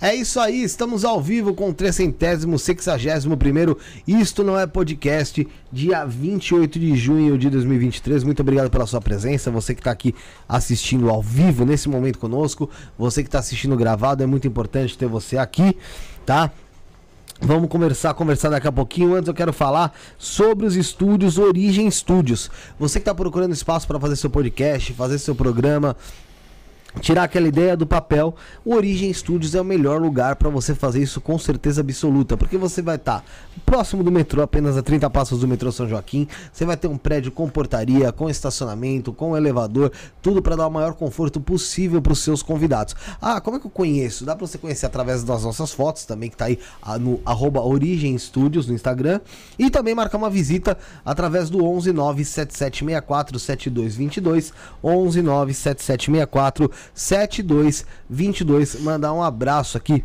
É isso aí, estamos ao vivo com o 361 primeiro Isto Não É Podcast, dia 28 de junho de 2023. Muito obrigado pela sua presença, você que está aqui assistindo ao vivo nesse momento conosco, você que está assistindo gravado, é muito importante ter você aqui, tá? Vamos conversar, conversar daqui a pouquinho. Antes eu quero falar sobre os estúdios Origem Studios. Você que está procurando espaço para fazer seu podcast, fazer seu programa, tirar aquela ideia do papel, o Origem Studios é o melhor lugar para você fazer isso com certeza absoluta, porque você vai estar tá próximo do metrô, apenas a 30 passos do metrô São Joaquim, você vai ter um prédio com portaria, com estacionamento, com elevador, tudo para dar o maior conforto possível para os seus convidados. Ah, como é que eu conheço? Dá para você conhecer através das nossas fotos, também que tá aí no arroba Origem Studios no Instagram, e também marcar uma visita através do 11 97764 7222, 11 97764 7222. Mandar um abraço aqui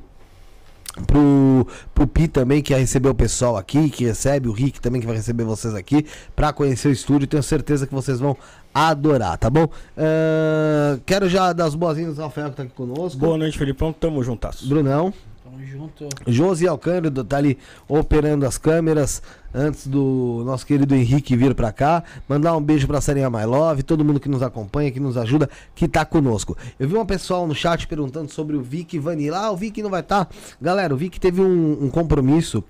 pro, pro Pi também, que vai receber o pessoal aqui, que recebe, o Rick também, que vai receber vocês aqui, pra conhecer o estúdio. Tenho certeza que vocês vão adorar, tá bom? Uh, quero já dar as boas-vindas ao Rafael que tá aqui conosco. Boa noite, Felipão. Tamo juntas. Brunão. Tamo junto. Josi Alcântara tá ali operando as câmeras antes do nosso querido Henrique vir para cá. Mandar um beijo pra Sarinha My Love, todo mundo que nos acompanha, que nos ajuda, que tá conosco. Eu vi uma pessoal no chat perguntando sobre o Vic Vanilla. Ah, o Vic não vai estar. Tá. Galera, o Vic teve um, um compromisso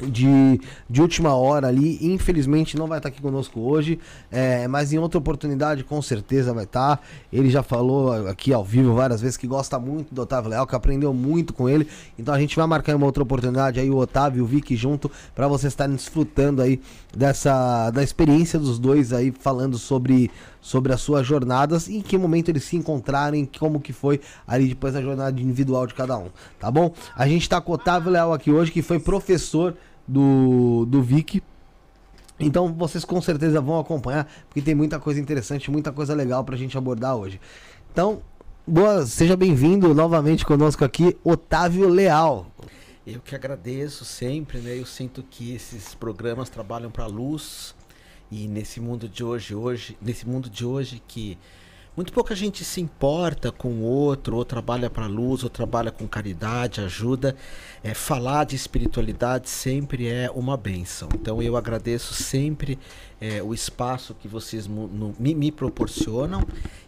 de, de última hora ali. Infelizmente não vai estar aqui conosco hoje, é, mas em outra oportunidade com certeza vai estar. Ele já falou aqui ao vivo várias vezes que gosta muito do Otávio Leal, que aprendeu muito com ele. Então a gente vai marcar uma outra oportunidade aí, o Otávio e o Vicky junto, para vocês estarem desfrutando aí dessa da experiência dos dois aí, falando sobre, sobre as suas jornadas e em que momento eles se encontrarem, como que foi ali depois da jornada individual de cada um, tá bom? A gente tá com o Otávio Leal aqui hoje, que foi professor do, do Vic. Então vocês com certeza vão acompanhar, porque tem muita coisa interessante, muita coisa legal pra gente abordar hoje. Então, boa, seja bem-vindo novamente conosco aqui, Otávio Leal. Eu que agradeço sempre, né? Eu sinto que esses programas trabalham para a luz e nesse mundo de hoje, hoje, nesse mundo de hoje que muito pouca gente se importa com o outro, ou trabalha para a luz, ou trabalha com caridade, ajuda. É, falar de espiritualidade sempre é uma benção. Então eu agradeço sempre é, o espaço que vocês no, me, me proporcionam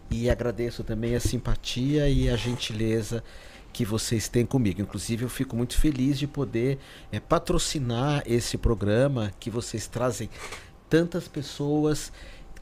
e agradeço também a simpatia e a gentileza que vocês têm comigo. Inclusive, eu fico muito feliz de poder é, patrocinar esse programa que vocês trazem tantas pessoas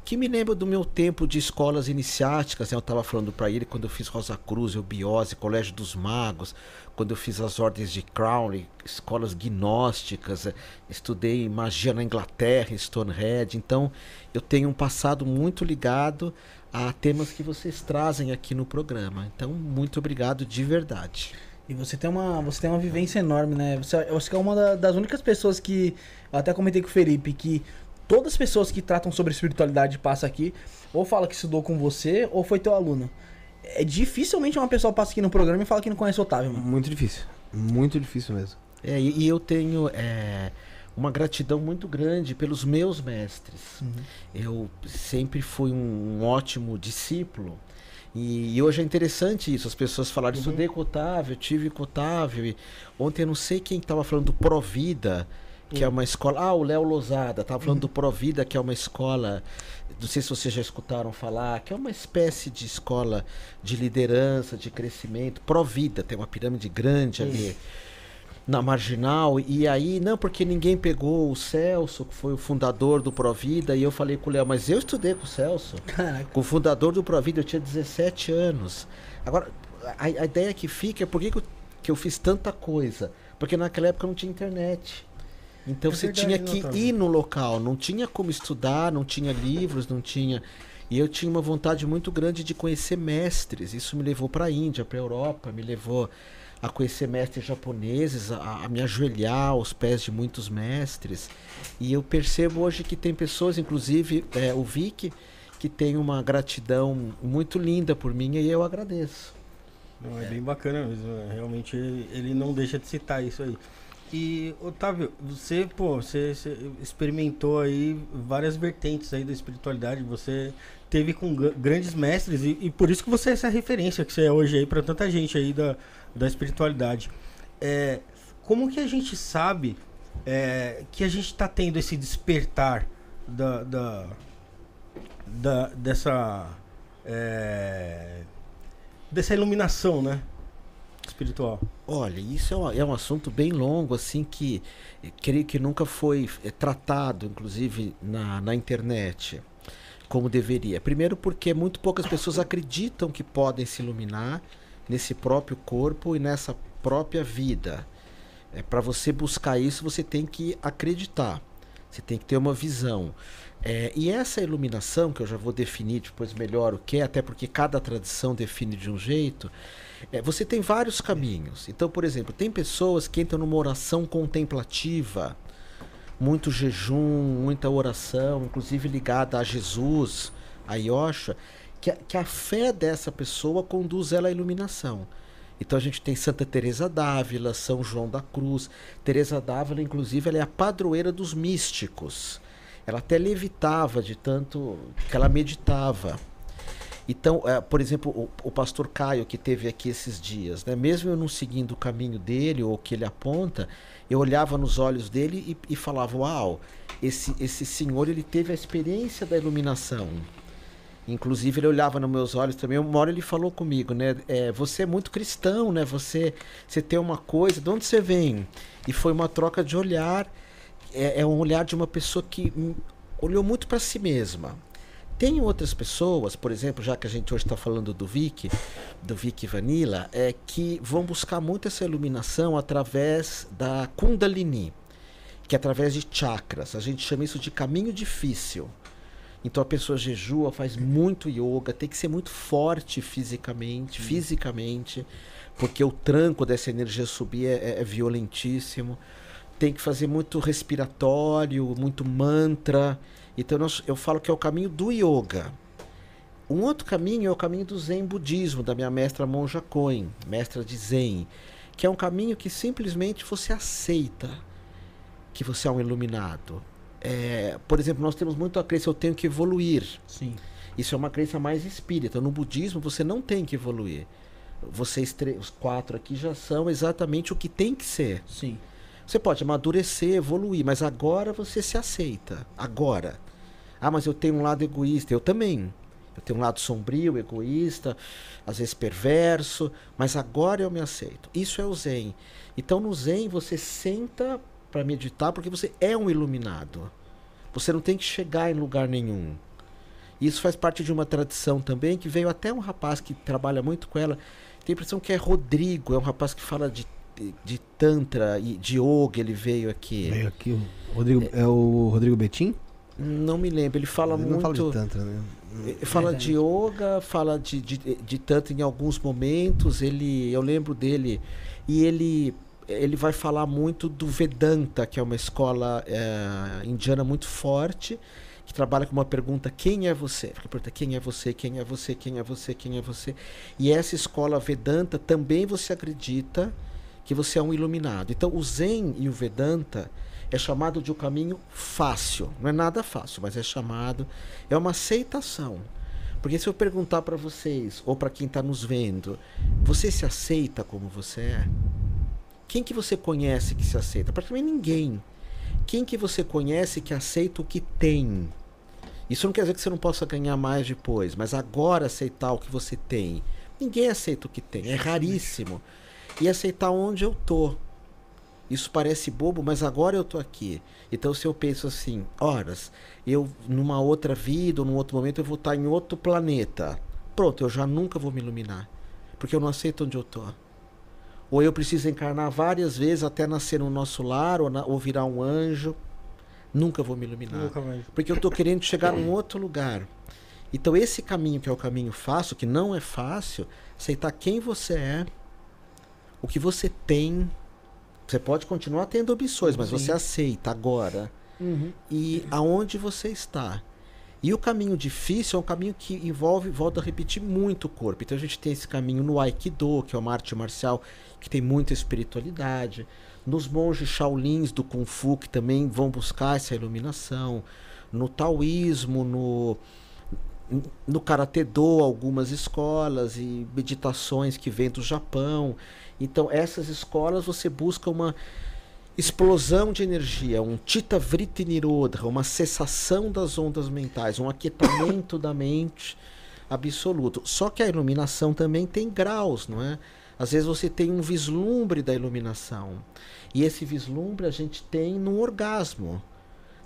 que me lembra do meu tempo de escolas iniciáticas. Né? Eu estava falando para ele quando eu fiz Rosa Cruz, Eubiose, Colégio dos Magos, quando eu fiz as ordens de Crowley, escolas gnósticas, eh, estudei magia na Inglaterra, Stonehenge. Então, eu tenho um passado muito ligado a temas que vocês trazem aqui no programa. Então, muito obrigado de verdade. E você tem uma, você tem uma vivência enorme, né? Você, você é uma das únicas pessoas que. Eu até comentei com o Felipe que todas as pessoas que tratam sobre espiritualidade passam aqui, ou fala que estudou com você, ou foi teu aluno. É dificilmente uma pessoa passa aqui no programa e fala que não conhece o Otávio, mano. Muito difícil. Muito difícil mesmo. É, e, e eu tenho é, uma gratidão muito grande pelos meus mestres. Uhum. Eu sempre fui um, um ótimo discípulo. E, e, hoje é interessante isso, as pessoas falaram, uhum. estudei com o Otávio, tive com o Otávio. E ontem eu não sei quem estava falando do Provida que é uma escola. Ah, o Léo Lozada, tava falando do Provida, que é uma escola. Não sei se vocês já escutaram falar, que é uma espécie de escola de liderança, de crescimento. Provida, tem uma pirâmide grande ali na marginal. E aí, não, porque ninguém pegou o Celso, que foi o fundador do Provida. E eu falei com o Léo, mas eu estudei com o Celso. Caraca. Com o fundador do Provida, eu tinha 17 anos. Agora, a, a ideia que fica é por que, que eu, que eu fiz tanta coisa? Porque naquela época não tinha internet. Então é você verdade, tinha que ir no local, não tinha como estudar, não tinha livros, não tinha. E eu tinha uma vontade muito grande de conhecer mestres. Isso me levou para a Índia, para a Europa, me levou a conhecer mestres japoneses, a, a, me ajoelhar aos pés de muitos mestres. E eu percebo hoje que tem pessoas, inclusive é, o Vic, que tem uma gratidão muito linda por mim e eu agradeço. Não, é, é bem bacana mesmo. Realmente ele não deixa de citar isso aí. E, Otávio, você, pô, você, você experimentou aí várias vertentes aí da espiritualidade, você teve com grandes mestres e, e, por isso que você é essa referência que você é hoje aí para tanta gente aí da, da espiritualidade. É, como que a gente sabe é, que a gente está tendo esse despertar da, da, da dessa é, dessa iluminação, né? Espiritual? Olha, isso é um, é um assunto bem longo, assim, que creio que nunca foi é, tratado, inclusive na, na internet, como deveria. Primeiro, porque muito poucas pessoas acreditam que podem se iluminar nesse próprio corpo e nessa própria vida. É, Para você buscar isso, você tem que acreditar, você tem que ter uma visão. É, e essa iluminação, que eu já vou definir depois melhor o que é, até porque cada tradição define de um jeito, é, você tem vários caminhos. Então, por exemplo, tem pessoas que entram numa oração contemplativa, muito jejum, muita oração, inclusive ligada a Jesus, a Yosha, que a, que a fé dessa pessoa conduz ela à iluminação. Então a gente tem Santa Teresa d'Ávila, São João da Cruz. Teresa d'Ávila, inclusive, ela é a padroeira dos místicos. Ela até levitava de tanto que ela meditava. Então, é, por exemplo, o, o, pastor Caio que teve aqui esses dias, né, mesmo eu não seguindo o caminho dele ou o que ele aponta, eu olhava nos olhos dele e, e falava: Uau, esse, esse senhor ele teve a experiência da iluminação. Inclusive ele olhava nos meus olhos também. Uma hora ele falou comigo, né? É, você é muito cristão, né? Você, você tem uma coisa. De onde você vem? E foi uma troca de olhar. É, é um olhar de uma pessoa que olhou muito para si mesma. Tem outras pessoas, por exemplo, já que a gente hoje está falando do Vic, do Vic Vanilla, é que vão buscar muito essa iluminação através da Kundalini, que é através de chakras. A gente chama isso de caminho difícil. Então a pessoa jejua, faz muito yoga, tem que ser muito forte fisicamente, hum. fisicamente, porque o tranco dessa energia subir é, é, é violentíssimo. Tem que fazer muito respiratório, muito mantra. Então nós, eu falo que é o caminho do yoga. Um outro caminho é o caminho do Zen budismo, da minha mestra Monja Coen, mestra de Zen, que é um caminho que simplesmente você aceita que você é um iluminado. É, por exemplo, nós temos muito a crença eu tenho que evoluir. Sim. Isso é uma crença mais espírita. No budismo você não tem que evoluir. Vocês os quatro aqui já são exatamente o que tem que ser. Sim. Você pode amadurecer, evoluir, mas agora você se aceita. Agora. Ah, mas eu tenho um lado egoísta. Eu também. Eu tenho um lado sombrio, egoísta, às vezes perverso, mas agora eu me aceito. Isso é o Zen. Então no Zen você senta para meditar porque você é um iluminado. Você não tem que chegar em lugar nenhum. Isso faz parte de uma tradição também que veio até um rapaz que trabalha muito com ela. Tem a impressão que é Rodrigo, é um rapaz que fala de de Tantra e de Yoga, ele veio aqui. Veio aqui, Rodrigo, é, é o Rodrigo Betim? Não me lembro, ele fala ele muito. Fala de Tantra, né? Ele fala é, de yoga, fala de, de, de Tantra em alguns momentos. Ele, eu lembro dele. E ele, ele vai falar muito do Vedanta, que é uma escola é, indiana muito forte, que trabalha com uma pergunta: quem é você? Fica pergunta: quem é você? Quem é você? Quem é você? Quem é você? E essa escola Vedanta também você acredita que você é um iluminado. Então, o Zen e o Vedanta é chamado de um caminho fácil. Não é nada fácil, mas é chamado. É uma aceitação. Porque se eu perguntar para vocês, ou para quem está nos vendo, você se aceita como você é? Quem que você conhece que se aceita? Praticamente ninguém. Quem que você conhece que aceita o que tem? Isso não quer dizer que você não possa ganhar mais depois, mas agora aceitar o que você tem. Ninguém aceita o que tem, é raríssimo e aceitar onde eu tô. Isso parece bobo, mas agora eu tô aqui. Então se eu penso assim, horas, eu numa outra vida, ou num outro momento eu vou estar em outro planeta. Pronto, eu já nunca vou me iluminar, porque eu não aceito onde eu tô. Ou eu preciso encarnar várias vezes até nascer no nosso lar ou, na, ou virar um anjo. Nunca vou me iluminar. Nunca mais. Porque eu estou querendo chegar num outro lugar. Então esse caminho que é o caminho fácil, que não é fácil, aceitar quem você é, o que você tem. Você pode continuar tendo opções, mas Sim. você aceita agora. Uhum. E aonde você está. E o caminho difícil é um caminho que envolve, volta a repetir, muito o corpo. Então a gente tem esse caminho no Aikido, que é uma arte marcial que tem muita espiritualidade. Nos monges Shaolins do Kung Fu, que também vão buscar essa iluminação. No taoísmo, no, no Karatê Do, algumas escolas e meditações que vêm do Japão. Então, essas escolas você busca uma explosão de energia, um Tita Vritti Nirodha, uma cessação das ondas mentais, um aquietamento da mente absoluto. Só que a iluminação também tem graus, não é? Às vezes você tem um vislumbre da iluminação. E esse vislumbre a gente tem no orgasmo.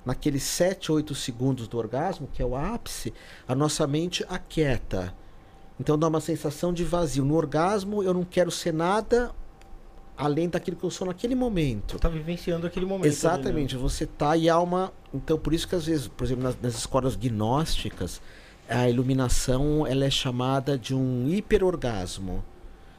Naqueles 7, 8 segundos do orgasmo, que é o ápice, a nossa mente aquieta. Então dá uma sensação de vazio. No orgasmo eu não quero ser nada além daquilo que eu sou naquele momento. Você tá vivenciando aquele momento. Exatamente, ali, né? você tá e há uma. Então, por isso que às vezes, por exemplo, nas, nas escolas gnósticas, a iluminação ela é chamada de um hiperorgasmo.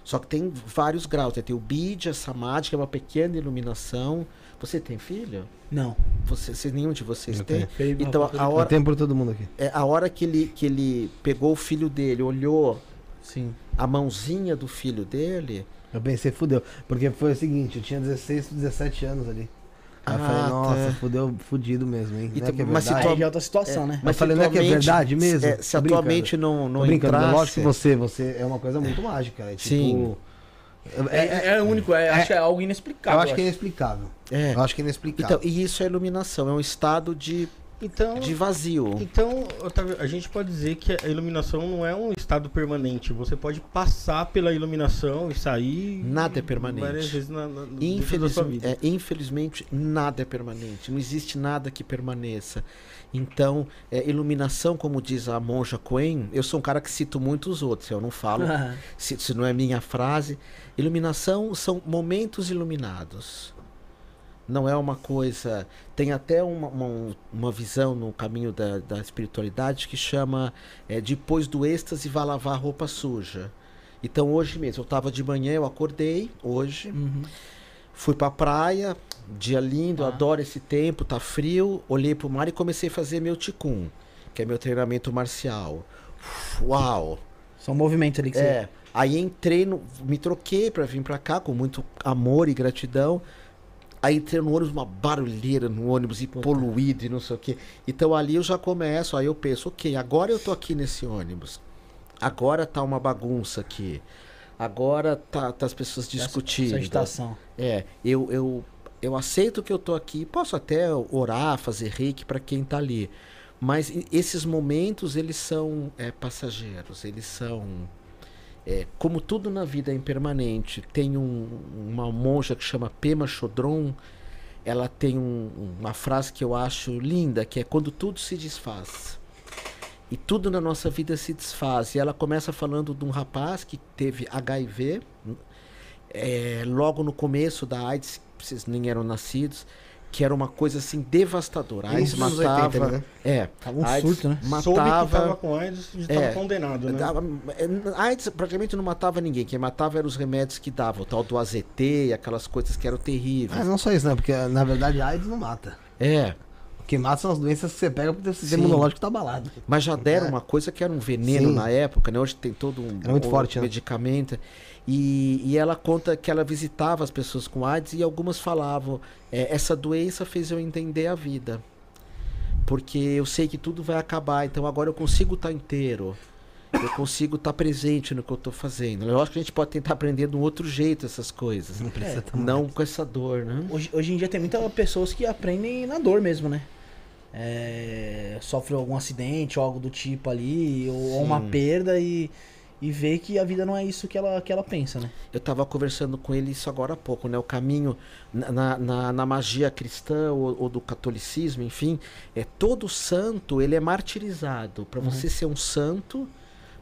Só que tem vários graus. Né? Tem o Bidya, Samadhi, que é uma pequena iluminação. Você tem filho? Não. Você, se nenhum de vocês Eu tem? tenho. Então, a Eu hora, tenho por todo mundo aqui. é, a hora que ele, que ele pegou o filho dele, olhou Sim. a mãozinha do filho dele, Eu pensei, fudeu. Porque foi o seguinte, eu tinha 16, 17 anos ali. Aí eu Ah, falei, nossa, tá. fudeu, fudido mesmo, hein? E Não é tu- que é mas se verdade? tu- Aí já é outra situação, né? Mas falei, se não é tua que é verdade mesmo? é, se a Tô tua brincando. mente não, não Tô brincando, entrasse... lógico que você, você é uma coisa muito mágica. É, tipo, Sim. É, é- É, é único, é, acho que é algo inexplicável. eu acho que é inexplicável. É. Eu acho que é inexplicável. Então, e isso é iluminação, é um estado de, Então, de vazio. então Otávio, a gente pode dizer que a iluminação não é um estado permanente. Você pode passar pela iluminação e sair. Nada é permanente. Várias vezes na, na, dentro da Infeliz- sua vida. é, infelizmente, nada é permanente. Não existe nada que permaneça. Então, é, iluminação, como diz a monja Coen, eu sou um cara que cito muito os outros, eu não falo, se, se não é minha frase. Iluminação são momentos iluminados. Não é uma coisa. Tem até uma, uma, uma visão no caminho da, da espiritualidade que chama é, depois do êxtase vá lavar roupa suja. Então hoje mesmo, eu estava de manhã, eu acordei hoje, Uhum. Fui pra praia, dia lindo, Ah. adoro esse tempo, tá frio, olhei pro mar e comecei a fazer meu ticum, que é meu treinamento marcial. Uau! São movimentos ali que É. Aí entrei, no, me troquei pra vir pra cá com muito amor e gratidão. Aí entrei no ônibus, uma barulheira no ônibus e poluído e não sei o quê. Então ali eu já começo, aí eu penso, ok, agora eu tô aqui nesse ônibus. Agora tá uma bagunça aqui. Agora tá, tá as pessoas discutindo. Essa agitação. É, eu, eu, eu aceito que eu tô aqui, posso até orar, fazer reiki para quem tá ali. Mas esses momentos, eles são é, passageiros, eles são. é, como tudo na vida é impermanente, tem um- uma monja que chama Pema Chodron, ela tem um- uma frase que eu acho linda, que é quando tudo se desfaz. E tudo na nossa vida se desfaz. E ela começa falando de um rapaz que teve HIV, é, logo no começo da AIDS, vocês nem eram nascidos, que era uma coisa assim devastadora. A AIDS matava. 80, né? É, Tava um a AIDS surto, né? Soube que tava Matava. com AIDS e estava É. condenado, né? dava- é, a AIDS praticamente não matava ninguém. Quem matava eram os remédios que davam, o tal do AZT, aquelas coisas que eram terríveis. Mas não só isso, né? Porque na verdade a AIDS não mata. É. O que mata são as doenças que você pega porque o Sim. sistema imunológico tá abalado. Mas já deram uma coisa que era um veneno Sim. na época, né? Hoje tem todo um, Era muito um forte, né? medicamento. E, e ela conta que ela visitava as pessoas com AIDS e algumas falavam: "É, essa doença fez eu entender a vida. Porque eu sei que tudo vai acabar, então agora eu consigo estar inteiro. Eu consigo estar presente no que eu estou fazendo. Eu acho que a gente pode tentar aprender de um outro jeito essas coisas. Não precisa tá Não com essa dor, né? Hoje, hoje em dia tem muitas pessoas que aprendem na dor mesmo, né? É, sofre algum acidente ou algo do tipo ali, ou uma Sim. perda e, e vê que a vida não é isso que ela, que ela pensa, né? Eu estava conversando com ele isso agora há pouco, né? O caminho na, na- na, magia cristã ou, ou do catolicismo, enfim, é todo santo ele é martirizado. Para você ser um santo,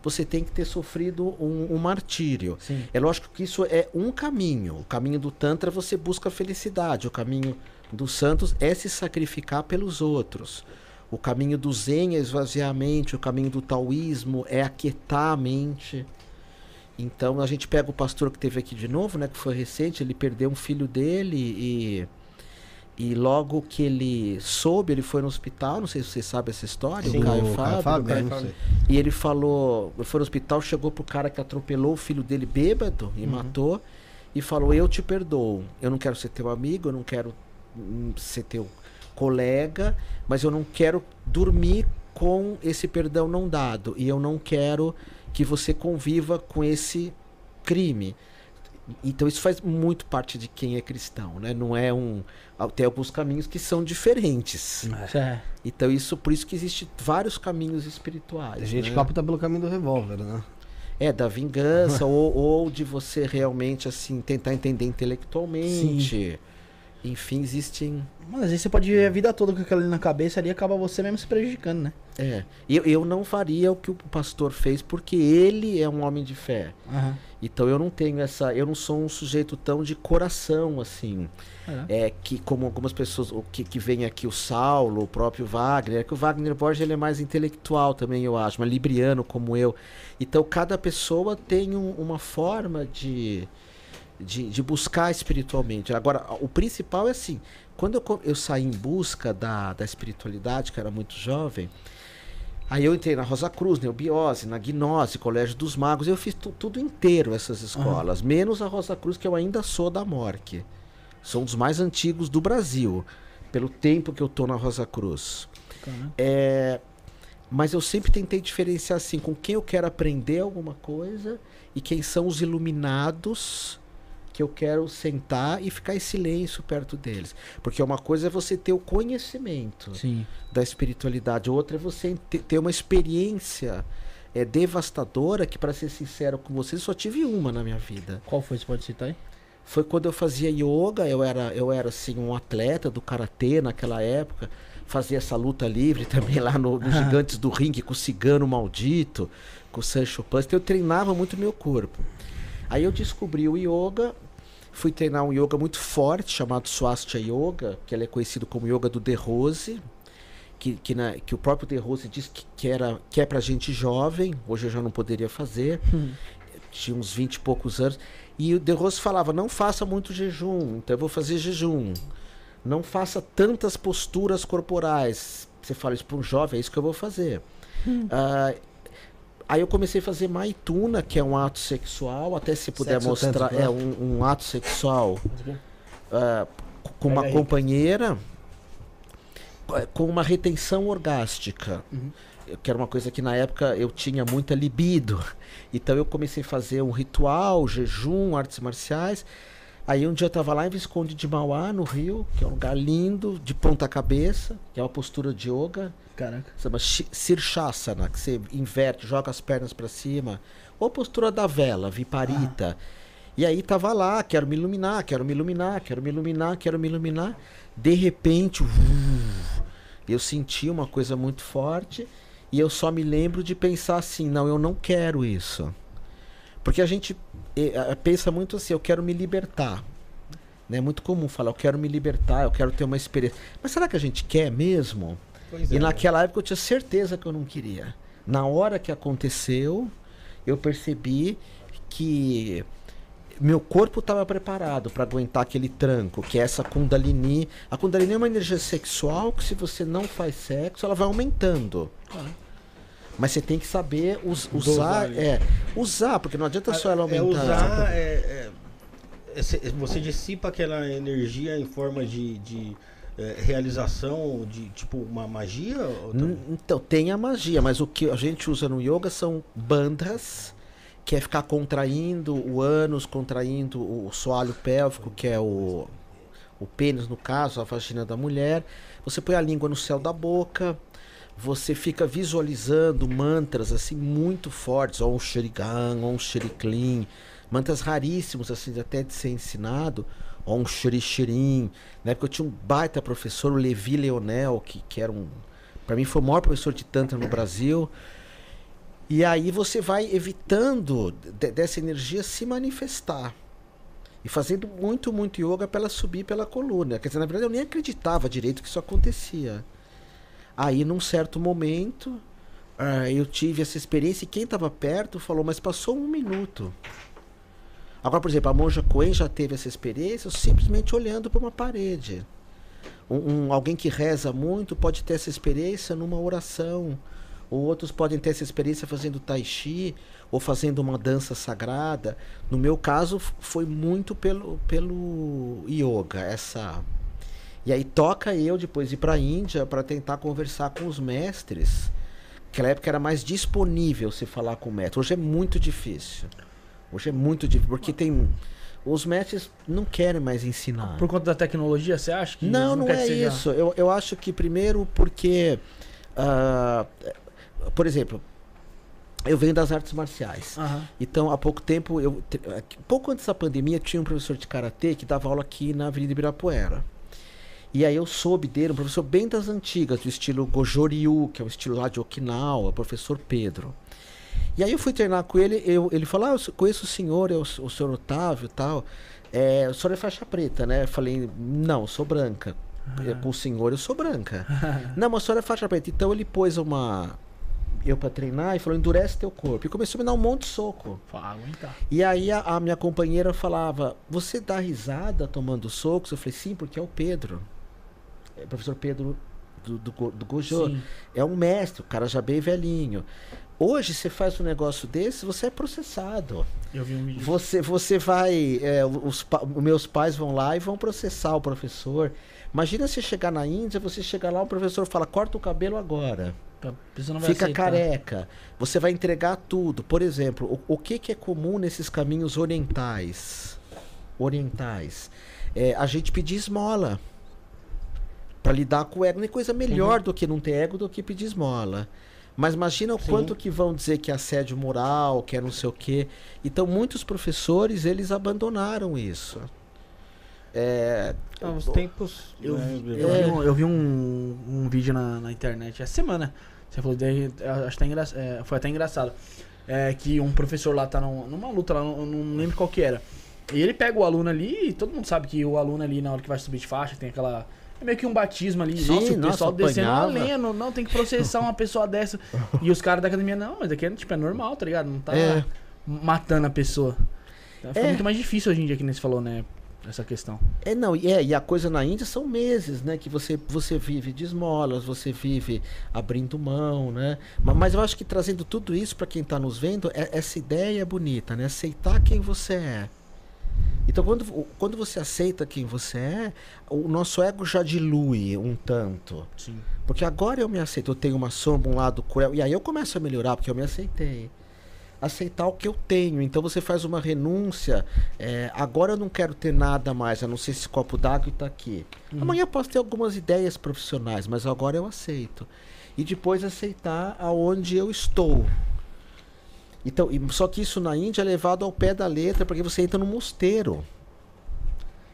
você tem que ter sofrido um, um martírio. Sim. É lógico que isso é um caminho. O caminho do Tantra você busca a felicidade. O caminho dos santos é se sacrificar pelos outros. O caminho do Zen é esvaziar a mente. O caminho do taoísmo é aquietar a mente. Então a gente pega o pastor que teve aqui de novo, né? Que foi recente, ele perdeu um filho dele e. E logo que ele soube, ele foi no hospital, não sei se você sabe essa história, Sim, o Caio o Fábio. Fábio, Caio é, não Fábio. E ele falou, foi no hospital, chegou pro cara que atropelou o filho dele bêbado e matou e falou: "Eu te perdoo. Eu não quero ser teu amigo, eu não quero ser teu colega, mas eu não quero dormir com esse perdão não dado e eu não quero que você conviva com esse crime." Então isso faz muito parte de quem é cristão, né? Não é um tem alguns caminhos que são diferentes. É. Então isso por isso que existe vários caminhos espirituais. A gente né? que opta pelo caminho do revólver, né? É, da vingança, ou, ou de você realmente, assim, tentar entender intelectualmente. Enfim, existem. Mas às vezes você pode viver a vida toda com aquilo ali na cabeça ali e acaba você mesmo se prejudicando, né? É. Eu, eu não faria o que o pastor fez, porque ele é um homem de fé. Aham. Então eu não tenho essa. Eu não sou um sujeito tão de coração, assim. É. É que, como algumas pessoas o que, que vem aqui, o Saulo, o próprio Wagner, é que o Wagner Borges ele é mais intelectual também, eu acho, mas libriano como eu. Então cada pessoa tem um- uma forma de, de, de buscar espiritualmente. Agora, o principal é assim, quando eu, eu saí em busca da, da espiritualidade, que era muito jovem, Aí eu entrei na Rosa Cruz, na Eubiose, na Gnose, Colégio dos Magos. Eu fiz tu- tudo inteiro essas escolas, menos a Rosa Cruz, que eu ainda sou da Morque. Sou um dos mais antigos do Brasil, pelo tempo que eu tô na Rosa Cruz. Caramba. É, mas eu sempre tentei diferenciar assim, com quem eu quero aprender alguma coisa e quem são os iluminados que eu quero sentar e ficar em silêncio perto deles. Porque uma coisa é você ter o conhecimento Sim. da espiritualidade, outra é você te- ter uma experiência é, devastadora que, para ser sincero com você, só tive uma na minha vida. Qual foi? Você pode citar aí? Foi quando eu fazia yoga, eu era, eu era assim, um atleta do karatê naquela época, fazia essa luta livre também lá no, no Gigantes do Ringue com o Cigano Maldito, com o Sancho Panza. Então eu treinava muito meu corpo. Aí eu descobri o yoga, fui treinar um yoga muito forte chamado Swastika Yoga, que ele é conhecido como yoga do De Rose, que, que, na- que o próprio De Rose disse que, que, era, que é pra gente jovem, hoje eu já não poderia fazer, tinha uns 20 e poucos anos, e o De Rose falava, não faça muito jejum, então eu vou fazer jejum, não faça tantas posturas corporais, você fala isso para um jovem, é isso que eu vou fazer. Ah, Aí eu comecei a fazer maituna, que é um ato sexual, até se puder Sexo mostrar, é né? um, um ato sexual ah, com uma companheira eh, com uma retenção orgástica. Uhum. Que era uma coisa que na época eu tinha muita libido. Então eu comecei a fazer um ritual, jejum, artes marciais. Aí um dia eu tava lá em Visconde de Mauá, no Rio, que é um lugar lindo, de ponta cabeça, que é uma postura de yoga. Caraca. Chama Sirshasana, que você inverte, joga as pernas para cima. Ou postura da vela, Viparita. E aí tava lá, quero me iluminar, quero me iluminar, quero me iluminar, quero me iluminar. De repente, uh, eu senti uma coisa muito forte e eu só me lembro de pensar assim, não, eu não quero isso. Porque a gente pensa muito assim, eu quero me libertar. né? É muito comum falar, eu quero me libertar, eu quero ter uma experiência. Mas será que a gente quer mesmo? Pois E é. naquela época eu tinha certeza que eu não queria. Na hora que aconteceu, eu percebi que meu corpo estava preparado para aguentar aquele tranco, que é essa Kundalini. A Kundalini é uma energia sexual que, se você não faz sexo, ela vai aumentando. Mas você tem que saber us- usar, é, usar, porque não adianta só ela É aumentar. usar, é, é, é, você dissipa aquela energia em forma de, de, é, realização de tipo uma magia? Então, tem a magia, mas o que a gente usa no yoga são bandhas, que é ficar contraindo o ânus, contraindo o soalho pélvico, que é o, o pênis, no caso, a vagina da mulher. Você põe a língua no céu da boca, você fica visualizando mantras assim muito fortes, ou um Shrigan, ou um Shriklin, mantras raríssimos assim até de ser ensinado, ou um Shri Shrim. Na época eu tinha um baita professor, o Levi Leonel, que, que era um para mim foi o maior professor de tantra no Brasil. E aí você vai evitando de- dessa energia se manifestar. E fazendo muito, muito yoga para ela subir pela coluna. Quer dizer, na verdade eu nem acreditava direito que isso acontecia. Aí num certo momento ah, eu tive essa experiência e quem estava perto falou, mas passou um minuto. Agora, por exemplo, a monja Coen já teve essa experiência simplesmente olhando para uma parede. Um, um- alguém que reza muito pode ter essa experiência numa oração. Ou outros podem ter essa experiência fazendo tai chi ou fazendo uma dança sagrada. No meu caso, foi muito pelo, pelo yoga, essa e aí toca eu depois ir para a Índia para tentar conversar com os mestres. Naquela época era mais disponível se falar com o mestre. Hoje é muito difícil. Hoje é muito difícil, porque tem os mestres não querem mais ensinar. Por conta da tecnologia, você acha que Não, não querem é isso. Eu, eu acho que primeiro porque, ah, por exemplo, eu venho das artes marciais. Aham. Então, há pouco tempo, eu, aqui- pouco antes da pandemia, tinha um professor de karatê que dava aula aqui na Avenida Ibirapuera. E aí eu soube dele, um professor bem das antigas, do estilo Gojo Ryu, que é o estilo lá de Okinawa, professor Pedro. E aí eu fui treinar com ele, eu, ele falou, ah, eu conheço o senhor, é o, senhor Otávio e tal. É, o senhor é faixa preta, né? Eu falei, não, eu sou branca. É, Com o senhor eu sou branca. não, mas o senhor é faixa preta. Então ele pôs uma... Eu pra treinar e falou, endurece teu corpo. E começou a me dar um monte de soco. Fala, aguentar. E aí a, a minha companheira falava, você dá risada tomando socos? Eu falei, sim, porque é o Pedro. É o professor Pedro do, do, do Gojo. Sim. É um mestre, o cara já bem velhinho. Hoje você faz um negócio desse, você é processado. Eu vi um vídeo. Você, você vai. é, os, pa- meus pais vão lá e vão processar o professor. Imagina você chegar na Índia, você chegar lá, o professor fala, corta o cabelo agora. Fica aceitar. careca. Você vai entregar tudo. Por exemplo, o, o que, que é comum nesses caminhos orientais? Orientais. É a gente pedir esmola. Pra lidar com o ego. Não é coisa melhor do que não ter ego do que pedir esmola. Mas imagina o Sim. quanto que vão dizer que é assédio moral, que é não sei o quê. Então, muitos professores, eles abandonaram isso. É, Não, os tempos. Eu né, vi, eu É. vi um, eu vi um, um vídeo na, na internet essa semana. Você falou, daí, eu acho até engra, é, foi até engraçado. É, que um professor lá tá num- numa luta lá, não, não lembro qual que era. E ele pega o aluno ali, e todo mundo sabe que o aluno ali, na hora que vai subir de faixa, tem aquela. É meio que um batismo ali. Sim, nossa, o nossa, pessoal descendo apanhava. aleno, não, tem que processar uma pessoa dessa. E os caras da academia, não, mas aqui é, tipo, é normal, tá ligado? Não tá É. matando a pessoa. Então, Fica É. muito mais difícil hoje em dia, que nem você falou, né? Essa questão. É, não, e, é, e a coisa na Índia são meses, né? Que você, você vive de esmolas, você vive abrindo mão, né? Ma- Mas, eu acho que trazendo tudo isso para quem está nos vendo, é- essa ideia é bonita, né? Aceitar quem você é. Então, quando, quando você aceita quem você é, o nosso ego já dilui um tanto. Sim. Porque agora eu me aceito, eu tenho uma sombra, um lado cruel, e aí eu começo a melhorar, porque eu me aceitei. Aceitar o que eu tenho. Então você faz uma renúncia. é, agora eu não quero ter nada mais, a não ser esse copo d'água e tá aqui. Amanhã eu posso ter algumas ideias profissionais, mas agora eu aceito. E depois aceitar aonde eu estou. Então, só que isso na Índia é levado ao pé da letra, porque você entra no mosteiro.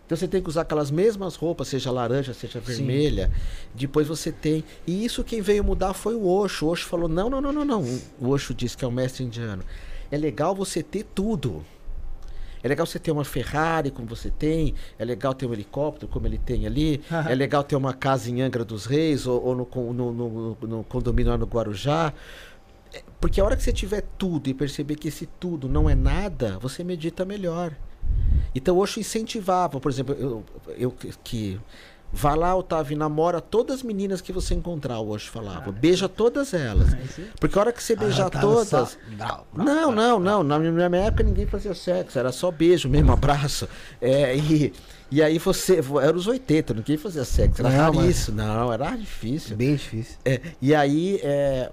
Então você tem que usar aquelas mesmas roupas, seja laranja, seja vermelha. Depois você tem. E isso quem veio mudar foi o Osho. O Osho falou: não, não, não, não, não. O Osho disse que é o mestre indiano. É legal você ter tudo. É legal você ter uma Ferrari como você tem, é legal ter um helicóptero como ele tem ali, é legal ter uma casa em Angra dos Reis ou, ou no, no, no- no condomínio lá no Guarujá. É, Porque a hora que você tiver tudo e perceber que esse tudo não é nada, você medita melhor. Então o Osho incentivava, por exemplo, eu, eu que- vá lá, Otávio, namora todas as meninas que você encontrar, o Osho falava. Beija todas elas. É aí. Porque a hora que você beijar tá todas. Não, não, não. Na minha época ninguém fazia sexo, era só beijo mesmo, abraço. É, e, e aí você. Era os 80, ninguém fazia sexo. Era Não, mas- raríssimo. Não, era difícil. Bem difícil. É, e aí. É,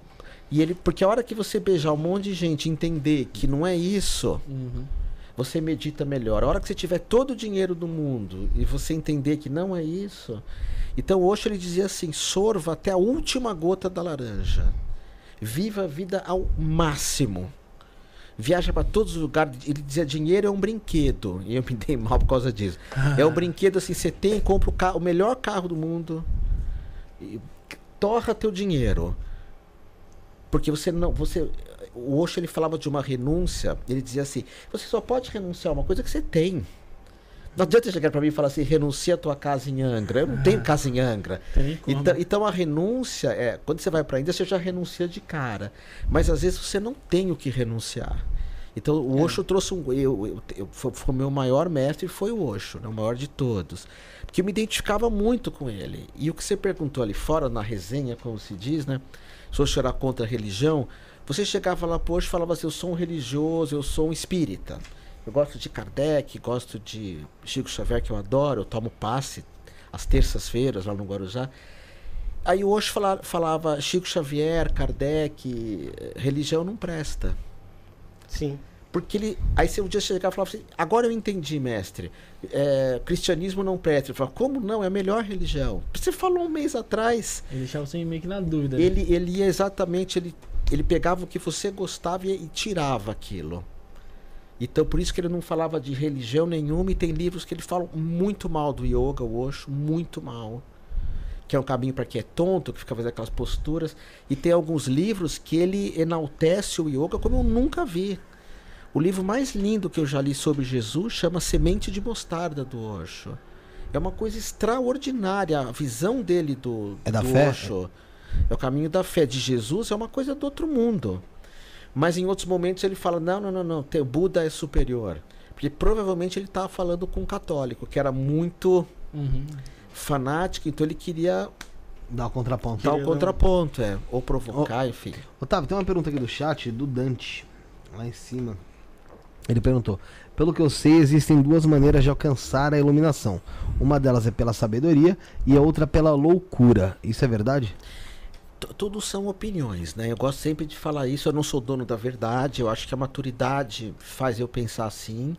e ele, porque a hora que você beijar um monte de gente e entender que não é isso, Uhum. você medita melhor. A hora que você tiver todo o dinheiro do mundo e você entender que não é isso. Então, hoje ele dizia assim: sorva até a última gota da laranja. Viva a vida ao máximo. Viaja para todos os lugares. Ele dizia: dinheiro é um brinquedo. E eu me dei mal por causa disso. É um brinquedo assim: você tem, compra o, carro, o melhor carro do mundo. E torra teu dinheiro. Porque você não. Você, o Osho ele falava de uma renúncia. Ele dizia assim: você só pode renunciar a uma coisa que você tem. Não adianta chegar para mim e falar assim: renuncia a tua casa em Angra. Eu não tenho casa em Angra. Nem como. Então, então a renúncia é quando você vai para a Índia você já renuncia de cara, mas às vezes você não tem o que renunciar. Então o É. Osho trouxe um. Eu, eu, eu, foi, foi o meu maior mestre foi o Osho, né, o maior de todos. Porque eu me identificava muito com ele. E o que você perguntou ali fora, na resenha, como se diz, né? Se Osho era contra a religião, você chegava lá Osho e falava assim: eu sou um religioso, eu sou um espírita. Eu gosto de Kardec, gosto de Chico Xavier, que eu adoro, eu tomo passe às terças-feiras lá no Guarujá. Aí fala- falava, Chico Xavier, Kardec, eh, religião não presta. Sim. Porque ele. Aí você um dia chegava e falava assim, agora eu entendi, mestre. É, cristianismo não presta. Ele falava, como não? É a melhor religião. Você falou um mês atrás. Ele deixava você meio que na dúvida. né? Ele, ele ia exatamente, ele, ele pegava o que você gostava e, e tirava aquilo. Então por isso que ele não falava de religião nenhuma e tem livros que ele fala muito mal do yoga, o Osho, muito mal. Que é um caminho para quem é tonto, que fica fazendo aquelas posturas. E tem alguns livros que ele enaltece o yoga como eu nunca vi. O livro mais lindo que eu já li sobre Jesus chama Semente de Mostarda do Osho. É uma coisa extraordinária. A visão dele do, É da do fé? Osho. É o caminho da fé de Jesus, é uma coisa do outro mundo. Mas em outros momentos ele fala: não, não, não, não, tem- Buda é superior. Porque provavelmente ele estava falando com um católico, que era muito Uhum. fanático, então ele queria Dá o contraponto. dar o dar um- contraponto, é, ou provocar, enfim. Otávio, tem uma pergunta aqui do chat, do Dante, lá em cima. Ele perguntou: Pelo que eu sei, existem duas maneiras de alcançar a iluminação. Uma delas é pela sabedoria e a outra pela loucura. Isso é verdade? Tudo são opiniões, né? Eu gosto sempre de falar isso. Eu não sou dono da verdade. Eu acho que a maturidade faz eu pensar assim.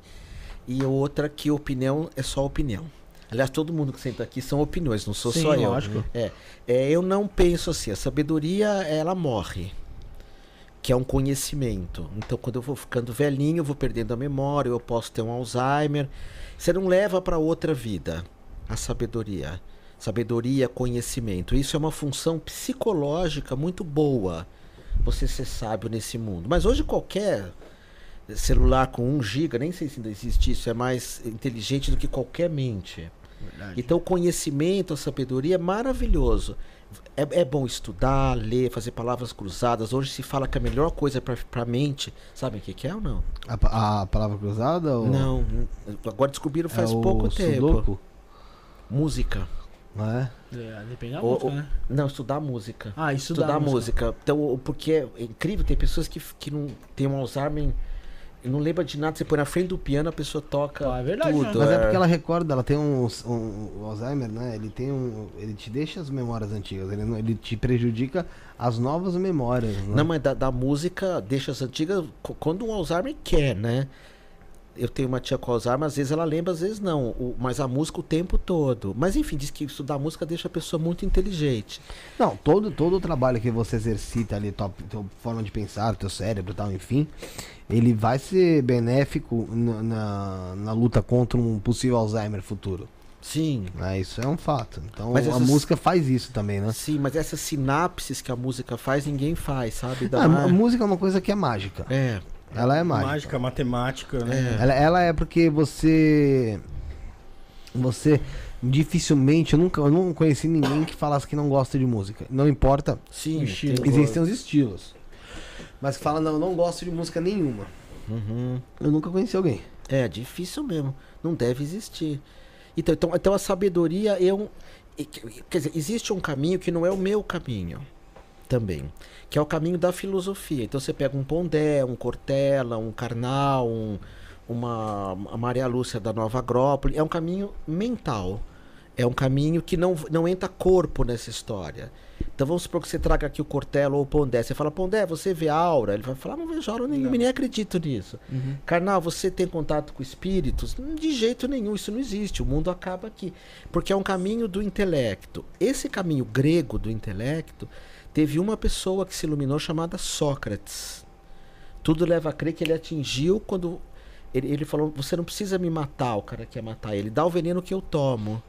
E outra que opinião é só opinião. Aliás, todo mundo que senta aqui são opiniões, não sou Sim, só eu. lógico. É, é, eu não penso assim. A sabedoria, ela morre. Que é um conhecimento. Então, quando eu vou ficando velhinho, eu vou perdendo a memória, eu posso ter um Alzheimer. Você não leva para outra vida a sabedoria. Sabedoria, conhecimento. Isso é uma função psicológica muito boa. Você ser sábio nesse mundo. Mas hoje qualquer celular com 1 GB, nem sei se ainda existe isso, é mais inteligente do que qualquer mente. Então, o conhecimento, a sabedoria é maravilhoso. É, é bom estudar, ler, fazer palavras cruzadas. Hoje se fala que a melhor coisa para a mente, sabe o que, que é ou não? A, a palavra cruzada? Ou Não, agora descobriram é faz o pouco tempo. sudoku? Música. Não é? É, depende da O- música, o- né? Não, estudar música. Ah, estudar, Estudar, música. música. Então, porque é incrível, tem pessoas que, que não tem um Alzheimer não lembra de nada. Você põe na frente do piano, a pessoa toca Ah, é verdade, tudo. Mas é é. porque ela recorda, ela tem um, um- o Alzheimer, né? Ele tem um. Ele te deixa as memórias antigas, ele, não- ele te prejudica as novas memórias. Né? Não, mas da, da música, deixa as antigas, quando o Alzheimer quer, né? Eu tenho uma tia com Alzheimer, às vezes ela lembra, às vezes não. O- mas a música o tempo todo. Mas enfim, diz que estudar música deixa a pessoa muito inteligente. Não, todo, todo o trabalho que você exercita ali, tua, tua forma de pensar, teu cérebro e tal, enfim, ele vai ser benéfico na, na, na luta contra um possível Alzheimer futuro. Sim. Né? Isso é um fato. Então a música faz isso também, né? Sim, mas essas sinapses que a música faz, ninguém faz, sabe? Dá Ah, a música é uma coisa que é mágica. É. Ela é mágica. Mágica, matemática, né? Ela, ela é porque você. Você dificilmente, eu nunca eu não conheci ninguém que falasse que não gosta de música. Não importa, Sim, estilo. tem- existem os estilos. Mas que fala, não, eu não gosto de música nenhuma. Uhum. Eu nunca conheci alguém. É difícil mesmo. Não deve existir. Então, então, então a sabedoria é um. Quer dizer, existe um caminho que não é o meu caminho também. Que é o caminho da filosofia. Então você pega um Pondé, um Cortella, um Karnal, um, uma Maria Lúcia da Nova Agrópole. É um caminho mental. É um caminho que não, não entra corpo nessa história. Então vamos supor que você traga aqui o Cortella ou o Pondé. Você fala, Pondé, você vê aura? Ele vai falar, não vejo aura nenhuma, nem acredito nisso. Uhum. Karnal, você tem contato com espíritos? De jeito nenhum, isso não existe. O mundo acaba aqui. Porque é um caminho do intelecto. Esse caminho grego do intelecto teve uma pessoa que se iluminou chamada Sócrates. Tudo leva a crer que ele atingiu quando ele, ele falou: Você não precisa me matar, o cara quer matar ele, dá o veneno que eu tomo.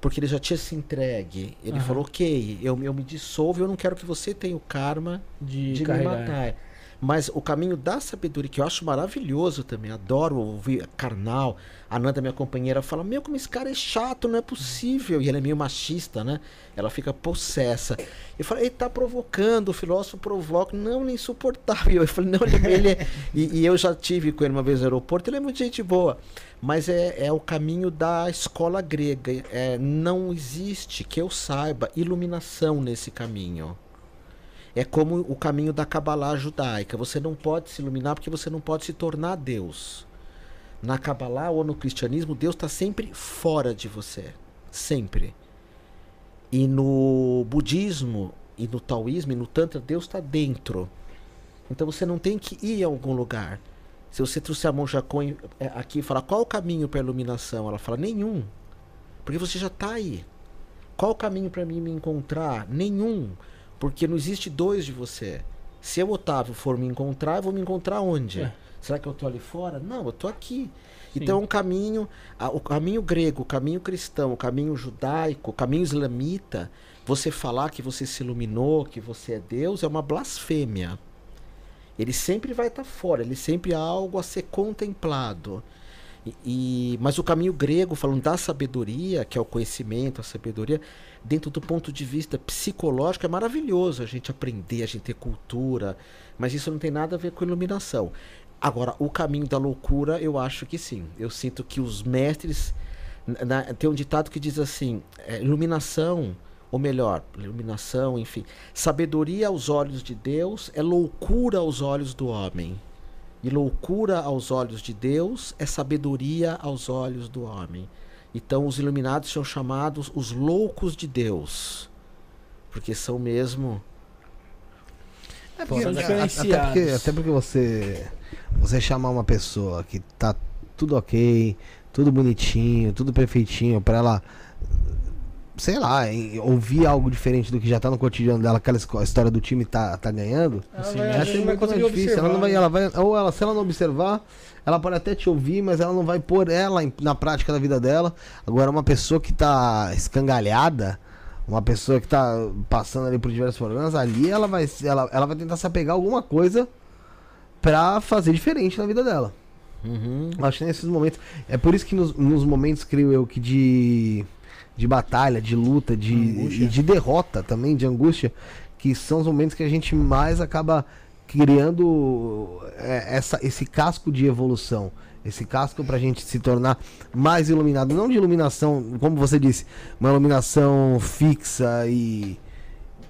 Porque ele já tinha se entregue. Ele Aham. falou: Ok, eu, eu me dissolvo, eu não quero que você tenha o karma De, de me matar. Mas o caminho da sabedoria, que eu acho maravilhoso também, adoro ouvir carnal. A Nanda, minha companheira, fala: Meu, como esse cara é chato, não é possível. E ela é meio machista, né? Ela fica possessa. Eu falei: Ele tá provocando, o filósofo provoca. Não, ele é insuportável. Eu falei: Não, ele, ele é. E, e, eu já tive com ele uma vez no aeroporto, ele é muito gente boa. Mas é, é o caminho da escola grega. É, não existe, que eu saiba, iluminação nesse caminho é como o caminho da Kabbalah judaica. Você não pode se iluminar porque você não pode se tornar Deus. Na Kabbalah ou no cristianismo, Deus está sempre fora de você. Sempre. E no budismo, e no taoísmo, e no tantra, Deus está dentro. Então você não tem que ir a algum lugar. Se você trouxer a monja Coen é, aqui e falar qual o caminho para a iluminação, ela fala nenhum. Porque você já está aí. Qual o caminho para mim me encontrar? Nenhum. Porque não existe dois de você. Se eu, Otávio, for me encontrar, eu vou me encontrar onde? É. Será que eu estou ali fora? Não, eu estou aqui. Sim. Então, um caminho, o caminho grego, o caminho cristão, o caminho judaico, o caminho islamita, você falar que você se iluminou, que você é Deus, é uma blasfêmia. Ele sempre vai estar tá fora, ele sempre é algo a ser contemplado. E, e, mas o caminho grego, falando da sabedoria, que é o conhecimento, a sabedoria, dentro do ponto de vista psicológico, é maravilhoso a gente aprender, a gente ter cultura, mas isso não tem nada a ver com iluminação. Agora, o caminho da loucura, eu acho que sim. Eu sinto que os mestres. Na, tem um ditado que diz assim: é, iluminação, ou melhor, iluminação, enfim, sabedoria aos olhos de Deus é loucura aos olhos do homem. E loucura aos olhos de Deus é sabedoria aos olhos do homem. Então os iluminados são chamados os loucos de Deus. Porque são mesmo. É porque, até, porque, até porque você você chamar uma pessoa que tá tudo ok, tudo bonitinho, tudo perfeitinho, para ela sei lá, ouvir algo diferente do que já tá no cotidiano dela, aquela história do time tá, tá ganhando, ela Sim, vai, é muito mais difícil. Ela não vai, ela vai, ou ela, se ela não observar, ela pode até te ouvir, mas ela não vai pôr ela em, na prática da vida dela. Agora, uma pessoa que tá escangalhada, uma pessoa que tá passando ali por diversos problemas, ali ela vai, ela, ela vai tentar se apegar a alguma coisa pra fazer diferente na vida dela. Uhum. Acho que nesses momentos. É por isso que nos, nos momentos, creio eu, que de, de batalha, de luta, de, e de derrota também, de angústia, que são os momentos que a gente mais acaba criando é, essa, esse casco de evolução. Esse casco para a gente se tornar mais iluminado. Não de iluminação, como você disse, uma iluminação fixa e,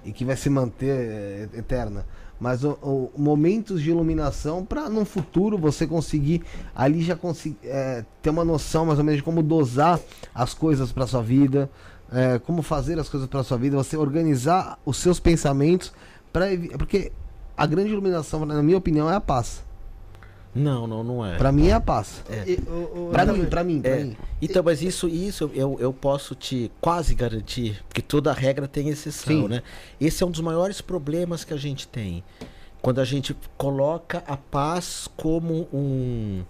e que vai se manter é, eterna. Mas o, o, momentos de iluminação para no futuro você conseguir ali já conseguir é, ter uma noção mais ou menos de como dosar as coisas para sua vida, é, como fazer as coisas para sua vida, você organizar os seus pensamentos para porque a grande iluminação, na minha opinião, é a paz. Não, não, não é. Pra mim é a paz. É. E, o, o, pra, mim, pra mim, pra é. mim. Então, mas isso, isso eu, eu posso te quase garantir, porque toda regra tem exceção, Sim. né? Esse é um dos maiores problemas que a gente tem. Quando a gente coloca a paz como um,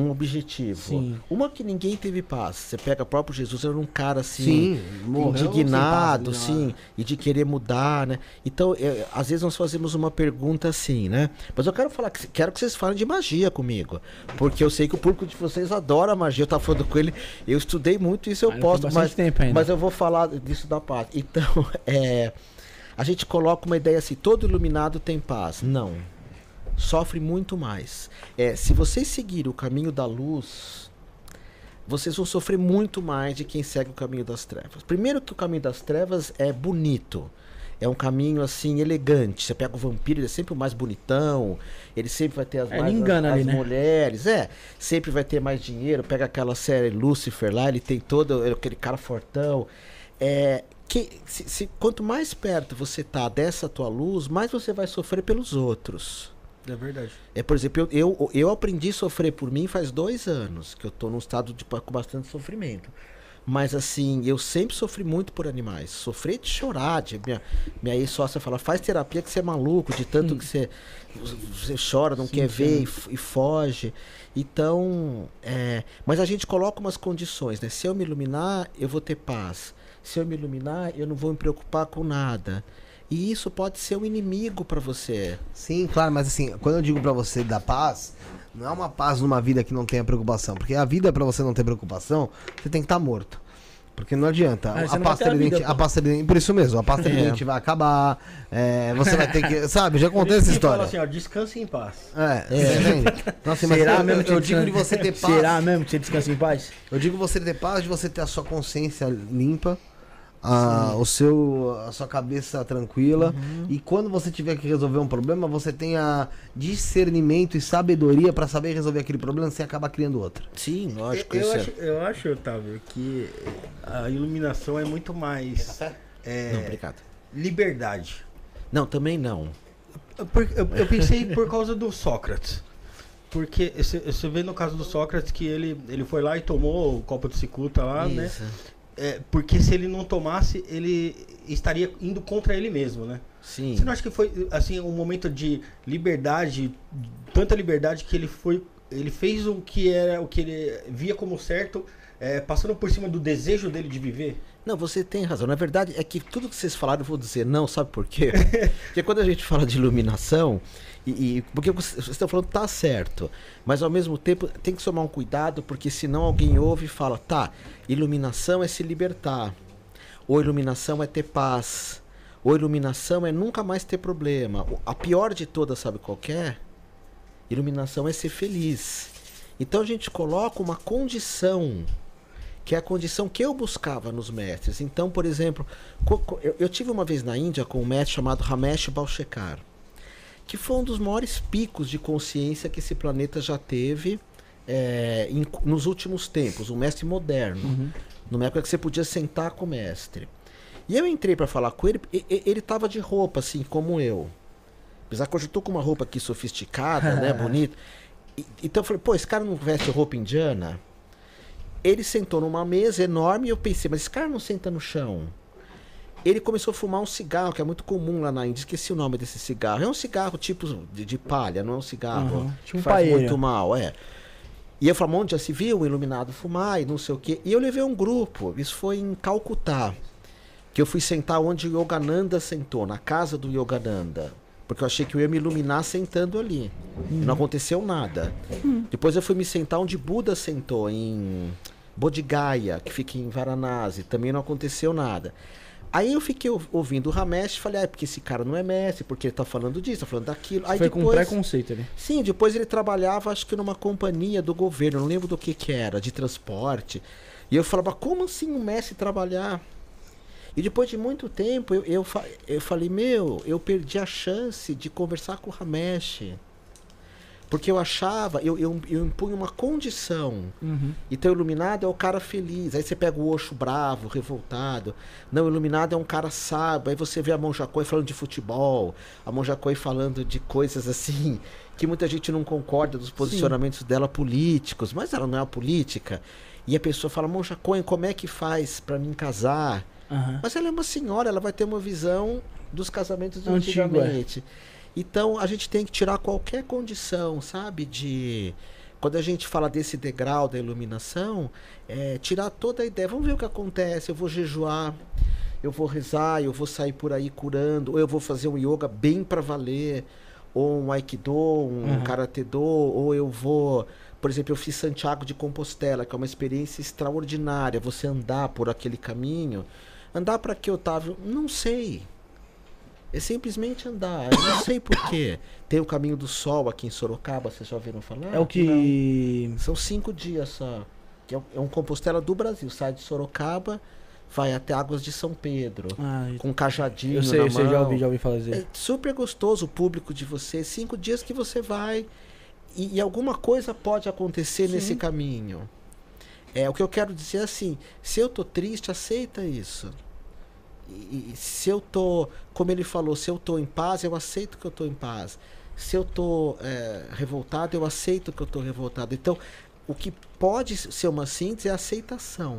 um objetivo. Sim. Uma que ninguém teve paz. Você pega o próprio Jesus, era um cara assim, sim, indignado, paz, sim, e de querer mudar, né? Então, é, às vezes nós fazemos uma pergunta assim, né? Mas eu quero falar, quero que vocês falem de magia comigo, porque eu sei que o público de vocês adora magia. Eu tava falando com ele, eu estudei muito isso, eu posso, mas, mas eu vou falar disso da paz. Então, é, a gente coloca uma ideia assim: todo iluminado tem paz. Não sofre muito mais. É, se vocês seguirem o caminho da luz, vocês vão sofrer muito mais de quem segue o caminho das trevas. Primeiro que o caminho das trevas é bonito. É um caminho assim elegante. Você pega o vampiro, ele é sempre o mais bonitão. Ele sempre vai ter as, mais, engana as, ali, as né? mulheres. É, sempre vai ter mais dinheiro. Pega aquela série Lucifer lá, ele tem todo aquele cara fortão. É, que se, se, quanto mais perto você tá dessa tua luz, mais você vai sofrer pelos outros. É verdade. É, por exemplo, eu, eu, eu aprendi a sofrer por mim faz dois anos, que eu tô num estado de, com bastante sofrimento. Mas assim, eu sempre sofri muito por animais. Sofri de chorar. De, minha, minha ex-sócia fala, faz terapia que você é maluco, de tanto que você, você chora, não sim, quer sim. ver e, e, foge. Então, é, mas a gente coloca umas condições, né? Se eu me iluminar, eu vou ter paz. Se eu me iluminar, eu não vou me preocupar com nada. E isso pode ser um inimigo para você. Sim, claro, mas assim, quando eu digo pra você da paz, não é uma paz numa vida que não tenha preocupação. Porque a vida, pra você não ter preocupação, você tem que estar morto. Porque não adianta. Ah, a não vai pasta de dente, vida, a pasta de dente, por isso mesmo, a pasta de É. dente vai acabar. é, você vai ter que, sabe, já contei essa história. assim, ó, descanse em paz. É, você entende? Nossa, mas Será eu, mesmo eu, que eu você digo de você ter paz. Será mesmo que você descansa em paz? Eu digo você ter paz de você ter a sua consciência limpa, a, o seu, a sua cabeça tranquila. Uhum. E quando você tiver que resolver um problema, você tenha discernimento e sabedoria pra saber resolver aquele problema sem acabar criando outro. Sim, lógico. eu, isso é- acho, eu acho, Otávio, que a iluminação é muito mais é, Não, obrigado. liberdade. Não, também não. Por- Eu, eu pensei por causa do Sócrates. Porque você vê no caso do Sócrates que ele, ele foi lá e tomou o copo de cicuta lá, né? É, porque se ele não tomasse, ele estaria indo contra ele mesmo, né? Sim. Você não acha que foi assim um momento de liberdade, tanta liberdade que ele foi, ele fez o que era o que ele via como certo, é, passando por cima do desejo dele de viver? Não, você tem razão. Na verdade, é que tudo que vocês falaram, eu vou dizer não, sabe por quê? porque quando a gente fala de iluminação, e, e- porque você- estão falando tá certo, mas ao mesmo tempo tem que tomar um cuidado, porque senão alguém ouve e fala, tá, iluminação é se libertar, ou iluminação é ter paz, ou iluminação é nunca mais ter problema. A pior de todas, sabe qual é? Iluminação é ser feliz. Então a gente coloca uma condição que é a condição que eu buscava nos mestres. Então, por exemplo, eu tive uma vez na Índia com um mestre chamado Ramesh Balshekar, que foi um dos maiores picos de consciência que esse planeta já teve é, em- nos últimos tempos, um mestre moderno, numa época que você podia sentar com o mestre. E eu entrei para falar com ele, e- e- ele tava de roupa assim como eu. Apesar que hoje eu tô com uma roupa aqui sofisticada, né, bonita. E- Então eu falei, pô, esse cara não veste roupa indiana? Ele sentou numa mesa enorme e eu pensei, mas esse cara não senta no chão. Ele começou a fumar um cigarro, que é muito comum lá na Índia. Esqueci o nome desse cigarro. É um cigarro tipo de, de palha, não é um cigarro Uhum, tipo um faz muito mal, é. E eu falei, onde já se viu um iluminado fumar e não sei o quê. E eu levei um grupo, isso foi em Calcutá, que eu fui sentar onde o Yogananda sentou, na casa do Yogananda. Porque eu achei que eu ia me iluminar sentando ali. Não aconteceu nada. Depois eu fui me sentar onde Buda sentou, em Bodhigaya, que fica em Varanasi. Também não aconteceu nada. Aí eu fiquei ou- ouvindo o Ramesh e falei, ah, é porque esse cara não é mestre, porque ele tá falando disso, tá falando daquilo. Aí Foi com depois... preconceito ali. Sim, depois ele trabalhava, acho que numa companhia do governo, não lembro do que que era, de transporte. E eu falava, como assim um mestre trabalhar? E depois de muito tempo, eu, eu, eu falei, meu, eu perdi a chance de conversar com o Ramesh. Porque eu achava, eu, eu, eu impunha uma condição. Uhum. Então, iluminado é o cara feliz. Aí você pega o Oxo bravo, revoltado. Não, iluminado é um cara sábio. Aí você vê a Monjacoi falando de futebol, a Monjacoi falando de coisas assim, que muita gente não concorda dos posicionamentos dela políticos, mas ela não é uma política. E a pessoa fala, Monjacoi, como é que faz pra mim casar? Aham. Mas ela é uma senhora, ela vai ter uma visão dos casamentos de Antigo, é. Então a gente tem que tirar qualquer condição, sabe? De. Quando a gente fala desse degrau da iluminação, é, tirar toda a ideia. Vamos ver o que acontece. Eu vou jejuar, eu vou rezar, eu vou sair por aí curando, ou eu vou fazer um yoga bem para valer, ou um aikido, um Uhum. karatê do, ou eu vou. Por exemplo, eu fiz Santiago de Compostela, que é uma experiência extraordinária. Você andar por aquele caminho. Andar para que, Otávio? Não sei. É simplesmente andar. Eu não sei porquê. Tem o caminho do sol aqui em Sorocaba, vocês já ouviram falar? É o que. Não. São cinco dias só. Que é um- é Compostela do Brasil. Sai de Sorocaba, vai até Águas de São Pedro. Ah, Com um cajadinho eu sei, na eu sei, já ouvi, já ouvi falar É super gostoso o público de você. Cinco dias que você vai e, e alguma coisa pode acontecer Sim. nesse caminho. É o que eu quero dizer é assim. Se eu tô triste, aceita isso. E, e se eu tô, como ele falou, se eu tô em paz, eu aceito que eu tô em paz. Se eu tô é, revoltado, eu aceito que eu tô revoltado. Então, o que pode ser uma síntese é a aceitação.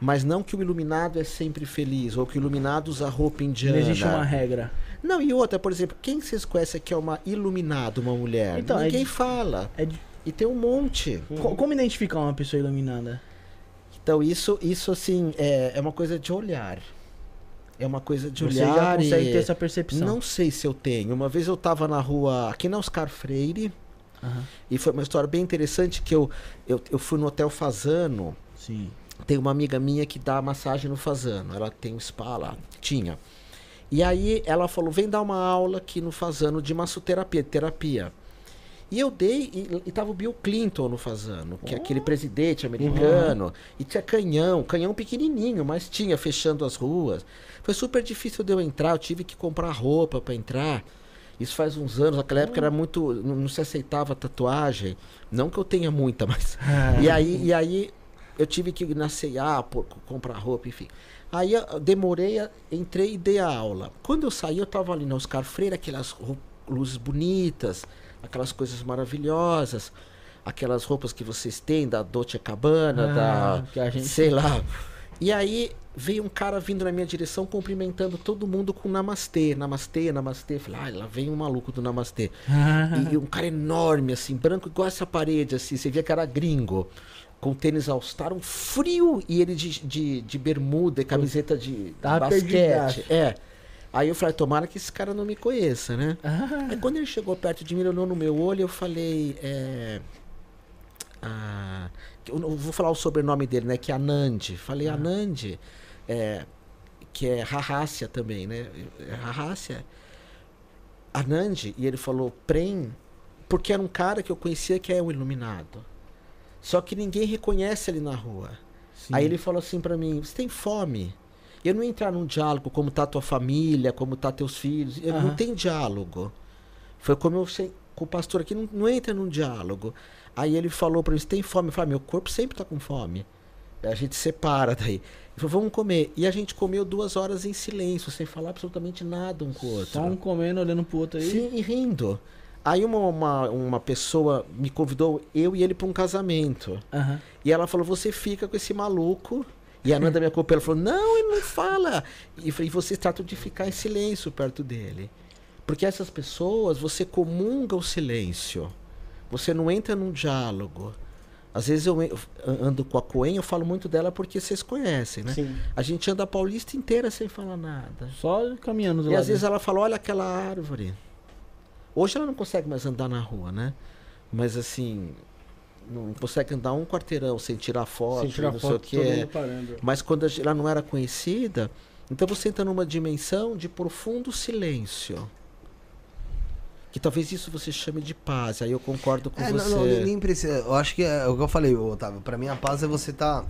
Mas não que o iluminado é sempre feliz, ou que o iluminado usa roupa Não indiana. existe uma regra. Não, e outra, por exemplo, quem vocês conhecem que é uma iluminada, uma mulher? Então, é Ninguém de- fala. É de- E tem um monte. Co- Como identificar uma pessoa iluminada? Então, isso, isso assim, é, é uma coisa de olhar. É uma coisa de Você já olhar consegue e... ter essa percepção. Não sei se eu tenho. Uma vez eu tava na rua, aqui na Oscar Freire, Aham. e foi uma história bem interessante que eu, eu, eu fui no Hotel Fazano, Sim. tem uma amiga minha que dá massagem no Fazano. Ela tem um spa lá. Tinha. E aí ela falou: vem dar uma aula aqui no Fazano de massoterapia, de terapia. E eu dei, e, e tava o Bill Clinton no Fazano, que é aquele presidente americano. E tinha canhão, canhão pequenininho, mas tinha, fechando as ruas. Foi super difícil de eu entrar, eu tive que comprar roupa para entrar. Isso faz uns anos, naquela época era muito. Não, não se aceitava tatuagem. Não que eu tenha muita, mas. E aí, e aí eu tive que ir na C&A, pô, comprar roupa, enfim. Aí eu demorei, entrei e dei a aula. Quando eu saí, eu tava ali na Oscar Freire, aquelas luzes bonitas, aquelas coisas maravilhosas, aquelas roupas que vocês têm da Dolce Cabana, Ah, da sei lá. E aí veio um cara vindo na minha direção cumprimentando todo mundo com namastê, namastê, namastê. Falei, ah, lá vem um maluco do namastê. E um cara enorme, assim, branco, igual essa parede, assim. Você via que era gringo. Com tênis All-Star, um frio. E ele de, de, de bermuda e camiseta de Tava basquete. É. Aí eu falei, tomara que esse cara não me conheça, né? Ah, Aí quando ele chegou perto de mim, ele olhou no meu olho, eu falei. É, ah, eu vou falar o sobrenome dele, né? Que é Anand. Falei, Anand, é, que é Rahácia também, né? É Rahácia. Anand, e ele falou, Prem, porque era um cara que eu conhecia que é um iluminado. Só que ninguém reconhece ele na rua. sim. Aí ele falou assim pra mim: Você tem fome? Eu não entrar num diálogo como tá tua família, como tá teus filhos. Eu não Aham. tem diálogo. Foi como eu sei com o pastor aqui, não, não entra num diálogo. Aí ele falou pra mim: Você tem fome? Eu falei: "Ah, Meu corpo sempre tá com fome. A gente separa daí. Vamos comer. E a gente comeu duas horas em silêncio, sem falar absolutamente nada um com o outro. Só um comendo, olhando pro outro aí. Sim, e rindo. Aí uma, uma, uma pessoa me convidou, eu e ele, pra um casamento. Aham. E ela falou: Você fica com esse maluco. E a Nanda, minha copeira, falou: Não, ele não fala. E, e vocês tratam de ficar em silêncio perto dele. Porque essas pessoas, você comunga o silêncio. Você não entra num diálogo. Às vezes eu ando com a Coen, eu falo muito dela porque vocês conhecem, né? Sim. A gente anda a Paulista inteira sem falar nada. Só caminhando do E lado. às vezes ela fala, olha aquela árvore. Hoje ela não consegue mais andar na rua, né? Mas assim, não consegue andar um quarteirão sem tirar foto, Sem tirar não foto, sei o que é. Mas quando ela não era conhecida, então você entra numa dimensão de profundo silêncio. Que talvez isso você chame de paz. Aí eu concordo com É, você. não, não, nem precisa. Eu acho que é o que eu falei, Otávio. Pra mim, a paz é você estar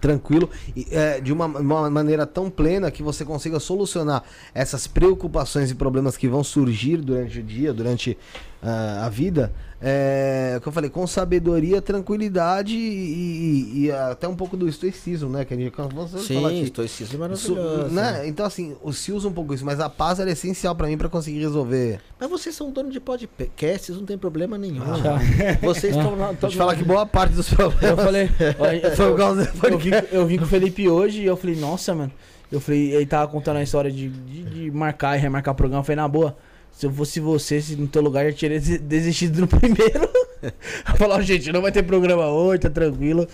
tranquilo e é, de uma, uma maneira tão plena que você consiga solucionar essas preocupações e problemas que vão surgir durante o dia, durante ah, a vida. É, o que eu falei, com sabedoria, tranquilidade e, e- até um pouco do estoicismo, né? Que a gente vamos falar Sim, aqui. estoicismo é Su- maravilhoso. né? Então, assim, o se usa um pouco isso, mas a paz é essencial pra mim pra conseguir resolver. Mas vocês são dono de podcast, não tem problema nenhum. Ah. Vocês estão lá. Vou te falar que boa parte dos problemas Eu falei. foi causa Eu vim, eu vim com o Felipe hoje e eu falei, nossa, mano. Eu falei, ele tava contando a história de, de, de marcar e remarcar o programa. Eu falei, na boa, se eu fosse você, se no teu lugar, já teria des- desistido no primeiro. ó, gente, não vai ter programa hoje, tá tranquilo.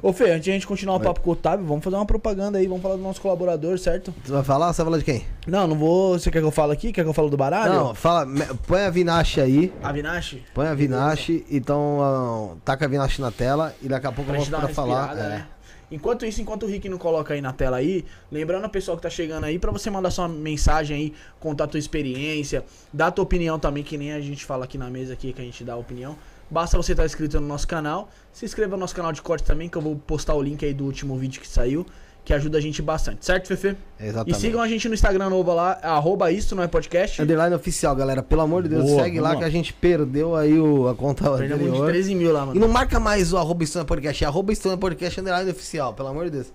Ô, Fê, antes de a gente continuar o papo com o Otávio, vamos fazer uma propaganda aí, vamos falar do nosso colaborador, certo? Você vai falar? Você vai falar de quem? Não, não vou. Você quer que eu fale aqui? Quer que eu fale do baralho? Não, fala, põe a Vinache aí, Avinash? põe a Vinache, então ah, taca a Vinache na tela e daqui a pouco Pra eu dar pra falar. é. né? Enquanto isso, enquanto o Rick não coloca aí na tela aí, lembrando a pessoa que tá chegando aí, pra você mandar sua mensagem aí, contar a tua experiência, dar a tua opinião também, que nem a gente fala aqui na mesa aqui, que a gente dá a opinião. Basta você estar inscrito no nosso canal, se inscreva no nosso canal de corte também, que eu vou postar o link aí do último vídeo que saiu, que ajuda a gente bastante, certo, Fefe? E Exatamente. sigam a gente no Instagram novo lá, arroba isso não é podcast. Underline oficial, galera. Pelo amor de Deus, Boa, segue lá lá. que a gente perdeu aí o, a conta Perdemos de anterior. 13 mil lá, E mano. não marca mais o arroba Estônia Podcast, é arroba Estônia Podcast underline oficial, pelo amor de Deus.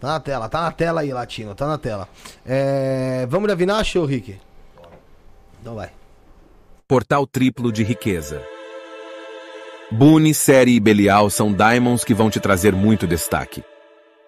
Tá na tela, tá na tela aí, Latino, tá na tela. É, vamos da Vinache ou Rick? Então vai. Portal triplo de riqueza. Boone, Série e Belial são diamonds que vão te trazer muito destaque.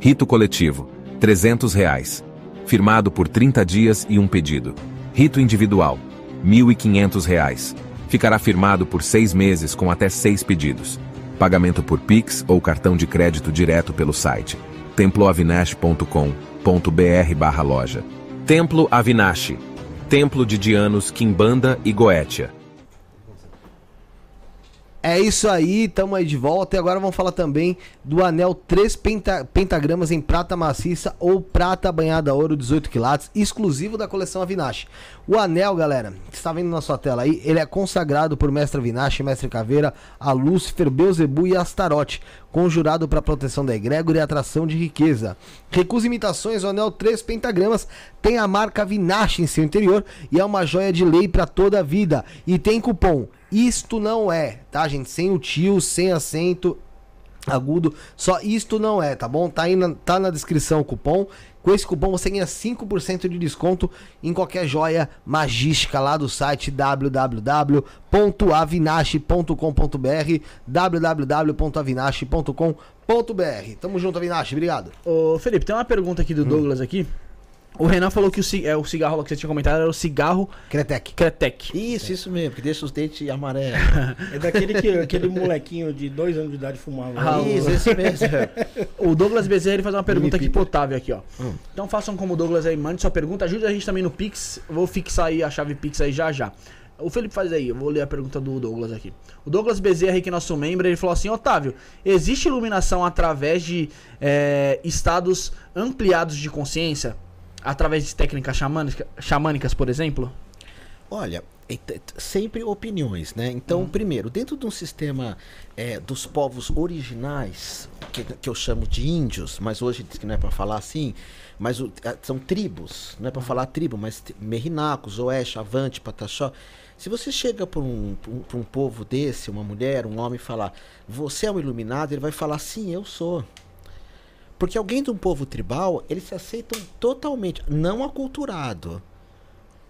Rito coletivo, 300 reais. Firmado por 30 dias e um pedido. Rito individual, 1.500 reais. Ficará firmado por seis meses com até seis pedidos. Pagamento por Pix ou cartão de crédito direto pelo site temploavinash.com.br barra loja. Templo Avinash, Templo de Dianos, Quimbanda e Goetia. É isso aí, tamo aí de volta e agora vamos falar também do anel 3 penta, pentagramas em prata maciça ou prata banhada a ouro 18 quilates, exclusivo da coleção Avinash. O anel, galera, que está vendo na sua tela aí, ele é consagrado por Mestre Avinash, Mestre Caveira, a Lúcifer, Beuzebu e Astarote, conjurado para proteção da egrégora e atração de riqueza. Recusa imitações, o anel 3 pentagramas tem a marca Avinash em seu interior e é uma joia de lei para toda a vida. E tem cupom isto não é, tá, gente? Sem o tio, sem acento agudo, só isto não é, tá bom? Tá aí na, tá na descrição o cupom. Com esse cupom você ganha 5% de desconto em qualquer joia magística lá do site www.avinash.com.br www.avinash.com.br Tamo junto, Avinash, obrigado. Ô, Felipe, tem uma pergunta aqui do Douglas aqui. O Renan falou que o, ci- é, o cigarro que você tinha comentado era o cigarro Cretec. Cretec. Isso, isso mesmo, que deixa os dentes amarelos. É daquele que aquele molequinho de dois anos de idade fumava. Ah, isso, esse mesmo. O Douglas Bezerra ele faz uma pergunta aqui pro Otávio aqui, ó. Então façam como o Douglas aí, mande sua pergunta, ajude a gente também no Pix. Eu Vou fixar aí a chave Pix aí já já. O Felipe faz aí, eu vou ler a pergunta do Douglas aqui. O Douglas Bezerra, que é nosso membro, ele falou assim: Otávio, existe iluminação através de é, estados ampliados de consciência? Através de técnicas xamânica- xamânicas, por exemplo? Olha, é sempre opiniões, né? Então, primeiro, dentro de um sistema é, dos povos originais, que, que eu chamo de índios, mas hoje diz que não é para falar assim, mas o- são tribos, não é para falar tribo, mas Merinacos, Oeste, Avante, Pataxó. Se você chega para um, um, um povo desse, uma mulher, um homem, e falar, você é um iluminado, ele vai falar, sim, eu sou. Porque alguém de um povo tribal, eles se aceitam totalmente, não aculturado.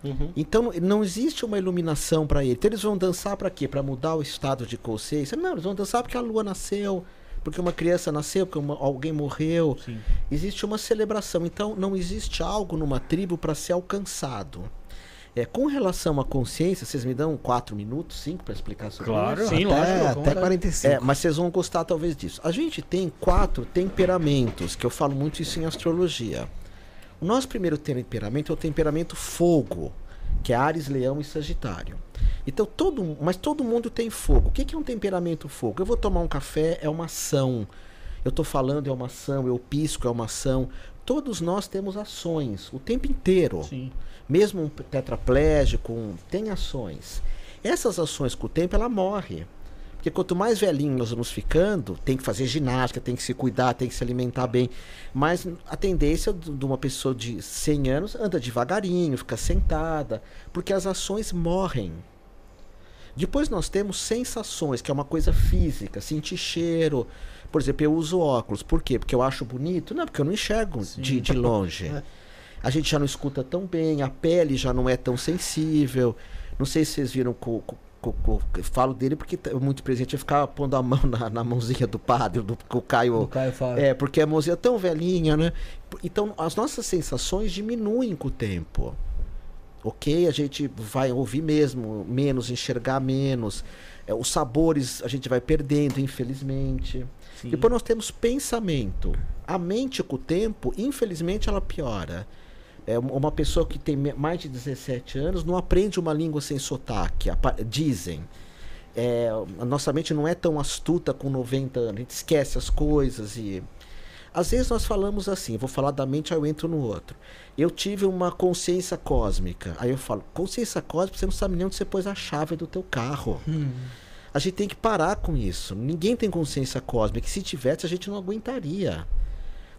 Uhum. Então não- existe uma iluminação para ele. Então eles vão dançar para quê? Para mudar o estado de consciência? Não, eles vão dançar porque a lua nasceu, porque uma criança nasceu, porque uma- alguém morreu. Sim. Existe uma celebração. Então não existe algo numa tribo para ser alcançado. É, com relação à consciência, vocês me dão quatro minutos, cinco para explicar sobre Claro. isso? Sim, até, lógico, até vontade. 45. É, mas vocês vão gostar talvez disso. A gente tem quatro temperamentos, que eu falo muito isso em astrologia. O nosso primeiro temperamento é o temperamento fogo, que é Ares, Leão e Sagitário. Então todo, mas todo mundo tem fogo. O que que é um temperamento fogo? Eu vou tomar um café, é uma ação. Eu estou falando, é uma ação. Eu pisco, é uma ação. Todos nós temos ações o tempo inteiro. Sim. Mesmo um tetraplégico, um- tem ações. Essas ações com o tempo, ela morre. Porque quanto mais velhinho nós vamos ficando, tem que fazer ginástica, tem que se cuidar, tem que se alimentar bem. Mas a tendência de de uma pessoa de 100 anos anda devagarinho, fica sentada, porque as ações morrem. Depois nós temos sensações, que é uma coisa física, sentir cheiro. Por exemplo, eu uso óculos. Por quê? Porque eu acho bonito? Não, porque eu não enxergo de, de longe. A gente já não escuta tão bem, a pele já não é tão sensível. Não sei se vocês viram co, co, co- co- eu falo dele porque tá muito presente eu ficava pondo a mão na, na mãozinha do padre, do, que o Caio. O Caio fala. É, porque a mãozinha é tão velhinha, né? Então as nossas sensações diminuem com o tempo. Ok, a gente vai ouvir mesmo, menos, enxergar menos. É, os sabores a gente vai perdendo, infelizmente. Sim. Depois nós temos pensamento. A mente com o tempo, infelizmente, ela piora. É, um- uma pessoa que tem mais de 17 anos não aprende uma língua sem sotaque, dizem. É, a nossa mente não é tão astuta com 90 anos, a gente esquece as coisas e. Às vezes nós falamos assim, vou falar da mente, aí eu entro no outro. Eu tive uma consciência cósmica. Aí eu falo, consciência cósmica, você não sabe nem onde você pôs a chave do teu carro. A gente tem que parar com isso. Ninguém tem consciência cósmica. Se tivesse, a gente não aguentaria.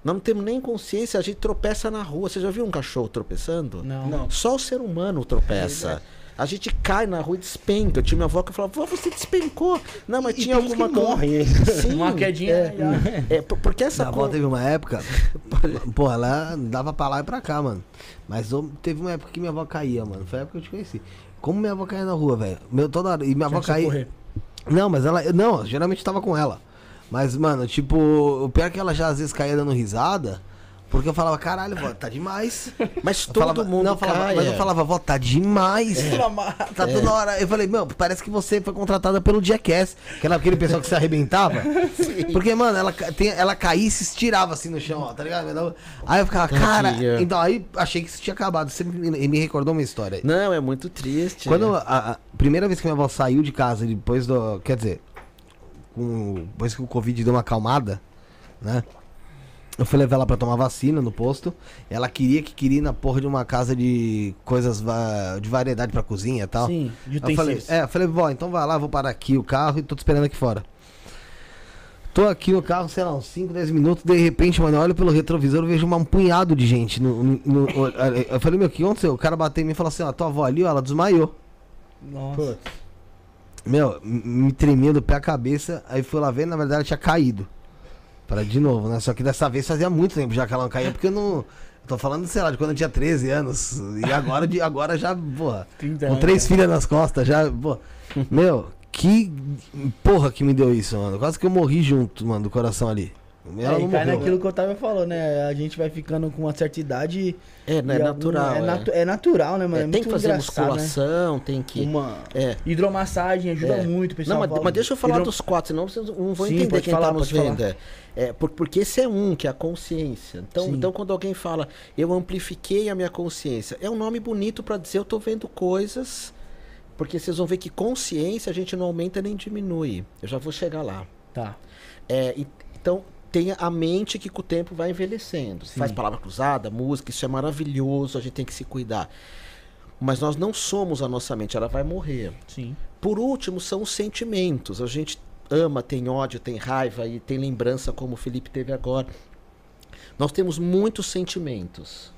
Nós não temos nem consciência, a gente tropeça na rua. Você já viu um cachorro tropeçando? Não. Não. Só o ser humano tropeça. A gente cai na rua e despenca. Eu tinha minha avó que falava, vó, você despencou. Não, mas E tinha alguma que coisa. morrem. Sim, Uma quedinha. É, é, por- porque essa Minha avó teve uma época. Pô, ela dava pra lá e pra cá, mano. Mas teve uma época que minha avó caía, mano. Foi a época que eu te conheci. Como minha avó caía na rua, velho? Meu, toda hora. E minha avó Tinha que caía. socorrer. Não, mas ela. Não, geralmente tava com ela. Mas, mano, tipo, o pior é que ela já às vezes caía dando risada. Porque eu falava, caralho, vó, tá demais. Mas todo falava, mundo não, eu falava, cai. Mas eu é. falava, vó, tá demais. Tá toda hora. Eu falei, meu, parece que você foi contratada pelo Jackass. Aquela, aquele pessoal que se arrebentava. Porque, mano, ela, tem, ela caía e se estirava assim no chão, ó, tá ligado? Aí eu ficava, cara. Tadinha. Então, aí achei que isso tinha acabado. Você me, me recordou uma história aí. Não, é muito triste. Quando a, a primeira vez que minha avó saiu de casa, depois do. Quer dizer, com, depois que o Covid deu uma acalmada, né? Eu fui levar ela pra tomar vacina no posto. Ela queria que queria ir na porra de uma casa de coisas va- de variedade pra cozinha e tal. Sim, de Eu falei, é, eu falei, vó, então vai lá, vou parar aqui o carro e tô te esperando aqui fora. Tô aqui no carro, sei lá, uns 5, 10 minutos, de repente, mano, eu olho pelo retrovisor e vejo uma- um punhado de gente. No, no- no- eu falei, meu, o que aconteceu? O cara bateu em mim e falou assim, ó, tua avó ali, ó, ela desmaiou. Nossa. Meu, me tremia do pé à cabeça, aí fui lá ver, na verdade tinha caído. Para de novo, né? Só que dessa vez fazia muito tempo já que ela não caía, porque eu não. Tô falando, sei lá, de quando eu tinha 13 anos. E agora, de, agora já, porra. 30 Com três filhas nas costas, já. Pô, meu, que porra que me deu isso, mano. Quase que eu morri junto, mano, do coração ali. Ela É, e cai morreu. naquilo que o Otávio falou, né? A gente vai ficando com uma certa idade. É, não é e natural. É, é. natu- é natural, né, mano? É, É tem que fazer né? musculação, tem que. Uma É. hidromassagem ajuda É. muito, pessoal. Não, mas, fala- mas deixa eu falar hidro- dos quatro, senão vocês não vão Sim, entender quem falar, tá nos vendo. É, É, por- porque esse é um, que é a consciência. Então, Sim. então, quando alguém fala, eu amplifiquei a minha consciência, é um nome bonito para dizer eu tô vendo coisas. Porque vocês vão ver que consciência a gente não aumenta nem diminui. Eu já vou chegar lá. Tá. É, então, tenha a mente que com o tempo vai envelhecendo. Faz palavra cruzada, música, isso é maravilhoso, a gente tem que se cuidar. Mas nós não somos a nossa mente, ela vai morrer. Sim. Por último, são os sentimentos. A gente ama, tem ódio, tem raiva e tem lembrança, como o Felipe teve agora. Nós temos muitos sentimentos.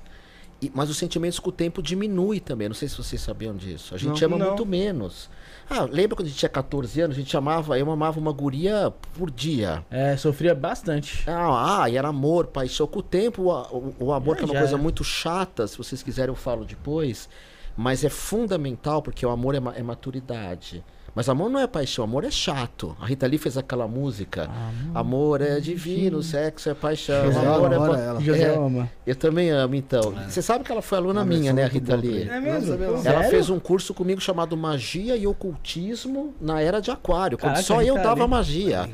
E- mas os sentimentos com o tempo diminui também. Não sei se vocês sabiam disso. A gente Não. ama Não. muito menos. Ah, lembra quando a gente tinha 14 anos? A gente amava, eu amava uma guria por dia. É, sofria bastante. Ah, ah, e era amor, paixão. Com o tempo, o, o- amor, É, que é uma coisa é. muito chata, se vocês quiserem eu falo depois, mas é fundamental porque o amor é, é maturidade. Mas amor não é paixão, amor é chato. A Rita Lee fez aquela música. Amor é divino, sexo é paixão. José amor é adora bo- ela. José É, ama. Eu também amo, então. Você sabe que ela foi aluna Uma minha, né, a Rita Lee? É mesmo? Ela Sério? fez um curso comigo chamado Magia e Ocultismo na Era de Aquário, quando Caraca, só eu dava Lee. magia.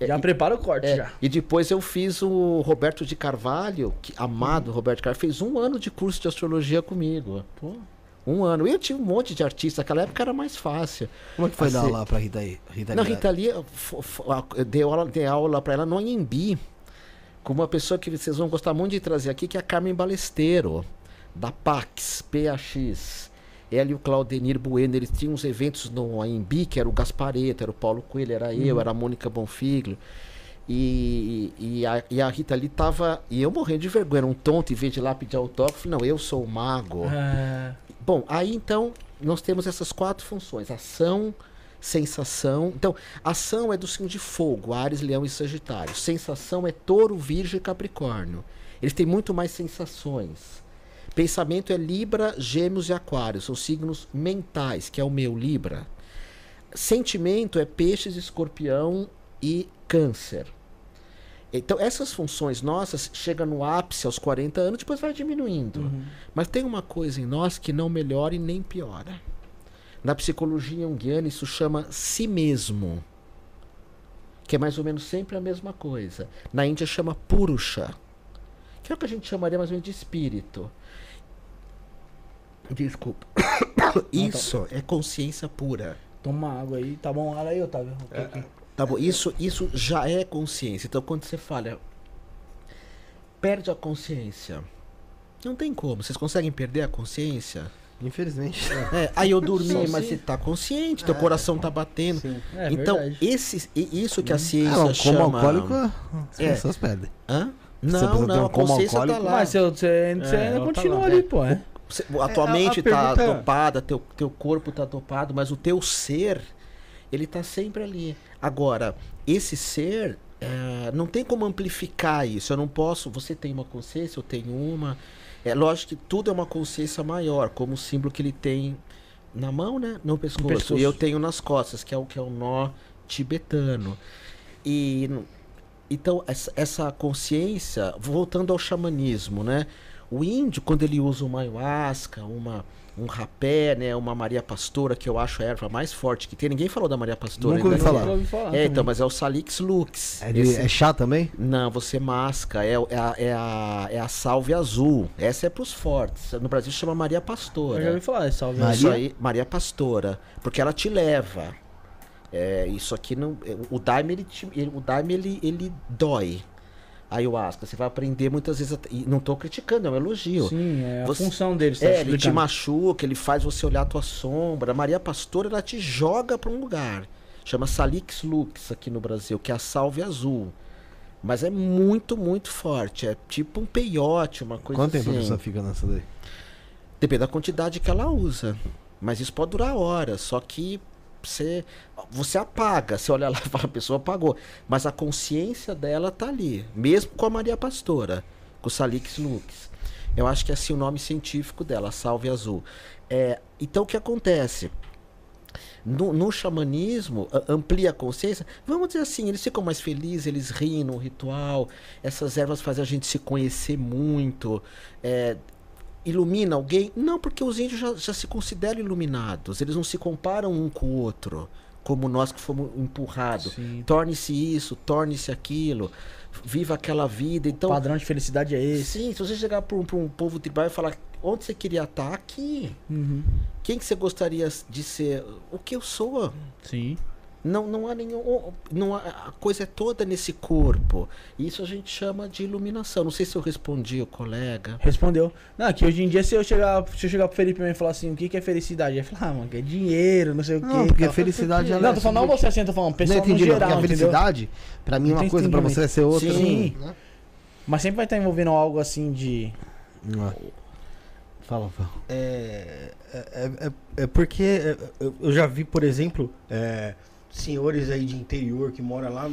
Já prepara o corte, É, já. e depois eu fiz o Roberto de Carvalho, que, amado Roberto de Carvalho, fez um ano de curso de astrologia comigo. Pô. Um ano. Eu tinha um monte de artistas, naquela época era mais fácil. Como é que foi dar Assim, aula pra Rita? Rita Não? Rita Lee, dei aula, dei aula pra ela no Anhembi, com uma pessoa que vocês vão gostar muito de trazer aqui, que é a Carmen Balesteiro, da Pax, PAX. Ela e o Claudenir Bueno, eles tinham uns eventos no Anhembi, que era o Gaspareto, era o Paulo Coelho, era eu, era a Mônica Bonfiglio. E, e, a, e a Rita ali tava. E eu morrendo de vergonha, era um tonto, em vez de ir lá pedir autógrafo, não, eu sou o mago. É, Bom, aí então nós temos essas quatro funções: ação, sensação. Então, ação é do signo de fogo, Ares, Leão e Sagitário. Sensação é Touro, Virgem e Capricórnio. Eles têm muito mais sensações. Pensamento é Libra, Gêmeos e Aquário. São signos mentais, que é o meu Libra. Sentimento é Peixes, Escorpião e Câncer. Então, essas funções nossas chegam no ápice aos 40 anos, depois vai diminuindo. Mas tem uma coisa em nós que não melhora e nem piora. Na psicologia junguiana, isso chama si mesmo. Que é mais ou menos sempre a mesma coisa. Na Índia chama purusha. Que é o que a gente chamaria mais ou menos de espírito. Desculpa. Isso é consciência pura. toma água aí. Tá bom? Olha aí, Otávio. Ok, ok. Tá bom, isso, isso já é consciência. Então, quando você fala, perde a consciência. Não tem como. Vocês conseguem perder a consciência? Infelizmente. É, aí eu dormi, Só mas se- você tá consciente, teu coração tá batendo. É então, verdade. esse, isso que a Ah, ciência não, como chama... alcoólico, as É. pessoas perdem. Hã? Não, não, a como consciência tá lá. Mas você, você, você É, ainda tá continua lá. ali, É. pô. É. Você- a tua É, a- mente a tá pergunta- dopada, teu, teu corpo tá dopado, mas o teu ser, ele tá sempre ali. Agora, esse ser, é, não tem como amplificar isso. Eu não posso. Você tem uma consciência, eu tenho uma. É lógico que tudo é uma consciência maior, como o símbolo que ele tem na mão, né? No pescoço. pescoço. E eu tenho nas costas, que é o que é o nó tibetano. E então essa, essa consciência, voltando ao xamanismo, né? O índio quando ele usa uma ayahuasca, uma um rapé, né, uma Maria Pastora, que eu acho a erva mais forte que tem. Ninguém falou da Maria Pastora Nunca ouvi ainda, falar. ouvi falar É, então, mas é o Salix Lux. É, de- Esse- é chá também? não, você masca. É, é, a, é, a, é a salve azul. Essa é pros fortes. No Brasil chama Maria Pastora. Eu já ouvi falar, salve. Maria? Isso aí, Maria Pastora. Porque ela te leva. É, isso aqui não. é, O Daime, ele, o Daime ele, ele dói. A ayahuasca. Você vai aprender muitas vezes. E não tô criticando, é um elogio. Sim, é a Você- função deles. tá É, ele te machuca, ele faz você olhar a tua sombra. A Maria Pastora, ela te joga pra um lugar. Chama Salix Lux aqui no Brasil, que é a salve azul. Mas é muito, muito forte. É tipo um peiote, uma coisa Quanto tempo a assim. pessoa fica nessa daí? Depende da quantidade que ela usa. Mas isso pode durar horas. Só que você, você apaga. Você olha lá e fala, a pessoa apagou. Mas a consciência dela tá ali. Mesmo com a Maria Pastora, com o Salix Lux. Eu acho que é assim o nome científico dela, Salve Azul. É, então o que acontece? No, no xamanismo, amplia a consciência. Vamos dizer assim, eles ficam mais felizes, eles riem no ritual. Essas ervas fazem a gente se conhecer muito. É, ilumina alguém? Não, porque os índios já, já se consideram iluminados. Eles não se comparam um com o outro, como nós que fomos empurrados. Torne-se isso, torne-se aquilo, viva aquela vida. O Então, padrão de felicidade é esse. sim, se você chegar para um, um povo tribal e falar onde você queria estar, aqui. Uhum. Quem que você gostaria de ser? O que eu sou? Sim. Não, não há nenhum. Não há, a coisa é toda nesse corpo. Isso a gente chama de iluminação. Não sei se eu respondi o colega. Respondeu. Não, que hoje em dia, se eu chegar, se eu chegar pro Felipe e falar assim, o que, que é felicidade? Ele vai falar, ah, mano, que é dinheiro, não sei o quê. Não, porque tal. felicidade ela Não, é tô falando não você assim, eu tô falando Não pessoal no entendi, não, geral, porque a entendeu? felicidade, pra mim, é uma Entendi, coisa, pra você vai ser outra. Sim. né? Mas sempre vai estar envolvendo algo assim de... Não é. Fala, fala. É, é, é, é porque é, eu- eu já vi, por exemplo, é, senhores aí de interior que moram lá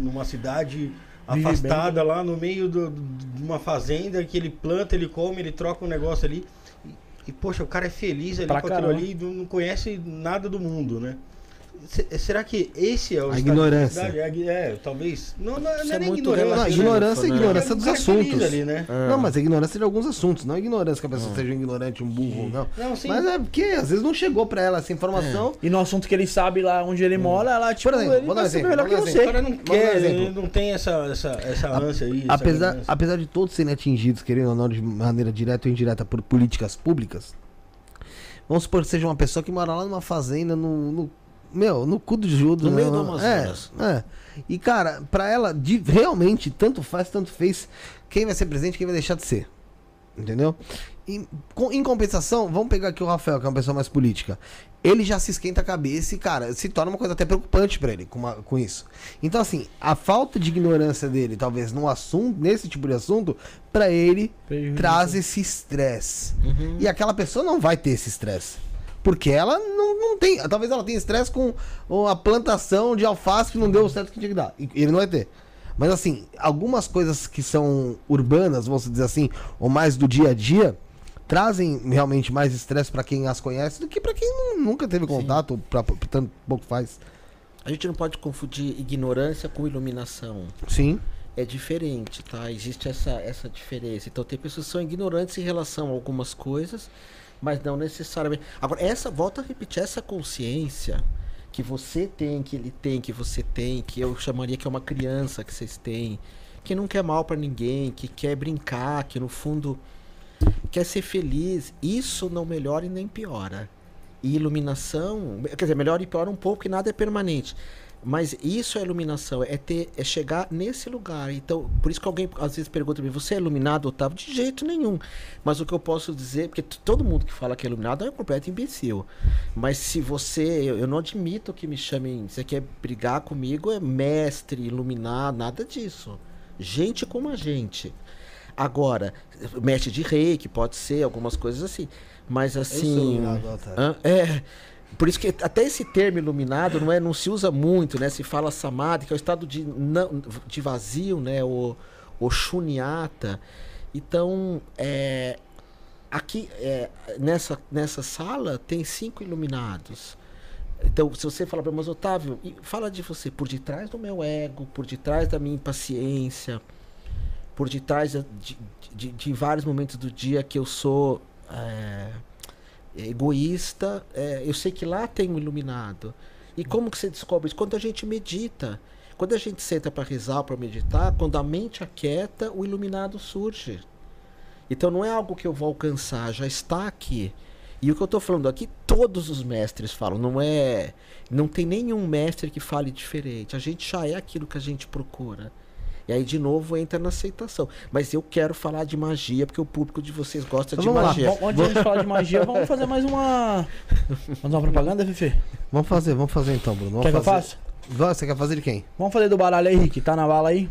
numa cidade Vive afastada, lá no meio do- de uma fazenda, que ele planta, ele come, ele troca um negócio ali. E, e, poxa, o cara é feliz ali Pra com aquilo ali e não conhece nada do mundo, né? Se- será que esse é o A ignorância. É, é, talvez. Não, não, não é é nem muito ignorância. Não, né? ignorância é né? ignorância dos é assuntos. ali, né? Não, mas é ignorância de alguns assuntos, não é ignorância que a pessoa seja um ignorante, um burro, não. Não, sim. Mas é porque às vezes não chegou pra ela essa informação. E no assunto que ele sabe lá onde ele mora, ela, tipo, exemplo, ele vou dar um exemplo, melhor que um O você. cara não quer, ele não tem essa, essa, essa ânsia aí. essa Apesar, ganância. apesar de todos serem atingidos, querendo ou não, de maneira direta ou indireta, por políticas públicas, vamos supor que seja uma pessoa que mora lá numa fazenda, no. no- meu, no cu do judo. No né? meio do Amazonas. É, é. E, cara, pra ela, de- realmente, tanto faz, tanto fez quem vai ser presidente quem vai deixar de ser. Entendeu? Em, com- em compensação, vamos pegar aqui o Rafael, que é uma pessoa mais política. Ele já se esquenta a cabeça e, cara, se torna uma coisa até preocupante pra ele com, uma- com isso. Então, assim, a falta de ignorância dele, talvez, no assunto, nesse tipo de assunto, pra ele Prejuízo. traz esse estresse. E aquela pessoa não vai ter esse estresse. Porque ela não, não tem. Talvez ela tenha estresse com a plantação de alface que não deu o certo que tinha que dar. Ele não vai ter. Mas assim, algumas coisas que são urbanas, vamos dizer assim, ou mais do dia a dia, trazem realmente mais estresse pra quem as conhece do que pra quem nu- nunca teve contato, ou pra, pra tanto pouco faz. A gente não pode confundir ignorância com iluminação. Sim. É diferente, tá? Existe essa, essa diferença. Então tem pessoas que são ignorantes em relação a algumas coisas, mas não necessariamente. Agora, essa, volta a repetir, essa consciência que você tem, que ele tem, que você tem, que eu chamaria que é uma criança que vocês têm, que não quer mal pra ninguém, que quer brincar, que no fundo quer ser feliz, isso não melhora e nem piora. E iluminação, quer dizer, melhora e piora um pouco, que nada é permanente. Mas isso é iluminação, é ter, é chegar nesse lugar. Então, por isso que alguém às vezes pergunta pra mim, você é iluminado, Otávio? De jeito nenhum. Mas o que eu posso dizer, porque todo mundo que fala que é iluminado é um completo imbecil. Mas se você, eu, eu não admito que me chamem, você quer brigar comigo, é mestre, iluminado, nada disso. Gente como a gente. Agora, mestre de reiki, pode ser, algumas coisas assim. Mas assim. iluminado, Otávio. É. Por isso que até esse termo iluminado não, é, não se usa muito, né? Se fala samadhi, que é o estado de, não, de vazio, né? O, o shunyata. Então, é, aqui é, nessa, nessa sala tem cinco iluminados. Então, se você falar para mas Otávio, fala de você por detrás do meu ego, por detrás da minha impaciência, por detrás de, de, de vários momentos do dia que eu sou é, egoísta, é, eu sei que lá tem um iluminado. E como que você descobre isso? Quando a gente medita. Quando a gente senta para rezar, para meditar, quando a mente aquieta, o iluminado surge. Então não é algo que eu vou alcançar, já está aqui. E o que eu estou falando aqui, todos os mestres falam, não é, não tem nenhum mestre que fale diferente. A gente já é aquilo que a gente procura. E aí de novo entra na aceitação. Mas eu quero falar de magia porque o público de vocês gosta Então de vamos lá, magia. Bom, antes de a gente falar de magia, vamos fazer mais uma. Mais uma propaganda, Fefe? Vamos fazer, vamos fazer então, Bruno. Vamos Quer que eu fazer. faça? Você quer fazer de quem? Vamos fazer do baralho aí, Rick. Tá na bala aí?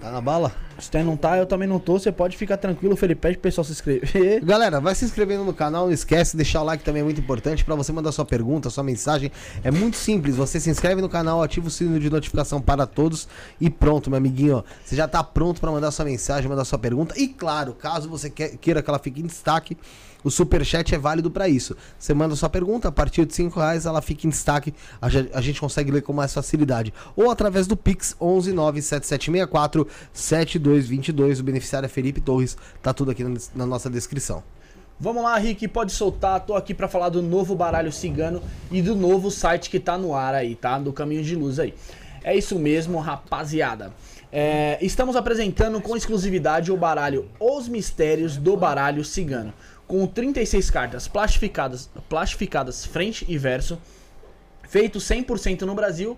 Tá na bala? Se você não tá, eu também não tô. Você pode ficar tranquilo, Felipe. Pede pro pessoal se inscrever. Galera, vai se inscrevendo no canal, não esquece, deixar o like também é muito importante para você mandar sua pergunta, sua mensagem. É muito simples, você se inscreve no canal, ativa o sino de notificação para todos e pronto, meu amiguinho, você já tá pronto para mandar sua mensagem, mandar sua pergunta. E claro, caso você que- queira que ela fique em destaque, o superchat é válido para isso. Você manda sua pergunta, a partir de 5 reais ela fica em destaque, a, ge- a gente consegue ler com mais facilidade. Ou através do Pix 11 97764 7222, o beneficiário é Felipe Torres, tá tudo aqui na, nossa descrição. Vamos lá, Rick, pode soltar. Tô aqui pra falar do novo baralho cigano e do novo site que tá no ar aí, tá? Do Caminho de Luz aí. É isso mesmo, rapaziada. É, estamos apresentando com exclusividade o baralho Os Mistérios do Baralho Cigano, com 36 cartas plastificadas, plastificadas frente e verso, feito 100% no Brasil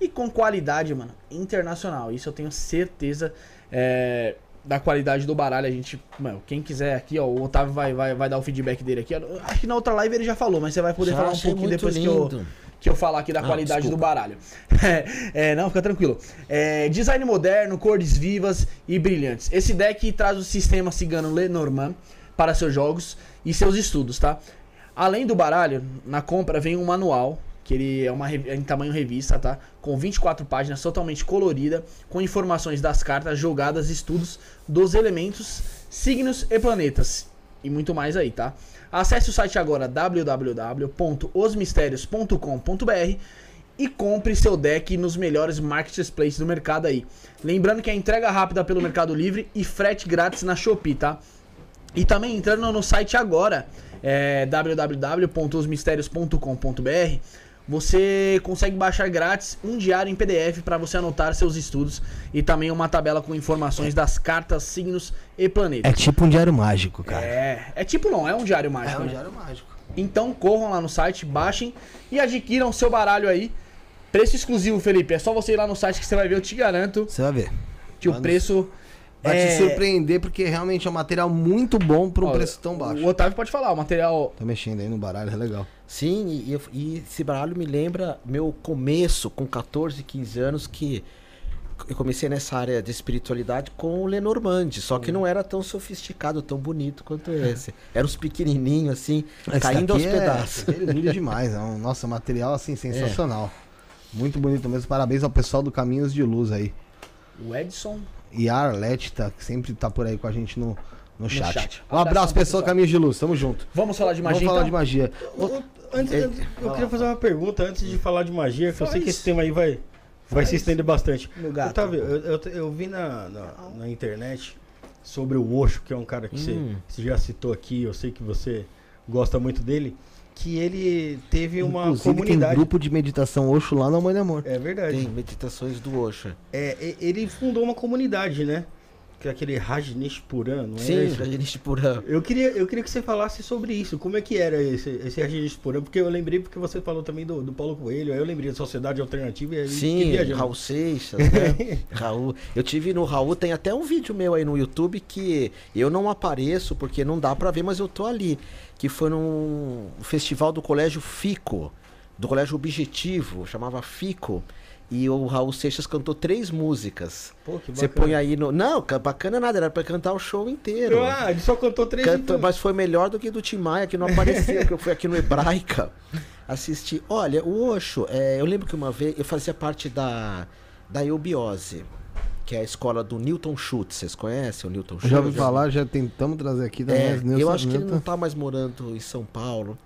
e com qualidade, mano, internacional. Isso eu tenho certeza é, da qualidade do baralho. A gente, mano, quem quiser aqui, ó, o Otávio vai, vai, vai dar o feedback dele aqui. Acho que na outra live ele já falou, mas você vai poder Já falar um pouquinho depois que eu, lindo. que eu falar aqui da Ah, qualidade do desculpa. baralho. É, não, fica tranquilo. É, design moderno, cores vivas e brilhantes. Esse deck traz o sistema cigano Lenormand para seus jogos e seus estudos, tá? Além do baralho, na compra vem um manual, que ele é uma é em tamanho revista, tá? Com 24 páginas, totalmente colorida, com informações das cartas, jogadas, estudos dos elementos, signos e planetas. E muito mais aí, tá? Acesse o site agora www.osmistérios.com.br e compre seu deck nos melhores marketplaces do mercado aí. Lembrando que a entrega rápida pelo Mercado Livre e frete grátis na Shopee, tá? E também entrando no site agora, é, www.osmistérios.com.br, você consegue baixar grátis um diário em PDF para você anotar seus estudos e também uma tabela com informações das cartas, signos e planetas. É tipo um diário mágico, cara. É, é tipo não, é um diário mágico. né? mágico. Então corram lá no site, baixem e adquiram seu baralho aí. Preço exclusivo, Felipe. É só você ir lá no site que você vai ver, eu te garanto Você vai ver. que o Vai no- preço Vai é... te surpreender porque realmente é um material muito bom para um Ó, preço tão baixo. O Otávio pode falar, o material Tá mexendo aí no baralho, é legal. Sim, e, e esse baralho me lembra meu começo com 14, 15 anos que eu comecei nessa área de espiritualidade com o Lenormand, só que não era tão sofisticado, tão bonito quanto esse. Era uns pequenininhos assim, Esse caindo aos é- pedaços. é lindo demais. É um, nossa, material assim sensacional. Muito bonito mesmo. Parabéns ao pessoal do Caminhos de Luz aí. o Edson. E a Arlete tá, que sempre tá por aí com a gente no, no, chat. chat. Um abraço, Abração pro pessoal. Caminhos de Luz. Tamo junto. Vamos falar de magia Vamos falar então? de magia. Antes, É, eu vai queria lá. fazer uma pergunta antes de falar de magia, que eu sei que Faz. esse tema aí vai, vai se Faz. estender bastante. Otávio, eu, eu, eu vi na, na, na internet sobre o Osho, que é um cara que você, Hum. você já citou aqui, eu sei que você gosta muito dele, que ele teve uma Inclusive, tem comunidade. grupo de meditação Oxo lá na Mãe do Amor. É verdade. Tem meditações do Osho. É, ele fundou uma comunidade, né? É aquele Rajneesh Puran, não é Sim? Rajneesh Puran. Eu queria, eu queria que você falasse sobre isso. Como é que era esse, esse Rajneesh Puran? Porque eu lembrei, porque você falou também do, do Paulo Coelho, aí eu lembrei da Sociedade Alternativa e aí Sim. Raul Seixas, né? Raul. Eu tive no Raul, tem até um vídeo meu aí no YouTube que eu não apareço porque não dá pra ver, mas eu tô ali. Que foi num festival do Colégio Fico, do colégio Objetivo, chamava Fico. E o Raul Seixas cantou três músicas. Pô, que Você bacana. põe aí no. Não, ca- bacana nada, era pra cantar o show inteiro. Ah, ele só cantou três Cantou- então. mas foi melhor do que do Tim Maia, que não apareceu, que eu fui aqui no Hebraica assistir. Olha, o Osho, é, eu lembro que uma vez eu fazia parte da, da Eubiose, que é a escola do Newton Schultz. Vocês conhecem o Newton Schultz? Já ouvi falar, já tentamos trazer aqui também. É, eu acho que ele não Nilton- tá mais morando em São Paulo.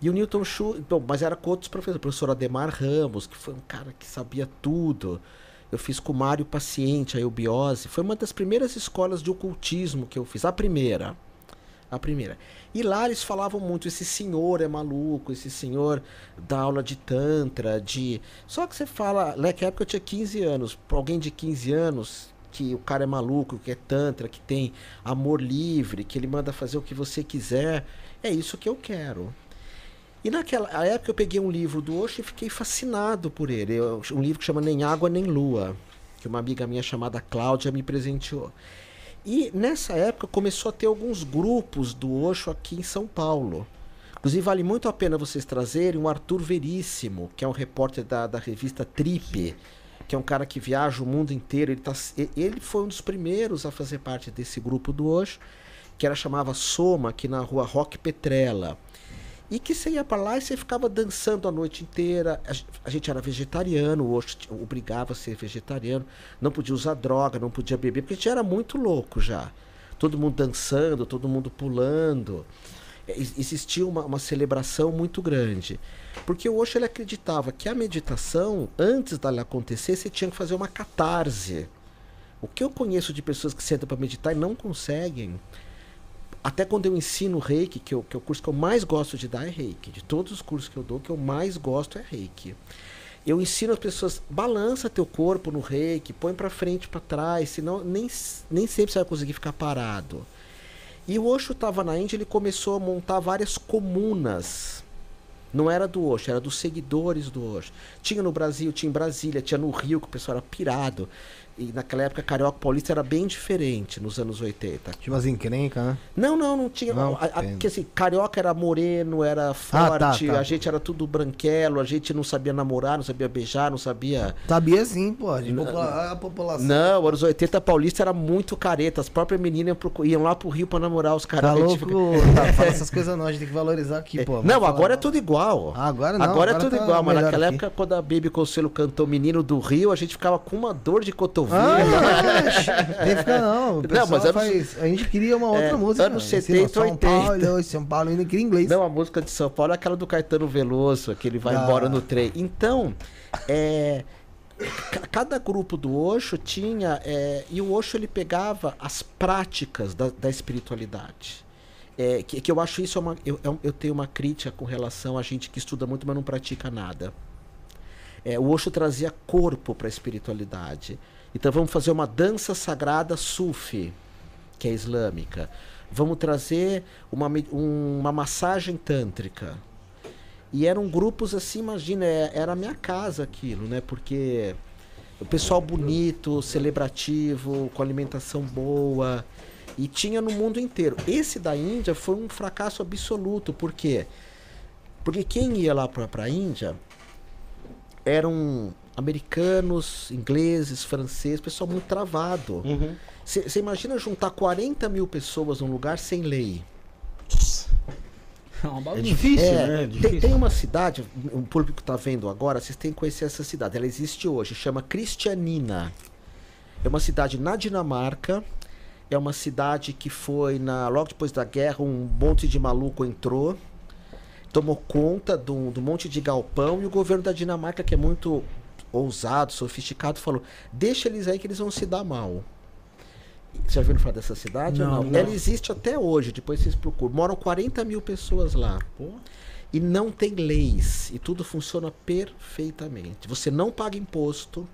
E o Newton Schultz, bom, mas era com outros professores, o professor Ademar Ramos, que foi um cara que sabia tudo. Eu fiz com o Mário Paciente, a Eubiose. Foi uma das primeiras escolas de ocultismo que eu fiz. A primeira. A primeira. E lá eles falavam muito, esse senhor é maluco, esse senhor dá aula de tantra, de... Só que você fala, naquela época eu tinha 15 anos, pra alguém de 15 anos, que o cara é maluco, que é tantra, que tem amor livre, que ele manda fazer o que você quiser, é isso que eu quero. E naquela época eu peguei um livro do Osho e fiquei fascinado por ele. Um livro que chama Nem Água Nem Lua, que uma amiga minha chamada Cláudia me presenteou. E nessa época começou a ter alguns grupos do Osho aqui em São Paulo. Inclusive vale muito a pena vocês trazerem o Arthur Veríssimo, que é um repórter da, da revista Trip, que é um cara que viaja o mundo inteiro. Ele, tá, ele foi um dos primeiros a fazer parte desse grupo do Osho, que era chamava Soma, aqui na rua Roque Petrella. E que você ia pra lá e você ficava dançando a noite inteira. A, gen- a gente era vegetariano, o Osho obrigava a ser vegetariano. Não podia usar droga, não podia beber, porque a gente era muito louco já. Todo mundo dançando, todo mundo pulando. É, ex- Existia uma, uma celebração muito grande. Porque o Osho ele acreditava que a meditação, antes dela acontecer, você tinha que fazer uma catarse. O que eu conheço de pessoas que sentam para meditar e não conseguem, até quando eu ensino reiki, que, eu, que é o curso que eu mais gosto de dar é reiki. De todos os cursos que eu dou, que eu mais gosto é reiki. Eu ensino as pessoas, balança teu corpo no reiki, põe para frente, para trás, senão nem, nem sempre você vai conseguir ficar parado. E o Osho estava na Índia, ele começou a montar várias comunas. Não era do Osho, era dos seguidores do Osho. Tinha no Brasil, tinha em Brasília, tinha no Rio, que o pessoal era pirado. E naquela época, Carioca Paulista era bem diferente, nos anos 80. Tinha umas encrencas, né? Não, não, não tinha. Não, a, a, que assim, carioca era moreno, era tá, forte, tá. a gente era tudo branquelo, a gente não sabia namorar, não sabia beijar, não sabia. Sabia sim, pô. De popula- a população. Não, anos 80 paulista era muito careta. As próprias meninas iam, lá pro Rio pra namorar os caras. Tá A louco? fica- Tá, fala essas coisas não, a gente tem que valorizar aqui, pô. Não, Vamos agora é falar- tudo igual. Ah, agora não. agora, é tudo tá igual, mas naquela aqui. época, quando a Baby Conselho cantou Menino do Rio, a gente ficava com uma dor de cotovelo. Ah, tem que ficar não. Não, mas anos- faz... A gente queria uma outra É, música. anos né? Ensina 70, São 80. Paulo, São Paulo ainda queria inglês. Não, a música de São Paulo é aquela do Caetano Veloso, que ele vai Ah. embora no trem. Então, é, ca- cada grupo do Osho tinha. é, e o Osho ele pegava as práticas da, da espiritualidade. É, que, que eu acho isso é uma. Eu, eu- eu tenho uma crítica com relação a gente que estuda muito, mas não pratica nada. É, o Osho trazia corpo para a espiritualidade. Então vamos fazer uma dança sagrada sufi, que é islâmica. Vamos trazer uma, um- uma massagem tântrica. E eram grupos assim, imagina, é- era a minha casa aquilo, né? Porque o pessoal bonito, celebrativo, com alimentação boa. E tinha no mundo inteiro. Esse da Índia foi um fracasso absoluto. Por quê? Porque quem ia lá para a Índia eram americanos, ingleses, franceses, pessoal muito travado. Uhum. Você imagina juntar 40 mil pessoas num lugar sem lei? É uma É difícil, É, né? É tem, difícil. tem uma cidade, o público está vendo agora, vocês têm que conhecer essa cidade. Ela existe hoje, chama Cristianina. É uma cidade na Dinamarca. É uma cidade que foi na logo depois da guerra um monte de maluco entrou, tomou conta do, do monte de galpão e o governo da Dinamarca, que é muito ousado, sofisticado, falou: deixa eles aí que eles vão se dar mal. Você já ouviu falar dessa cidade? Não, não? não. Ela existe até hoje, depois vocês procuram. Moram 40 mil pessoas lá. Pô. E não tem leis. E tudo funciona perfeitamente. Você não paga imposto,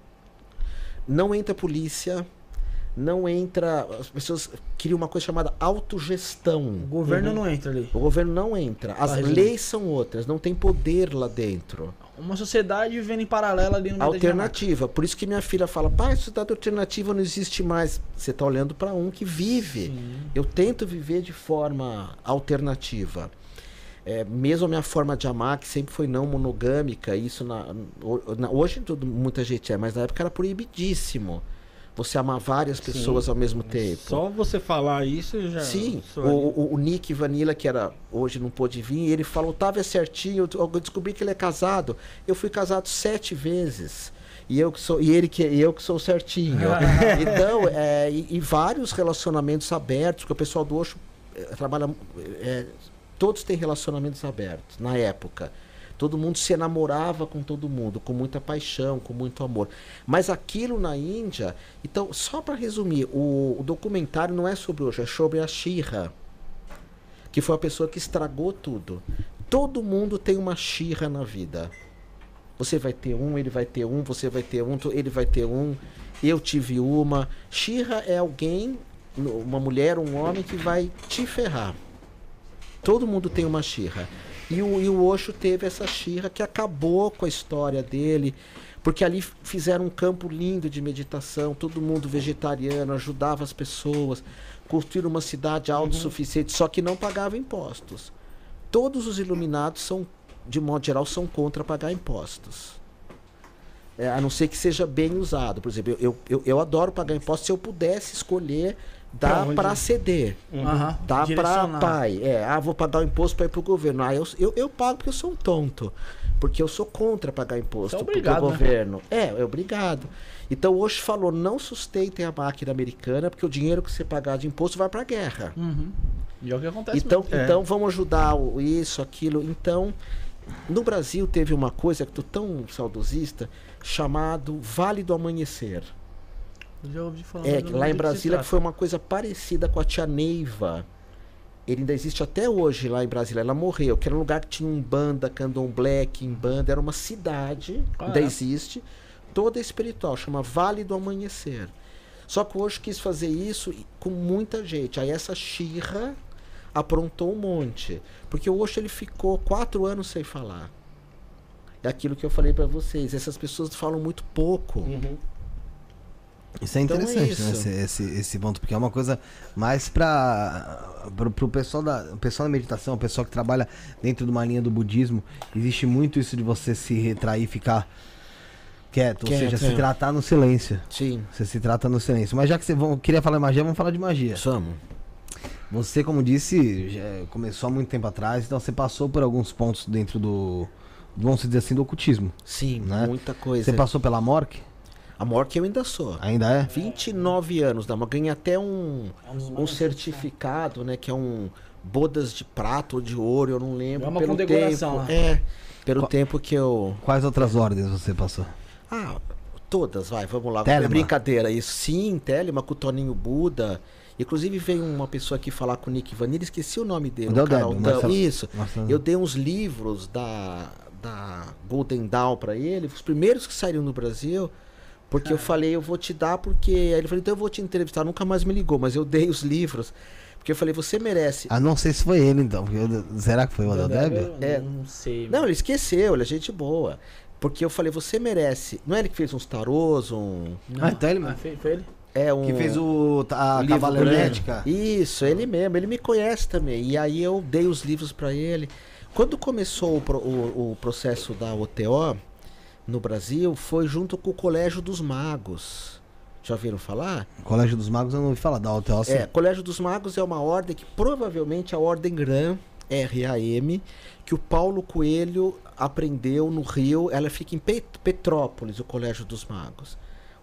não entra polícia, não entra. As pessoas criam uma coisa chamada autogestão. O governo não entra ali. O governo não entra. As resolvido. leis são outras, não tem poder lá dentro. Uma sociedade vivendo em paralelo ali no meio Alternativa. Por isso que minha filha fala, pai, sociedade alternativa não existe mais. Você está olhando para um que vive. Sim. Eu tento viver de forma alternativa. é, mesmo a minha forma de amar, que sempre foi não monogâmica, isso na, na- hoje tudo, muita gente é, mas na época era proibidíssimo. Você amar várias pessoas ao mesmo tempo. Só você falar isso já. Sim, o, o, o Nick Vanilla, que era hoje não pôde vir, ele falou, Otávio é certinho, eu descobri que ele é casado. Eu fui casado sete vezes. E eu que sou, e ele que e eu que sou certinho. então, é, e, e vários relacionamentos abertos, que o pessoal do Oxo eh, trabalha. eh, todos têm relacionamentos abertos na época. Todo mundo se namorava com todo mundo, com muita paixão, com muito amor. Mas aquilo na Índia. Então, só para resumir, o, o documentário não é sobre hoje, é sobre a Shira, que foi a pessoa que estragou tudo. Todo mundo tem uma Shira na vida. Você vai ter um, ele vai ter um, você vai ter um, ele vai ter um. Eu tive uma. Shira é alguém, uma mulher, um homem que vai te ferrar. Todo mundo tem uma Shira. E o, e o Osho teve essa Shira que acabou com a história dele, porque ali fizeram um campo lindo de meditação, todo mundo vegetariano, ajudava as pessoas, construíram uma cidade autossuficiente, só que não pagava impostos. Todos os iluminados são, de modo geral, são contra pagar impostos. É, a não ser que seja bem usado. Por exemplo, eu, eu, eu adoro pagar impostos se eu pudesse escolher Onde? para ceder. Aham. Dá pra Direcionar. pai. É, ah, vou pagar o imposto para ir pro governo. Ah, eu, eu, eu pago porque eu sou um tonto. Porque eu sou contra pagar imposto é pro obrigado, né? governo. É, é obrigado. Então hoje falou, não sustentem a máquina americana, porque o dinheiro que você pagar de imposto vai pra guerra. Uhum. E é o que acontece Então, mesmo. É. então vamos ajudar o- isso, aquilo. Então, no Brasil teve uma coisa que tô tão saudosista, chamado Vale do Amanhecer. Já ouvi falar. É, que lá em que Brasília trata. foi uma coisa parecida com a tia Neiva. Ele ainda existe até hoje lá em Brasília. Ela morreu, que era um lugar que tinha um banda, candomblé, banda Era uma cidade, Ah, ainda é? existe, toda espiritual, chama Vale do Amanhecer. Só que hoje quis fazer isso com muita gente. Aí essa Xirra aprontou um monte. Porque o Osho ele ficou quatro anos sem falar. É aquilo que eu falei pra vocês. Essas pessoas falam muito pouco. Uhum. Isso é Então é interessante, isso. né? Esse, esse, esse ponto, porque é uma coisa mais para pro pessoal da o pessoal da meditação, o pessoal que trabalha dentro de uma linha do budismo, existe muito isso de você se retrair e ficar quieto, ou Quieto, seja, é. se tratar no silêncio. Sim. Você se trata no silêncio. Mas já que você vão, queria falar de magia, vamos falar de magia. Vamos. Você, como disse, começou há muito tempo atrás, então você passou por alguns pontos dentro do, vamos dizer assim, do ocultismo. Sim, Né? muita coisa. Você passou pela Mork? A Mork eu ainda sou. Ainda é? 29 anos da Mork. Ganhei até um, É um certificado, né? Que é um bodas de prata ou de ouro, eu não lembro. É uma pelo condecoração tempo, lá. É, pelo Qual- tempo que eu... Quais outras ordens você passou? Ah, todas, vai, vamos lá. Telema. É brincadeira isso. Sim, Telema com o Toninho Buda. Inclusive veio uma pessoa aqui falar com o Nick Vanilla, esqueci o nome dele. O Del um cara. Marcelo- Isso. Marcelo. Eu dei uns livros da, da Golden Dawn pra ele, os primeiros que saíram no Brasil, porque eu falei, eu vou te dar porque. Aí ele falou, então eu vou te entrevistar. Nunca mais me ligou, mas eu dei os livros. Porque eu falei, você merece. Ah, não sei se foi ele então. porque eu- Será que foi o Adel Débio? É. Não sei. Não, ele esqueceu, ele é gente boa. Porque eu falei, você merece. Não é ele que fez uns tarôs, um. Não. Ah, então ele mesmo. foi, foi ele? É um. Que fez o, a o Cavalerética. Isso, ele mesmo, ele me conhece também. E aí eu dei os livros pra ele. Quando começou o, pro- o- o processo da OTO no Brasil, foi junto com o Colégio dos Magos. Já ouviram falar? Colégio dos Magos eu não ouvi falar da sim. É, Colégio dos Magos é uma ordem que provavelmente é a Ordem RAM, RAM, que o Paulo Coelho aprendeu no Rio. Ela fica em Pet- Petrópolis, o Colégio dos Magos.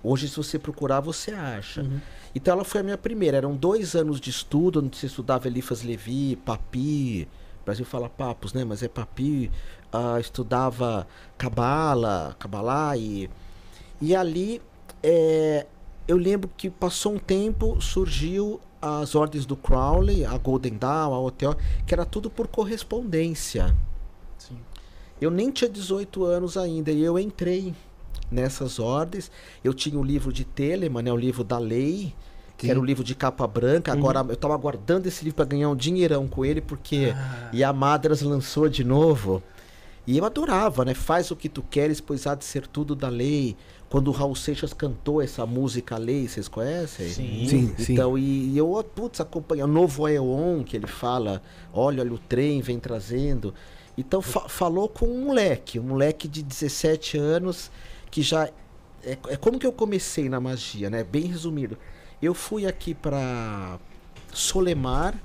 Hoje, se você procurar, você acha. Então, ela foi a minha primeira. Eram dois anos de estudo, onde você estudava Elifas Levi, Papi. O Brasil fala papos, né? Mas é Papi. Ah, estudava Cabala, Cabalá e... E ali, é, eu lembro que passou um tempo, surgiu as ordens do Crowley, a Golden Dawn, a OTO, que era tudo por correspondência. Sim. Eu nem tinha 18 anos ainda e eu entrei nessas ordens. Eu tinha o livro de Telemann, né, o livro da lei, que Sim. era o livro de capa branca. Agora eu estava aguardando esse livro para ganhar um dinheirão com ele, porque Ah. e a Madras lançou de novo. E eu adorava, né? Faz o que tu queres, pois há de ser tudo da lei. Quando o Raul Seixas cantou essa música Lei, vocês conhecem? Sim. Sim, sim. Então, e, e eu, putz, acompanho. O novo Aeon, que ele fala, olha, olha o trem vem trazendo. Então, fa- falou com um moleque, um moleque de 17 anos, que já. É, é como que eu comecei na magia, né? Bem resumido. Eu fui aqui para Solemar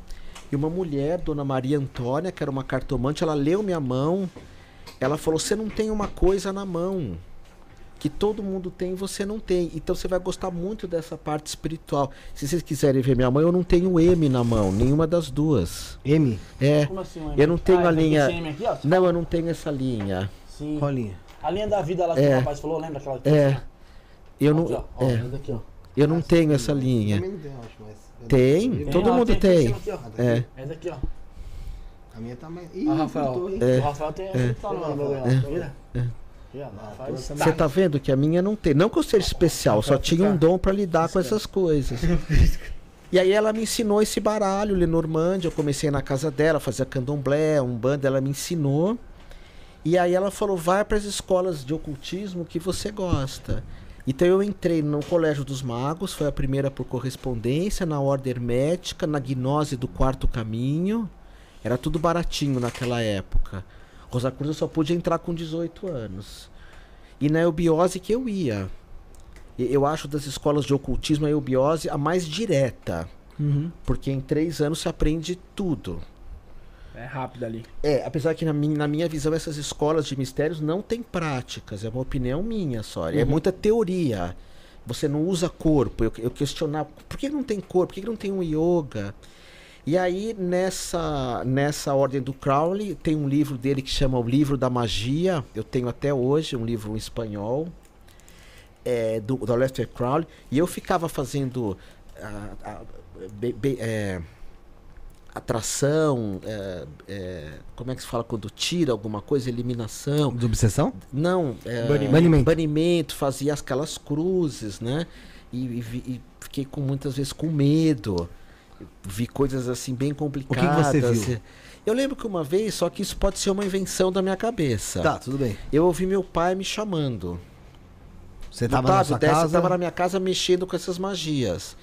e uma mulher, Dona Maria Antônia, que era uma cartomante, ela leu minha mão. Ela falou: Você não tem uma coisa na mão que todo mundo tem e você não tem. Então você vai gostar muito dessa parte espiritual. Se vocês quiserem ver minha mão, eu não tenho M na mão, nenhuma das duas. M, É. Como assim, Eu não tenho ah, a esse linha- Aqui, ó. Não, eu não tenho essa linha. Sim. Rolinha. A linha da vida lá que É. o rapaz falou, lembra aquela que É. Eu não. Ó, é, ó. eu não tenho essa linha. Também não tem, eu acho, mas. Tem, todo ó, mundo tem. aqui. É. Essa aqui, ó. A minha tá mais. Ah, Rafael. hein? O Rafael tem essa que tá no lá. Vira. Vira, Rafael. Você tá vendo que a minha não tem. Não que eu seja especial, só tinha um dom pra lidar com essas coisas. E aí ela me ensinou esse baralho, Lenormand. Eu comecei na casa dela, fazia candomblé, um banda, ela me ensinou. E aí ela falou: vai para as escolas de ocultismo que você gosta. Então eu entrei no Colégio dos Magos, foi a primeira por correspondência, na Ordem Hermética, na Gnose do Quarto Caminho. Era tudo baratinho naquela época. Rosa Cruz eu só pude entrar com 18 anos. E na eubiose que eu ia. Eu acho das escolas de ocultismo a eubiose a mais direta. Uhum. Porque em três anos se aprende tudo. É rápido ali. É, apesar que na minha, na minha visão essas escolas de mistérios não têm práticas, é uma opinião minha só. É muita teoria. Você não usa corpo. Eu, eu questionava, por que não tem corpo? Por que não tem um yoga? E aí, nessa, nessa ordem do Crowley, tem um livro dele que chama O Livro da Magia. Eu tenho até hoje, um livro em espanhol, é, do, do Lester Crowley. E eu ficava fazendo ah, ah, be- be- é, atração, é, é, como é que se fala quando tira alguma coisa? Eliminação. De obsessão? Não, é, Banimento. banimento, fazia aquelas cruzes, né? E, e e fiquei com muitas vezes com medo. Vi coisas assim bem complicadas. você viu? Eu lembro que uma vez, só que isso pode ser uma invenção da minha cabeça. Tá, tudo bem. Eu ouvi meu pai me chamando. Você tava na Otávio, sua desce, eu casa. tava na minha casa mexendo com essas magias.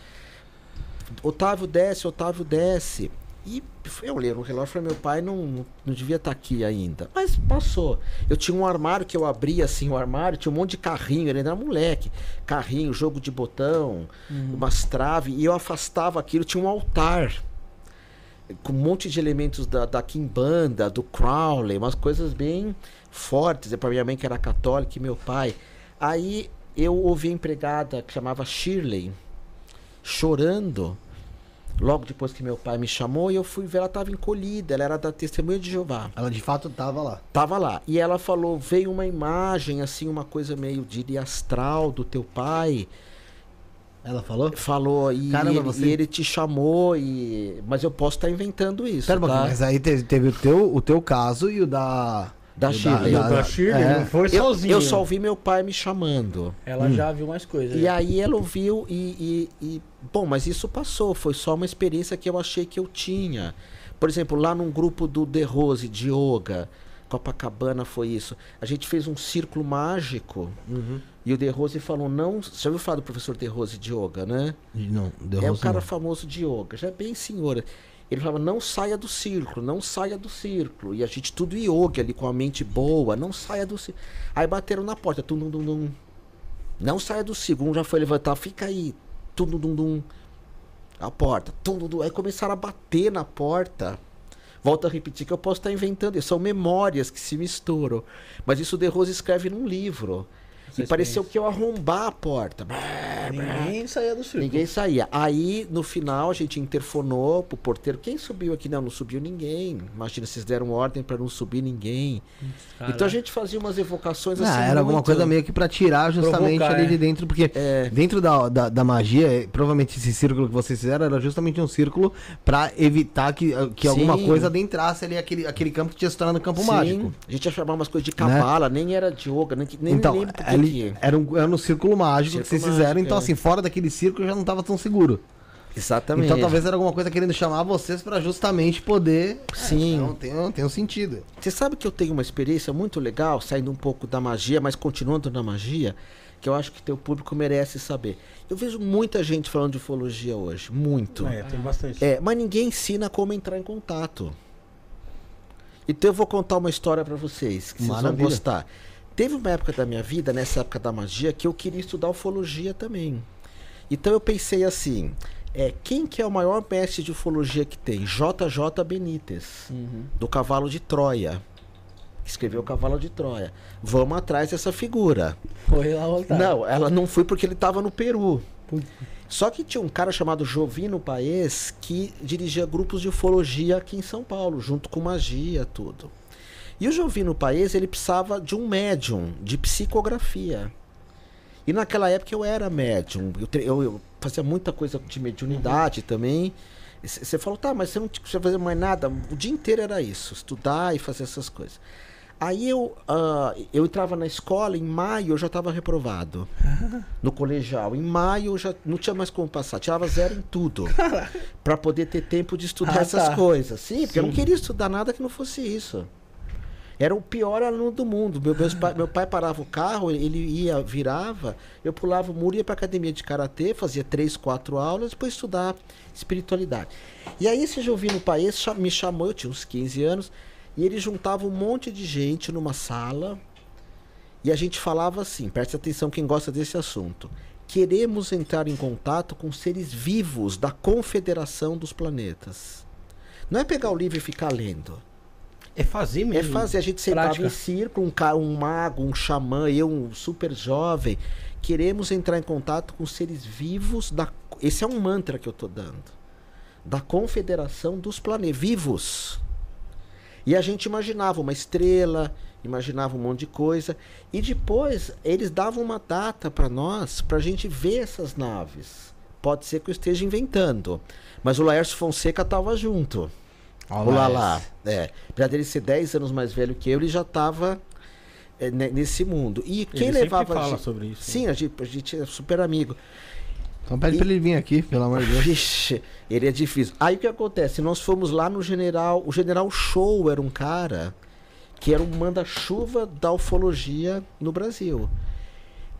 Otávio desce, Otávio desce. E eu olhei no relógio e falei, meu pai não, não, devia estar aqui ainda. Mas passou. Eu tinha um armário que eu abria assim, o armário, tinha um monte de carrinho, ele era moleque. Carrinho, jogo de botão, umas traves, e eu afastava aquilo, tinha um altar. Com um monte de elementos da, da Kimbanda, do Crowley, umas coisas bem fortes. Para minha mãe que era católica e meu pai. Aí eu ouvi a empregada que chamava Shirley chorando. Logo depois que meu pai me chamou, e eu fui ver, ela estava encolhida, ela era da Testemunha de Jeová. Ela de fato tava lá. Tava lá. E ela falou: veio uma imagem, assim, uma coisa meio de astral do teu pai. Ela falou? Falou, e, Caramba, ele, você- e ele te chamou, e mas eu posso estar inventando isso. Pera tá? mas aí teve, teve o, teu, o teu caso e o da. Da o Shirley. E o da Shirley é. não foi eu, sozinho. eu só ouvi meu pai me chamando. Ela já viu mais coisas. E já. aí ela ouviu e, e, e- Bom, mas isso passou. Foi só uma experiência que eu achei que eu tinha. Por exemplo, lá num grupo do The Rose de yoga, Copacabana foi isso. A gente fez um círculo mágico Uhum. e o The Rose falou: não. Você já ouviu falar do professor The Rose de yoga, né? Não, deu é um rosto cara não. famoso de yoga, já é bem senhora. Ele falava, não saia do círculo, não saia do círculo. E a gente tudo yoga ali com a mente boa, não saia do círculo. Aí bateram na porta, tum, dum, dum, dum. Não saia do círculo. Um já foi levantar, fica aí, tum, dum, dum, dum. A porta, tum, dum, dum. Aí começaram a bater na porta. Volto a repetir que eu posso estar inventando isso. São memórias que se misturam. Mas isso De Rose escreve num livro. E pareceu que eu arrombar a porta. Ninguém saía do circo. Ninguém saía. Aí, no final, a gente interfonou pro porteiro. Quem subiu aqui? Não, não subiu ninguém. Imagina, vocês deram ordem pra não subir ninguém. Então a gente fazia umas evocações assim. Ah, era alguma muito- coisa meio que pra tirar justamente Provocar, ali é. de dentro, porque É. dentro da, da, da magia, eh, provavelmente esse círculo que vocês fizeram era justamente um círculo pra evitar que, eh, que alguma coisa adentrasse ali aquele, aquele campo que tinha se tornado campo Sim, mágico. Né? A gente ia chamar umas coisas de cabala, nem era de yoga, nem, nem então, me que que- era um, era um círculo mágico que Círculo vocês fizeram, então é. assim, fora daquele círculo já não tava tão seguro. Exatamente. Então talvez era alguma coisa querendo chamar vocês pra justamente poder. Sim. É, então tem, tem um sentido. Você sabe que eu tenho uma experiência muito legal, saindo um pouco da magia, mas continuando na magia, que eu acho que teu público merece saber. Eu vejo muita gente falando de ufologia hoje, muito. É, tem bastante. É, mas ninguém ensina como entrar em contato. Então eu vou contar uma história pra vocês, que vocês Maravilha. vão gostar. Teve uma época da minha vida, nessa época da magia, que eu queria estudar ufologia também. Então eu pensei assim, é, quem que é o maior mestre de ufologia que tem? JJ Benítez, do Cavalo de Troia. Que escreveu o Cavalo de Troia. Vamos atrás dessa figura. Foi lá voltar. Não, ela não foi porque ele estava no Peru. Só que tinha um cara chamado Jovino Paes que dirigia grupos de ufologia aqui em São Paulo, junto com magia, tudo. E o Jovino Paes, ele precisava de um médium de psicografia. E naquela época eu era médium, eu, eu- eu fazia muita coisa de mediunidade também. E c- Você falou, tá, mas você não precisa fazer mais nada. O dia inteiro era isso, estudar e fazer essas coisas. Aí eu, ah, eu entrava na escola, em maio eu já estava reprovado. No colegial. Em maio eu já não tinha mais como passar. Tirava zero em tudo. Pra poder ter tempo de estudar Ah, essas tá. coisas. Sim, porque eu não queria estudar nada que não fosse isso. Era o pior aluno do mundo. Meu, pai, meu pai parava o carro, ele ia, virava, eu pulava o muro, ia pra academia de karatê, fazia três, quatro aulas, depois estudar espiritualidade. E aí esse Jovino Paes me chamou, eu tinha uns 15 anos, e ele juntava um monte de gente numa sala, e a gente falava assim, preste atenção quem gosta desse assunto. Queremos entrar em contato com seres vivos da Confederação dos Planetas. Não é pegar o livro e ficar lendo. É fazer É mesmo. fazer. A gente sentava Prática. em círculo, um, ca- um mago, um xamã, eu, um super jovem. Queremos entrar em contato com seres vivos da. Esse é um mantra que eu tô dando. Da Confederação dos Planetas. Vivos. E a gente imaginava uma estrela, imaginava um monte de coisa. E depois eles davam uma data para nós, para a gente ver essas naves. Pode ser que eu esteja inventando. Mas o Laércio Fonseca estava junto. O Lala. É. Apesar dele ser 10 anos mais velho que eu, ele já estava nesse mundo. E quem Ele levava. a fala gente- sobre isso, né? Sim, a gente, a gente é super amigo. Então pede pra ele vir aqui, pelo amor de Deus. Vixe, ele é difícil. Aí o que acontece? Nós fomos lá no general. O general Show era um cara que era um manda-chuva da ufologia no Brasil.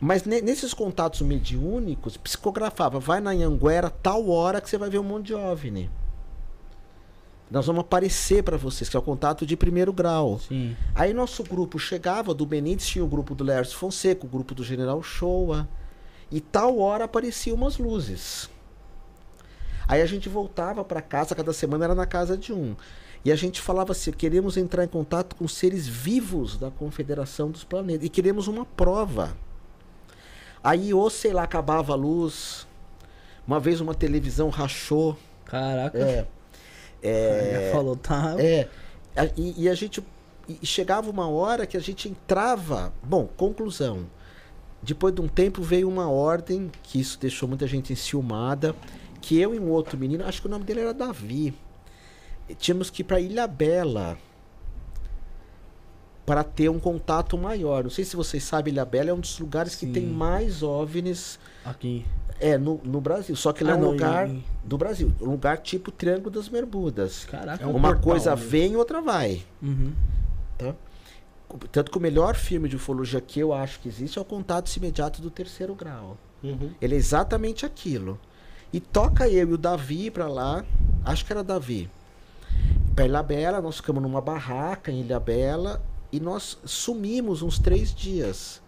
Mas ne- nesses contatos mediúnicos, psicografava, vai na Anhanguera, tal hora que você vai ver um monte de OVNI. Nós vamos aparecer para vocês, que é o contato de primeiro grau. Sim. Aí nosso grupo chegava, do Benítez tinha o grupo do Lércio Fonseca, o grupo do General Shoa. E tal hora apareciam umas luzes. Aí a gente voltava para casa, cada semana era na casa de um. E a gente falava assim: queremos entrar em contato com seres vivos da Confederação dos Planetas. E queremos uma prova. Aí, ou sei lá, acabava a luz. Uma vez uma televisão rachou. Caraca. É. Já falou, tá. É, a- e, e a gente e chegava uma hora que a gente entrava. Bom, conclusão. Depois de um tempo veio uma ordem, que isso deixou muita gente enciumada, que eu e um outro menino, acho que o nome dele era Davi, tínhamos que ir para Ilha Bela para ter um contato maior. Não sei se vocês sabem, Ilha Bela é um dos lugares que Sim. tem mais OVNIs Aqui. É, no, no Brasil. Só que ele Ah, é um não, lugar em- do Brasil. Um lugar tipo Triângulo das Bermudas. Caraca. É um Uma portal, coisa né? vem, outra vai. Uhum. Tá? Tanto que o melhor filme de ufologia que eu acho que existe é o Contato Imediato do Terceiro Grau. Uhum. Ele é exatamente aquilo. E toca eu e o Davi pra lá, acho que era Davi. Pra Ilha Bela, nós ficamos numa barraca em Ilha Bela e nós sumimos uns três dias.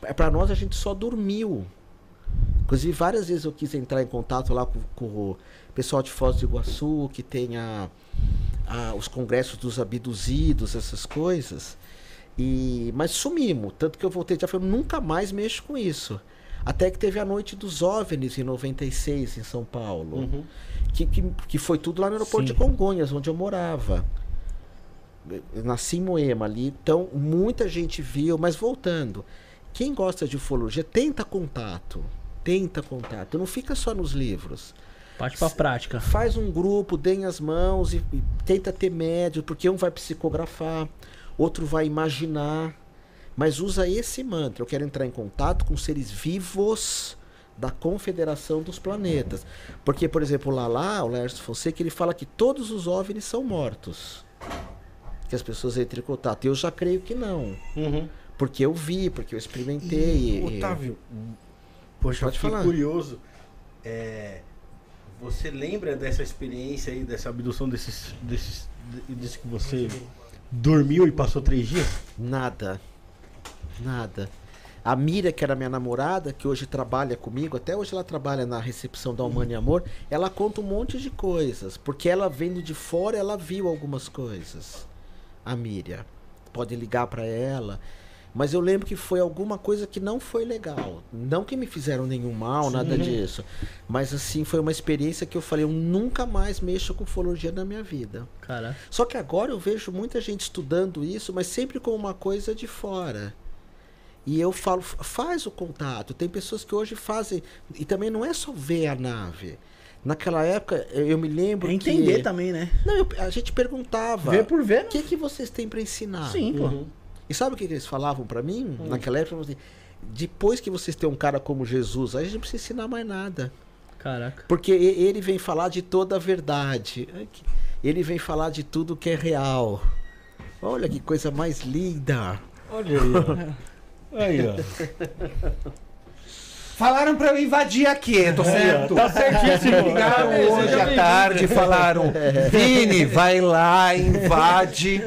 Pra- Pra nós a gente só dormiu. Inclusive, várias vezes eu quis entrar em contato lá com, com o pessoal de Foz do Iguaçu, que tem a, a- os congressos dos abduzidos, essas coisas. E, mas sumimos. Tanto que eu voltei já falei, nunca mais mexo com isso. Até que teve a noite dos OVNIs em 96, em São Paulo. Uhum. Que, que, que foi tudo lá no aeroporto Sim. de Congonhas, onde eu morava. Eu nasci em Moema ali. Então, muita gente viu. Mas voltando. Quem gosta de ufologia, tenta contato. Tenta contato. Não fica só nos livros. Parte pra prática. Faz um grupo, deem as mãos e, e tenta ter médio, porque um vai psicografar, outro vai imaginar. Mas usa esse mantra. Eu quero entrar em contato com seres vivos da Confederação dos Planetas. Porque, por exemplo, lá lá, o Lércio Fonseca, ele fala que todos os OVNIs são mortos. Que as pessoas entram em contato. Eu já creio que não. Uhum. Porque eu vi, porque eu experimentei. e- Otávio, poxa, Pode falar. curioso. É, você lembra dessa experiência aí, dessa abdução desses, desses, de- desse que você dormiu e passou três dias? Nada. Nada. A Mira, que era minha namorada, que hoje trabalha comigo, até hoje ela trabalha na recepção da Humana e Amor, ela conta um monte de coisas. Porque ela vendo de fora, ela viu algumas coisas. A Miriam. Pode ligar pra ela. Mas eu lembro que foi alguma coisa que não foi legal. Não que me fizeram nenhum mal, nada disso. Mas assim, foi uma experiência que eu falei, eu nunca mais mexo com ufologia na minha vida. Caraca. Só que agora eu vejo muita gente estudando isso, mas sempre com uma coisa de fora. E eu falo, "F- faz o contato. Tem pessoas que hoje fazem. E também não é só ver a nave. Naquela época, eu me lembro. É entender que... também, né? Não, eu- a gente perguntava. Ver por ver, O que, que vocês têm para ensinar? Sim, pô. E sabe o que que eles falavam para mim? Naquela época, assim, depois que vocês têm um cara como Jesus, aí a gente não precisa ensinar mais nada. Caraca. Porque ele vem falar de toda a verdade. Ele vem falar de tudo que é real. Olha que coisa mais linda. Olha aí, ó. Aí, ó. Falaram pra eu invadir aqui, tô certo. Tá certíssimo. Ligaram É, hoje à tarde e falaram: Vini, vai lá, invade.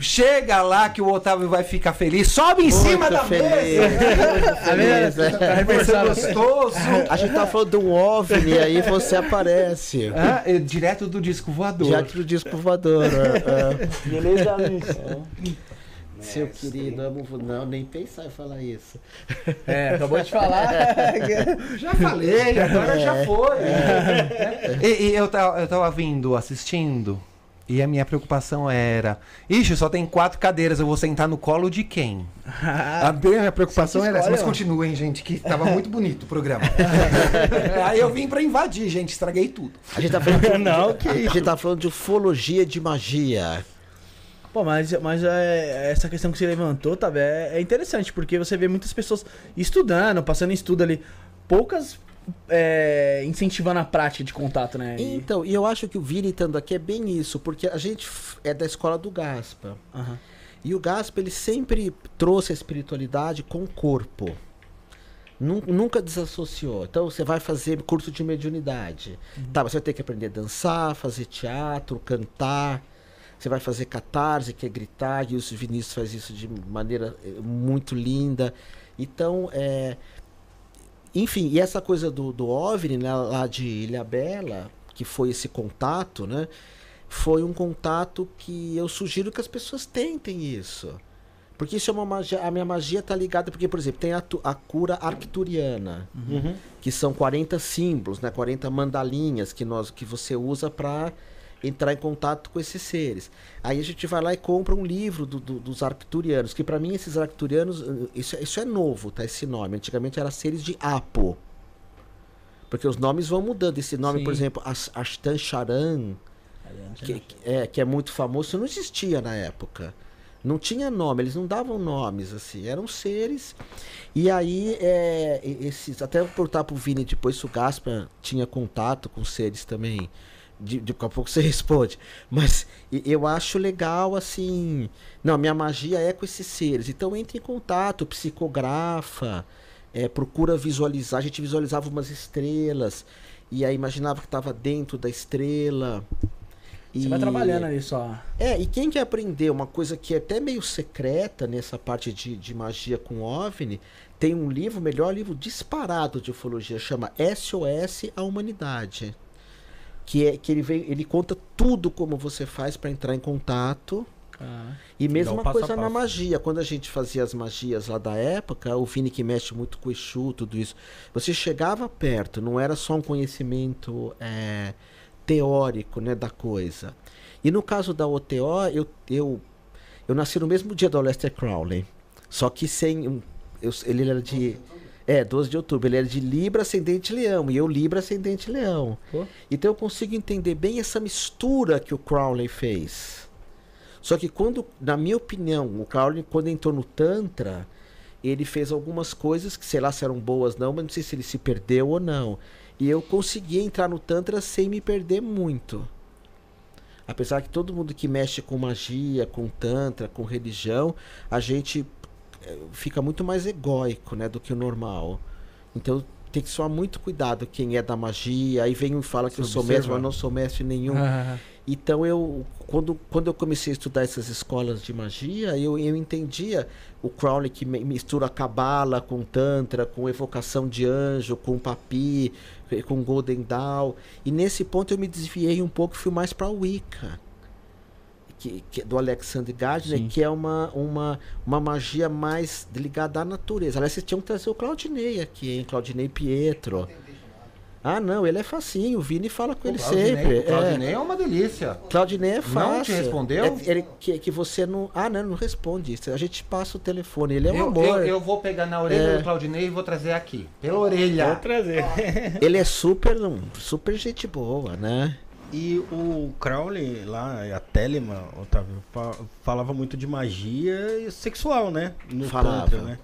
Chega lá que o Otávio vai ficar feliz. Sobe em cima da feliz. mesa. Feliz, né? Vai ser gostoso. A gente tá falando de um OVNI, aí você aparece. Ah, é direto do disco voador. Diante do disco voador. é, é. Luiz? Seu querido, amo não, nem pensar em falar isso. É, acabou de falar. Já falei, agora já foi. E, e eu, tava, eu tava vindo, assistindo, e a minha preocupação era: Ixi, só tem quatro cadeiras, eu vou sentar no colo de quem? A minha preocupação era essa. Mas continuem, gente, que tava muito bonito o programa. Aí eu vim pra invadir, gente, estraguei tudo. A gente tá falando de, Não, a gente tá falando de ufologia de magia. Pô, mas, mas é, essa questão que você levantou, tá, é, é interessante, porque você vê muitas pessoas estudando, passando em estudo ali, poucas é, incentivando a prática de contato, né? E- Então, e eu acho que o Vini estando aqui é bem isso, porque a gente é da escola do Gaspa. Aham. E o Gaspa, ele sempre trouxe a espiritualidade com o corpo. Nun- Nunca desassociou. Então, você vai fazer curso de mediunidade. Tá, você vai ter que aprender a dançar, fazer teatro, cantar. Você vai fazer catarse, que é gritar, e o Vinícius faz isso de maneira eh, muito linda. Então, é... Enfim, e essa coisa do, do OVNI, né, lá de Ilha Bela, que foi esse contato, né? Foi um contato que eu sugiro que as pessoas tentem isso. Porque isso é uma magia, a minha magia tá ligada, porque, por exemplo, tem a, a cura arcturiana, Uhum. que são 40 símbolos, né, 40 mandalinhas que, nós, que você usa para entrar em contato com esses seres. Aí a gente vai lá e compra um livro do- do- dos arcturianos, que para mim esses arcturianos, eh, isso, é- isso é novo, tá? Esse nome. Antigamente era seres de Apo. Porque os nomes vão mudando. Esse nome, por Sim. exemplo, As- Ashtan Charan, que, é, que é muito famoso, não existia na época. Não tinha nome, eles não davam nomes, assim, eram seres. E aí, é, esses, até vou perguntar pro Vini depois se o Gaspar tinha contato com seres também. De, daqui a pouco você responde. Mas eu acho legal, assim. Não, minha magia é com esses seres. Então entre em contato, psicografa, é, procura visualizar. A gente visualizava umas estrelas. E aí imaginava que estava dentro da estrela. Você E- vai trabalhando ali só. é, e quem quer aprender uma coisa que é até meio secreta nessa parte de, de magia com OVNI, tem um livro, o melhor livro disparado de ufologia, chama SOS a Humanidade. Que, é, que ele, vem, ele conta tudo como você faz para entrar em contato. Ah, E mesma o passo a coisa na passo. magia. Quando a gente fazia as magias lá da época, o Vini que mexe muito com o Exu, tudo isso. Você chegava perto, não era só um conhecimento é, teórico né, da coisa. E no caso da OTO, eu, eu, eu nasci no mesmo dia do Lester Crowley. Só que sem. eu- ele era de. É, 12 de outubro. Ele era de Libra ascendente leão. E eu Libra ascendente leão. Pô. Então eu consigo entender bem essa mistura que o Crowley fez. Só que quando, na minha opinião, o Crowley, quando entrou no Tantra, ele fez algumas coisas que sei lá se eram boas não, mas não sei se ele se perdeu ou não. E eu consegui entrar no Tantra sem me perder muito. Apesar que todo mundo que mexe com magia, com Tantra, com religião, a gente fica muito mais egóico né, do que o normal. Então tem que tomar muito cuidado quem é da magia. Aí vem um e fala que eu sou observa. mestre, mas não sou mestre nenhum. Ah, Então eu quando, quando eu comecei a estudar essas escolas de magia, eu, eu entendia o Crowley que mi- mistura cabala com tantra, com evocação de anjo, com papi, com Golden Dawn. E nesse ponto eu me desviei um pouco, fui mais para Wicca. Que, que- do Alexander Gardner, Sim. que é uma, uma, uma magia mais ligada à natureza. Aliás, vocês tinham que trazer o Claudinei aqui, hein? Claudinei Pietro. Ah, não, ele é facinho. O Vini fala com ele sempre. O Claudinei é uma delícia. Claudinei é fácil. Não te respondeu? É, ele, que, que você não. Ah, não, não responde. A gente passa o telefone. Ele é um eu, amor. eu, eu vou pegar na orelha É. do Claudinei e vou trazer aqui. Pela orelha. Vou trazer. Ele é super, super gente boa, né? E o Crowley lá, a Telemann, Otávio, fa- falava muito de magia e sexual, né? No Falava. Tantra, né?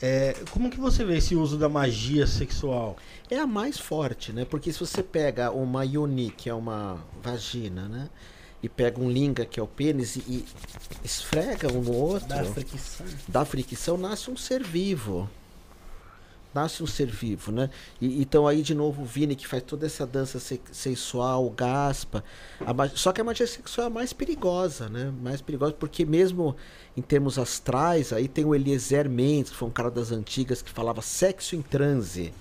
É, como que você vê esse uso da magia sexual? É a mais forte, né? Porque se você pega uma yoni, que é uma vagina, né? E pega um linga, que é o pênis, e, e esfrega um no outro, da fricção. da fricção, nasce um ser vivo. Nasce um ser vivo, né? E, então aí de novo o Vini que faz toda essa dança se- sensual, gaspa. Só que a magia sexual é mais perigosa, né? Mais perigosa porque mesmo em termos astrais, aí tem o Eliezer Mendes, que foi um cara das antigas que falava sexo em transe.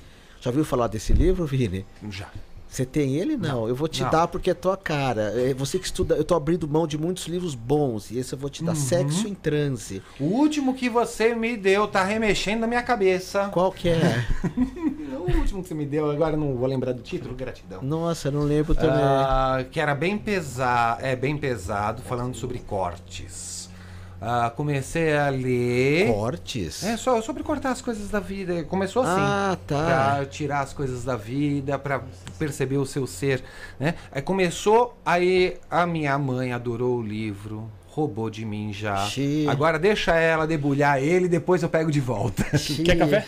Já ouviu falar desse livro, Vini? Já. Você tem ele? Não. Eu vou te Não. dar porque é tua cara. É você que estuda. Eu tô abrindo mão de muitos livros bons. E esse eu vou te dar. Sexo em transe. O último que você me deu tá remexendo na minha cabeça. Qual que é? O último que você me deu, agora eu não vou lembrar do título, gratidão. Nossa, eu não lembro também. Ah, que era bem pesado, é bem pesado, falando sobre cortes. Ah, comecei a ler. Cortes? É, só sobre cortar as coisas da vida. Começou assim. Ah, tá. Pra tirar as coisas da vida, pra perceber o seu ser, né? Aí começou, aí a minha mãe adorou o livro, roubou de mim já. Agora deixa ela debulhar ele, depois eu pego de volta. Quer café?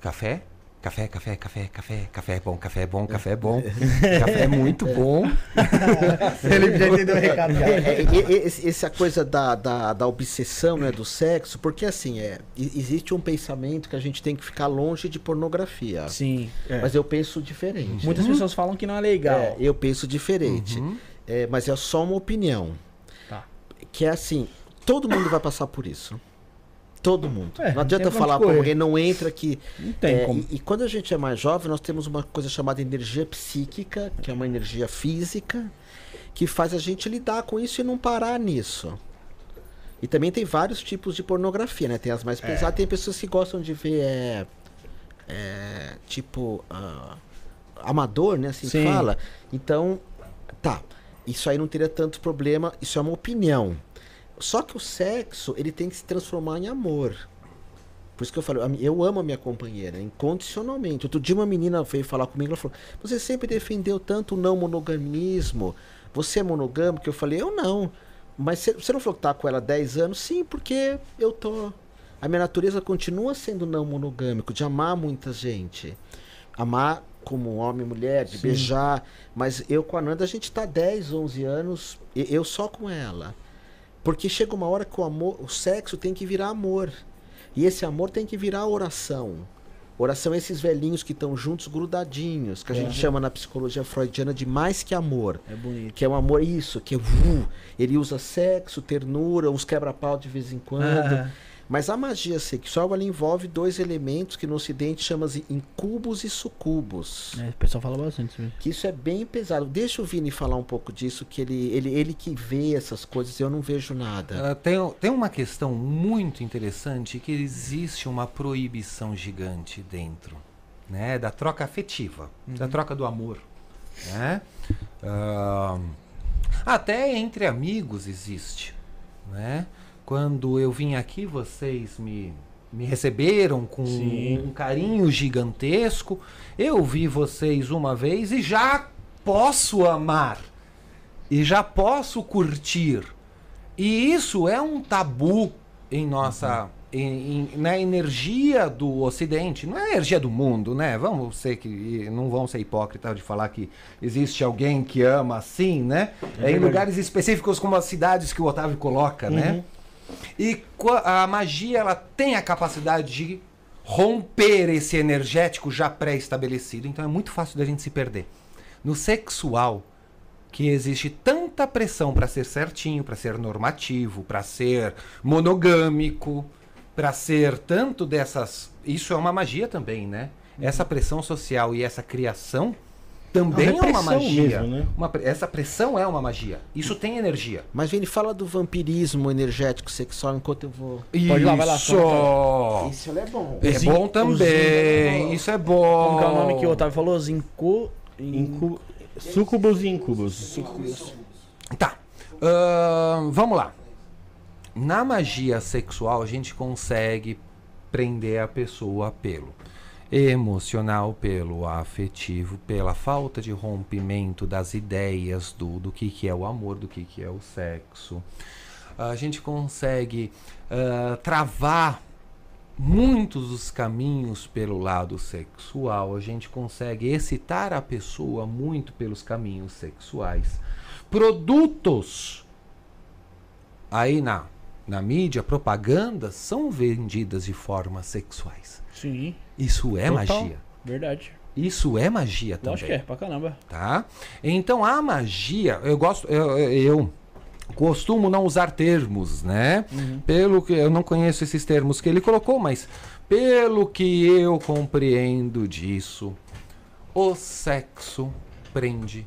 Café? Café, café, café, café, café é bom, café é bom, café é bom. café é muito bom. Ele já entendeu o recado já. É, é, esse- essa coisa da, da, da obsessão né, do sexo, porque assim, é, existe um pensamento que a gente tem que ficar longe de pornografia. Sim. É. Mas eu penso diferente. Muitas pessoas falam que não é legal. É, eu penso diferente. Uhum. É, mas é só uma opinião. Tá. Que é assim, todo mundo vai passar por isso. Todo mundo. É, não adianta eu falar correr. alguém, não entra aqui. Não tem É, como. E, e quando a gente é mais jovem, nós temos uma coisa chamada energia psíquica, que é uma energia física, que faz a gente lidar com isso e não parar nisso. E também tem vários tipos de pornografia, né? Tem as mais pesadas, tem pessoas que gostam de ver é, é, tipo ah, amador, né? Assim Sim. fala. Então, tá. Isso aí não teria tanto problema. Isso é uma opinião. Só que o sexo, ele tem que se transformar em amor. Por isso que eu falo, eu amo a minha companheira, incondicionalmente. Outro dia uma menina veio falar comigo, ela falou, você sempre defendeu tanto o não monogamismo, você é monogâmico? Eu falei, eu não. Mas você não falou que tá com ela há 10 anos? Sim, porque eu tô. A minha natureza continua sendo não monogâmico, de amar muita gente. Amar como homem e mulher, de beijar. Mas eu com a Nanda, a gente tá 10, 11 anos, eu só com ela. Porque chega uma hora que o amor, o sexo tem que virar amor. E esse amor tem que virar oração. Oração é esses velhinhos que estão juntos, grudadinhos, que a gente chama na psicologia freudiana de mais que amor. É bonito. Que é um amor, isso, que é. uh, ele usa sexo, ternura, uns quebra-pau de vez em quando. Ah. Mas a magia sexual ela envolve dois elementos que no ocidente chama-se incubos e sucubos. É, o pessoal fala bastante isso. Que isso é bem pesado. Deixa o Vini falar um pouco disso, que ele, ele, ele que vê essas coisas, eu não vejo nada. Ah, tem, tem uma questão muito interessante que existe uma proibição gigante dentro, né, da troca afetiva, da troca do amor, né? Ah, até entre amigos existe, né? Quando eu vim aqui, vocês me me receberam com Sim. um carinho gigantesco. Eu vi vocês uma vez e já posso amar e já posso curtir. E isso é um tabu em nossa em- em- na energia do Ocidente, não é a energia do mundo, né? Vamos ser que não vão ser hipócritas de falar que existe alguém que ama assim, né? É, em lugares específicos como as cidades que o Otávio coloca, né? E a magia ela tem a capacidade de romper esse energético já pré-estabelecido, então é muito fácil da gente se perder. No sexual, que existe tanta pressão para ser certinho, para ser normativo, para ser monogâmico, para ser tanto dessas. Isso é uma magia também, né? Essa pressão social e essa criação também Uma é uma magia. mesmo, né? Uma essa pressão é uma magia. Isso tem energia. Mas Vini, fala do vampirismo energético sexual enquanto eu vou. Pode lá, vai lá, Isso! Isso é bom. É bom também. Isso é bom. Como que é o nome que o Otávio falou? Zinco... Incu... Sucubus e incubus. Tá. Ahn, vamos lá. Na magia sexual, a gente consegue prender a pessoa pelo emocional, pelo afetivo, pela falta de rompimento das ideias do, do que, que é o amor, do que, que é o sexo. A gente consegue ah, travar muitos dos caminhos pelo lado sexual, a gente consegue excitar a pessoa muito pelos caminhos sexuais. Produtos aí na, na mídia, propaganda, são vendidas de formas sexuais. Sim, Isso é Total. magia. verdade. Isso é magia também Lógico que é, pra caramba. tá? Então a magia, eu gosto, eu, eu costumo não usar termos, né? Pelo que eu não conheço esses termos que ele colocou, mas pelo que eu compreendo disso, o sexo prende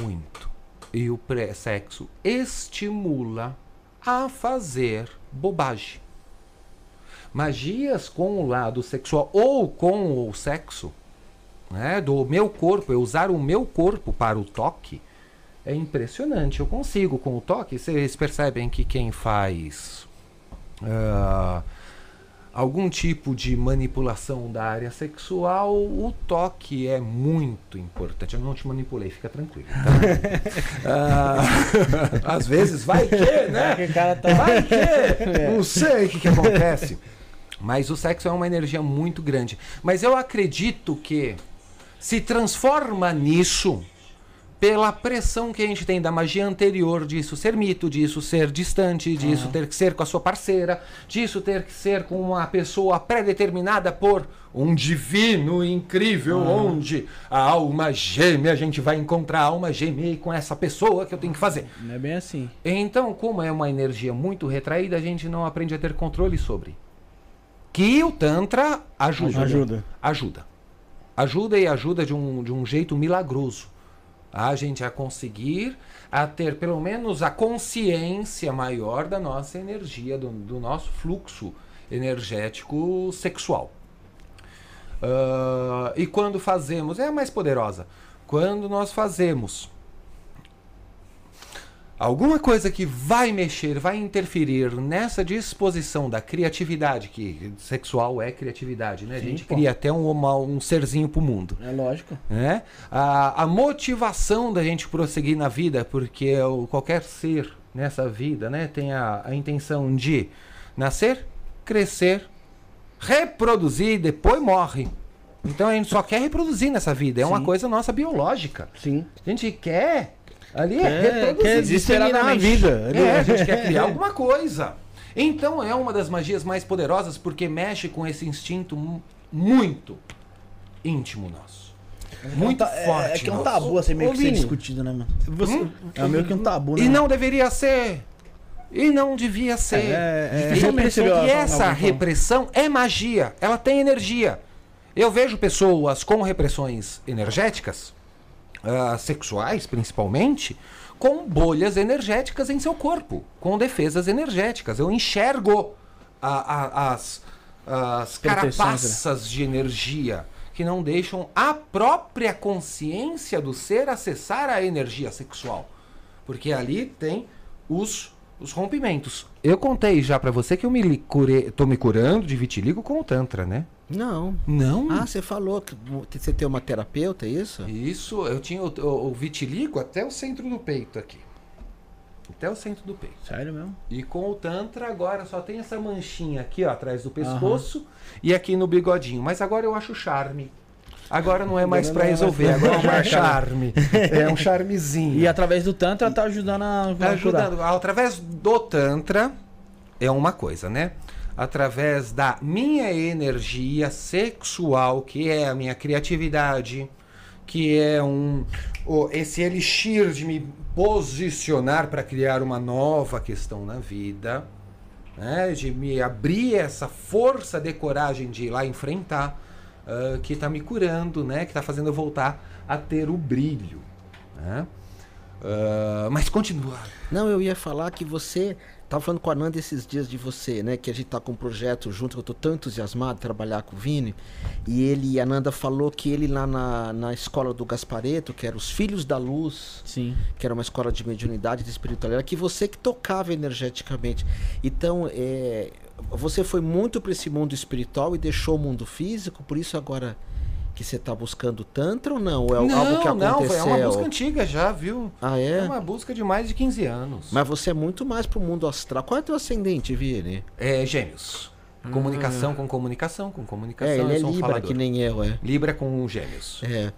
muito e o sexo estimula a fazer bobagem. Magias com o lado sexual ou com o sexo né, do meu corpo, eu usar o meu corpo para o toque, é impressionante. Eu consigo com o toque. Vocês percebem que quem faz ah, algum tipo de manipulação da área sexual, o toque é muito importante. Eu não te manipulei, fica tranquilo. Tá? Ah, às vezes vai que, né? Que cara tá... Vai que! Não sei o que, que acontece. Mas o sexo é uma energia muito grande. Mas eu acredito que se transforma nisso pela pressão que a gente tem da magia anterior, disso ser mito, disso ser distante, disso ter que ser com a sua parceira, disso ter que ser com uma pessoa pré-determinada por um divino incrível, onde a alma gêmea, a gente vai encontrar a alma gêmea com essa pessoa que eu tenho que fazer. Não é bem assim. Então, como é uma energia muito retraída, a gente não aprende a ter controle sobre. Que o Tantra ajuda. Ajuda. Ajuda. Ajuda e ajuda de um, de um jeito milagroso. A gente a conseguir a ter pelo menos a consciência maior da nossa energia, do, do nosso fluxo energético sexual. Ah, e quando fazemos, é a mais poderosa. Quando nós fazemos alguma coisa que vai mexer, vai interferir nessa disposição da criatividade, que sexual é criatividade, né? a Sim, gente pô. cria até um, uma- um serzinho pro mundo. É lógico. Né? A, a motivação da gente prosseguir na vida, porque o, qualquer ser nessa vida né, tem a, a intenção de nascer, crescer, reproduzir e depois morre. Então a gente só quer reproduzir nessa vida, é uma Sim. coisa nossa biológica. Sim. A gente quer ali é Quer, reproduzir. disseminar a desesperadamente. vida. É, a gente quer criar alguma coisa. Então é uma das magias mais poderosas porque mexe com esse instinto mu- muito íntimo nosso. Muito é, um ta- é- forte. É que é um nosso. tabu assim meio Ô, que ser discutido, né, mano? Você, É meio que um tabu, né? E não deveria ser. E não devia ser. É, é, E- Dificilmente e alguém essa falando. repressão é magia. Ela tem energia. Eu vejo pessoas com repressões energéticas, ah, sexuais principalmente, com bolhas energéticas em seu corpo, com defesas energéticas. Eu enxergo a- a- as, as né? carapaças de energia que não deixam a própria consciência do ser acessar a energia sexual. Porque ali tem os, os rompimentos. Eu contei já pra você que eu me curei, tô me curando de vitiligo com o Tantra, né? Não. Não. Ah, você falou que você tem uma terapeuta, é isso? Isso, eu tinha o, o- o vitiligo até o centro do peito aqui. Até o centro do peito. Sério mesmo? E com o Tantra agora só tem essa manchinha aqui, ó, atrás do pescoço e aqui no bigodinho. Mas agora eu acho charme. Agora não é mais pra não é resolver, agora é um charme. É um charmezinho. E através do Tantra tá ajudando a, Tá ajudando. Através do Tantra é uma coisa, né? Através da minha energia sexual, que é a minha criatividade, que é um o- esse elixir de me posicionar para criar uma nova questão na vida, né? De me abrir essa força de coragem de ir lá enfrentar, ah, que está me curando, né? Que está fazendo eu voltar a ter o brilho, né? Ah, mas continua. Não, eu ia falar que você. Tava falando com a Nanda esses dias de você, né? Que a gente tá com um projeto junto, que eu tô tão entusiasmado de trabalhar com o Vini. E ele, e a Nanda falou que ele lá na, na escola do Gaspareto, que era os Filhos da Luz, Sim. que era uma escola de mediunidade de espiritualidade, que você que tocava energeticamente. Então, é, você foi muito para esse mundo espiritual e deixou o mundo físico, por isso agora que você tá buscando Tantra ou não? Ou é não, algo que não, aconteceu? foi uma busca antiga já, viu? Ah, É é? uma busca de mais de 15 anos. Mas você é muito mais pro mundo astral. Qual é teu ascendente, Vini? É gêmeos. Comunicação com comunicação, com comunicação. é, ele é um Libra, falador. que nem eu, é. Libra com gêmeos. É.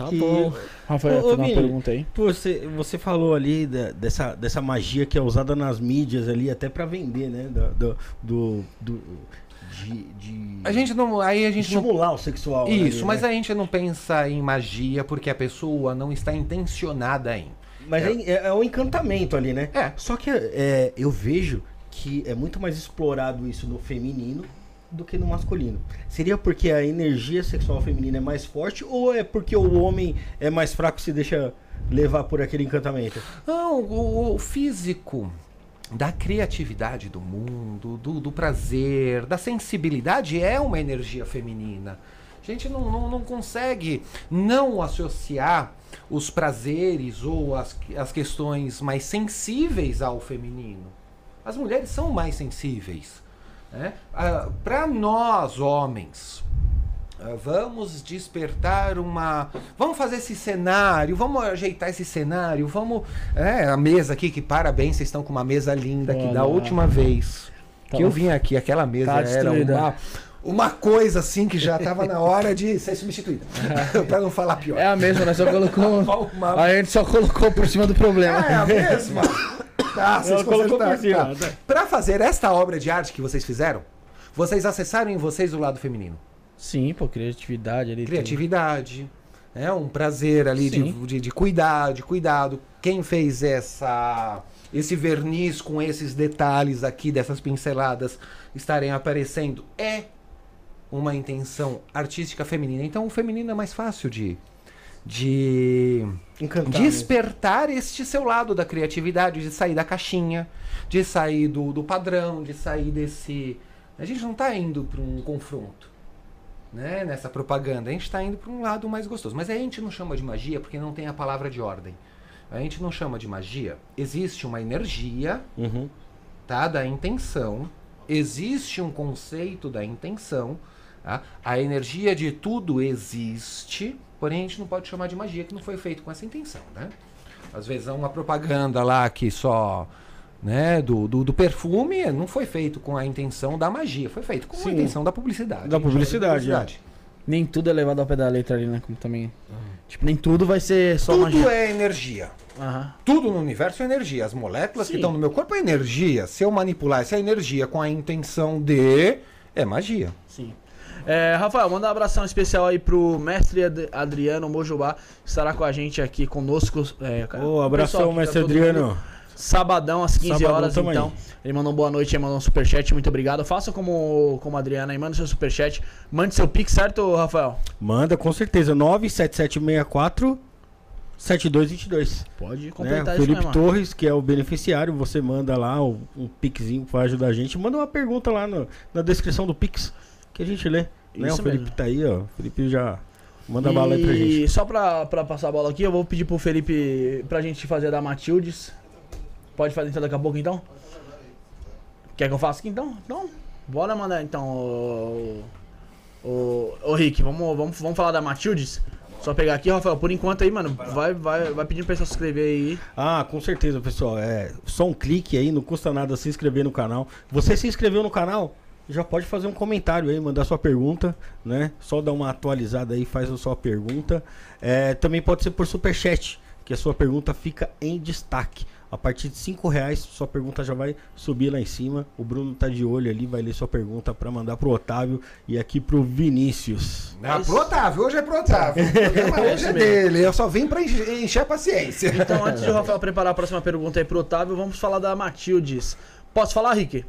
Tá E- bom. Rafael, Ô, ô, uma pergunta aí. Pô, você, você falou ali da- dessa, dessa magia que é usada nas mídias ali, até pra vender, né? Do, do, do- do- de, de A gente não. Aí a gente não. estimular o sexual. Isso, ali, mas né? a gente não pensa em magia porque a pessoa não está intencionada em. Mas é, é, é um encantamento ali, né? É. Só que é, eu vejo que é muito mais explorado isso no feminino do que no masculino. Seria porque a energia sexual feminina é mais forte ou é porque o homem é mais fraco e se deixa levar por aquele encantamento? Não, o, o físico da criatividade do mundo, do, do prazer, da sensibilidade é uma energia feminina. A gente não, não, não consegue não associar os prazeres ou as, as questões mais sensíveis ao feminino. As mulheres são mais sensíveis. Né? Para nós, homens, ah, vamos despertar uma. Vamos fazer esse cenário, vamos ajeitar esse cenário, vamos. É, a mesa aqui, que parabéns, vocês estão com uma mesa linda aqui. Da última vez que Tava- eu vim aqui, aquela mesa Tá era uma, uma coisa assim que já estava na hora de ser substituída. para não falar pior. É a mesma, nós só colocou. A gente só colocou por cima do problema. É a mesma. Tá, vocês consertaram, tá. tá. Pra fazer esta obra de arte que vocês fizeram, vocês acessaram em vocês o lado feminino. Sim, pô, criatividade ali. criatividade, é um prazer ali de, de, de cuidar, de cuidado. Quem fez essa esse verniz com esses detalhes aqui dessas pinceladas estarem aparecendo é uma intenção artística feminina. Então o feminino é mais fácil de de Encantar. mesmo. despertar este seu lado da criatividade, de sair da caixinha, de sair do, do padrão, de sair desse. A gente não está indo para um confronto, né? Nessa propaganda, a gente está indo para um lado mais gostoso. Mas a gente não chama de magia porque não tem a palavra de ordem. A gente não chama de magia. Existe uma energia, Uhum. tá? Da intenção. Existe um conceito da intenção. Tá? A energia de tudo existe, porém a gente não pode chamar de magia que não foi feito com essa intenção, né? Às vezes é uma propaganda lá que só, né, do, do, do perfume não foi feito com a intenção da magia, foi feito com a Sim. intenção da publicidade. Da A gente chama de publicidade, é. Nem tudo é levado ao pé da letra ali, né? Como também. Tipo, nem tudo vai ser só Tudo magia. é energia. Aham. Tudo no universo é energia. As moléculas que Sim. estão no meu corpo é energia. Se eu manipular essa energia com a intenção de. É magia. Sim. É, Rafael, manda um abração especial aí pro mestre Ad- Adriano Mojubá, que estará com a gente aqui conosco. É, cara, Ô, o abração, pessoal aqui, mestre tá Adriano. mundo Sabadão às 15 Sabadão, horas, então. Ele mandou boa noite, ele mandou um superchat, muito obrigado. Faça como, como a Adriana aí, manda seu superchat. Mande seu pix, certo, Rafael? Manda com certeza. 97764 7222. Pode Né? completar isso Felipe mesmo. Torres, que é o beneficiário, você manda lá um, um pixinho pra ajudar a gente. Manda uma pergunta lá no- na descrição do pix que a gente lê. Né? O Isso Felipe mesmo. tá aí, ó. O Felipe já manda bala aí pra gente. E só pra, pra passar a bola aqui, eu vou pedir pro Felipe pra gente fazer a da Matildes. Pode fazer então daqui a pouco então? Quer que eu faça aqui então? Então, bora mandar então, ô, ô, ô Rick, vamos, vamos, vamos falar da Matildes? Só pegar aqui, Rafael, por enquanto aí, mano, vai, vai, vai pedindo pra pessoal se inscrever aí. Ah, com certeza, pessoal. É só um clique aí, não custa nada se inscrever no canal. Você se inscreveu no canal? Já pode fazer um comentário aí, mandar sua pergunta, né? Só dar uma atualizada aí, faz a sua pergunta. É, também pode ser por superchat, que a sua pergunta fica em destaque. A partir de 5 reais, sua pergunta já vai subir lá em cima. O Bruno tá de olho ali, vai ler sua pergunta para mandar pro Otávio e aqui pro Vinícius. Ah, pro Otávio, hoje é pro Otávio. O programa hoje é dele. Eu só vim pra encher, encher a paciência. Então, antes de o Rafael preparar a próxima pergunta aí pro Otávio, vamos falar da Matildes. Posso falar, Rick?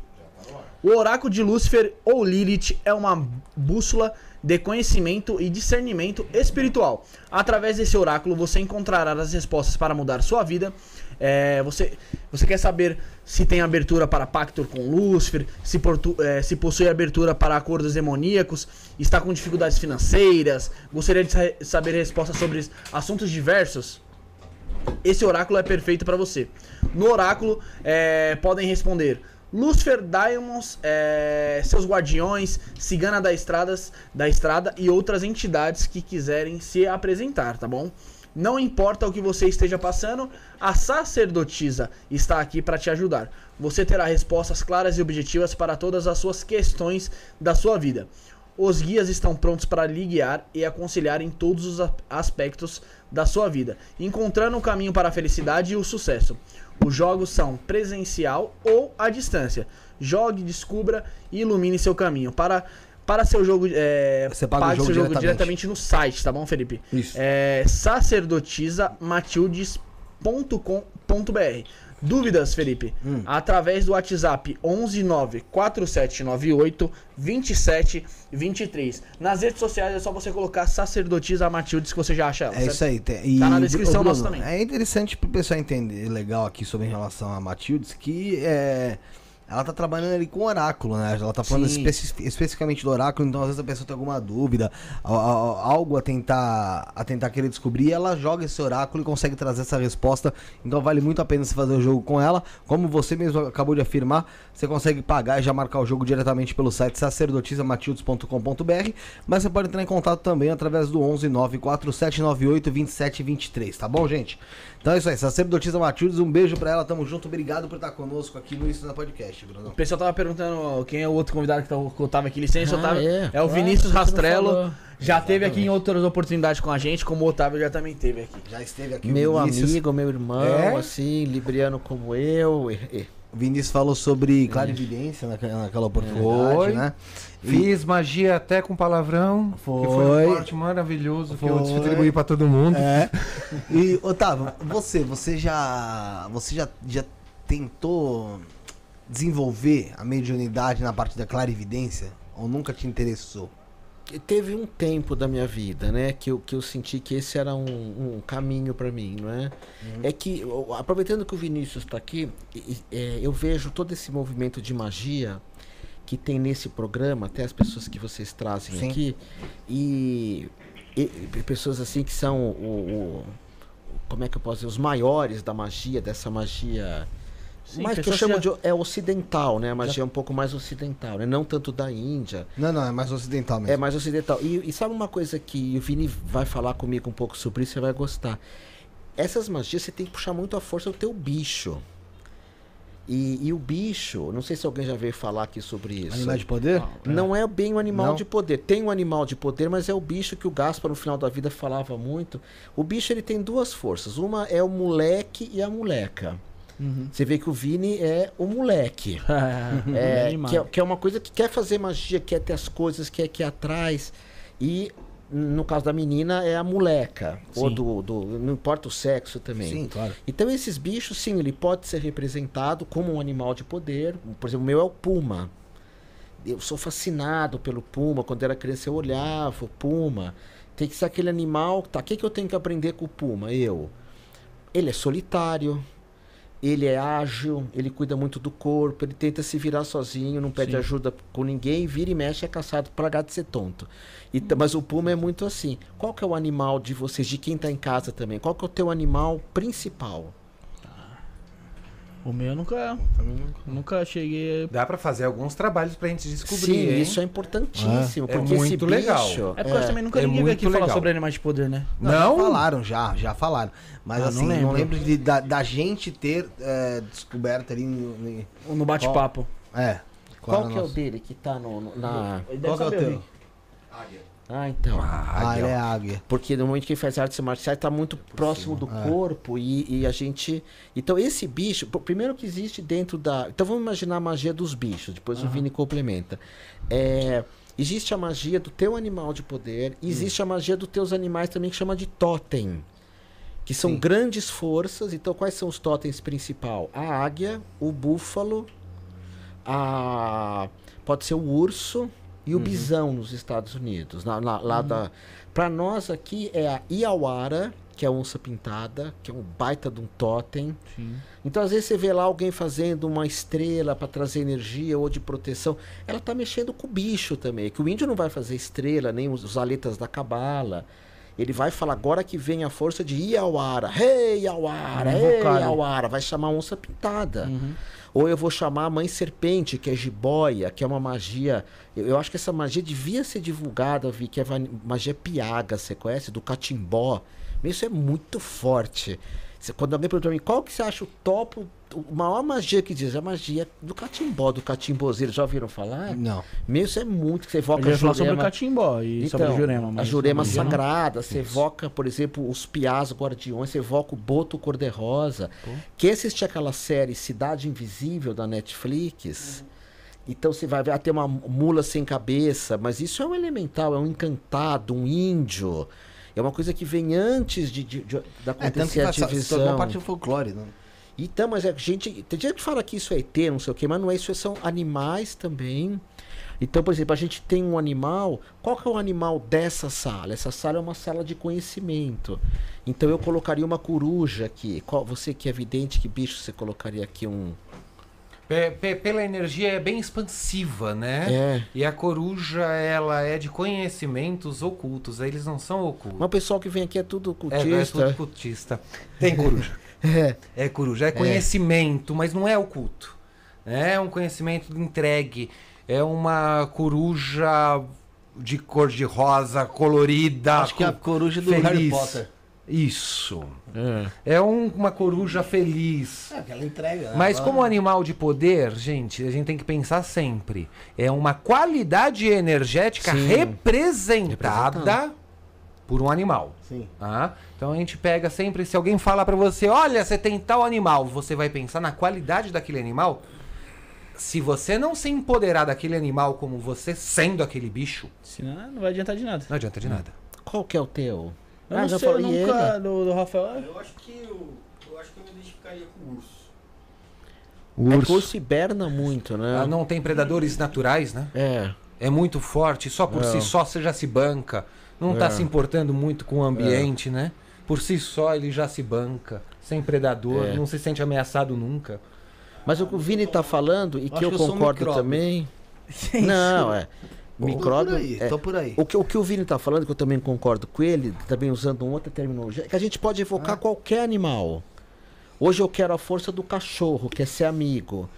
O oráculo de Lúcifer ou Lilith é uma bússola de conhecimento e discernimento espiritual. Através desse oráculo você encontrará as respostas para mudar sua vida. É, você, você quer saber se tem abertura para pacto com Lúcifer, se, portu, é, se possui abertura para acordos demoníacos, está com dificuldades financeiras, gostaria de sa- saber respostas sobre assuntos diversos? Esse oráculo é perfeito para você. No oráculo é, podem responder Lúcifer, Diamonds, é, seus guardiões, Cigana da, estradas, da Estrada e outras entidades que quiserem se apresentar, tá bom? Não importa o que você esteja passando, a sacerdotisa está aqui para te ajudar. Você terá respostas claras e objetivas para todas as suas questões da sua vida. Os guias estão prontos para lhe guiar e aconselhar em todos os aspectos da sua vida, encontrando o caminho para a felicidade e o sucesso. Os jogos são presencial ou à distância. Jogue, descubra e ilumine seu caminho. Para, para seu jogo, é, Você paga o pague jogo seu jogo diretamente. diretamente no site, tá bom, Felipe? Isso. É sacerdotisamatildes.com.br. Dúvidas, Felipe? Hum. Através do WhatsApp 119 4798 2723. Nas redes sociais é só você colocar sacerdotisa Matildes que você já acha ela. É certo? isso aí. tem- Tá na e, descrição ô, nossa também. É interessante pro pessoal entender legal aqui sobre em relação a Matildes que é. Ela tá trabalhando ali com oráculo, né? Ela tá falando especi- especificamente do oráculo, então às vezes a pessoa tem alguma dúvida, algo a tentar, a tentar querer descobrir, ela joga esse oráculo e consegue trazer essa resposta. Então vale muito a pena você fazer o jogo com ela. Como você mesmo acabou de afirmar, você consegue pagar e já marcar o jogo diretamente pelo site sacerdotisamatildes.com.br, mas você pode entrar em contato também através do 11 94798 2723, tá bom, gente? Então é isso aí, sacerdotisa Matildes, um beijo pra ela, tamo junto, obrigado por estar conosco aqui no Isso na Podcast, Bruno. O pessoal tava perguntando quem é o outro convidado que, tá, que eu tava aqui, licença, Ah, Otávio. é. É, o Vinícius Rastrello. Já teve aqui em outras oportunidades com a gente, como o Otávio já também teve aqui. Já esteve aqui Meu amigo, meu irmão, É? assim, libriano como eu. e- e- O Vinícius falou sobre clarividência naquela, naquela oportunidade, Foi. né? Fiz magia até com palavrão. Foi. Que foi um corte maravilhoso que eu Foi. distribuí pra todo mundo. É. E, Otávio, você, você já. Você já, já tentou desenvolver a mediunidade na parte da clarividência? Ou nunca te interessou? Teve um tempo da minha vida, né, que eu, que eu senti que esse era um, um caminho pra mim, não é? É que, aproveitando que o Vinícius está aqui, é, eu vejo todo esse movimento de magia que tem nesse programa, até as pessoas que vocês trazem Sim. aqui, e, e- pessoas assim que são o, o- como é que eu posso dizer, os maiores da magia, dessa magia Sim, mais que eu chamo que de é ocidental, né? A magia é um pouco mais ocidental, né? Não tanto da Índia. Não, não, é mais ocidental mesmo. É mais ocidental. E, e sabe uma coisa que o Vini vai falar comigo um pouco sobre isso, você vai gostar. Essas magias você tem que puxar muito a força do teu bicho. E, e o bicho, não sei se alguém já veio falar aqui sobre isso. Animais de poder? Não é bem um animal Não? de poder. Tem um animal de poder, mas é o bicho que o Gaspar no final da vida falava muito. O bicho ele tem duas forças. Uma é o moleque e a moleca. Você vê que o Vini é o moleque. É, que, é, que é uma coisa que quer fazer magia, quer ter as coisas, quer que atrás. E no caso da menina é a moleca. Ou Sim. do, do. Não importa o sexo também. Sim, claro. Então esses bichos, sim, ele pode ser representado como um animal de poder. Por exemplo, o meu é o puma. Eu sou fascinado pelo puma. Quando era criança eu olhava o puma. Tem que ser aquele animal. Tá, o que, que eu tenho que aprender com o puma? Eu. Ele é solitário. Ele é ágil, ele cuida muito do corpo, ele tenta se virar sozinho, não pede Sim. ajuda com ninguém, vira e mexe é caçado pra gato ser tonto. E t- mas o puma é muito assim. Qual que é o animal de vocês, de quem tá em casa também? Qual que é o teu animal principal? O meu nunca. Nunca cheguei. Dá pra fazer alguns trabalhos pra gente descobrir, Sim, hein? isso é importantíssimo. É porque esse muito legal. bicho- É porque eu também nunca é ninguém veio aqui muito falar legal. sobre animais de poder, né? Não, Não? já falaram, já, já falaram. Mas Ah, assim, não não lembro, lembro. de, da, da gente ter é, descoberto ali. no- no- bate-papo. é. Qual era que é o nosso- dele que tá no, no- na. Qual que é o teu? Rick. Ah, então. Ah, ele é águia. Porque no momento que faz artes marciais tá muito próximo do é. corpo e, e a gente. Então, esse bicho, primeiro que existe dentro da. Então vamos imaginar a magia dos bichos, depois o Vini complementa. É, existe a magia do teu animal de poder, e existe a magia dos teus animais também que chama de totem. Que são Sim. grandes forças. Então, quais são os totens principal? A águia, o búfalo, a. Pode ser o urso e o bisão nos Estados Unidos. Na, na- lá da. Pra nós aqui é a Iauara, que é a onça pintada, que é um baita de um totem. Então, às vezes, você vê lá alguém fazendo uma estrela para trazer energia ou de proteção. Ela tá mexendo com o bicho também. Que o índio não vai fazer estrela, nem os, os aletas da cabala. Ele vai falar agora que vem a força de Iauara. Hey, Iauara! Hey, Invocado. Iauara! Vai chamar onça pintada. Uhum. Ou eu vou chamar a mãe serpente, que é jiboia, que é uma magia. Eu, eu acho que essa magia devia ser divulgada, Vi, que é magia piaga, você conhece? Do catimbó. Isso é muito forte. Cê- Quando alguém pergunta pra mim, qual que você acha o topo, a maior magia que diz? É a magia do catimbó, do catimbozeiro. Já ouviram falar? Não. Meu, isso é muito, que você A evoca gente vai falar sobre o Jurema. catimbó e sobre o Jurema. A mas Jurema magia não. sagrada, você evoca, por exemplo, os piás guardiões, você evoca o boto cor-de-rosa. Quem assistir aquela série Cidade Invisível da Netflix, então você vai ver, ah, tem uma mula sem cabeça, mas isso é um elemental, é um encantado, um índio. É uma coisa que vem antes de, de, de- da É, tanto que acontecer a divisão. parte do folclore, né? Então, mas é gente. Tem gente que fala que isso é ET, não sei o quê, mas não é isso, são animais também. Então, por exemplo, a gente tem um animal. Qual que é o animal dessa sala? Essa sala é uma sala de conhecimento. Então eu colocaria uma coruja aqui. Qual, você que é vidente, que bicho você colocaria aqui um. Pe- pe- pela energia é bem expansiva, né? É. E a coruja, ela é de conhecimentos ocultos. Eles não são ocultos. Mas o pessoal que vem aqui é tudo É, é cultista. tudo cultista. Tem coruja. É. É coruja. É conhecimento, mas não é oculto. É um conhecimento entregue. É uma coruja de cor de rosa, colorida. Acho que é a co- coruja do feliz. Harry Potter. Isso. É. É um- uma coruja feliz. É, ela entrega. né? Mas como animal de poder, gente, a gente tem que pensar sempre. É uma qualidade energética Sim. representada por um animal. Sim. Tá? Então a gente pega sempre, se alguém falar pra você, olha, você tem tal animal, você vai pensar na qualidade daquele animal. Se você não se empoderar daquele animal como você sendo aquele bicho, Senão não vai adiantar de nada. não adianta de nada. Qual que é o teu? Eu Ah, não já sei, eu falei ele. nunca. Do, do Rafael. Eu acho que eu, eu acho que eu me identificaria com o urso. É que o urso hiberna muito, né? Ela não tem predadores naturais, né? É. É muito forte, só por É. si só você já se banca. Não tá É. se importando muito com o ambiente, né? Por si só ele já se banca. Sem predador, É. não se sente ameaçado nunca. Mas o que o Vini tá falando, e que eu que eu um concordo micróbio. também. Não, é. Tô Micróbio. por aí, é. tô por aí. O que, o que o Vini tá falando, que eu também concordo com ele, também usando uma outra terminologia, é que a gente pode evocar qualquer animal. Hoje eu quero a força do cachorro, que é ser amigo.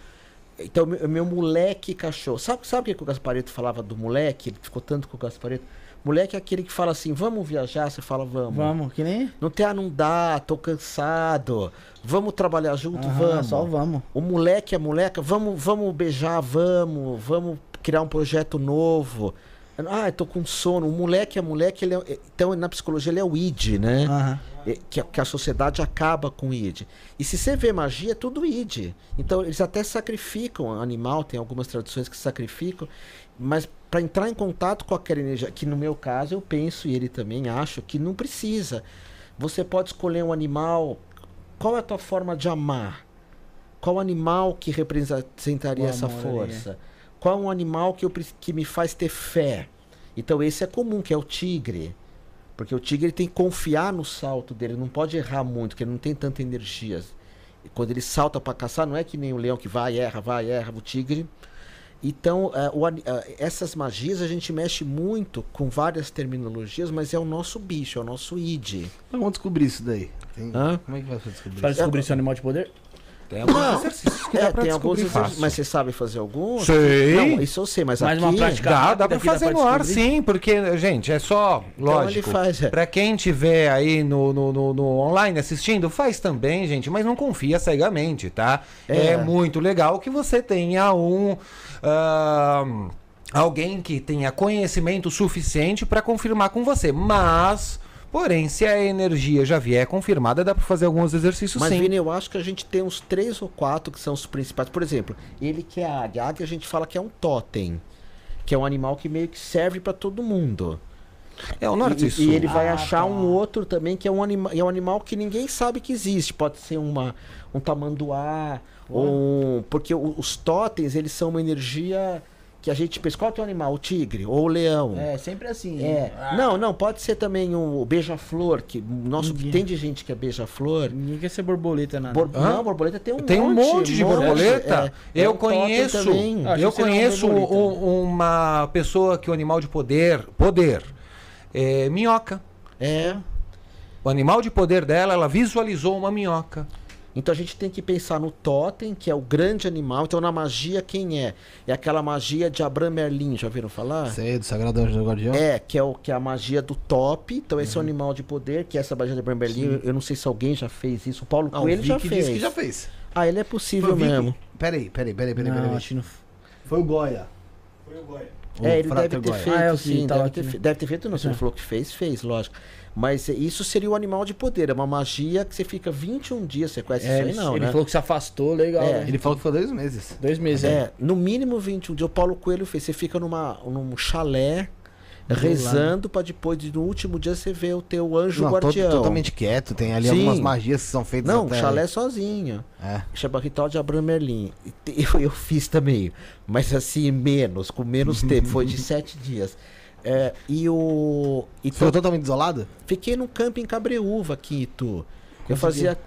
Então, meu, meu moleque cachorro. Sabe, sabe o que o Gaspareto falava do moleque? Ele ficou tanto com o Gaspareto. Moleque é aquele que fala assim: vamos viajar? Você fala, vamos. Vamos, que nem. Não tem, ah, não dá, tô cansado. Vamos trabalhar junto? Aham, vamos. Só vamos. O moleque, a moleca, vamos, vamos beijar, vamos, vamos criar um projeto novo. Ah, eu tô com sono. O moleque, a moleque, ele é, então na psicologia ele é o id, né? É, Que, a- que a sociedade acaba com o id. E se você vê magia, é tudo id. Então eles até sacrificam animal, tem algumas tradições que sacrificam, mas para entrar em contato com aquela energia, que no meu caso eu penso e ele também acho que não precisa. Você pode escolher um animal. Qual é a tua forma de amar? Qual animal que representaria essa ali, força? Qual é um animal que, eu, que me faz ter fé? Então esse é comum, que é o tigre. Porque o tigre ele tem que confiar no salto dele, não pode errar muito, porque ele não tem tanta energia. E quando ele salta para caçar, não é que nem o leão que vai, erra, vai, erra, o tigre. Então, eh, o eh, essas magias a gente mexe muito com várias terminologias, mas é o nosso bicho, é o nosso id. Mas Vamos descobrir isso daí. Tem- Hã? Como é que vai descobrir Para isso? descobrir seu animal de poder? Tem alguns Não, exercícios que É, dá pra tem alguns exercícios, fácil. mas você sabe fazer algum? Sei. Não, isso eu sei, mas Mais aqui... uma prática Dá, dá pra fazer pra no ar, sim, porque, gente, é só, Então ele lógico, faz, é. pra quem tiver aí no, no, no- no online assistindo, faz também, gente, mas não confia cegamente, tá? É, É. muito legal que você tenha um... ah, alguém que tenha conhecimento suficiente pra confirmar com você, mas... Porém, se a energia já vier confirmada, dá pra fazer alguns exercícios Mas, sim. Vini, eu acho que a gente tem uns três ou quatro que são os principais. Por exemplo, ele que é a águia. A águia a gente fala que é um totem. Que é um animal que meio que serve pra todo mundo. É o norte E, e sul. e ele vai Ah, achar tá. um outro também que é um, anima é um animal que ninguém sabe que existe. Pode ser uma, um tamanduá, um, porque os totens, eles são uma energia que a gente pensa. Qual é o animal? O tigre ou o leão? É, sempre assim. É. Ah, Não, não, pode ser também o beija-flor, que nosso Ninguém- tem de gente que é beija-flor. Ninguém quer ser borboleta, nada. Bor- Hã? Não, borboleta tem um Tem um monte de monte, borboleta. é. É eu um totem conheço. Ah, eu seria uma conheço um- uma pessoa que o animal de poder, poder, é minhoca. É. O animal de poder dela, ela visualizou uma minhoca. Então a gente tem que pensar no totem, que é o grande animal. Então na magia, quem é? É aquela magia de Abraham Merlin, já ouviram falar? Sei, do Sagrado Anjo do Guardião. É, que é, o, que é a magia do top. Então esse é Uhum. o animal de poder, que é essa magia de Abraham Merlin. Eu, eu não sei se alguém já fez isso. O Paulo Não, Coelho o já fez. disse que já fez. Ah, ele é possível Foi mesmo. Peraí, peraí, peraí, peraí, Não, peraí. acho que não. Foi o Goya. O É, ele deve ter Goya. feito, Ah, é que sim. tava Deve ter, né? deve ter feito, não. Se ele É. falou que fez, fez, lógico. Mas isso seria o animal de poder. É uma magia que você fica 21 dias. Você conhece É, isso aí, ele, não, ele né? falou que se afastou, legal. É, né? Ele falou que foi dois meses. Dois meses, é. É, no mínimo 21 dias. O Paulo Coelho fez. Você fica numa, num chalé rezando pra depois, de- no último dia, você ver o teu anjo Não, to- guardião. totalmente quieto. Tem ali Sim. algumas magias que são feitas Não, até- chalé sozinho. É. Chama ritual de Abraham Merlin. Te- Eu, eu fiz também, mas assim, menos, com menos tempo. Foi de sete dias. É, e o. Então, Ficou totalmente isolado? Fiquei num camping em Cabreúva aqui, Itu. Eu fazia.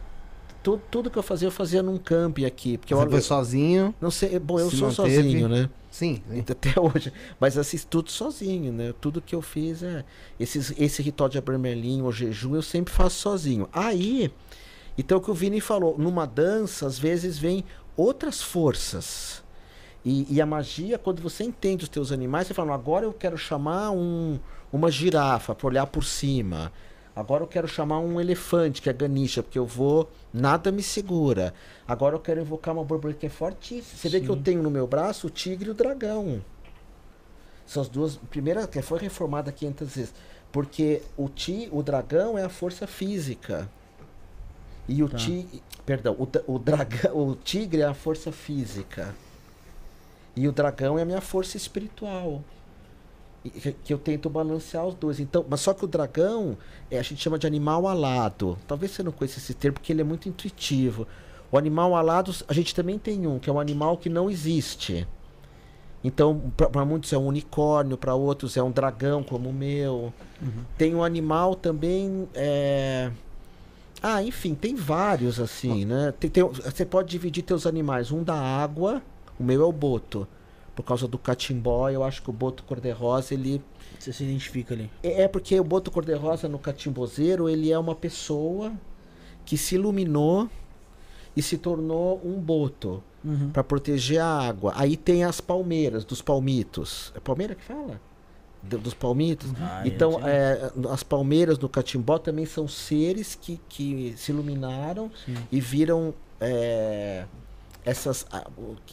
Tudo, tudo que eu fazia, eu fazia num camping aqui. Porque Você eu, foi sozinho? Não sei, bom, eu sou manteve. sozinho, né? Sim. sim. Até hoje. Mas assisto tudo sozinho, né? Tudo que eu fiz é. Esses, esse ritual de Abraham Merlin, o jejum, eu sempre faço sozinho. Aí, então o que o Vini falou, numa dança, às vezes vem outras forças. E, e a magia, quando você entende os teus animais, você fala, agora eu quero chamar um, uma girafa para olhar por cima. Agora eu quero chamar um elefante, que é Ganesha, porque eu vou, nada me segura. Agora eu quero invocar uma borboleta que é fortíssima. Você vê que eu tenho no meu braço o tigre e o dragão. São as duas. Primeira, que foi reformada 500 vezes. Porque o, ti, o dragão é a força física. E o Tá. ti, perdão, o, o dragão, o tigre é a força física. E o dragão é a minha força espiritual. Que, eu tento balancear os dois. Então, mas só que o dragão é, a gente chama de animal alado. Talvez você não conheça esse termo porque ele é muito intuitivo. O animal alado, a gente também tem um, que é um animal que não existe. Então, para muitos é um unicórnio, para outros é um dragão como o meu. Tem um animal também. é, Ah, enfim, tem vários assim, né? Tem- tem- Você pode dividir teus animais. Um da água, o meu é o boto. Por causa do catimbó, eu acho que o boto cor-de-rosa, ele. Você se identifica ali. É é porque o boto cor-de-rosa no catimbozeiro, ele é uma pessoa que se iluminou e se tornou um boto Uhum. para proteger a água. Aí tem as palmeiras, dos palmitos. É palmeira que fala? Do- dos palmitos? Ah, então, é, as palmeiras do catimbó também são seres que, que se iluminaram Sim. e viram é, essas a,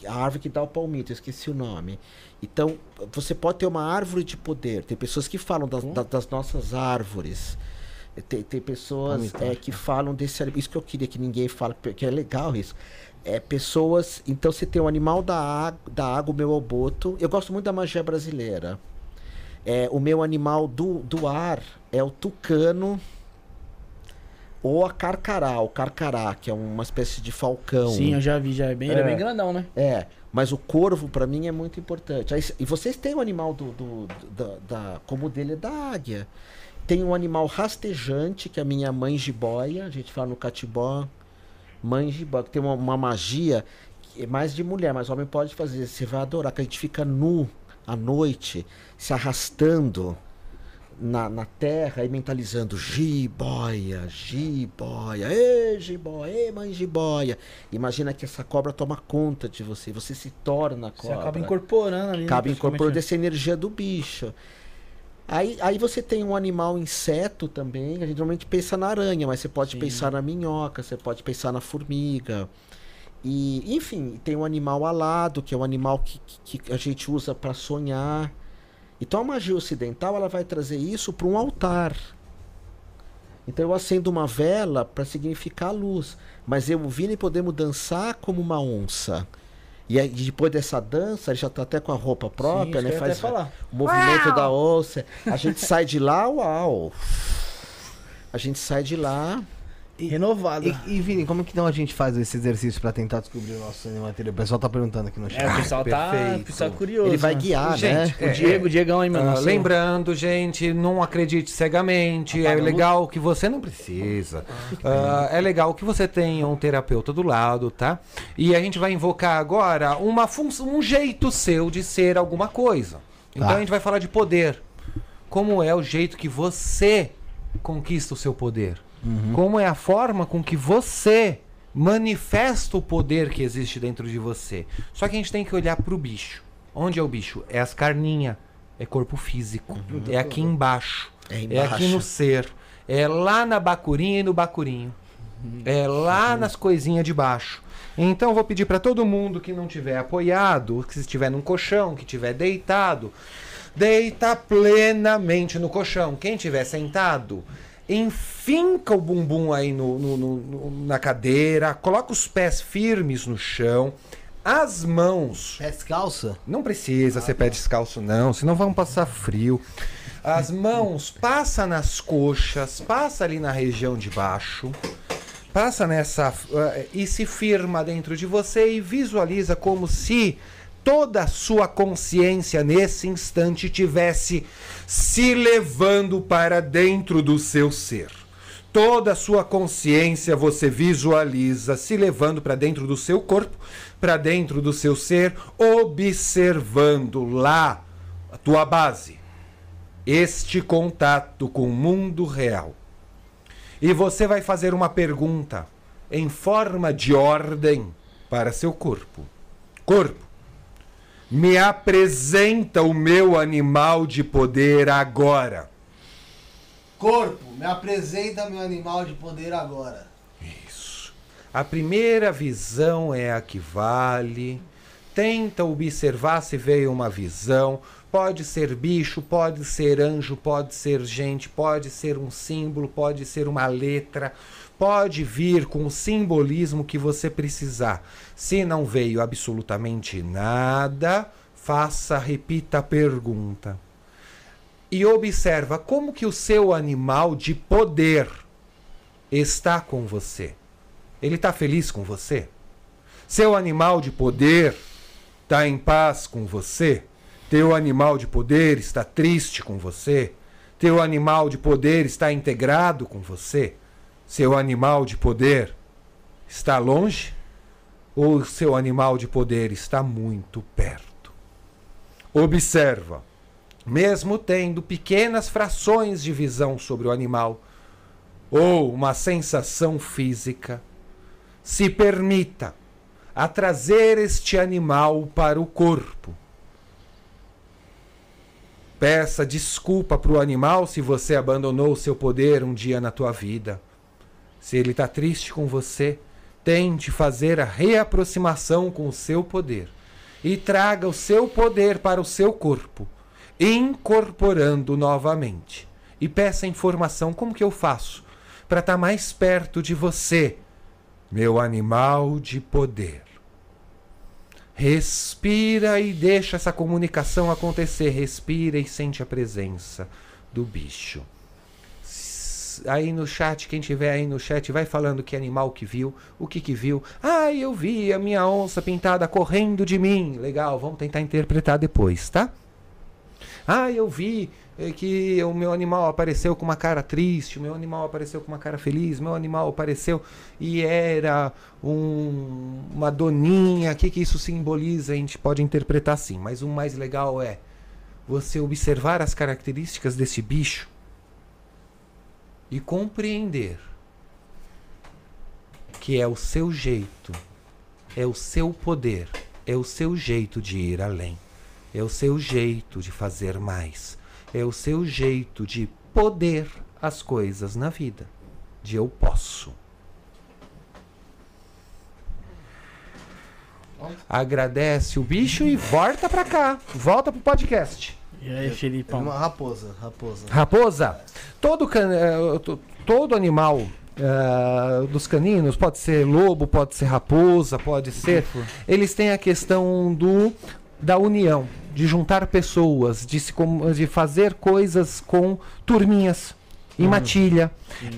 a árvore que dá o palmito, eu esqueci o nome. Então, você pode ter uma árvore de poder. Tem pessoas que falam das, da- das nossas árvores. Tem, tem pessoas Palmito, é, que falam desse. Isso que eu queria que ninguém fale, porque é legal isso. É pessoas. Então você tem o animal da, água, da água, o meu é o boto. Eu gosto muito da magia brasileira. É, o meu animal do, do ar é o tucano ou a carcará, o carcará, que é uma espécie de falcão. Sim, eu já vi, já é bem, ele é É. bem grandão, né? É, mas o corvo pra mim é muito importante. Aí, e vocês têm o animal do, do- da, da- como o dele é da águia. Tem um animal rastejante, que é a minha mãe jiboia, a gente fala no catibó, mãe jiboia, que tem uma, uma magia que é mais de mulher, mas homem pode fazer, você vai adorar, que a gente fica nu à noite, se arrastando na, na terra e mentalizando jiboia, jiboia, ê jiboia, ê mãe jiboia. Imagina que essa cobra toma conta de você, você se torna Você cobra. acaba incorporando ali. né, Acaba incorporando essa energia do bicho. Aí, aí você tem um animal inseto também, a gente normalmente pensa na aranha, mas você pode Sim. pensar na minhoca, você pode pensar na formiga. E, enfim, tem um animal alado, que é um animal que, que, que a gente usa para sonhar. Então a magia ocidental ela vai trazer isso para um altar. Então eu acendo uma vela para significar a luz, mas eu e o Vini podemos dançar como uma onça. E aí, depois dessa dança, ele já tá até com a roupa própria, Sim, né? Faz o movimento da onça. A gente sai de lá, uau! A gente sai de lá. Renovado. E, e, Vini, como que então a gente faz esse exercício pra tentar descobrir o nosso animal interior? O pessoal tá perguntando aqui no chat. É, o pessoal tá, o perfeito. pessoal é curioso. Ele vai né? guiar, Gente, né? O Diego, o Diegão aí, mano. Ah, nosso- lembrando, gente, não acredite cegamente. Apaga é legal que você não precisa. Ah, é legal que você tenha um terapeuta do lado, tá? E a gente vai invocar agora uma função, um jeito seu de ser alguma coisa. Então Tá. a gente vai falar de poder. Como é o jeito que você conquista o seu poder? Como é a forma com que você manifesta o poder que existe dentro de você? Só que a gente tem que olhar pro bicho. Onde é o bicho? É as carninhas. É corpo físico. É aqui embaixo. É É aqui no ser. É lá na bacurinha e no bacurinho. É lá nas coisinhas de baixo. Então eu vou pedir para todo mundo que não tiver apoiado, que estiver num colchão, que estiver deitado, deita plenamente no colchão. Quem estiver sentado, enfinca o bumbum aí no, no- no- no- na cadeira, coloca os pés firmes no chão, as mãos Pé descalça? não precisa ser pé descalço, não, senão vão passar frio. As mãos, passa nas coxas, passa ali na região de baixo, passa nessa. eh, e se firma dentro de você e visualiza como se toda a sua consciência nesse instante tivesse se levando para dentro do seu ser. Toda a sua consciência você visualiza se levando para dentro do seu corpo, para dentro do seu ser, observando lá a tua base, este contato com o mundo real. E você vai fazer uma pergunta em forma de ordem para seu corpo. Corpo, me apresenta o meu animal de poder agora. Corpo, me apresenta meu animal de poder agora. Isso. A primeira visão é a que vale. Tenta observar se veio uma visão. Pode ser bicho, pode ser anjo, pode ser gente, pode ser um símbolo, pode ser uma letra. Pode vir com o simbolismo que você precisar. Se não veio absolutamente nada, faça, repita a pergunta. E observa como que o seu animal de poder está com você. Ele está feliz com você? Seu animal de poder está em paz com você? Teu animal de poder está triste com você? Teu animal de poder está integrado com você? Seu animal de poder está longe? Ou seu animal de poder está muito perto? Observa, mesmo tendo pequenas frações de visão sobre o animal, ou uma sensação física, se permita a trazer este animal para o corpo. Peça desculpa para o animal se você abandonou seu poder um dia na tua vida. Se ele está triste com você, tente fazer a reaproximação com o seu poder e traga o seu poder para o seu corpo, incorporando novamente. E peça informação como que eu faço para estar mais perto de você, meu animal de poder. Respira e deixa essa comunicação acontecer. Respira e sente a presença do bicho. Aí no chat, quem tiver aí no chat, vai falando que animal que viu, o que que viu. Ah, eu vi a minha onça pintada correndo de mim. Legal, vamos tentar interpretar depois, tá? Ah, eu vi eh, que o meu animal apareceu com uma cara triste, o meu animal apareceu com uma cara feliz, meu animal apareceu e era um- uma doninha. O que, que isso simboliza? A gente pode interpretar assim, mas o mais legal é você observar as características desse bicho e compreender que é o seu jeito, é o seu poder, é o seu jeito de ir além, é o seu jeito de fazer mais, é o seu jeito de poder as coisas na vida, de eu posso. Agradece o bicho e volta pra cá, volta pro podcast. E aí, Felipão? Uma raposa, raposa. Raposa, todo, can- to- todo animal eh, dos caninos, pode ser lobo, pode ser raposa, pode ser. Eles têm a questão do da união, de juntar pessoas, de, se, com- de fazer coisas com turminhas. Em matilha.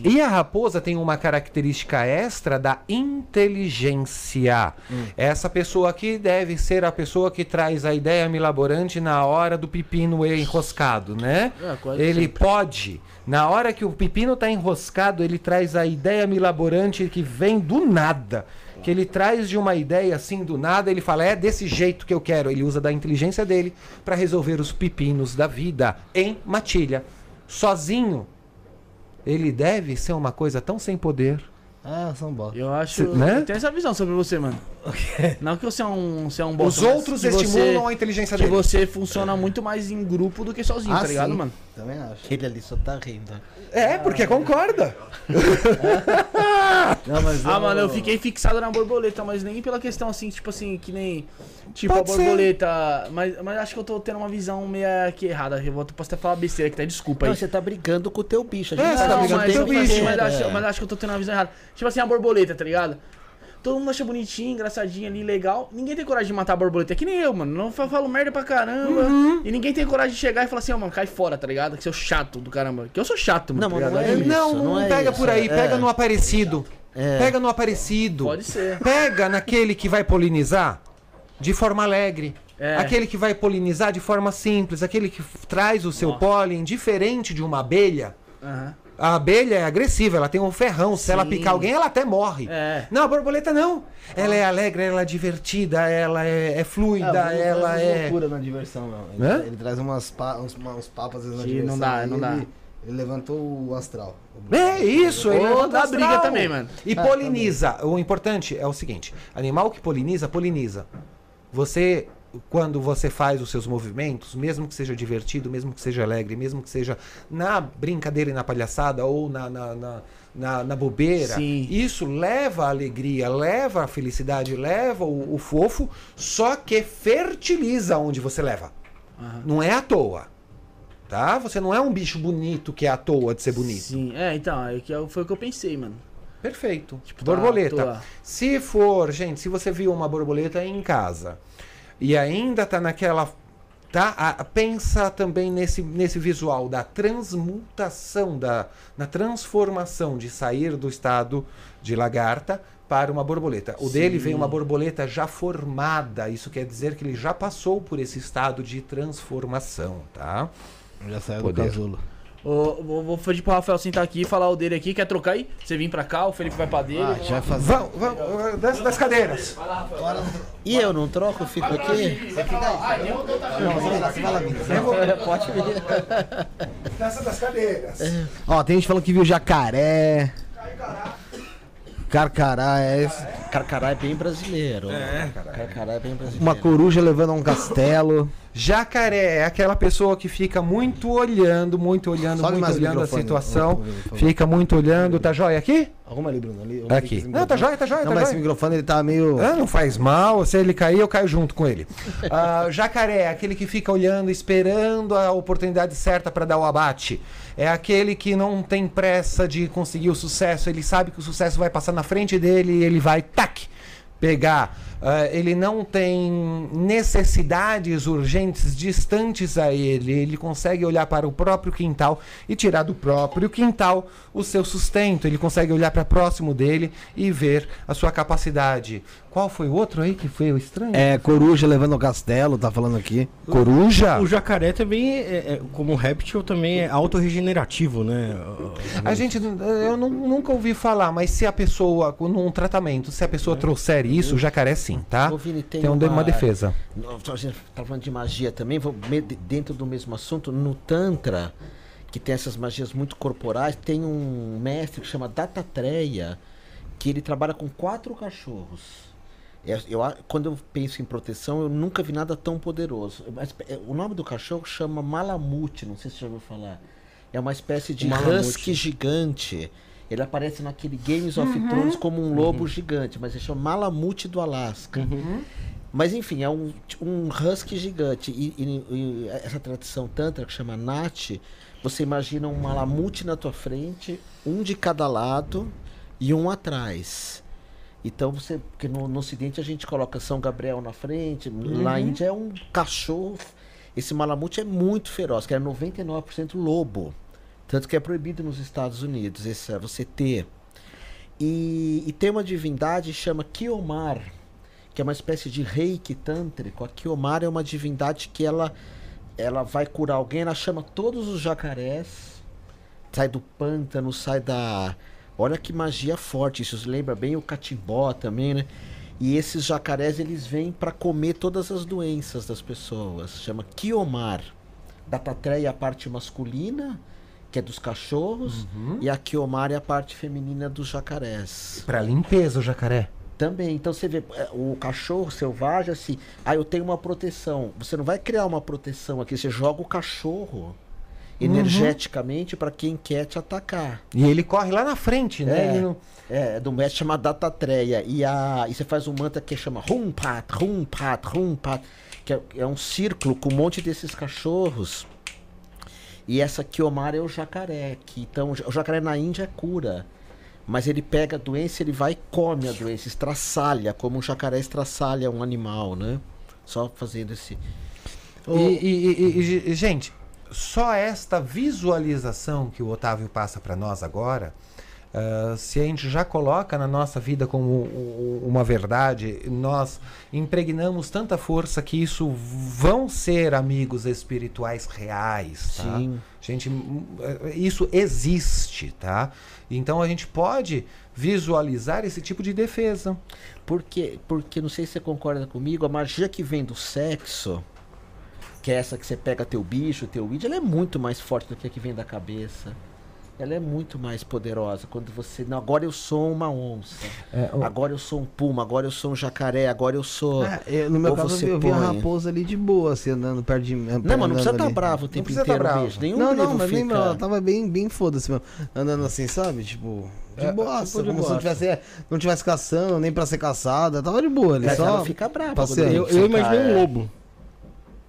E a raposa tem uma característica extra da inteligência. Essa pessoa aqui deve ser a pessoa que traz a ideia milaborante na hora do pepino enroscado, né? É, ele sempre. pode, na hora que o pepino está enroscado, ele traz a ideia milaborante que vem do nada. Que ele traz de uma ideia assim do nada, ele fala, é desse jeito que eu quero. Ele usa da inteligência dele para resolver os pepinos da vida em matilha. Sozinho, ele deve ser uma coisa tão sem poder. Ah, são bosta. Eu acho. Cê- né? Eu tenho essa visão sobre você, mano. Não que você é um, você é um Os bosta, mas outros que você- estimulam a inteligência Que dele. você funciona muito mais em grupo do que sozinho, Ah, tá ligado, sim. mano? Também acho. Ele ali só tá rindo. É, porque concorda. Não, mas Ah, mano, eu fiquei fixado na borboleta, mas nem pela questão assim, tipo assim, que nem. Tipo, Pode a ser. borboleta. Mas, mas acho que eu tô tendo uma visão meio que errada. Eu posso até falar besteira aqui, tá? Desculpa aí. Não, você tá brigando com o teu bicho. A É, gente você tá sabe brigando que com o teu que bicho. fazer, Mas, acho, é. mas acho que eu tô tendo uma visão errada. Tipo assim, a borboleta, tá ligado? Todo mundo acha bonitinho, engraçadinho ali, legal. Ninguém tem coragem de matar a borboleta. É que nem eu, mano. Não fa- falo merda pra caramba. Uhum. E ninguém tem coragem de chegar e falar assim, ó, mano, cai fora, tá ligado? Que seu chato do caramba. Que eu sou chato, mano. Não, tá não é isso, não, não, é pega isso, por aí, é. pega no aparecido. É. Pega no aparecido. Pode ser. Pega naquele que vai polinizar de forma alegre. É. Aquele que vai polinizar de forma simples, aquele que traz o seu pólen diferente de uma abelha. Aham. A abelha é agressiva, ela tem um ferrão. Se ela Sim. picar alguém, ela até morre. É. Não, a borboleta não. Ela é alegre, ela é divertida, ela é, é fluida, ela é. loucura na diversão, não. Ele, Hã? ele traz umas pa, uns, uns às vezes na diversão. não dá, não dá. Ele levantou o astral. É isso, ele Ou astral. briga também, mano. E poliniza. O importante é o seguinte: animal que poliniza, poliniza. Você, quando você faz os seus movimentos, mesmo que seja divertido, mesmo que seja alegre, mesmo que seja na brincadeira e na palhaçada ou na, na, na, na- na bobeira, Sim. isso leva a alegria, leva a felicidade, leva o, o fofo, só que fertiliza onde você leva. Aham. Não é à toa. Tá? Você não é um bicho bonito que é à toa de ser bonito. Sim, é, então, é eu- foi o que eu pensei, mano. Perfeito. Tipo, tá borboleta. toa. Se for, gente, se você viu uma borboleta em casa e ainda tá naquela. Tá? A- pensa também nesse, nesse visual da transmutação, da, na transformação de sair do estado de lagarta para uma borboleta. O dele veio uma borboleta já formada. Isso quer dizer que ele já passou por esse estado de transformação, tá? Já saiu Poder. do casulo. Vou, vou pedir pro Rafael sentar aqui e falar o dele aqui. Quer trocar aí? Você vir pra cá, o Felipe vai pra dele. Ah, já faz. Vamos, vamos, das, das cadeiras. Vai lá, Rafael. E eu não troco, eu fico aqui? Você fica aí. Não, você vai lá, você vai lá. Pode vir. Dessa das cadeiras. Ó, tem gente falando que viu jacaré. Carcará é esse. Carcará é bem brasileiro. É, Carcará é bem brasileiro. uma coruja levando a um castelo. Jacaré é aquela pessoa que fica muito olhando, muito olhando, Sobe muito olhando a situação. Fica muito olhando. Tá jóia aqui? Arruma ali, Bruno. Ali, Aqui. esse Não, tá jóia, tá jóia, Não, tá mas esse jóia. microfone ele tá meio. Ah, não faz mal, se ele cair, eu caio junto com ele. Ah, jacaré é aquele que fica olhando, esperando a oportunidade certa para dar o abate. É aquele que não tem pressa de conseguir o sucesso, ele sabe que o sucesso vai passar na frente dele e ele vai, tac, pegar. Ah, ele não tem necessidades urgentes distantes a ele. Ele consegue olhar para o próprio quintal e tirar do próprio quintal o seu sustento. Ele consegue olhar para próximo dele e ver a sua capacidade. Qual foi o outro aí que foi o estranho? É, coruja levando ao castelo, tá falando aqui. Coruja? O jacaré também, é, é, como réptil, também é autorregenerativo, né? A gente, eu nu- nunca ouvi falar, mas se a pessoa, num tratamento, se a pessoa trouxer isso, o jacaré assim, tá? Ô, Vini, tem Tem um- uma uma- defesa. A gente tá falando de magia também, vou dentro do mesmo assunto, no Tantra, que tem essas magias muito corporais, tem um mestre que chama Dattatreya, que ele trabalha com quatro cachorros. É, eu quando eu penso em proteção, eu nunca vi nada tão poderoso. Mas, é, o nome do cachorro chama Malamute, não sei se você já ouviu falar. É uma espécie de Malamute. husky gigante. Ele aparece naquele Games of Thrones como um lobo gigante, mas ele chama Malamute do Alasca. Mas enfim, é um, um husky gigante. E, e- e essa tradição tantra que chama Nat, você imagina um malamute na tua frente, um de cada lado e um atrás. Então você. Porque no, no ocidente a gente coloca São Gabriel na frente, lá na Índia é um cachorro. Esse malamute é muito feroz, que é 99% lobo. Tanto que é proibido nos Estados Unidos esse, você ter. E, e tem uma divindade que chama Kiomar, que é uma espécie de reiki tântrico. A Kiomar é uma divindade que ela, ela vai curar alguém, ela chama todos os jacarés, sai do pântano, sai da. Olha que magia forte, isso lembra bem o catimbó também, né? E esses jacarés eles vêm para comer todas as doenças das pessoas. Chama Kiomar. Datatreia é a parte masculina, que é dos cachorros, e a Kiomar é a parte feminina dos jacarés. Pra limpeza, o jacaré. Também, então você vê é, o cachorro selvagem assim, ah, eu tenho uma proteção. Você não vai criar uma proteção aqui, você joga o cachorro energeticamente para quem quer te atacar. E ele corre lá na frente, né? É. Não- É, do mestre chama Datatreya. E, a, e você faz um mantra que chama Rumpat, Rumpat, Rumpat, que é, é um círculo com um monte desses cachorros. E essa Kiomara é o jacaré. Que, então, o jacaré na Índia é cura. Mas ele pega a doença, ele vai e come a doença, estraçalha, como um jacaré estraçalha um animal, né? Só fazendo esse. E- e- e- e, gente, só esta visualização que o Otávio passa para nós agora, ah, se a gente já coloca na nossa vida como uma verdade, nós impregnamos tanta força que isso vão ser amigos espirituais reais. Tá? Sim. Gente, isso existe, tá? Então a gente pode visualizar esse tipo de defesa. Porque, porque não sei se você concorda comigo, a magia que vem do sexo, que é essa que você pega teu bicho, teu id, ela é muito mais forte do que a que vem da cabeça. Ela é muito mais poderosa quando você. Não, agora eu sou uma onça. É, o- Agora eu sou um puma, agora eu sou um jacaré, agora eu sou. É, eu- no meu Ou caso, você eu vi a põe. raposa ali de boa, assim, andando perto de mim. Não, mas não precisa estar bravo o tempo tá inteiro, bravo. bicho. Nenhum Não, não, mas nem fica... ela tava bem, bem foda-se mesmo. Andando assim, sabe? Tipo, de É, boa, tipo de como se não tivesse, não tivesse caçando, nem pra ser caçada. Tava de boa ali, Mas só. ela fica brava. Eu, eu imaginei um é. lobo.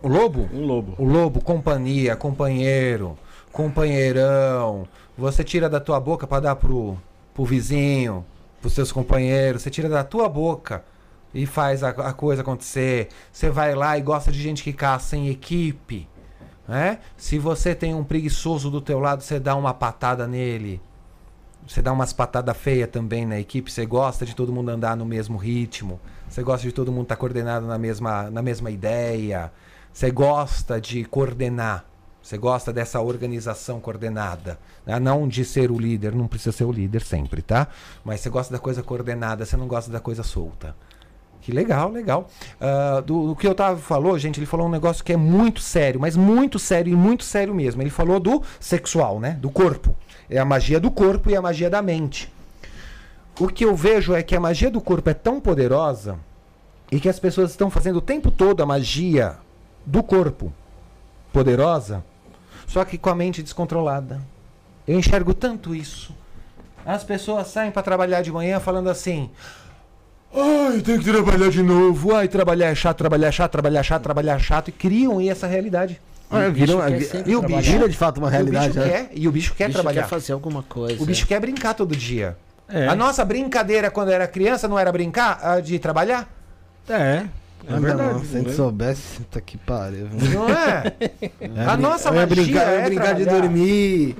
O lobo? Um lobo. O lobo, companhia, companheiro, companheirão. Você tira da tua boca pra dar pro, pro vizinho, pros seus companheiros. Você tira da tua boca e faz a, a coisa acontecer. Você vai lá e gosta de gente que caça em equipe. Né? Se você tem um preguiçoso do teu lado, você dá uma patada nele. Você dá umas patadas feias também na equipe. Você gosta de todo mundo andar no mesmo ritmo. Você gosta de todo mundo estar coordenado na mesma, na mesma ideia. Você gosta de coordenar. Você gosta dessa organização coordenada. né? Não de ser o líder, não precisa ser o líder sempre, tá? Mas você gosta da coisa coordenada, você não gosta da coisa solta. Que legal, legal. Ah, do, do que o Otávio falou, gente, ele falou um negócio que é muito sério, mas muito sério e muito sério mesmo. Ele falou do sexual, né? Do corpo. É a magia do corpo e a magia da mente. O que eu vejo é que a magia do corpo é tão poderosa e que as pessoas estão fazendo o tempo todo a magia do corpo poderosa, só que com a mente descontrolada. Eu enxergo tanto isso. As pessoas saem para trabalhar de manhã falando assim: Ai, tem que trabalhar de novo. Ai, trabalhar é chato, trabalhar é chato, trabalhar é chato, trabalhar é chato. E criam aí essa realidade. Ah, o virou- bicho quer vi- sempre e o bicho vira de fato uma E o realidade, bicho né? quer, e o bicho quer O bicho trabalhar. quer fazer alguma coisa. O bicho quer brincar todo dia. É. A nossa brincadeira quando era criança não era brincar, de trabalhar? É. É verdade. Não, se a gente né? soubesse, puta que pariu. Não é? a nossa eu ia magia brincar, eu ia é brincar de dormir.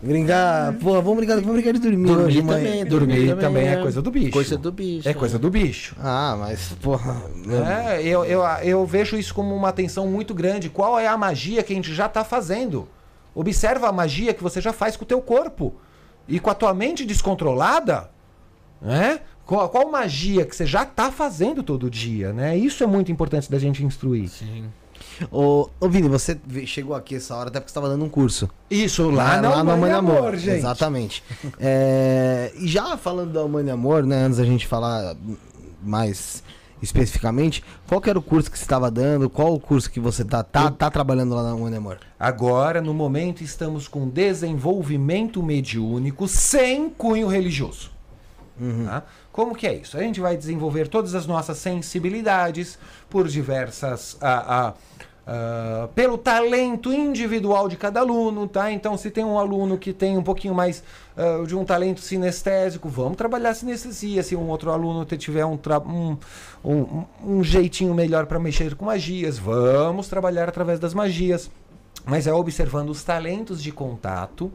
Brincar. Porra, vamos brincar, vamos brincar de dormir, Dormir também, Dormir também é coisa do bicho. Coisa do bicho. É coisa do bicho. Ah, mas, porra. meu- É, eu, eu, eu vejo isso como uma atenção muito grande. Qual é a magia que a gente já está fazendo? Observa a magia que você já faz com o teu corpo. E com a tua mente descontrolada, né? Qual, qual magia que você já está fazendo todo dia, né? Isso é muito importante da gente instruir. Sim. Ô, ô Vini, você chegou aqui essa hora até porque você estava dando um curso. Isso lá, lá, lá no Amor e Amor, gente. Exatamente. É, e já falando do Amor e Amor, né, antes da gente falar mais especificamente, qual que era o curso que você estava dando? Qual o curso que você tá, tá, tá trabalhando lá no Amor e Amor? Agora, no momento, estamos com desenvolvimento mediúnico sem cunho religioso. Tá? Como que é isso? A gente vai desenvolver todas as nossas sensibilidades por diversas. pelo talento individual de cada aluno, tá? Então, se tem um aluno que tem um pouquinho mais ah, de um talento sinestésico, vamos trabalhar sinestesia. Se um outro aluno tiver um, um, um, um jeitinho melhor para mexer com magias, vamos trabalhar através das magias mas é observando os talentos de contato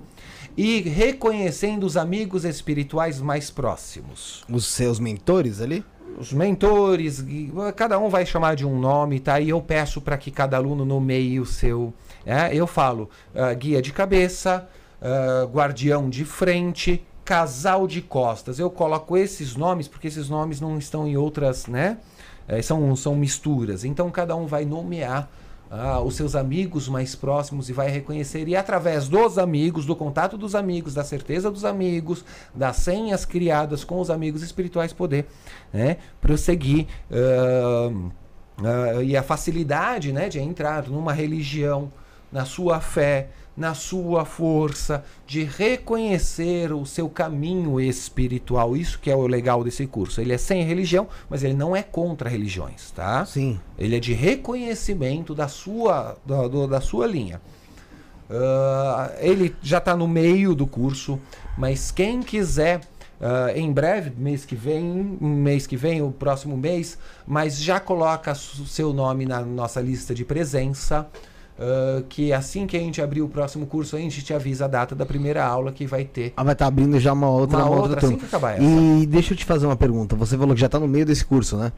e reconhecendo os amigos espirituais mais próximos. Os seus mentores ali? Os mentores, gui- cada um vai chamar de um nome, tá? E eu peço para que cada aluno nomeie o seu. é, eu falo ah, guia de cabeça, ah, guardião de frente, casal de costas. Eu coloco esses nomes porque esses nomes não estão em outras, né? Eh, são, são misturas. Então cada um vai nomear ah, os seus amigos mais próximos e vai reconhecer. E através dos amigos, do contato dos amigos, da certeza dos amigos, das senhas criadas com os amigos espirituais, poder né, prosseguir. ah, ah, e a facilidade né, de entrar numa religião, na sua fé, na sua força, de reconhecer o seu caminho espiritual. Isso que é o legal desse curso. Ele é sem religião, mas ele não é contra religiões, tá? Sim. Ele é de reconhecimento da sua, da, do- da sua linha. Ah, ele já está no meio do curso, mas quem quiser, ah, em breve, mês que vem, mês que vem, o próximo mês, mas já coloca o seu nome na nossa lista de presença. Ah, que assim que a gente abrir o próximo curso, a gente te avisa a data da primeira aula que vai ter. Ah, vai estar abrindo já uma outra, Uma uma outra, outra assim que acabar essa. E deixa eu te fazer uma pergunta. Você falou que já está no meio desse curso, né?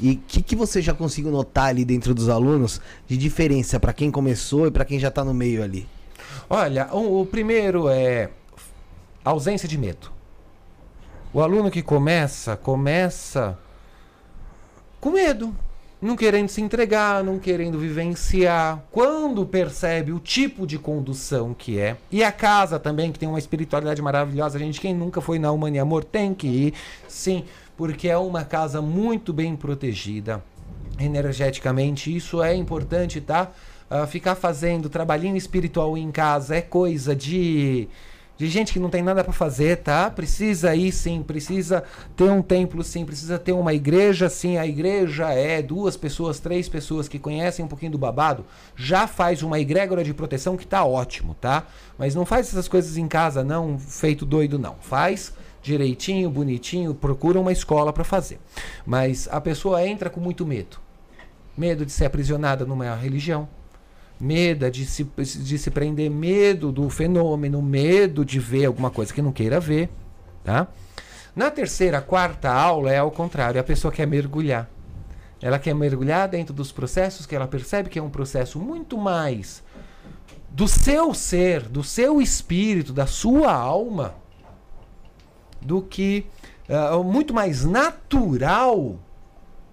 E o que, que você já conseguiu notar ali dentro dos alunos de diferença para quem começou e para quem já está no meio ali? Olha, o, o primeiro é ausência de medo. O aluno que começa, começa com medo, não querendo se entregar, não querendo vivenciar. Quando percebe o tipo de condução que é, e a casa também, que tem uma espiritualidade maravilhosa, gente, quem nunca foi na Humana e Amor tem que ir, sim, porque é uma casa muito bem protegida energeticamente. Isso é importante, tá? Ah, ficar fazendo trabalhinho espiritual em casa é coisa de de gente que não tem nada para fazer, tá? Precisa ir sim, precisa ter um templo sim, precisa ter uma igreja sim. A igreja é duas pessoas, três pessoas que conhecem um pouquinho do babado, já faz uma egrégora de proteção que tá ótimo, tá? Mas não faz essas coisas em casa não, feito doido não. Faz direitinho, bonitinho, procura uma escola para fazer. Mas a pessoa entra com muito medo. Medo de ser aprisionada numa religião, medo de se, de se prender, medo do fenômeno, medo de ver alguma coisa que não queira ver, tá? Na terceira, quarta aula é ao contrário, a pessoa quer mergulhar. Ela quer mergulhar dentro dos processos que ela percebe que é um processo muito mais do seu ser, do seu espírito, da sua alma, do que ah, muito mais natural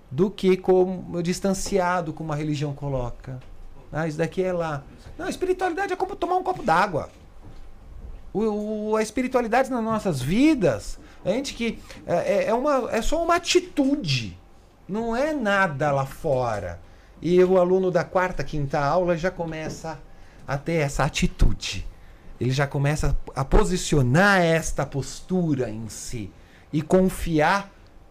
do que como distanciado como a religião coloca. Ah, isso daqui é lá. Não, espiritualidade é como tomar um copo d'água. O, o- a espiritualidade nas nossas vidas, a gente que é, é- é uma, é só uma atitude, não é nada lá fora. E o aluno da quarta, quinta aula já começa a ter essa atitude. Ele já começa a posicionar esta postura em si e confiar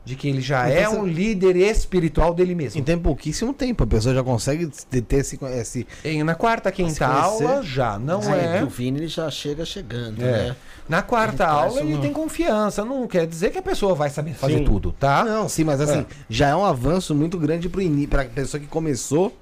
de que ele já Então é você- um líder espiritual dele mesmo. Em tem pouquíssimo tempo, a pessoa já consegue ter esse, esse Em- na quarta, quinta aula, já não é. e O Vini ele já chega chegando, É. né? Na quarta Ele aula ele uma- tem confiança. Não quer dizer que a pessoa vai saber fazer Sim. tudo, tá? Não, sim, mas assim, É. já é um avanço muito grande ini- pra pessoa que começou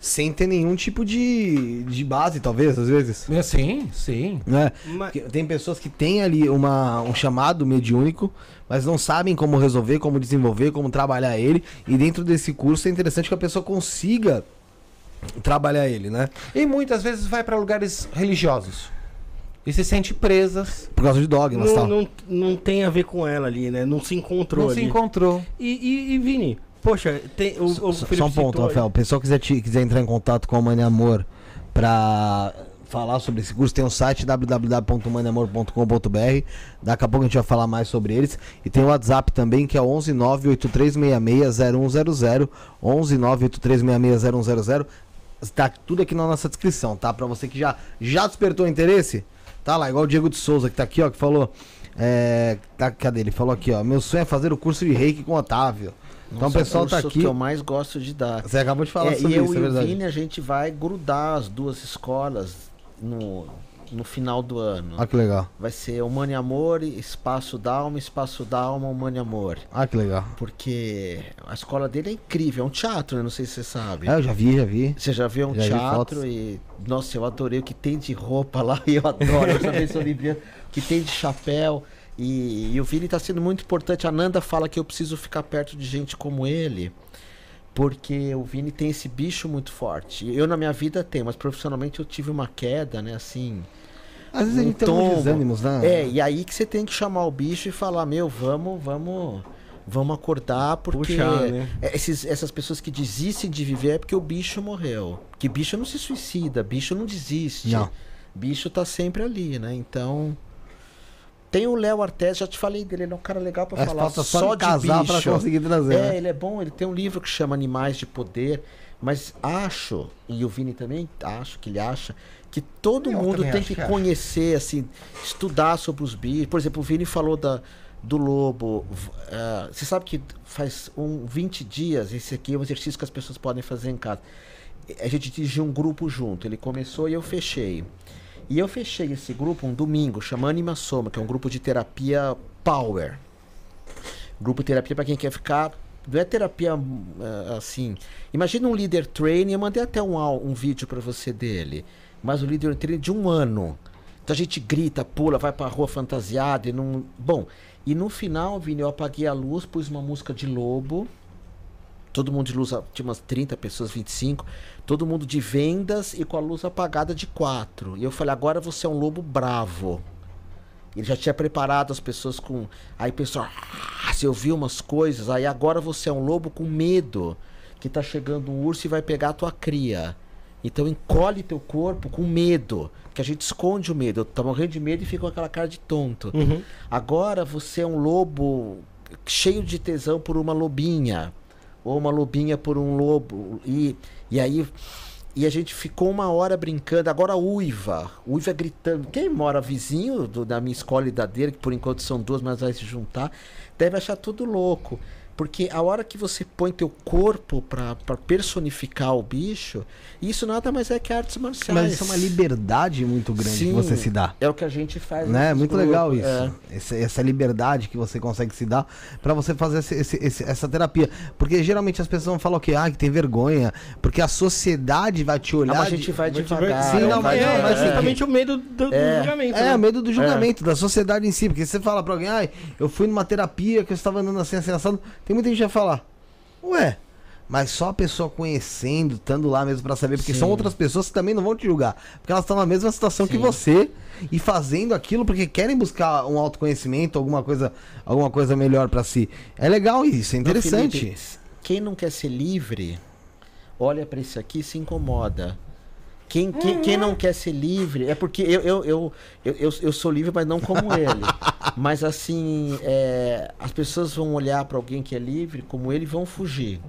sem ter nenhum tipo de, de base, talvez, às vezes. É, Sim, sim. Né? Mas- Tem pessoas que têm ali uma, um chamado mediúnico, mas não sabem como resolver, como desenvolver, como trabalhar ele. E dentro desse curso é interessante que a pessoa consiga trabalhar ele, né? E muitas vezes vai para lugares religiosos. e se sente presas. Por causa de dogmas Não, tal. não, não tem a ver com ela ali, né? Não se encontrou Não ali. se encontrou. E, e, e, Vini, poxa, tem, o, o Só, um ponto, Rafael. O pessoal quiser, te- quiser entrar em contato com a Mãe Amor pra falar sobre esse curso, tem o site www.maneamor.com.br. Daqui a pouco a gente vai falar mais sobre eles. E tem o WhatsApp também, que é 11983660100. 11983660100. Tá tudo aqui na nossa descrição, tá? Pra você que já, já despertou interesse, tá lá, igual o Diego de Souza, que tá aqui, ó, que falou. É, tá, cadê? Ele falou aqui, ó. Meu sonho é fazer o curso de reiki com o Otávio. Então o pessoal é o tá curso aqui. que eu mais gosto de dar. Você acabou de falar É, sobre e eu isso, é e o verdade. Vini, a gente vai grudar as duas escolas no, no final do ano. Ah, que legal. Vai ser Humano e Amor, Espaço Dalma, Espaço Dalma, Humano e Amor. Ah, que legal. Porque a escola dele é incrível, é um teatro, né? Não sei se você sabe. É, eu já vi, já vi. Você já viu um Já vi teatro fotos. e. Nossa, eu adorei o que tem de roupa lá, e eu adoro, eu libriano, o que tem de chapéu. E, e o Vini tá sendo muito importante. A Nanda fala que eu preciso ficar perto de gente como ele. Porque o Vini tem esse bicho muito forte. Eu na minha vida tenho, mas profissionalmente eu tive uma queda, né? Assim. Às vezes a um gente tem alguns tombo. desânimos, né? É, e aí que você tem que chamar o bicho e falar, meu, vamos, vamos, vamos acordar, porque Puxar, né? é, esses- essas pessoas que desistem de viver é porque o bicho morreu. Que bicho não se suicida, bicho não desiste. Não. Bicho tá sempre ali, né? Então. Tem o Léo Artes, já te falei dele, ele é um cara legal pra É, falar só só me casar de pra bicho. conseguir trazer, É, né? ele é bom, ele tem um livro que chama Animais de Poder, mas acho, e o Vini também acho que ele acha, que todo Eu mundo tem que que conhecer, assim, estudar sobre os bichos. Por exemplo, o Vini falou da, do lobo. ah, você sabe que faz um 20 dias, esse aqui é um exercício que as pessoas podem fazer em casa. A gente dirigiu um grupo junto. Ele começou e eu fechei. E eu fechei esse grupo um domingo, chama Anima Soma, que é um grupo de terapia power. Grupo de terapia para quem quer ficar. Não é terapia ah, assim. Imagina um líder training. Eu mandei até um, um vídeo para você dele. Mas o líder training de um ano. Então a gente grita, pula, vai pra rua fantasiado e não. Bom, e no final, Vini, eu apaguei a luz, pus uma música de lobo. Todo mundo de luz, tinha umas 30 pessoas, 25. Todo mundo de vendas e com a luz apagada de 4. E eu falei, agora você é um lobo bravo. Ele já tinha preparado as pessoas com. Aí o pessoal, ah, você ouviu umas coisas. Aí agora você é um lobo com medo. Que tá chegando um urso e vai pegar a tua cria. Então encolhe teu corpo com medo. Que a gente esconde o medo. Tá morrendo de medo e fica com aquela cara de tonto. Agora você é um lobo cheio de tesão por uma lobinha. Ou uma lobinha por um lobo. E, e aí. E a gente ficou uma hora brincando. Agora uiva. Uiva gritando. Quem mora vizinho do- da minha escola e da dele, que por enquanto são duas, mas vai se juntar, deve achar tudo louco. Porque a hora que você põe teu corpo pra, pra personificar o bicho, isso nada mais é que artes marciais. Mas isso é uma liberdade muito grande que Sim, você se dá. É o que a gente faz. Né? Muito legal isso. é. Esse- essa liberdade que você consegue se dar pra você fazer esse- esse- esse- essa terapia. Porque geralmente as pessoas falam que, ah, que tem vergonha. Porque a sociedade vai te olhar. Ah, mas a de- gente vai Vou te devagar. Sim, não, vai mas- é, não, mas assim, justamente o medo do, do É. julgamento. É, né? o medo do julgamento, da sociedade em si. Porque você fala pra alguém, ai, eu fui numa terapia que eu estava andando assim, assim, assado. Tem muita gente que vai falar, ué, mas só a pessoa conhecendo, estando lá mesmo pra saber, porque são Sim. outras pessoas que também não vão te julgar. Porque elas estão na mesma situação que Sim. você e fazendo aquilo porque querem buscar um autoconhecimento, alguma coisa, alguma coisa melhor pra si. É legal isso, é Não, interessante. Felipe, quem não quer ser livre, olha pra esse aqui e se incomoda. Quem, quem, quem não quer ser livre, é porque eu, eu, eu, eu, eu, sou livre, mas não como ele. Mas assim, é, as pessoas vão olhar pra alguém que é livre como ele e vão fugir.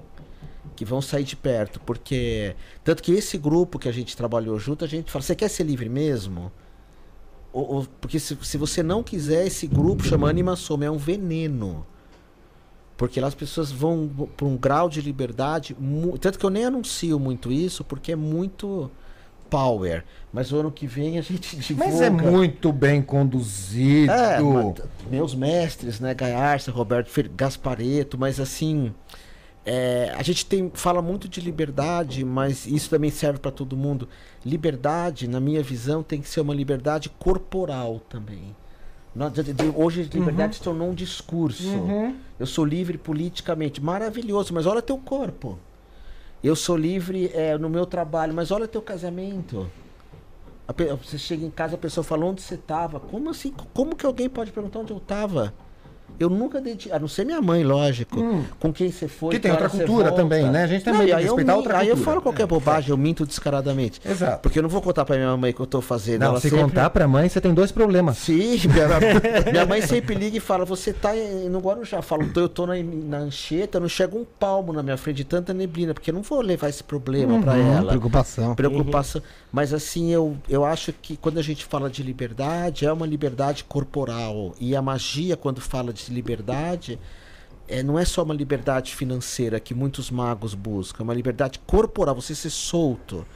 Que vão sair de perto. Porque. Tanto que esse grupo que a gente trabalhou junto, a gente fala, você quer ser livre mesmo? Ou- ou- porque se, se você não quiser, esse grupo chama Anima Soma, é um veneno. Porque lá as pessoas vão para um grau de liberdade. Tanto que eu nem anuncio muito isso, porque é muito power. Mas o ano que vem a gente divulga. Mas é muito bem conduzido. É, meus mestres, né? Gaiarsa, Roberto Gaspareto, mas assim. é, a gente tem, fala muito de liberdade, mas isso também serve para todo mundo. Liberdade, na minha visão, tem que ser uma liberdade corporal também. Hoje a liberdade se tornou um discurso. Eu sou livre politicamente. Maravilhoso, mas olha teu corpo. Eu sou livre é, no meu trabalho, mas olha teu casamento. Você chega em casa, a pessoa fala onde você tava. Como assim? Como que alguém pode perguntar onde eu tava? Eu nunca dei. di- A não ser minha mãe, lógico. Com quem você foi. Que tem outra cultura também, né? A gente também Não, tem que eu respeitar min- outra Aí eu cultura. falo qualquer bobagem, eu minto descaradamente. Exato. Porque eu não vou contar pra minha mãe que eu tô fazendo. Não, ela se sempre- contar pra mãe, você tem dois problemas. Sim, minha, minha mãe sempre liga e fala: Você tá em- no Guarujá? Falo, "Tô- eu tô na, na Anchieta, não chega um palmo na minha frente de tanta neblina, porque eu não vou levar esse problema pra Uhum, ela. Preocupação. Preocupação. Mas assim, eu, eu acho que quando a gente fala de liberdade, é uma liberdade corporal. E a magia, quando fala de liberdade, é, não é só uma liberdade financeira que muitos magos buscam, é uma liberdade corporal, você ser solto.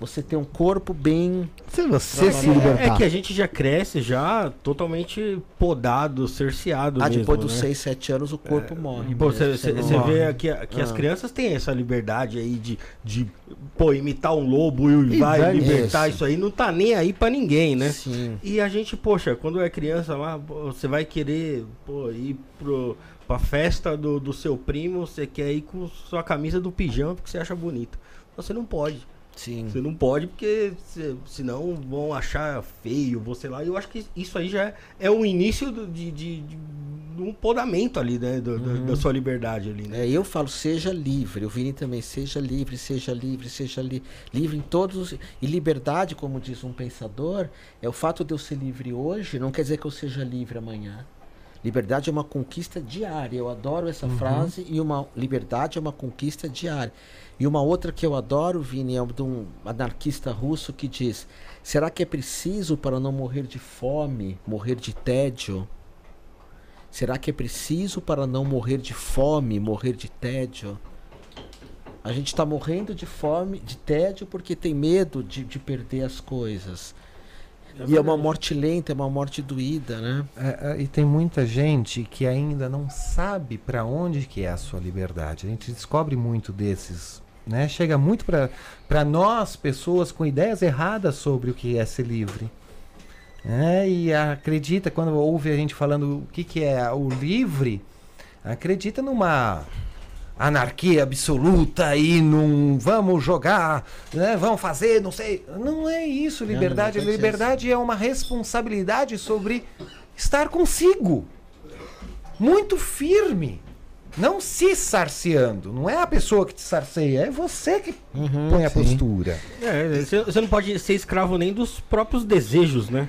Você ter um corpo bem. Se você se É, libertar. é que a gente já cresce já totalmente podado, cerceado Ah, mesmo, depois dos né? 6, 7 anos o corpo morre. Pô, mesmo, Você não vê morre. aqui que as Ah. crianças têm essa liberdade aí de, de pô, imitar um lobo e E vai libertar isso. isso aí, não tá nem aí pra ninguém, né? Sim. E a gente, poxa, quando é criança lá, você vai querer pô, ir pro, pra festa do, do seu primo, você quer ir com sua camisa do pijama porque você acha bonito. Você não pode. Sim. Você não pode porque senão vão achar feio, você lá. E eu acho que isso aí já é, é o início do- de, de, de um podamento ali, né? do- do- Da sua liberdade ali, né? É, eu falo, seja livre. O Vini também, seja livre, seja livre, seja li livre em todos os. E liberdade, como diz um pensador, é o fato de eu ser livre hoje, não quer dizer que eu seja livre amanhã. Liberdade é uma conquista diária. Eu adoro essa frase. E uma liberdade é uma conquista diária. E uma outra que eu adoro, Vini, é de um anarquista russo que diz: Será que é preciso para não morrer de fome, morrer de tédio? Será que é preciso para não morrer de fome, morrer de tédio? A gente está morrendo de fome, de tédio, porque tem medo de, de perder as coisas. e é uma morte lenta, é uma morte doída, né? É, é, e tem muita gente que ainda não sabe para onde que é a sua liberdade. A gente descobre muito desses, né? Chega muito para nós, pessoas com ideias erradas sobre o que é ser livre. É, e acredita, quando ouve a gente falando o que, que é o livre, acredita numa anarquia absoluta e num vamos jogar, né, vamos fazer, não sei. Não é isso, liberdade. não ser liberdade é uma responsabilidade sobre estar consigo. Muito firme. Não se sarceando. Não é a pessoa que te sarceia, é você que põe a postura. É, você não pode ser escravo nem dos próprios desejos, né?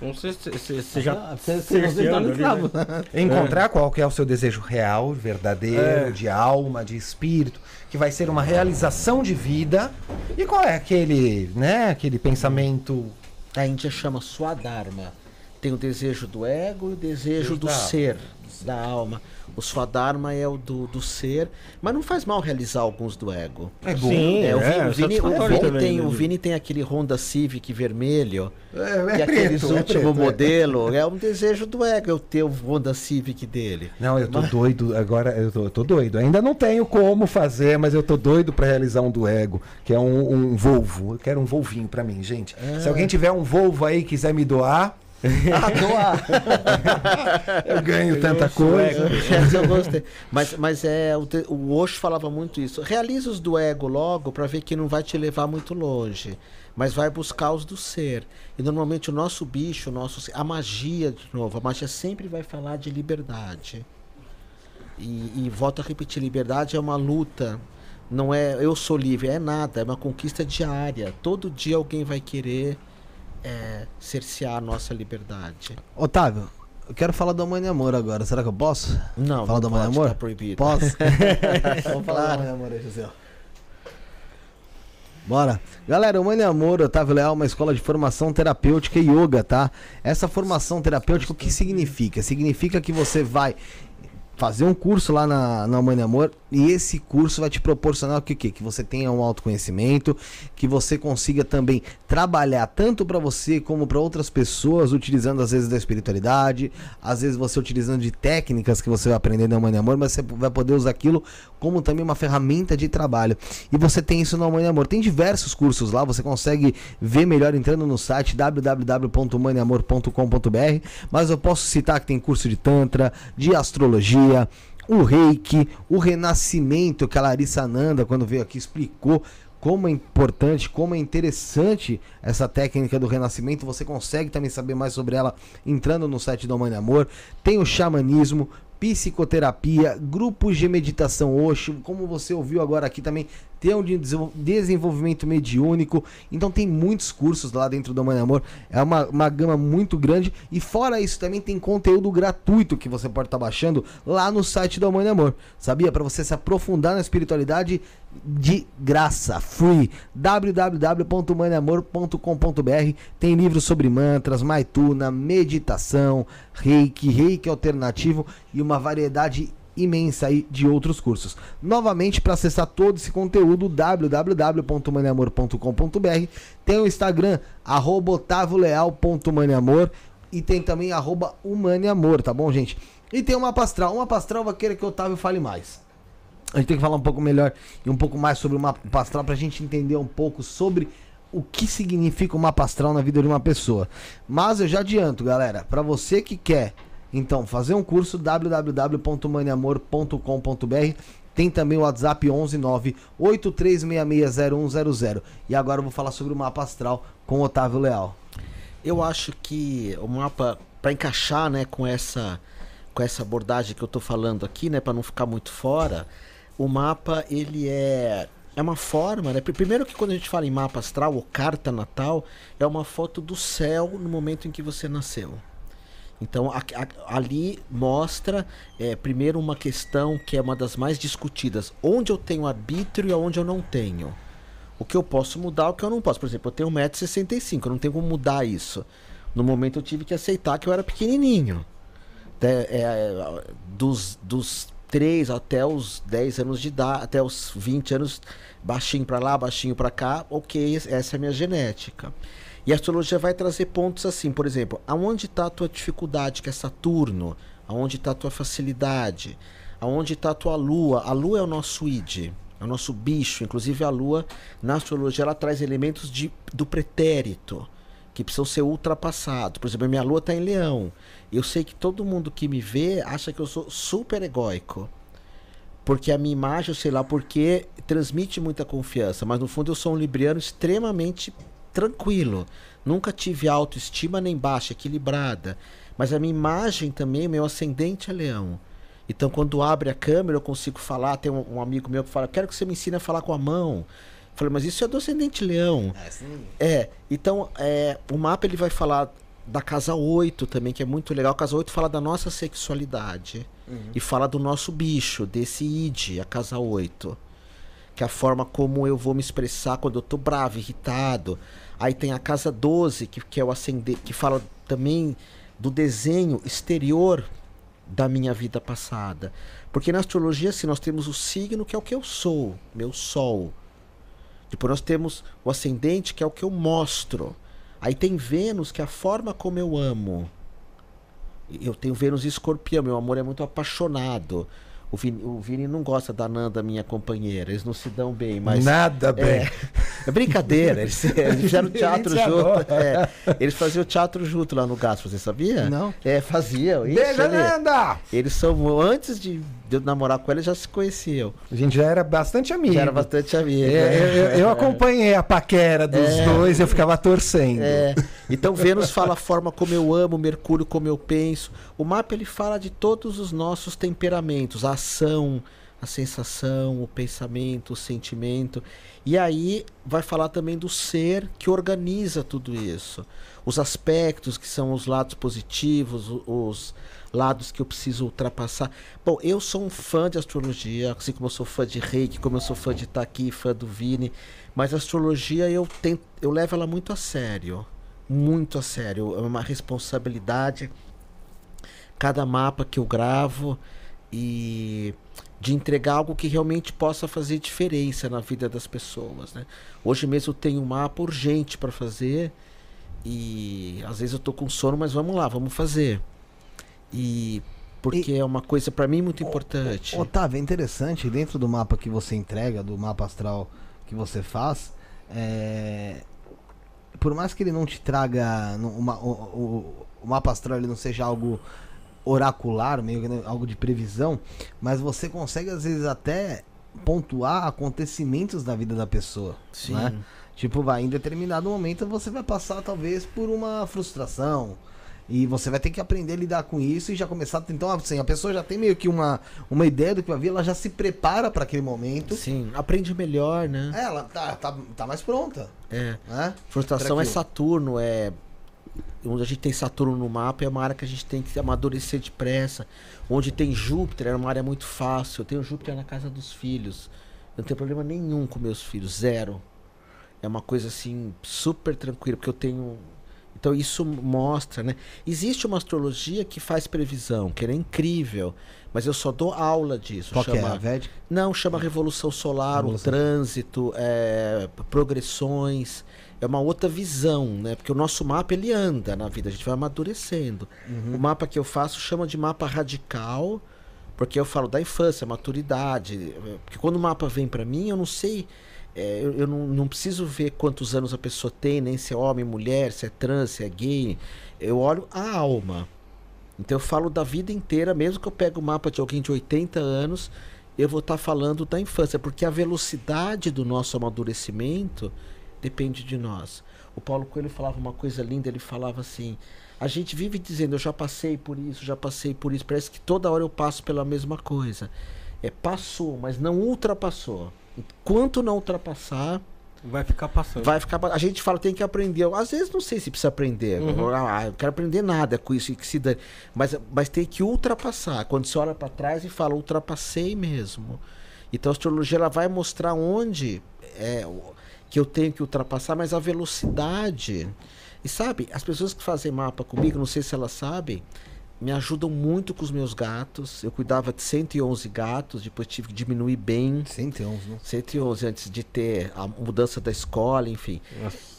Você, você, você já Ah, você- você cerceando tá ali, escravo. né? Encontrar qual que é o seu desejo real, verdadeiro, É. de alma, de espírito, que vai ser uma realização de vida. E qual é aquele, né, aquele pensamento A Índia chama Swadharma. Tem o desejo do ego e o desejo do Da- ser, da alma. O Swadharma é o do, do ser, mas não faz mal realizar alguns do ego. é bom? Sim, É, o Vini, é, o Vini- o Vini também, tem, né, o Vini? Tem aquele Honda Civic vermelho. É, e aqueles preto, é último preto, é. modelo. É. um desejo do ego eu ter o Honda Civic dele. Não, eu tô doido agora, eu tô, eu tô doido. Ainda não tenho como fazer, mas eu tô doido pra realizar um do ego, que é um, um Volvo. Eu quero um Volvinho pra mim, gente. Se alguém tiver um Volvo aí e quiser me doar, Ah, doar. eu ganho tanta coisa. Eu gostei. Mas, mas é, o, o Osho falava muito isso. Realiza os do ego logo para ver que não vai te levar muito longe. Mas vai buscar os do ser. E normalmente o nosso bicho, o nosso, a magia, de novo, a magia sempre vai falar de liberdade. E, e volto a repetir, liberdade é uma luta. Não é eu sou livre, é nada, é uma conquista diária. Todo dia alguém vai querer é, cercear a nossa liberdade. Otávio, eu quero falar do Mãe de Amor agora. Será que eu posso? Não, Fala não do de pode, Amor? tá proibido. Posso? Vamos falar do Mãe de Amor aí, José. Bora. Galera, o Mãe de Amor, Otávio Leal, uma escola de formação terapêutica e yoga, tá? Essa formação terapêutica, o que significa? Significa que você vai fazer um curso lá na, na Amor e esse curso vai te proporcionar o que, que? Que você tenha um autoconhecimento, que você consiga também trabalhar tanto para você como para outras pessoas, utilizando às vezes da espiritualidade, às vezes você utilizando de técnicas que você vai aprender na Mãe Amor, mas você vai poder usar aquilo como também uma ferramenta de trabalho. E você tem isso na Mãe Amor. Tem diversos cursos lá, você consegue ver melhor entrando no site www.maneamor.com.br, mas eu posso citar que tem curso de tantra, de astrologia, o reiki, o renascimento que a Larissa Nanda, quando veio aqui, explicou como é importante, como é interessante essa técnica do renascimento. Você consegue também saber mais sobre ela entrando no site do Mãe Amor. Tem o xamanismo, psicoterapia, grupos de meditação Osho, como você ouviu agora aqui também, um de desenvolvimento mediúnico, então tem muitos cursos lá dentro do Mãe Amor, é uma, uma gama muito grande. E fora isso também tem conteúdo gratuito que você pode estar tá baixando lá no site do Mãe Amor, sabia? Para você se aprofundar na espiritualidade de graça, free, www.maneamor.com.br tem livros sobre mantras, maituna, meditação, reiki, reiki alternativo e uma variedade imensa aí de outros cursos. Novamente, para acessar todo esse conteúdo, www.maneamor.com.br tem o Instagram, otavoleal.maneamor e tem também arroba humaneamor, tá bom, gente? E tem uma pastral. Uma pastral vai querer que o Otávio fale mais. A gente tem que falar um pouco melhor e um pouco mais sobre uma pastral para a gente entender um pouco sobre o que significa uma pastral na vida de uma pessoa. Mas eu já adianto, galera, para você que quer então, fazer um curso www.maniamor.com.br tem também o WhatsApp 11983660100. E agora eu vou falar sobre o mapa astral com Otávio Leal. Eu acho que o mapa para encaixar, né, com essa com essa abordagem que eu estou falando aqui, né, para não ficar muito fora, o mapa ele é é uma forma, né? Primeiro que quando a gente fala em mapa astral ou carta natal, é uma foto do céu no momento em que você nasceu. Então a, a, ali mostra é, primeiro uma questão que é uma das mais discutidas: onde eu tenho arbítrio e onde eu não tenho. O que eu posso mudar, o que eu não posso. Por exemplo, eu tenho 1,65m, eu não tenho como mudar isso. No momento eu tive que aceitar que eu era pequenininho. É, dos, dos 3 até os 10 anos de idade, até os 20 anos, baixinho para lá, baixinho para cá, ok, essa é a minha genética. E a astrologia vai trazer pontos assim, por exemplo, aonde está a tua dificuldade, que é Saturno? Aonde está a tua facilidade? Aonde está a tua lua? A lua é o nosso id, é o nosso bicho. Inclusive a lua, na astrologia, ela traz elementos de, do pretérito, que precisam ser ultrapassados. Por exemplo, a minha lua está em leão. Eu sei que todo mundo que me vê acha que eu sou super egóico. Porque a minha imagem, sei lá porque, transmite muita confiança. Mas no fundo eu sou um libriano extremamente tranquilo. Nunca tive autoestima nem baixa, equilibrada. Mas a minha imagem também, meu ascendente é leão. Então, quando abre a câmera, eu consigo falar. Tem um, um amigo meu que fala: Quero que você me ensine a falar com a mão. Eu falei, mas isso é do ascendente leão. É, é então, é, o mapa ele vai falar da casa 8 também, que é muito legal. A casa 8 fala da nossa sexualidade. Uhum. E fala do nosso bicho, desse id, a casa 8. Que é a forma como eu vou me expressar quando eu tô bravo, irritado. Aí tem a casa 12, que, que é o ascendente, que fala também do desenho exterior da minha vida passada. Porque na astrologia, assim, nós temos o signo, que é o que eu sou, meu sol. Depois nós temos o ascendente, que é o que eu mostro. Aí tem Vênus, que é a forma como eu amo. Eu tenho Vênus e escorpião, meu amor é muito apaixonado. O Vini, o Vini não gosta da Nanda, minha companheira. Eles não se dão bem, mas. Nada bem. É, é brincadeira. Eles, eles fizeram teatro junto. É, eles faziam teatro junto lá no Gato, você sabia? Não. É, faziam. Beijo, Nanda! Eles são. Antes de, de eu namorar com ela, já se conheciam. A gente já era bastante amigo. Já era bastante amigo. É, eu, eu, eu, acompanhei a paquera dos é. dois, eu ficava torcendo. É. Então Vênus fala a forma como eu amo, Mercúrio como eu penso. O mapa ele fala de todos os nossos temperamentos, a ação, a sensação, o pensamento, o sentimento. E aí vai falar também do ser que organiza tudo isso. Os aspectos que são os lados positivos, os lados que eu preciso ultrapassar. Bom, eu sou um fã de astrologia, assim como eu sou fã de Reiki, como eu sou fã de aqui, fã do Vini, mas a astrologia eu tento, eu levo ela muito a sério, muito a sério, é uma responsabilidade. Cada mapa que eu gravo, e de entregar algo que realmente possa fazer diferença na vida das pessoas, né? Hoje mesmo eu tenho um mapa urgente para fazer e às vezes eu tô com sono, mas vamos lá, vamos fazer. E porque e, é uma coisa para mim muito importante. Otávio, é interessante dentro do mapa que você entrega, do mapa astral que você faz, é... por mais que ele não te traga uma, o, o, o mapa astral ele não seja algo oracular, meio que né, algo de previsão, mas você consegue às vezes até pontuar acontecimentos da vida da pessoa. Sim. Né? Tipo, vai, em determinado momento você vai passar talvez por uma frustração. E você vai ter que aprender a lidar com isso e já começar. Então, assim, a pessoa já tem meio que uma, uma ideia do que vai vir, ela já se prepara para aquele momento. Sim, aprende melhor, né? É, ela tá, tá, tá mais pronta. É. Né? Frustração é. Saturno, é. Onde a gente tem Saturno no mapa é uma área que a gente tem que amadurecer depressa. Onde tem Júpiter é uma área muito fácil. Eu tenho Júpiter na casa dos filhos. Eu não tenho problema nenhum com meus filhos, zero. É uma coisa assim, super tranquila, porque eu tenho. Então isso mostra, né? Existe uma astrologia que faz previsão, que é incrível, mas eu só dou aula disso. Qual é? chama- A Védica? não, chama Revolução Solar, Revolução. o trânsito, é, progressões. É uma outra visão, né? Porque o nosso mapa ele anda na vida, a gente vai amadurecendo. O mapa que eu faço chama de mapa radical, porque eu falo da infância, maturidade. Porque quando o mapa vem para mim, eu não sei. É, eu eu não, não preciso ver quantos anos a pessoa tem, nem se é homem, mulher, se é trans, se é gay. Eu olho a alma. Então eu falo da vida inteira, mesmo que eu pegue o mapa de alguém de 80 anos, eu vou estar falando da infância, porque a velocidade do nosso amadurecimento depende de nós. O Paulo Coelho falava uma coisa linda, ele falava assim: a gente vive dizendo, eu já passei por isso, já passei por isso, parece que toda hora eu passo pela mesma coisa. É, passou, mas não ultrapassou. Enquanto não ultrapassar, Vai ficar passando. vai ficar. A gente fala, tem que aprender. Às vezes não sei se precisa aprender. Ah, eu quero aprender nada com isso que se dane. Mas, mas tem que ultrapassar. Quando você olha para trás e fala, ultrapassei mesmo. Então a astrologia ela vai mostrar onde é que eu tenho que ultrapassar, mas a velocidade. E sabe, as pessoas que fazem mapa comigo, não sei se elas sabem, me ajudam muito com os meus gatos. Eu cuidava de 111 gatos, depois tive que diminuir bem. 111, né? 111 antes de ter a mudança da escola, enfim.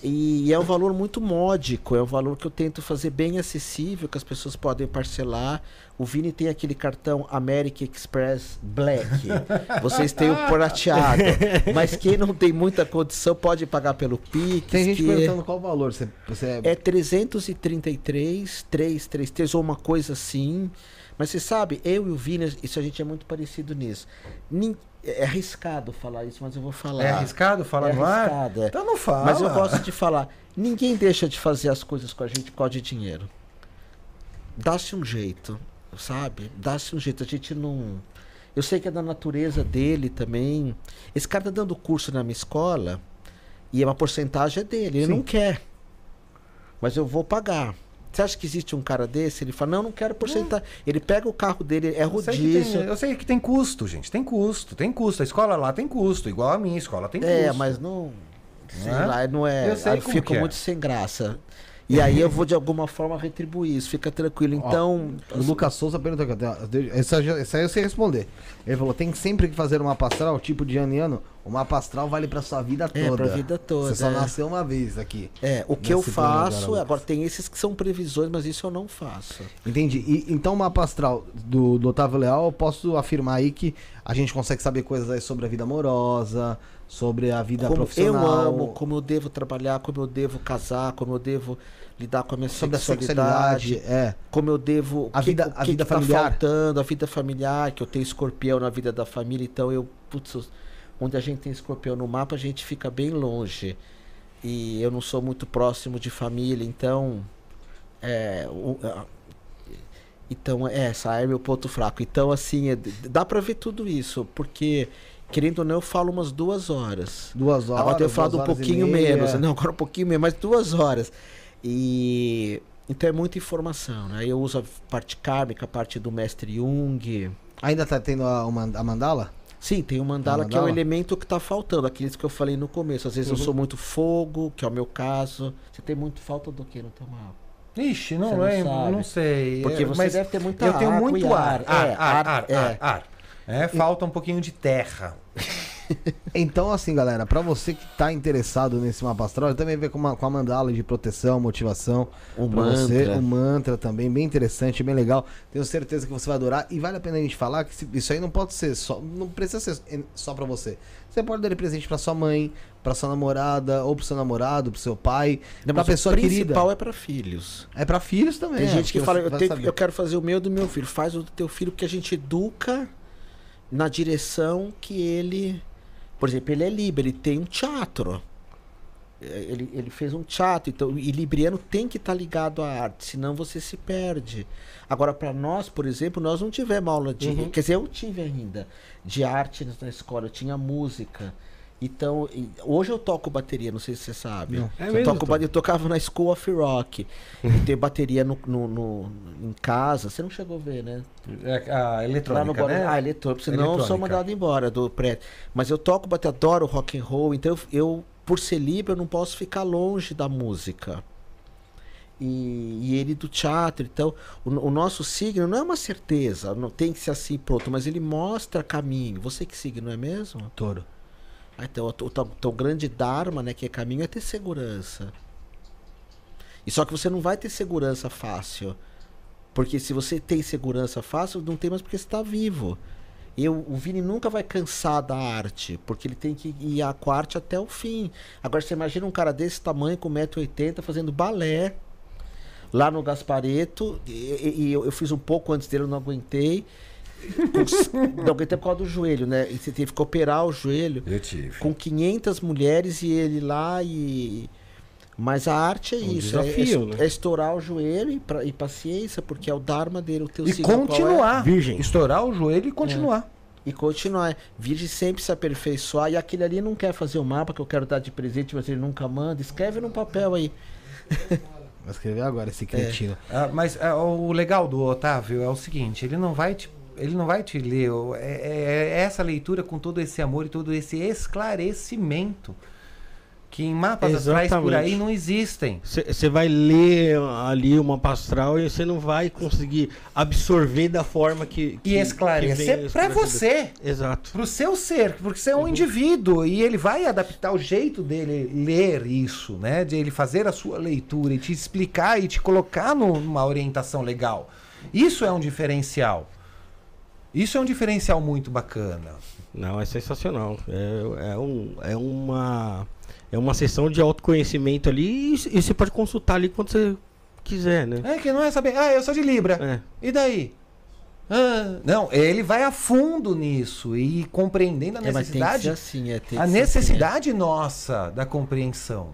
E é um valor muito módico, é um valor que eu tento fazer bem acessível, que as pessoas podem parcelar. O Vini tem aquele cartão American Express Black. Vocês têm o prateado. Mas quem não tem muita condição pode pagar pelo Pix. Tem gente que perguntando qual o valor. Você, você é 333, 333 ou uma coisa assim. Mas você sabe, eu e o Vini, isso a gente é muito parecido nisso. Nin- É arriscado falar isso, mas eu vou falar. É arriscado falar É arriscado, é. Então não fala. Mas eu gosto de falar. Ninguém deixa de fazer as coisas com a gente por causa de dinheiro. Dá-se um jeito, sabe? Dá-se um jeito. A gente não. Eu sei que é da natureza dele também. Esse cara tá dando curso na minha escola e uma porcentagem é dele. Ele Sim. não quer. Mas eu vou pagar. Você acha que existe um cara desse? Ele fala, não, não quero porcentagem. Ele pega o carro dele, é Eu sei, que tem, rodízio. eu sei que tem custo, gente. Tem custo, tem custo. A escola lá tem custo, igual a minha escola tem custo. É, mas não. Sei Né? lá, não é. Eu sei aí fica é. muito sem graça. E aí eu vou de alguma forma retribuir isso, fica tranquilo. Então. O Lucas Souza perguntou aqui, ó, essa, essa aí eu sei responder. Ele falou: tem sempre que fazer uma astral, tipo de ano em ano, o mapa astral vale pra sua vida É, toda. pra vida toda, Você só é. nasceu uma vez aqui. É, o que eu faço, agora tem esses que são previsões, mas isso eu não faço. Entendi. E, então, o mapa astral do, do Otávio Leal, eu posso afirmar aí que a gente consegue saber coisas aí sobre a vida amorosa, sobre a vida Como eu profissional. amo, como eu devo trabalhar, como eu devo casar, como eu devo lidar com a minha sobre a sexualidade, sexualidade. É. como eu devo. A que- vida- a que vida que tá familiar. faltando, a vida familiar, que eu tenho escorpião na vida da família, então eu. Putz, onde a gente tem escorpião no mapa, a gente fica bem longe. E eu não sou muito próximo de família, então. É. o- a- então, é, essa é meu ponto fraco. Então, assim, é, dá pra ver tudo isso, porque, querendo ou não, eu falo umas duas horas. Duas horas. Agora eu tenho falado um pouquinho menos. Não, agora um pouquinho menos, mas duas horas. E então é muita informação, né? Eu uso a parte kármica, a parte do mestre Jung. Ainda tá tendo a, uma- a mandala? Sim, tem o mandala, que é o mandala? elemento que tá faltando, aqueles que eu falei no começo. Às vezes eu Uhum. sou muito fogo, que é o meu caso. Você tem muito falta do que no teu mapa? Ixi, não não lembro, sabe. não sei. Porque É, você mas deve ter muita Eu tenho muito e ar. ar. Ar, É, ar, ar, ar, é. ar, ar. É, falta um pouquinho de terra. Então, assim, galera, pra você que tá interessado nesse mapa astral, ele também vem com, uma, com a mandala de proteção, motivação. O pra você, mantra. o mantra também, bem interessante, bem legal. Tenho certeza que você vai adorar. E vale a pena a gente falar que se- isso aí não pode ser só. Não precisa ser só pra você. Você pode dar de presente pra sua mãe, pra sua namorada, ou pro seu namorado, pro seu pai, Não, pra mas pessoa o querida. principal é para filhos. É pra filhos também. Tem é, gente que porque fala, eu, tenho- eu quero fazer o meu do meu filho. Faz o do teu filho, porque a gente educa na direção que ele. Por exemplo, ele é livre, ele tem um teatro. É, Ele, ele fez um teatro, então, e libriano tem que estar ligado à arte, senão você se perde. Agora, para nós, por exemplo, nós não tivemos aula de. Uhum. Quer dizer, eu tive ainda de arte na- na escola, eu tinha música. Então, hoje eu toco bateria, não sei se você sabe. Não. É eu, mesmo, toco, ba- eu tocava na School of Rock. e ter bateria no, no- no- em casa. Você não chegou a ver, né? É, A Lá no eletrônica, Guarani- né? Ah, eletrônico, senão eu sou Eletrônica. mandado embora do prédio. Mas eu toco, bater, adoro rock and roll, então eu, eu, por ser livre, eu não posso ficar longe da música. E, e ele do teatro, então, o, o nosso signo não é uma certeza, não tem que ser assim pronto, mas ele mostra caminho. Você que signo é mesmo? Touro. Ah, então, o, teu- grande dharma, né, que é caminho, é ter segurança. E só que você não vai ter segurança fácil. Porque se você tem segurança fácil, não tem mais porque você está vivo. Eu, o Vini nunca vai cansar da arte, porque ele tem que ir a arte até o fim. Agora você imagina um cara desse tamanho, com 1,80m, fazendo balé lá no Gaspareto. E, e- e eu, eu fiz um pouco antes dele, eu não aguentei. Com- não aguentei por causa do joelho, né? E você teve que operar o joelho Eu tive. com 500 mulheres e ele lá e mas a arte é Um isso, é- desafio, é, né? é estourar o joelho e, pra- e paciência, porque é o dharma dele, o teu E é, continuar. Virgem. Estourar o joelho e continuar. e continuar. Virgem sempre se aperfeiçoar e aquele ali não quer fazer o mapa que eu quero dar de presente, mas ele nunca manda. Escreve num papel aí. Vou escrever agora esse cretino. Ah, mas ah, o legal do Otávio é o seguinte, ele não vai te, ele não vai te ler, o- é, é- é essa leitura com todo esse amor e todo esse esclarecimento que em mapas astrais por Exatamente. aí não existem. Você vai ler ali uma pastral e você não vai conseguir absorver da forma que. que E esclarecer esclarecedor. você, Exato. pro seu ser, porque você é um Uhum. indivíduo e ele vai adaptar o jeito dele ler isso, né? De ele fazer a sua leitura e te explicar e te colocar numa orientação legal. Isso é um diferencial. Isso é um diferencial muito bacana. Não, é sensacional. É, é, um, é uma. É uma sessão de autoconhecimento ali e, e você pode consultar ali quando você quiser, né? É que não é saber, ah, eu sou de Libra. É. E daí? Ah, não, ele vai a fundo nisso e compreendendo a É, mas tem que necessidade, ser assim, é, tem a que ser necessidade nossa da compreensão.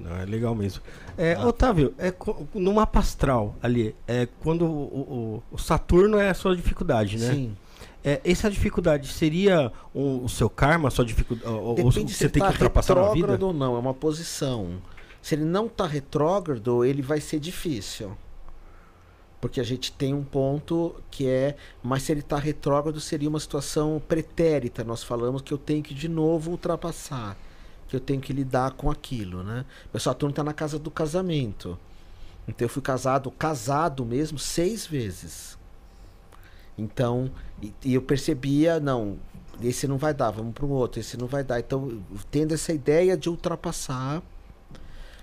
Não, é legal mesmo. É, Otávio, é, no mapa astral ali, é quando o, o- o Saturno é a sua dificuldade, né? Sim. É, essa dificuldade seria um- o seu karma, a sua dificuldade? Ou se você tem tá que ultrapassar na vida? retrógrado ou não, é uma posição. Se ele não tá retrógrado, ele vai ser difícil. Porque a gente tem um ponto que é, mas se ele tá retrógrado seria uma situação pretérita. Nós falamos que eu tenho que de novo ultrapassar, que eu tenho que lidar com aquilo, né? Meu Saturno tá na casa do casamento. Então eu fui casado, casado mesmo, seis vezes. Então, e, e eu percebia, não, esse não vai dar, vamos para um outro, esse não vai dar. Então, tendo essa ideia de ultrapassar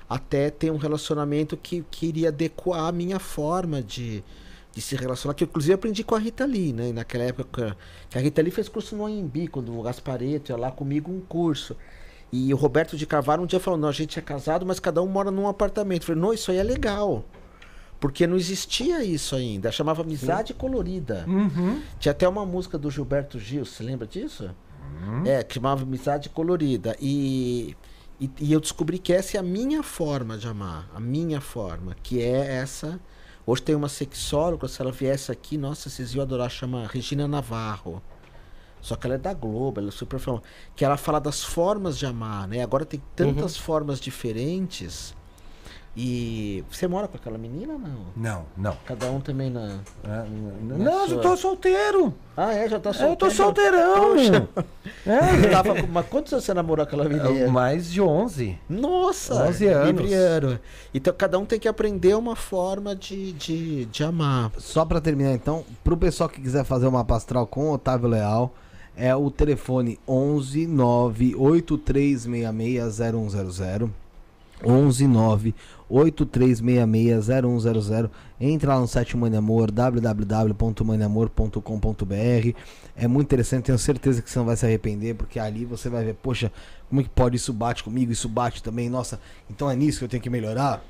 até ter um relacionamento que, que iria adequar a minha forma de, de se relacionar, que eu, inclusive aprendi com a Rita Lee, né? Naquela época, que a Rita Lee fez curso no AMB, quando o Gaspareto ia lá comigo um curso. E o Roberto de Carvalho um dia falou, não, a gente é casado, mas cada um mora num apartamento. Eu falei, não, isso aí é legal. Porque não existia isso ainda. Chamava Amizade Colorida. Uhum. Tinha até uma música do Gilberto Gil, você lembra disso? É, que chamava Amizade Colorida. E, e, e eu descobri que essa é a minha forma de amar. A minha forma, que é essa. Hoje tem uma sexóloga, se ela viesse aqui, nossa, vocês iam adorar, chama Regina Navarro. Só que ela é da Globo, ela é super famosa. Que ela fala das formas de amar, né? Agora tem tantas formas diferentes. E você mora com aquela menina ou não? Não, não. Cada um também na. Ah, Não, Na eu sua- tô solteiro. Ah, é? Já tá solteiro? Eu tô solteirão. Eu tava. Mas quantos anos você namorou aquela menina? É, Mais de 11. Nossa! 11 anos. Libriano. Então cada um tem que aprender uma forma de, de, de amar. Só pra terminar então, pro pessoal que quiser fazer uma pastral com o Otávio Leal, é o telefone 11 983660100. 11 983660100. Entra lá no site Mãe Amor, www.manamor.com.br. É muito interessante, tenho certeza que você não vai se arrepender, porque ali você vai ver, poxa, como é que pode isso bate comigo, isso bate também, nossa, então é nisso que eu tenho que melhorar?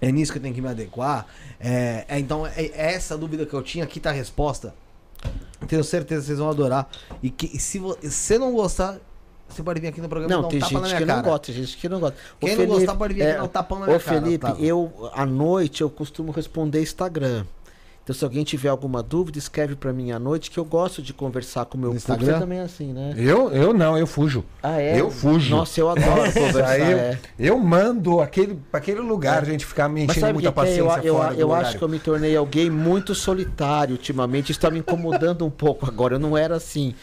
É nisso que eu tenho que me adequar? É, é, então, é, é essa dúvida que eu tinha, aqui tá a resposta. Tenho certeza que vocês vão adorar. E que e se vo- se você não gostar, você pode vir aqui no programa e Não, dar um tem tapa na gente minha que cara. não gosta, tem gente que não gosta. Ô, Quem não gostar pode vir aqui dar um tapão na Ô, minha cara, Felipe, Otávio. eu, à noite, eu costumo responder Instagram. Então, se alguém tiver alguma dúvida, escreve pra mim à noite, que eu gosto de conversar com o meu No público. Instagram? Você também é assim, né? Eu, eu não, eu fujo. Ah, é? Eu fujo. Nossa, eu adoro conversar. Aí eu, é. eu mando aquele, pra aquele lugar, a gente ficar me enchendo muita é? Eu, paciência eu, fora do eu horário. acho que eu me tornei alguém muito solitário ultimamente. Isso tá me incomodando um pouco agora. Eu não era assim.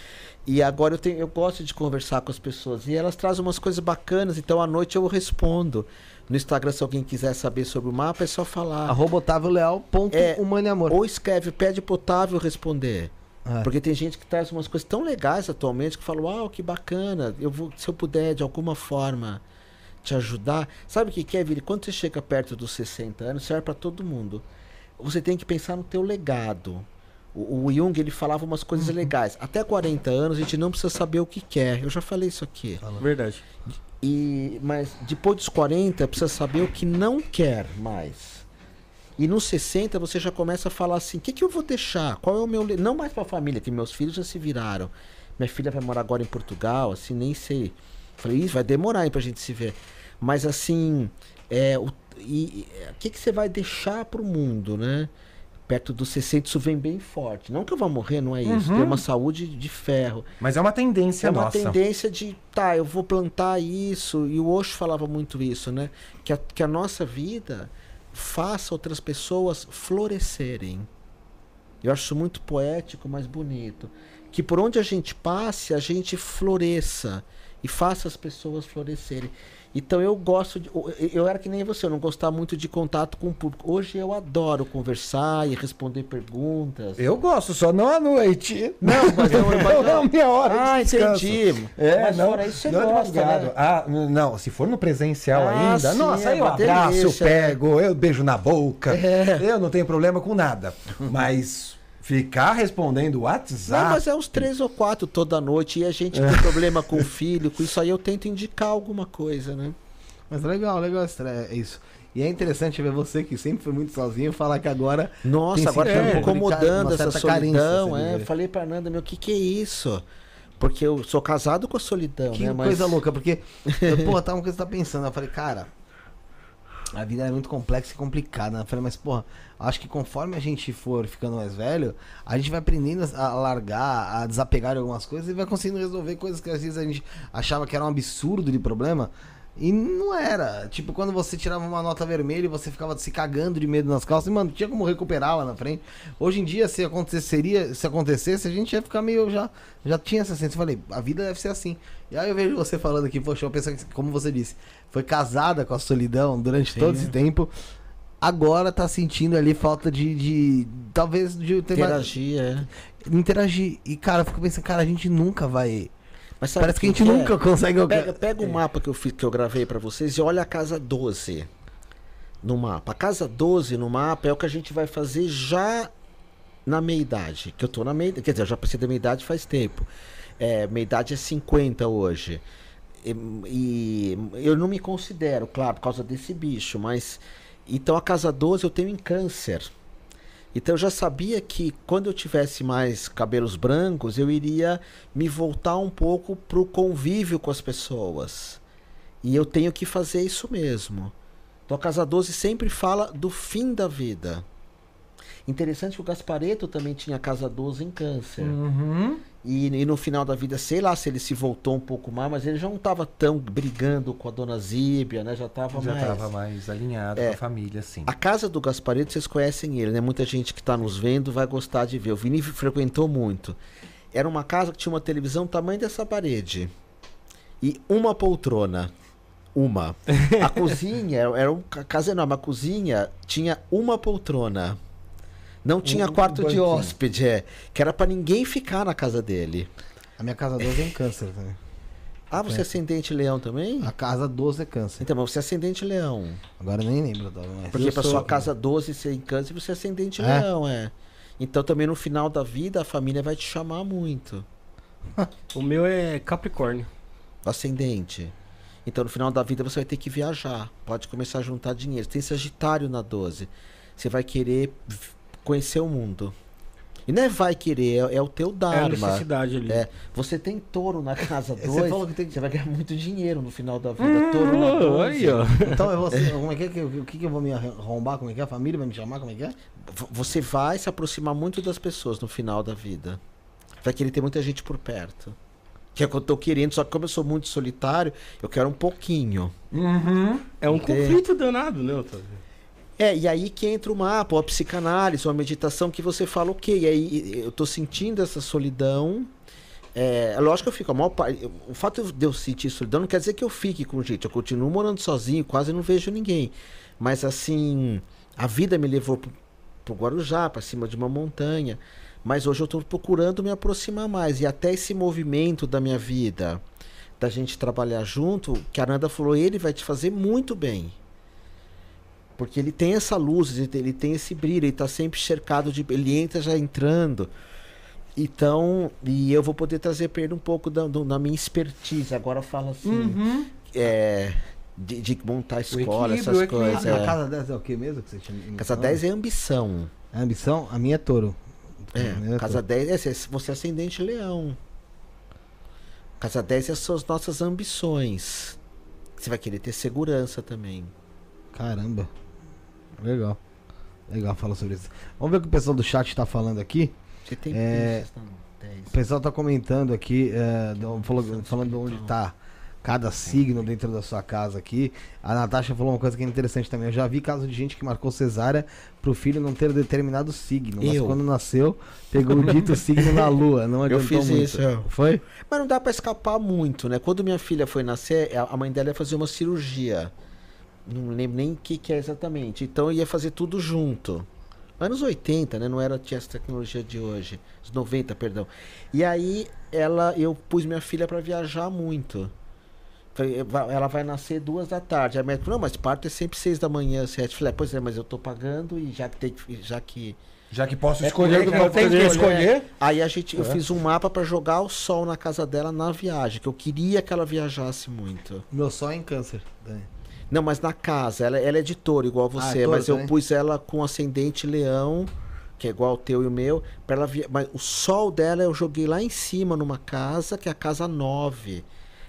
E agora eu, tenho, eu gosto de conversar com as pessoas. E elas trazem umas coisas bacanas. Então à noite eu respondo. No Instagram, se alguém quiser saber sobre o mapa, é só falar. Arroba Otávio Leal, ponto É, humano e amor. Ou escreve, pede pro Otávio responder. É. Porque tem gente que traz umas coisas tão legais atualmente que fala, uau, que bacana. Eu vou, se eu puder, de alguma forma, te ajudar. Sabe o que que é, Vili? Quando você chega perto dos 60 anos, serve para todo mundo. Você tem que pensar no teu legado. O, o Jung, ele falava umas coisas legais. Até 40 anos, a gente não precisa saber o que quer. Eu já falei isso aqui. Verdade. E, mas depois dos 40, precisa saber o que não quer mais. E nos 60 você já começa a falar assim: o que, que eu vou deixar? Qual é o meu. le-" Não mais pra família, que meus filhos já se viraram. Minha filha vai morar agora em Portugal, assim, nem sei. Falei, isso vai demorar hein, pra gente se ver. Mas assim, é, o e, e, o que, que você vai deixar pro mundo, né? Perto dos 60, isso vem bem forte. Não que eu vá morrer, não é isso. Ter uma saúde de ferro. Mas é uma tendência É uma nossa. tendência de, tá, eu vou plantar isso. E o Osho falava muito isso, né? Que a, que a nossa vida faça outras pessoas florescerem. Eu acho isso muito poético, mas bonito. Que por onde a gente passe, a gente floresça e faça as pessoas florescerem. Então eu gosto de. Eu eu era que nem você, eu não gostava muito de contato com o público. Hoje eu adoro conversar e responder perguntas. Eu gosto, só não à noite. Não, mas eu, mas Não, não, minha hora Ah, de descanso. entendi. É, Mas não, fora isso você não de gosta, né? Ah, não, se for no presencial Ah, ainda, sim, nossa, é eu abraço, eu delícia, é. pego, eu beijo na boca. É. Eu não tenho problema com nada. Mas ficar respondendo Não, WhatsApp. mas é uns três ou quatro toda noite. E a gente tem problema com o filho, com isso aí eu tento indicar alguma coisa, né? Mas legal, legal é isso. E é interessante ver você que sempre foi muito sozinho falar que agora. Nossa, Tem agora tá é, me incomodando essa carência, solidão. você é. Falei pra Nanda, meu, o que, que é isso? Porque eu sou casado com a solidão, Que né? Mas... coisa louca, porque. eu, Pô, tá uma coisa que você tá pensando. Eu falei, cara. A vida é muito complexa e complicada. né? Eu falei, mas, porra, acho que conforme a gente for ficando mais velho, a gente vai aprendendo a largar, a desapegar de algumas coisas e vai conseguindo resolver coisas que às vezes a gente achava que era um absurdo de problema. E não era. Tipo, quando você tirava uma nota vermelha e você ficava se cagando de medo nas calças, e, mano, tinha como recuperar lá na frente. Hoje em dia, se aconteceria, se acontecesse, a gente ia ficar meio já. Já tinha essa sensação. Eu falei, a vida deve ser assim. E aí eu vejo você falando aqui, poxa, eu penso que, como você disse, foi casada com a solidão durante todo esse tempo. Agora tá sentindo ali falta de. de talvez de Interagir, é. interagir. E, cara, eu fico pensando, cara, a gente nunca vai. Mas Parece que a o gente é? nunca consegue. Pega, pega o mapa que eu, fiz, que eu gravei pra vocês e olha a casa 12 no mapa. A casa 12 no mapa é o que a gente vai fazer já na meia-idade. Que eu tô na meia Quer dizer, eu já passei da meia-idade faz tempo. É, meia-idade é 50 hoje. E, e eu não me considero, claro, por causa desse bicho, mas. Então a casa 12 eu tenho em câncer. Então eu já sabia que quando eu tivesse mais cabelos brancos, eu iria me voltar um pouco pro convívio com as pessoas. E eu tenho que fazer isso mesmo. Então a Casa 12 sempre fala do fim da vida. Interessante que o Gaspareto também tinha Casa 12 em câncer. Uhum. E, e no final da vida, sei lá se ele se voltou um pouco mais, mas ele já não estava tão brigando com a dona Zíbia, né? Já estava Já mais. tava mais alinhado É. com a família, assim. A casa do Gaspareto, vocês conhecem ele, né? Muita gente que está nos vendo vai gostar de ver. O Vini frequentou muito. Era uma casa que tinha uma televisão tamanho dessa parede. E uma poltrona. Uma. A cozinha, era uma casa enorme. A cozinha tinha uma poltrona. Não tinha Um- um quarto de banquinho. hóspede, é. Que era para ninguém ficar na casa dele. A minha casa 12 é em câncer também. Ah, você é ascendente leão também? A casa 12 é câncer. Então, mas você é ascendente leão. Agora eu nem lembro, Dava, mas. Porque pra sou- sua casa 12 ser em câncer, você é ascendente É? leão, é. Então também no final da vida a família vai te chamar muito. O meu é Capricórnio. Ascendente. Então no final da vida você vai ter que viajar. Pode começar a juntar dinheiro. Tem Sagitário na 12. Você vai querer conhecer o mundo. E não é vai querer, é, é o teu É a Dharma. necessidade ali. É, você tem touro na casa Você 2, falou que tem- você vai ganhar muito dinheiro no final da vida. touro na 12. aí, ó. Então eu vou ser, como é que é o que, que eu vou me arrombar? Como é que é? A família vai me chamar? Como é que é? Você vai se aproximar muito das pessoas no final da vida. Vai querer ter muita gente por perto. Que é o que eu tô querendo, só que como eu sou muito solitário, eu quero um pouquinho. Uhum. É um conflito danado, né, Otávio? É, e aí que entra o mapa, a psicanálise, a meditação, que você fala, ok, aí eu tô sentindo essa solidão. É, lógico que eu fico, a maior parte. O fato de eu sentir solidão não quer dizer que eu fique com gente. Eu continuo morando sozinho, quase não vejo ninguém. Mas assim, a vida me levou pro, pro Guarujá, pra cima de uma montanha. Mas hoje eu tô procurando me aproximar mais. E até esse movimento da minha vida, da gente trabalhar junto, que a Nanda falou, ele vai te fazer muito bem. Porque ele tem essa luz, ele tem- esse brilho, ele tá sempre cercado de. Ele entra já entrando. Então, e eu vou poder trazer para ele um pouco da, do- da minha expertise. Agora fala assim, Uhum. é, de, de montar escola, essas coisas. A É. casa 10 é o que mesmo que você tinha? Casa falado? 10 é ambição. É ambição? A minha é touro. A minha É, casa touro. 10 é se- você é ascendente leão. Casa 10 é as nossas ambições. Você vai querer ter segurança também. Caramba. Legal. Legal falar sobre isso. Vamos ver o que o pessoal do chat tá falando aqui. Você tem É, não, 10. O pessoal tá comentando aqui, é, do- falou- falando de onde tá cada signo dentro da sua casa aqui. A Natasha falou uma coisa que é interessante também. Eu já vi casos de gente que marcou cesárea pro filho não ter determinado signo. Mas Eu. quando nasceu, pegou o dito signo na lua. Não Eu adiantou fiz muito. isso, é. Foi? Mas não dá pra escapar muito, né? Quando minha filha foi nascer, a a mãe dela ia fazer uma cirurgia. Não lembro nem o que, que é exatamente. Então ia fazer tudo junto. Anos 80, né? Não era tinha essa tecnologia de hoje. Os 90, perdão. E aí ela, eu pus minha filha pra viajar muito. Falei, "Va- Ela vai nascer duas da tarde. A médica falou, não, mas parto é sempre seis da manhã, sete. Falei, "É, pois é, mas eu tô pagando e já que tem que- já que Já que posso É escolher, correto, que eu tenho que escolher. escolher. Aí a gente, eu fiz um mapa pra jogar o sol na casa dela na viagem, que eu queria que ela viajasse muito. Meu só é em câncer. Dani. Não, mas na casa, ela, ela é de touro, igual você, touro mas eu também? pus ela com ascendente leão, que é igual o teu e o meu, para ela via... mas o sol dela eu joguei lá em cima numa casa, que é a casa 9,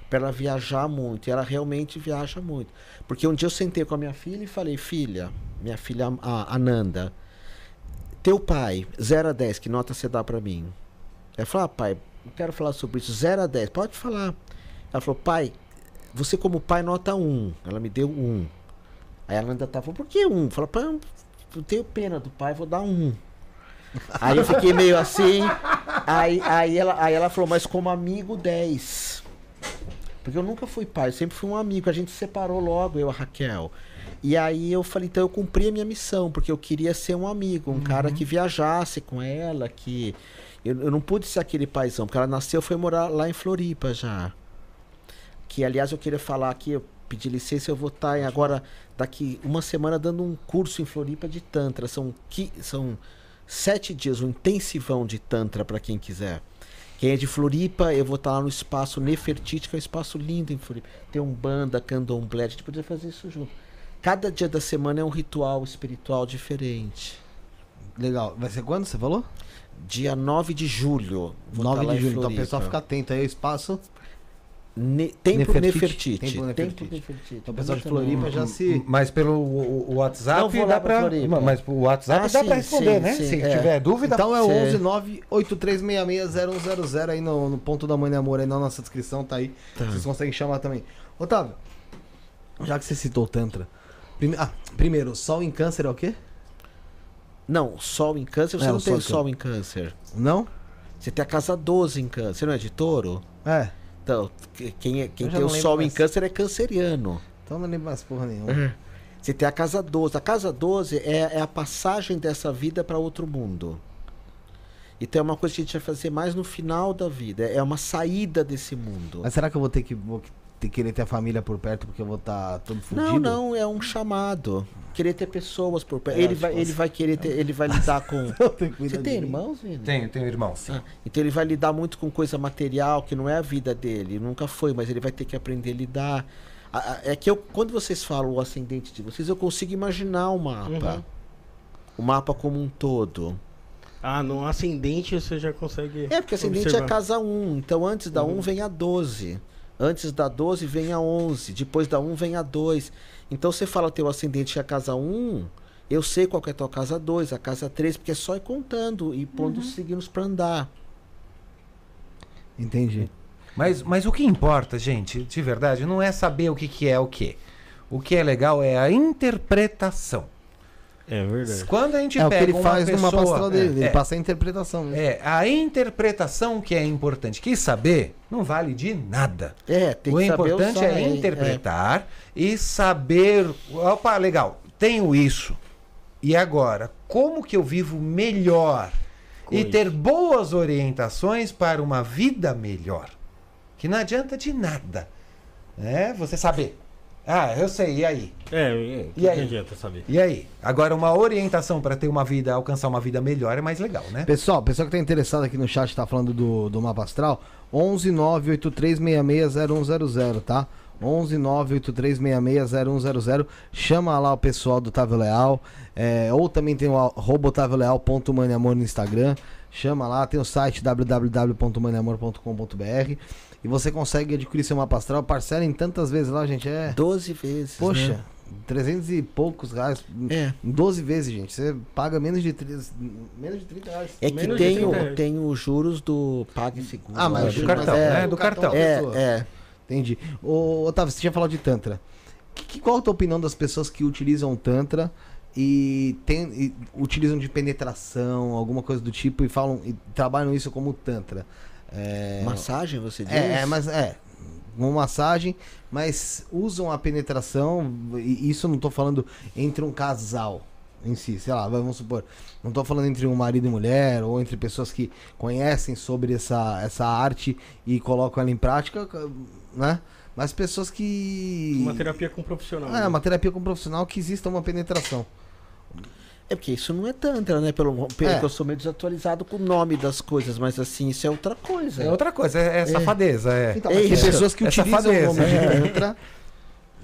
para ela viajar muito, e ela realmente viaja muito. Porque um dia eu sentei com a minha filha e falei: "Filha, minha filha a Ananda, teu pai, 0 a 10, que nota você dá pra mim?" Ela falou: ah, pai, não quero falar sobre isso. 0 a 10, pode falar. Ela falou: pai, você como pai nota 1. Ela me deu 1. Aí ela ainda tava, por que 1? Falou: pai, eu tenho pena do pai, vou dar 1. Aí eu fiquei meio assim. Aí, aí, ela, aí ela falou: mas como amigo, 10. Porque eu nunca fui pai, eu sempre fui um amigo. A gente se separou logo, eu e a Raquel. E aí eu falei, então eu cumpri a minha missão, porque eu queria ser um amigo, um cara que viajasse com ela, que. Eu, eu não pude ser aquele paizão, porque ela nasceu e foi morar lá em Floripa já. Que aliás eu queria falar aqui, eu pedi licença, eu vou estar em agora, daqui uma semana, dando um curso em Floripa de Tantra. São, qui- são sete dias, um intensivão de Tantra para quem quiser. Quem é de Floripa, eu vou estar lá no espaço Nefertiti, que é um espaço lindo em Floripa. Tem um banda, candomblé, a gente poderia fazer isso junto. Cada dia da semana é um ritual espiritual diferente. Legal. Vai ser quando você falou? Dia 9 de julho. vou 9 tá de julho. Então o pessoal fica atento aí, o espaço. Ne Templo Nefertiti. Templo Nefertiti. Nefertiti. Então o pessoal de Floripa já se. Mas pelo o, o WhatsApp Não, dá pra. Floripa. Mas pro WhatsApp Ah, dá sim, pra responder, sim, né? sim, Se é. tiver dúvida. Então é o Cê- 11 983660100 aí no, no ponto da mãe de amor aí na nossa descrição, tá aí. Tá. Vocês conseguem chamar também. Otávio, já que você citou o Tantra. Prime... Ah, primeiro, Sol em Câncer é o quê? Não, Sol em Câncer, você É, o não Sol tem em Sol em Câncer. Não? Você tem a casa 12 em Câncer. Você não é de touro? É. Então, que- quem, é, quem tem o Sol em mais. Câncer é canceriano. Então não lembro mais porra nenhuma. Você tem a casa 12. A casa 12 é, é a passagem dessa vida para outro mundo. Então é uma coisa que a gente vai fazer mais no final da vida. É uma saída desse mundo. Mas será que eu vou ter que, vou ter, querer ter a família por perto porque eu vou estar todo fudido? Não, não, é um chamado. Querer ter pessoas por perto. É, ele, tipo vai, ele assim. vai querer ter, ele vai lidar com. Você tem irmãos, Vini? Tenho, tenho irmão, sim. Ah, então ele vai lidar muito com coisa material que não é a vida dele, nunca foi, mas ele vai ter que aprender a lidar. É que eu, quando vocês falam o ascendente de vocês, eu consigo imaginar o mapa. Uhum. O mapa como um todo. Ah, no ascendente você já consegue. É, porque ascendente observar. é casa 1. Então antes da 1 vem a 12. Antes da 12 vem a 11. Depois da 1 vem a 2. Então você fala teu ascendente é a casa 1. Eu sei qual que é a tua casa 2, a casa 3, porque é só ir contando e pondo os signos pra andar. Entendi. Mas, mas o que importa, gente, de verdade, não é saber o que, que é o que. O que é legal é a interpretação. É verdade. Quando a gente É o que pega ele uma faz pessoa- astral dele. é, ele é, passa a interpretação mesmo. é, a interpretação que é importante. Que saber não vale de nada. É, tem o que saber importante usar, é hein? interpretar e saber. Opa, legal, tenho isso. E agora, como que eu vivo melhor? Com e isso. ter boas orientações para uma vida melhor. Que não adianta de nada. É, você saber. Ah, eu sei, e aí? É, é, E aí? adianta saber? E aí? Agora, uma orientação para ter uma vida, alcançar uma vida melhor é mais legal, né? Pessoal, pessoal que tá interessado aqui no chat, tá falando do, do mapa astral, 11 983660100, tá? 11 983660100. Chama lá o pessoal do Otávio Leal. é, ou também tem o arroba otavioleal.maniamor no Instagram. Chama lá, tem o site www.maniamor.com.br e você consegue adquirir seu mapa astral. Parcela em tantas vezes lá, gente. É. 12 vezes. Poxa, né? 300 e poucos reais. É. Em 12 vezes, gente. Você paga menos de 30, menos de 30 reais. É que tem, 30 o, reais. tem os juros do PagSeguro. Ah, mas né? do mas cartão, é, né? Do cartão. É, é. Entendi. Ô, Otávio, você tinha falado de Tantra. Que, que- qual a tua opinião das pessoas que utilizam o Tantra e, tem, e utilizam de penetração, alguma coisa do tipo, e falam e trabalham isso como Tantra? É, Massagem, você diz? é, é, mas é. Uma massagem, mas usam a penetração, e isso eu não tô falando entre um casal em si, sei lá, vamos supor. Não tô falando entre um marido e mulher, ou entre pessoas que conhecem sobre essa, essa arte e colocam ela em prática, né? Mas pessoas que. Uma terapia com profissional. É, né? uma terapia com um profissional que exista uma penetração. É porque isso não é tantra, né? Pelo, pelo É. que eu sou meio desatualizado com o nome das coisas, mas assim, isso é outra coisa. É outra coisa, é, é safadeza, é. Então, É mas tem pessoas que É utilizam o safadeza. nome de É. Tantra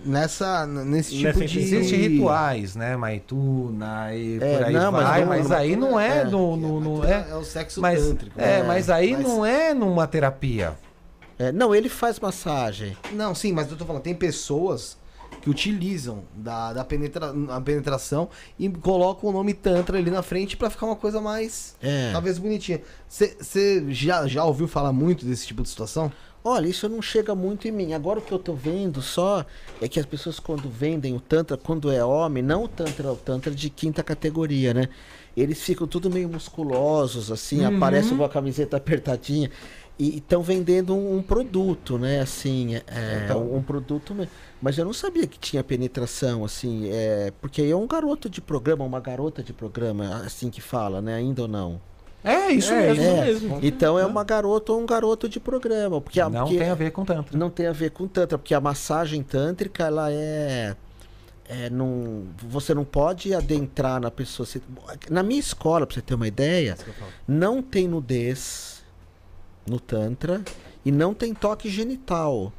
nessa, nesse tipo Nessa de. Existem rituais, né? Maituna e É, por aí não, mas vai, não- mas, não- aí não é, é. no, no, no- é, é o sexo mas, tântrico. é, né? mas aí Mas- não é numa terapia. É, não, ele faz massagem. Não, sim, mas eu tô falando, tem pessoas que utilizam da, da penetra, a penetração e colocam o nome Tantra ali na frente pra ficar uma coisa mais, É. talvez, bonitinha. Você já, já ouviu falar muito desse tipo de situação? Olha, isso não chega muito em mim. Agora o que eu tô vendo só é que as pessoas quando vendem o Tantra, quando é homem, não o Tantra, o Tantra de quinta categoria, né? Eles ficam tudo meio musculosos, assim, Uhum. aparecem com a camiseta apertadinha. E estão vendendo um, um produto, né? Assim, é, Então. um, produto. me- Mas eu não sabia que tinha penetração, assim, é, porque aí é um garoto de programa, uma garota de programa, assim que fala, né? Ainda ou não? É isso É, mesmo. É. mesmo. Então é uma garota ou um garoto de programa. Porque, a- Não porque tem a ver com tanto. não tem a ver com tantra, porque a massagem tântrica, ela é. é não, você não pode adentrar na pessoa. Você- na minha escola, pra você ter uma ideia, não tem nudez no Tantra e não tem toque genital.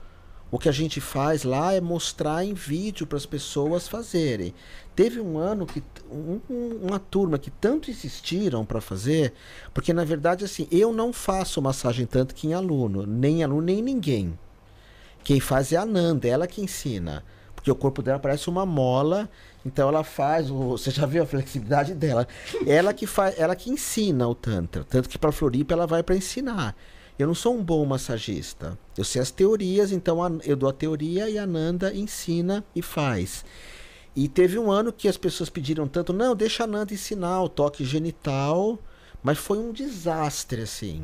O que a gente faz lá é mostrar em vídeo para as pessoas fazerem. Teve um ano que um- um- uma turma que tanto insistiram para fazer, porque na verdade assim, eu não faço massagem tântrica em aluno, nem aluno nem ninguém. Quem faz é a Nanda, ela que ensina. Porque o corpo dela parece uma mola, então ela faz, você já viu a flexibilidade dela? Ela que faz, ela que ensina o tantra, tanto que para Floripa ela vai para ensinar. Eu não sou um bom massagista. Eu sei as teorias, então a- eu dou a teoria e a Nanda ensina e faz. E teve um ano que as pessoas pediram tanto, não, deixa a Nanda ensinar o toque genital, mas foi um desastre assim.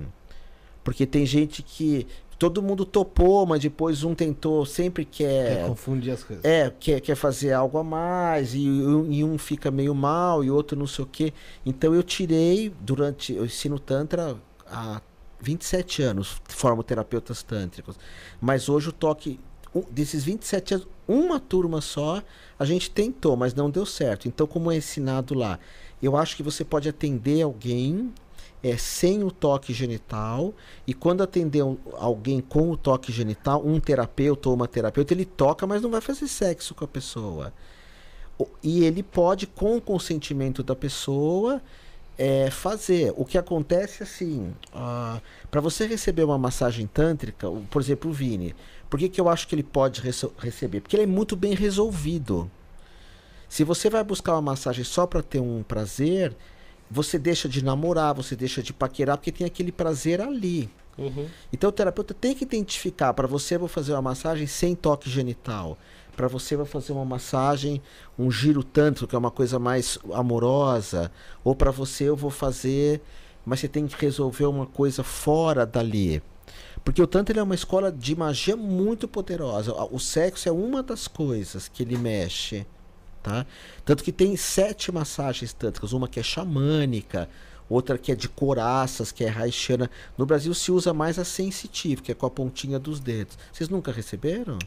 Porque tem gente que todo mundo topou, mas depois um tentou, sempre É, quer confundir as coisas. é, quer, quer fazer algo a mais, e, um- e um fica meio mal, e outro não sei o quê. Então eu tirei, durante. Eu ensino Tantra há 27 anos, formo terapeutas tântricos. Mas hoje o toque. um- desses 27 anos, uma turma só, a gente tentou, mas não deu certo. Então, como é ensinado lá, eu acho que você pode atender alguém. É, sem o toque genital e quando atender um- alguém com o toque genital, um terapeuta ou uma terapeuta, ele toca, mas não vai fazer sexo com a pessoa. E ele pode, com o consentimento da pessoa, é fazer. O que acontece assim, ah, para você receber uma massagem tântrica, por exemplo, o Vini, por que, que eu acho que ele pode receber? Porque ele é muito bem resolvido. Se você vai buscar uma massagem só para ter um prazer, você deixa de namorar, você deixa de paquerar, porque tem aquele prazer ali. Uhum. Então o terapeuta tem que identificar, para você vou fazer uma massagem sem toque genital. Para você vou fazer uma massagem, um giro tântrico, que é uma coisa mais amorosa, ou para você eu vou fazer, mas você tem que resolver uma coisa fora dali. Porque o tantra é uma escola de magia muito poderosa. O sexo é uma das coisas que ele mexe, tá? Tanto que tem sete massagens tântricas, uma que é xamânica, outra que é de coraças, que é haitiana. No Brasil se usa mais a sensitive, que é com a pontinha dos dedos. Vocês nunca receberam?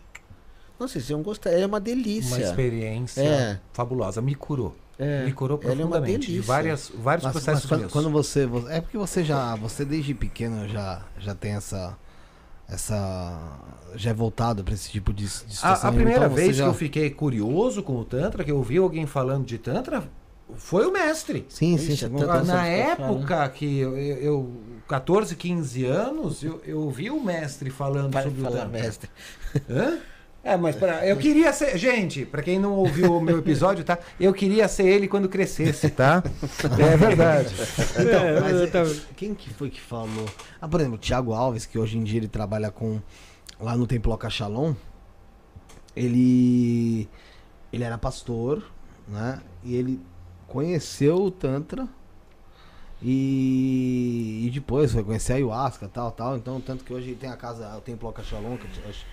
Nossa, vocês iam gostar. É uma delícia. Uma experiência É. fabulosa. Me curou. É, Me curou ela é uma profundamente. de delícia. várias, vários Mas, mas processos quando, meus. quando você, vo- É porque você já. Você desde pequeno já, já tem essa. Essa. Já é voltado pra esse tipo de, de A, situação. a primeira então você vez já... que eu fiquei curioso com o Tantra, que eu ouvi alguém falando de Tantra, foi o mestre. Sim, sim, Ixi, é tanto- Na você fica época que eu, eu, eu 14, 15 anos, eu, eu ouvi o mestre falando sobre o falar, Tantra. mestre. Hã? É, mas pra, eu queria ser. Gente, pra quem não ouviu o meu episódio, tá? Eu queria ser ele quando crescesse, tá? É verdade. Então, É, mas é- tava- quem que foi que falou? Ah, por exemplo, o Thiago Alves, que hoje em dia ele trabalha com lá no Templo Cachalon, ele ele era pastor, né? E ele conheceu o Tantra e, e depois foi conhecer a ayahuasca, tal, tal. Então, tanto que hoje ele tem a casa, o Templo Cachalon, que, eu acho-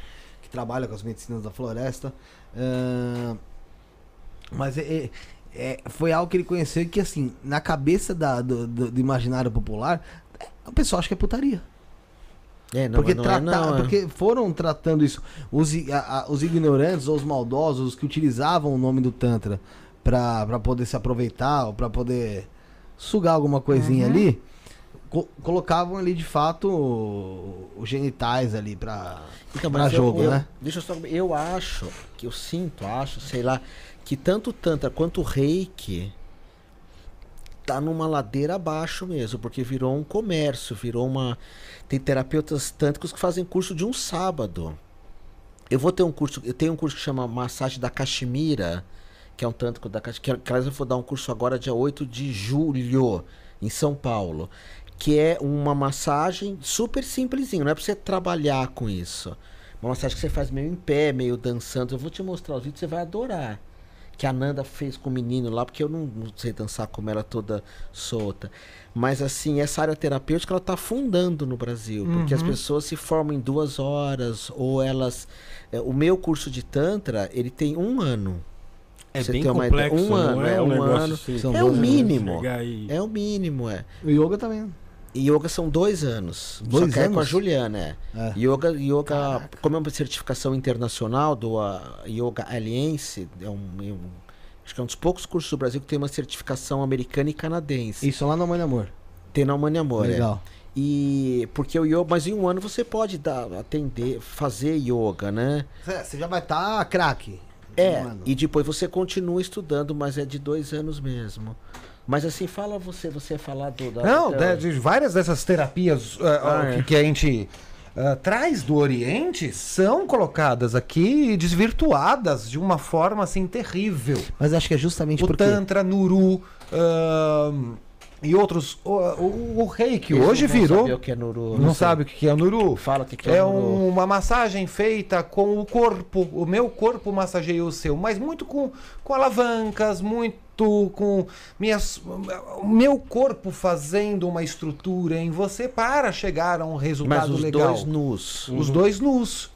que trabalha com as medicinas da floresta. Ah, mas é, é- é, foi algo que ele conheceu que, assim, na cabeça da, do, do- do imaginário popular, é, o pessoal acha que é putaria. É, não, porque, não é, tratar- não, é. porque foram tratando isso. Os, a- a- os ignorantes ou os maldosos, os que utilizavam o nome do Tantra pra, pra poder se aproveitar ou pra poder sugar alguma coisinha Uhum. ali, co- colocavam ali de fato os genitais ali pra, Então, pra eu- jogo, eu, né? Deixa eu só. Eu acho, que eu sinto, acho, sei lá, que tanto o Tantra quanto o Reiki tá numa ladeira abaixo mesmo, porque virou um comércio, virou uma. Tem terapeutas tântricos que fazem curso de um sábado. Eu vou ter um curso, eu tenho um curso que chama Massagem da Caxemira, que é um tântrico da Caxemira, que aliás eu vou dar um curso agora dia 8 de julho, em São Paulo, que é uma massagem super simplesinho, não é pra você trabalhar com isso. Uma massagem que você faz meio em pé, meio dançando. Eu vou te mostrar os vídeos, você vai adorar. Que a Nanda fez com o menino lá, porque eu não, não sei dançar como ela toda solta. Mas assim, essa área terapêutica ela tá afundando no Brasil, porque as pessoas se formam em duas horas, ou elas. é, o meu curso de Tantra, ele tem um ano. É Você bem tem uma ideia- complexo, um não ano, é é um um negócio ano. assim, São É o mínimo. e- É o mínimo, é. O yoga também. Yoga são dois anos. Dois só que é com a anos? Juliana, é. É. Yoga, yoga como é uma certificação internacional do ah, Yoga Alliance, é um, é um- acho que é um dos poucos cursos do Brasil que tem uma certificação americana e canadense. Isso lá na Mãe Amor. Tem na Humane Amor, é. Legal. E porque o yoga, mas em um ano você pode dar, atender, fazer yoga, né? Cê- Você já vai estar craque. É, Mano. e depois você continua estudando, mas é de dois anos mesmo. Mas assim, fala você, você ia falar do... Da, Não, da- de, de várias dessas terapias ah, Ah, ah, é. que, que a gente ah, traz do Oriente são colocadas aqui e desvirtuadas de uma forma assim terrível. Mas acho que é justamente O porque. Tantra, Nuru ahn, e outros. O, o, o reiki Eles hoje não virou. o que é nuru, Não sei. sabe o que é o Nuru? Fala o que, que é, É nuru. uma massagem feita com o corpo, o meu corpo massageia o seu, mas muito com, com alavancas, muito com minhas, o meu corpo fazendo uma estrutura em você para chegar a um Mas resultado os legal. dois nus. Os dois nus.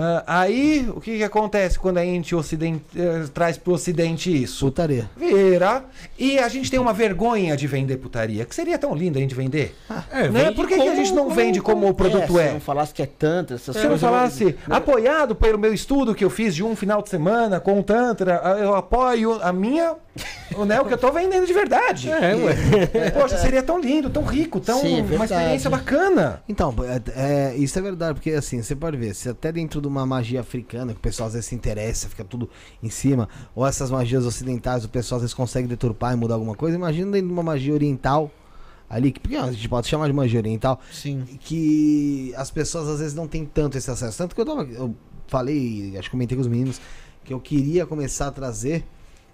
Ah, aí, o que, que acontece quando a gente ocidente, eh, traz para o ocidente isso? Putaria. Vira. E a gente tem uma vergonha de vender putaria, que seria tão lindo a gente vender. É, né? vende Por que, que a como- gente não vende como o produto é, é? Se não falasse que é tanto, essas Se eu coisas. falasse, apoiado pelo meu estudo que eu fiz de um final de semana com o Tantra, eu apoio a minha, né, o que eu tô vendendo de verdade. É, ué. Poxa, seria tão lindo, tão rico, tão Sim, é uma verdade. experiência bacana. Então, é, é, isso é verdade, porque assim, você pode ver, se até dentro dentro de uma magia africana, que o pessoal às vezes se interessa, fica tudo em cima, ou essas magias ocidentais, o pessoal às vezes consegue deturpar e mudar alguma coisa, imagina dentro de uma magia oriental ali, que a gente pode chamar de magia oriental, Sim. que as pessoas às vezes não têm tanto esse acesso. Tanto que eu, tava, eu falei, acho que comentei com os meninos, que eu queria começar a trazer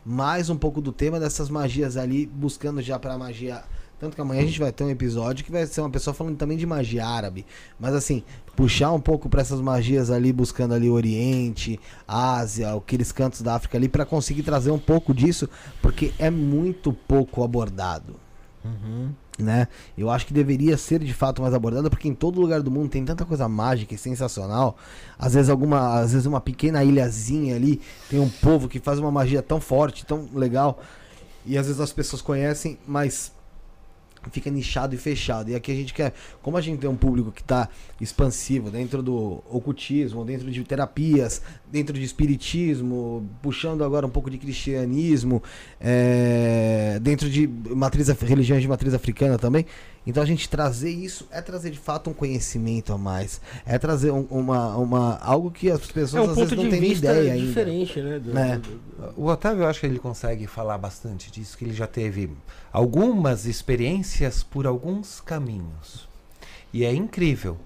mais um pouco do tema dessas magias ali, buscando já pra magia. Tanto que amanhã a gente vai ter um episódio que vai ser uma pessoa falando também de magia árabe. Mas assim, puxar um pouco pra essas magias ali, buscando ali Oriente, Ásia, aqueles cantos da África ali, pra conseguir trazer um pouco disso, porque é muito pouco abordado né? Eu acho que deveria ser de fato mais abordada, porque em todo lugar do mundo tem tanta coisa mágica e sensacional. Às vezes alguma, às vezes uma pequena ilhazinha ali tem um povo que faz uma magia tão forte, tão legal, e às vezes as pessoas conhecem, mas fica nichado e fechado. E aqui a gente quer, como a gente tem um público que está expansivo dentro do ocultismo, dentro de terapias, dentro de espiritismo, puxando agora um pouco de cristianismo, é, dentro de matriz religiões de matriz africana também. Então a gente trazer isso é trazer de fato um conhecimento a mais, é trazer um- uma, uma algo que as pessoas É um às vezes não têm nem ideia ainda. diferente, né? do- É. do- O Otávio, eu acho que ele consegue falar bastante disso, que ele já teve algumas experiências por alguns caminhos. E é incrível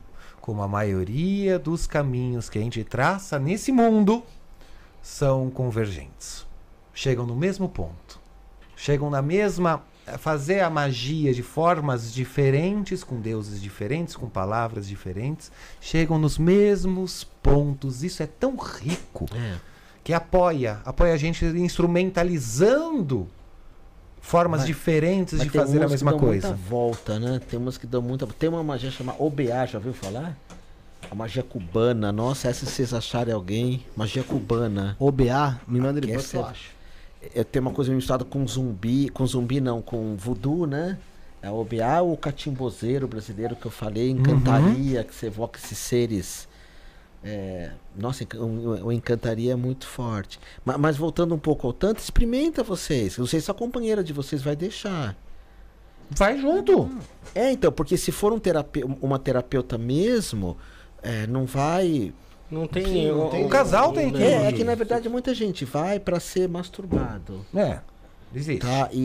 como a maioria dos caminhos que a gente traça nesse mundo são convergentes. Chegam no mesmo ponto. Chegam na mesma. Fazer a magia de formas diferentes, com deuses diferentes, com palavras diferentes, chegam nos mesmos pontos. Isso é tão rico É. que apoia, apoia a gente instrumentalizando formas Mas- diferentes Mas de fazer a que mesma dão coisa. muita volta, né? Tem umas que dão muita. Tem uma magia chamada OBA, já ouviu falar? A magia cubana. Nossa, essa se vocês acharem alguém. Magia cubana. OBA, me manda Que essa que eu acho. É, tem uma coisa misturada com zumbi. Com zumbi não, com voodoo, né? É o ou o catimbozeiro brasileiro que eu falei, encantaria, que você evoca esses seres. é, nossa, o, o encantaria é muito forte. Ma- Mas, voltando um pouco ao tanto, experimenta vocês. Não sei se a companheira de vocês vai deixar. Vai junto. É, então, porque se for um terape- uma terapeuta mesmo, é, não vai. Não tem. Sim, não tem- O casal tem que- É, é que na verdade muita gente vai pra ser masturbado. É, existe. Tá? E,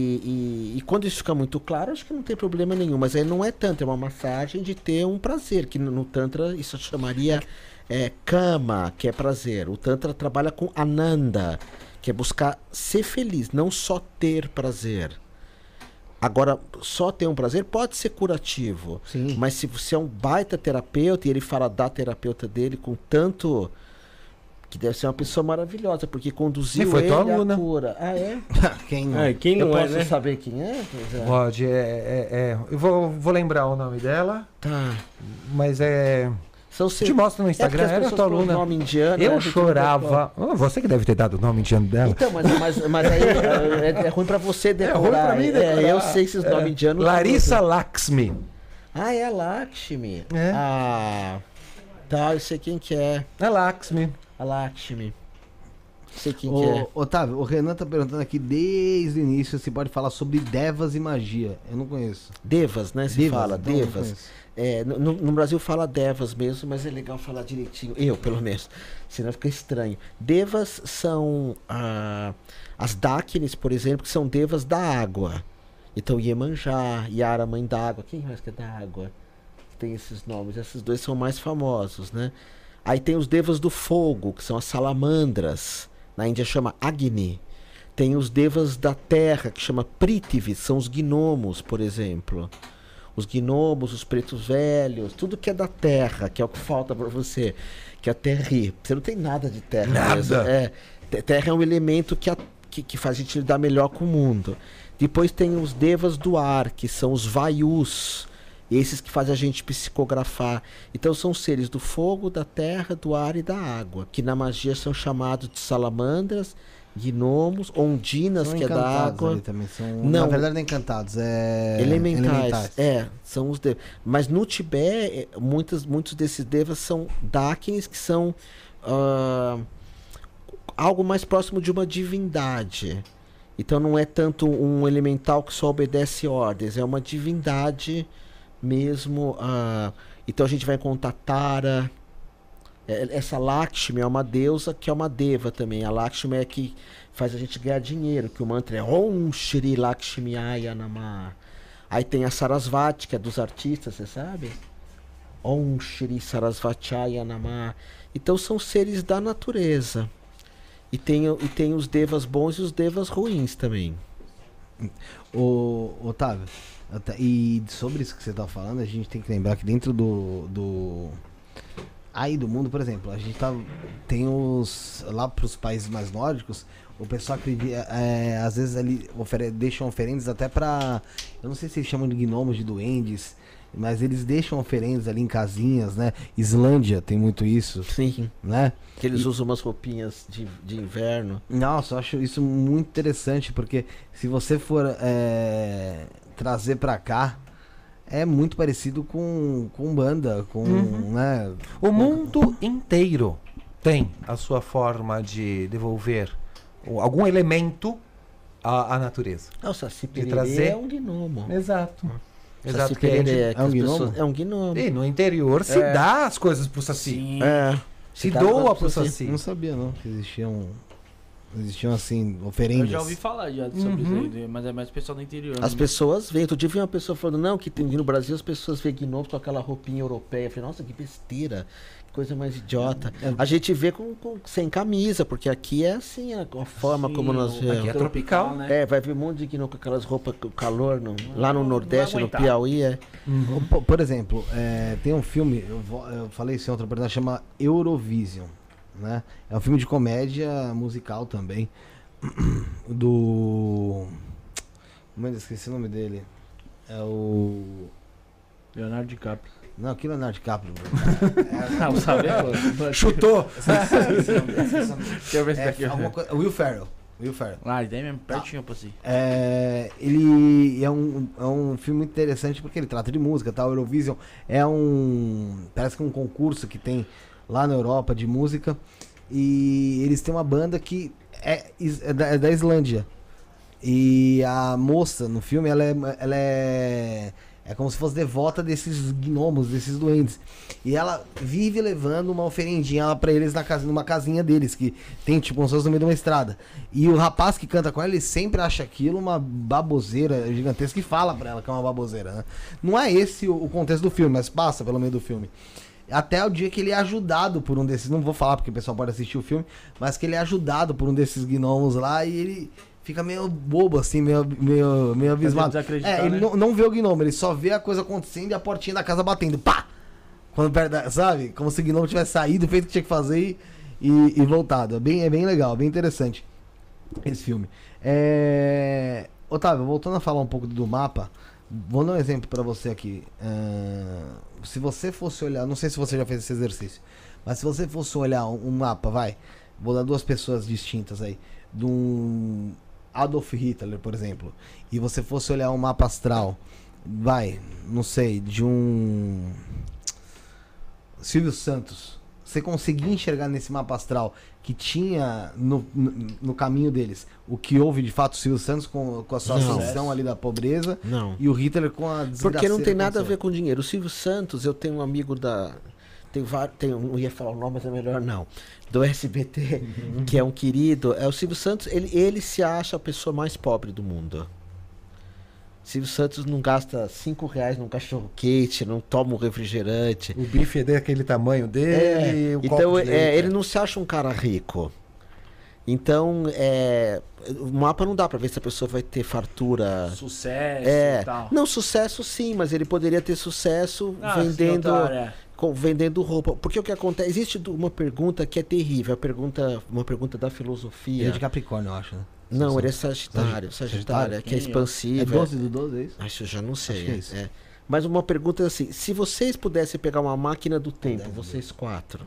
e, e quando isso fica muito claro, acho que não tem problema nenhum. Mas aí não é tanto, é uma massagem de ter um prazer, que no, no Tantra isso chamaria é, kama, que é prazer. O Tantra trabalha com ananda, que é buscar ser feliz, não só ter prazer. Agora, só ter um prazer pode ser curativo. Sim. Mas se você é um baita terapeuta e ele fala da terapeuta dele com tanto. Que deve ser uma pessoa maravilhosa, porque conduziu Sim, foi ele tua à aluna. cura. Ah, é? Quem não? É, quem Eu não é, posso né? saber quem é? É. Pode, é, é, é. Eu vou, vou lembrar o nome dela, Tá. mas é. São Te mostro no Instagram, é porque as era tua aluna. nome indiano, né? Eu não chorava. Oh, você que deve ter dado o nome indiano dela. Então, mas, mas, mas aí é, é- é ruim pra você decorar. ruim pra mim decorar. É, eu sei esses nomes indianos. Larissa Laxmi. Ah, é a Lakshmi. É. Ah, tá, eu sei quem que é. É Laxmi. A Lakshmi. Sei quem que é. Ô, Otávio, o Renan tá perguntando aqui desde o início se pode falar sobre devas e magia. Eu não conheço. Devas, né? Se Devas, fala, então, Devas. É, no, no- Brasil fala Devas mesmo, mas é legal falar direitinho. Eu, pelo menos. Senão fica estranho. Devas são ah, as Dáquines, por exemplo, que são devas da água. Então, Iemanjá, Yara, mãe d'água. Quem mais que é da água? Tem esses nomes. Esses dois são mais famosos, né? Aí tem os devas do fogo, que são as salamandras. Na Índia chama Agni. Tem os devas da terra, que chama Prithvi, são os gnomos, por exemplo. Os gnomos, os pretos velhos, tudo que é da terra, que é o que falta para você, que é a terra. Você não tem nada de terra Nada. mesmo. É, te- terra é um elemento que, a- que, que faz a gente lidar melhor com o mundo. Depois tem os devas do ar, que são os vaius, esses que fazem a gente psicografar. Então são seres do fogo, da terra, do ar e da água, que na magia são chamados de salamandras, gnomos, ondinas, São que é da encantados água. ali também. São, Não. Na verdade, não é encantados, é. Elementais. É, são os devas. Mas no Tibete, é, muitas, muitos desses devas são Dakins, que são ah, algo mais próximo de uma divindade. Então não é tanto um elemental que só obedece ordens, é uma divindade mesmo. ah, então a gente vai encontrar Tara, essa Lakshmi é uma deusa que é uma deva também. A Lakshmi é que faz a gente ganhar dinheiro, que o mantra é Om Shri Lakshmi Aya Namah. Aí tem a Sarasvati, que é dos artistas, você sabe? Om Shri Sarasvataya Namah. Então são seres da natureza. E tem, e tem os devas bons e os devas ruins também. Ô, Otávio, e sobre isso que você tá falando, a gente tem que lembrar que dentro do. do aí do mundo, por exemplo, a gente tá. Tem os. Lá pros países mais nórdicos, o pessoal acredita. é, às vezes ali ofere, deixam oferendas até pra. Eu não sei se eles chamam de gnomos, de duendes. Mas eles deixam oferendas ali em casinhas, né? Islândia tem muito isso, Sim. né? Que eles usam umas roupinhas de, de inverno. Nossa, eu acho isso muito interessante, porque se você for é, trazer pra cá, é muito parecido com, com banda, com, né? O mundo inteiro tem a sua forma de devolver algum elemento à, à natureza. Não, o Saci De trazer- é um gnomo. Exato. Saci Exato. que gente- é, que é um as pessoas- gnomo? É um gnomo. E no interior se É. dá as coisas pro Saci. Sim. É. Se dá doa pra pro Saci. Saci. Não sabia não que existiam, existiam assim, Eu oferendas. já ouvi falar já sobre isso Uhum. aí, mas é mais pessoal do interior. As né? pessoas veem. Outro dia vi uma pessoa falando, não, que tem, no Brasil as pessoas veem gnomos com aquela roupinha europeia. Eu falei, nossa, que besteira. Que coisa mais idiota. É. A gente vê com, com- sem camisa, porque aqui é assim a, a forma Sim, como nós vemos. aqui é tropical. né? É, vai ver um monte de gnomo com aquelas roupas, com calor. No, lá no não Nordeste, no. Piauí, é. Por, por exemplo, é, tem um filme, eu, vou- eu falei isso em outra oportunidade, chama Eurovision. Né? É um filme de comédia musical também. Do. Mano, esqueci o nome dele. É o. Leonardo DiCaprio. Não, que Leonardo DiCaprio. Não, sabe? Chutou! Deixa eu ver se tá É, coisa- Will Ferrell. Will Ferrell. Ah, daí mesmo, pertinho pra si. É, ele é um, é um filme interessante porque ele trata de música, tá? O Eurovision é um. Parece que é um concurso que tem lá na Europa de música. E eles têm uma banda que é, é da, é da Islândia. E a moça no filme, ela é, ela é. É como se fosse devota desses gnomos, desses duendes. E ela vive levando uma oferendinha lá pra eles na casa, numa casinha deles, que tem tipo um no meio de uma estrada. E o rapaz que canta com ela, ele sempre acha aquilo uma baboseira gigantesca e fala pra ela que é uma baboseira, né? Não é esse o, o contexto do filme, mas passa pelo meio do filme. Até o dia que ele é ajudado por um desses, não vou falar porque o pessoal pode assistir o filme, mas que ele é ajudado por um desses gnomos lá e ele fica meio bobo assim, meio, meio, meio abismado. É, ele né? não, não vê o gnomo, ele só vê a coisa acontecendo e a portinha da casa batendo. Pá! Quando perde, sabe? Como se o gnomo tivesse saído, feito o que tinha que fazer e, e, e voltado. É bem, é bem legal, bem interessante esse filme. É... Otávio, voltando a falar um pouco do mapa, vou dar um exemplo pra você aqui. Ahn, se você fosse olhar, não sei se você já fez esse exercício, mas se você fosse olhar um, mapa, vai, vou dar duas pessoas distintas aí, de um Adolf Hitler, por exemplo, e você fosse olhar um mapa astral, vai, não sei, de um Silvio Santos, você conseguia enxergar nesse mapa astral que tinha no, no, no caminho deles o que houve de fato o Silvio Santos com, com a sua Não. ascensão ali da pobreza Não. e o Hitler com a Porque não tem nada a ver com dinheiro. O Silvio Santos, eu tenho um amigo da. Tem vários. Tem, não ia falar o nome, mas é melhor não. Do SBT, que é um querido. É o Silvio Santos, ele, ele se acha a pessoa mais pobre do mundo. Silvio Santos não gasta cinco reais num cachorro quente, não toma um refrigerante. O bife é daquele tamanho dele. É, o então copo de é, ele não se acha um cara rico. Então, é, o mapa não dá pra ver se a pessoa vai ter fartura. Sucesso É, e tal. não, sucesso sim, mas ele poderia ter sucesso Ah, vendendo, com- vendendo roupa. Porque o que acontece? Existe uma pergunta que é terrível, a pergunta, uma pergunta da Ele filosofia. é de Capricórnio, eu acho, né? Não, ele é Sagitário, Sagitário, que é Quem é? É expansivo. 12 do 12, é isso? Acho, eu já não sei. Acho que é isso. é. Mas uma pergunta é assim: se vocês pudessem pegar uma máquina do tempo, vocês quatro,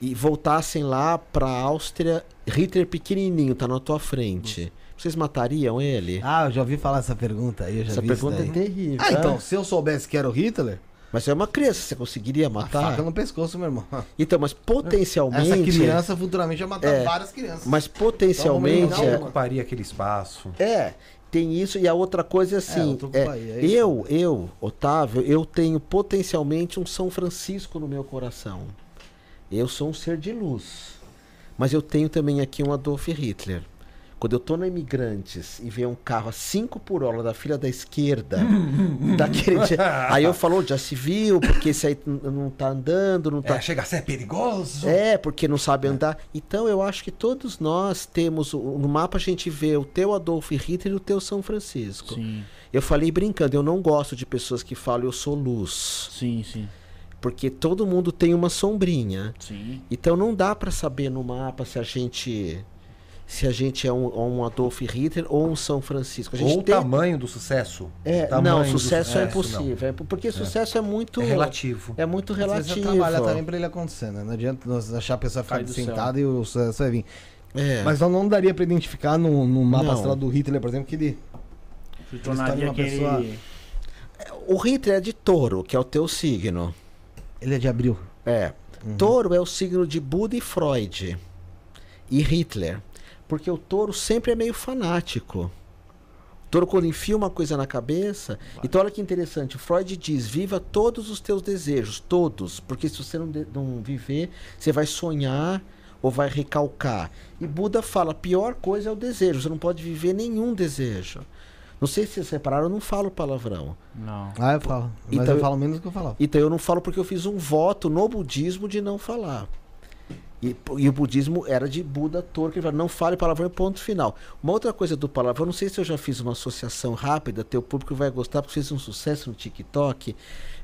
e voltassem lá pra Áustria, Hitler pequenininho, tá na tua frente, vocês matariam ele? Ah, eu já ouvi falar essa pergunta aí, eu já Essa vi pergunta é isso daí. terrível. Ah, então, se eu soubesse que era o Hitler, Mas você é uma criança, você conseguiria a matar? faca no pescoço, meu irmão. Então, mas potencialmente. Essa criança futuramente vai matar É. várias crianças. Mas Então, potencialmente. vamos Não é- ocuparia aquele espaço. É, tem isso. E a outra coisa é assim: é, país, é eu, eu, Otávio, eu tenho potencialmente um São Francisco no meu coração. Eu sou um ser de luz. Mas eu tenho também aqui um Adolf Hitler. Quando eu tô na Imigrantes e vem um carro a 5 por hora da fila da esquerda, daquele dia, aí eu falo, "Ô, já se viu, porque esse aí não tá andando, não tá. É, chega a ser perigoso. É, porque não sabe andar. Então eu acho que todos nós temos. o- No mapa a gente vê o teu Adolf Hitler e o teu São Francisco. Sim, Eu falei brincando, eu não gosto de pessoas que falam eu sou luz. sim, sim. Porque todo mundo tem uma sombrinha. Sim. Então não dá pra saber no mapa se a gente. Se a gente é um, um Adolf Hitler ou um São Francisco. A gente Ou o tem- tamanho do sucesso. É, tamanho não, do sucesso é não. impossível. É, porque sucesso é muito. É relativo. É muito relativo. Você trabalha também pra ele acontecer, né? Não adianta nós achar a pessoa ficar do sentada e o sucesso vai vir. É. Mas não, não daria pra identificar no, no mapa Não. astral do Hitler, por exemplo, que ele. Se tornaria uma aquele... pessoa- O Hitler é de touro, que é o teu signo. Ele é de abril. É. Touro é o signo de Buda e Freud. E Hitler. Porque o touro sempre é meio fanático. O touro, quando enfia uma coisa na cabeça. Então, olha que interessante. O Freud diz: viva todos os teus desejos, todos. Porque se você não, não viver, você vai sonhar ou vai recalcar. E Buda fala: a pior coisa é o desejo. Você não pode viver nenhum desejo. Não sei se vocês repararam, eu não falo palavrão. Não. Ah, eu falo. Mas Então- eu falo menos do que eu falava. Então eu não falo porque eu fiz um voto no budismo de não falar. E, e o budismo era de Buda Touro, que ele fala, não fale palavrão ponto final. Uma outra coisa do palavrão, não sei se eu já fiz uma associação rápida, teu público vai gostar, porque fez um sucesso no TikTok,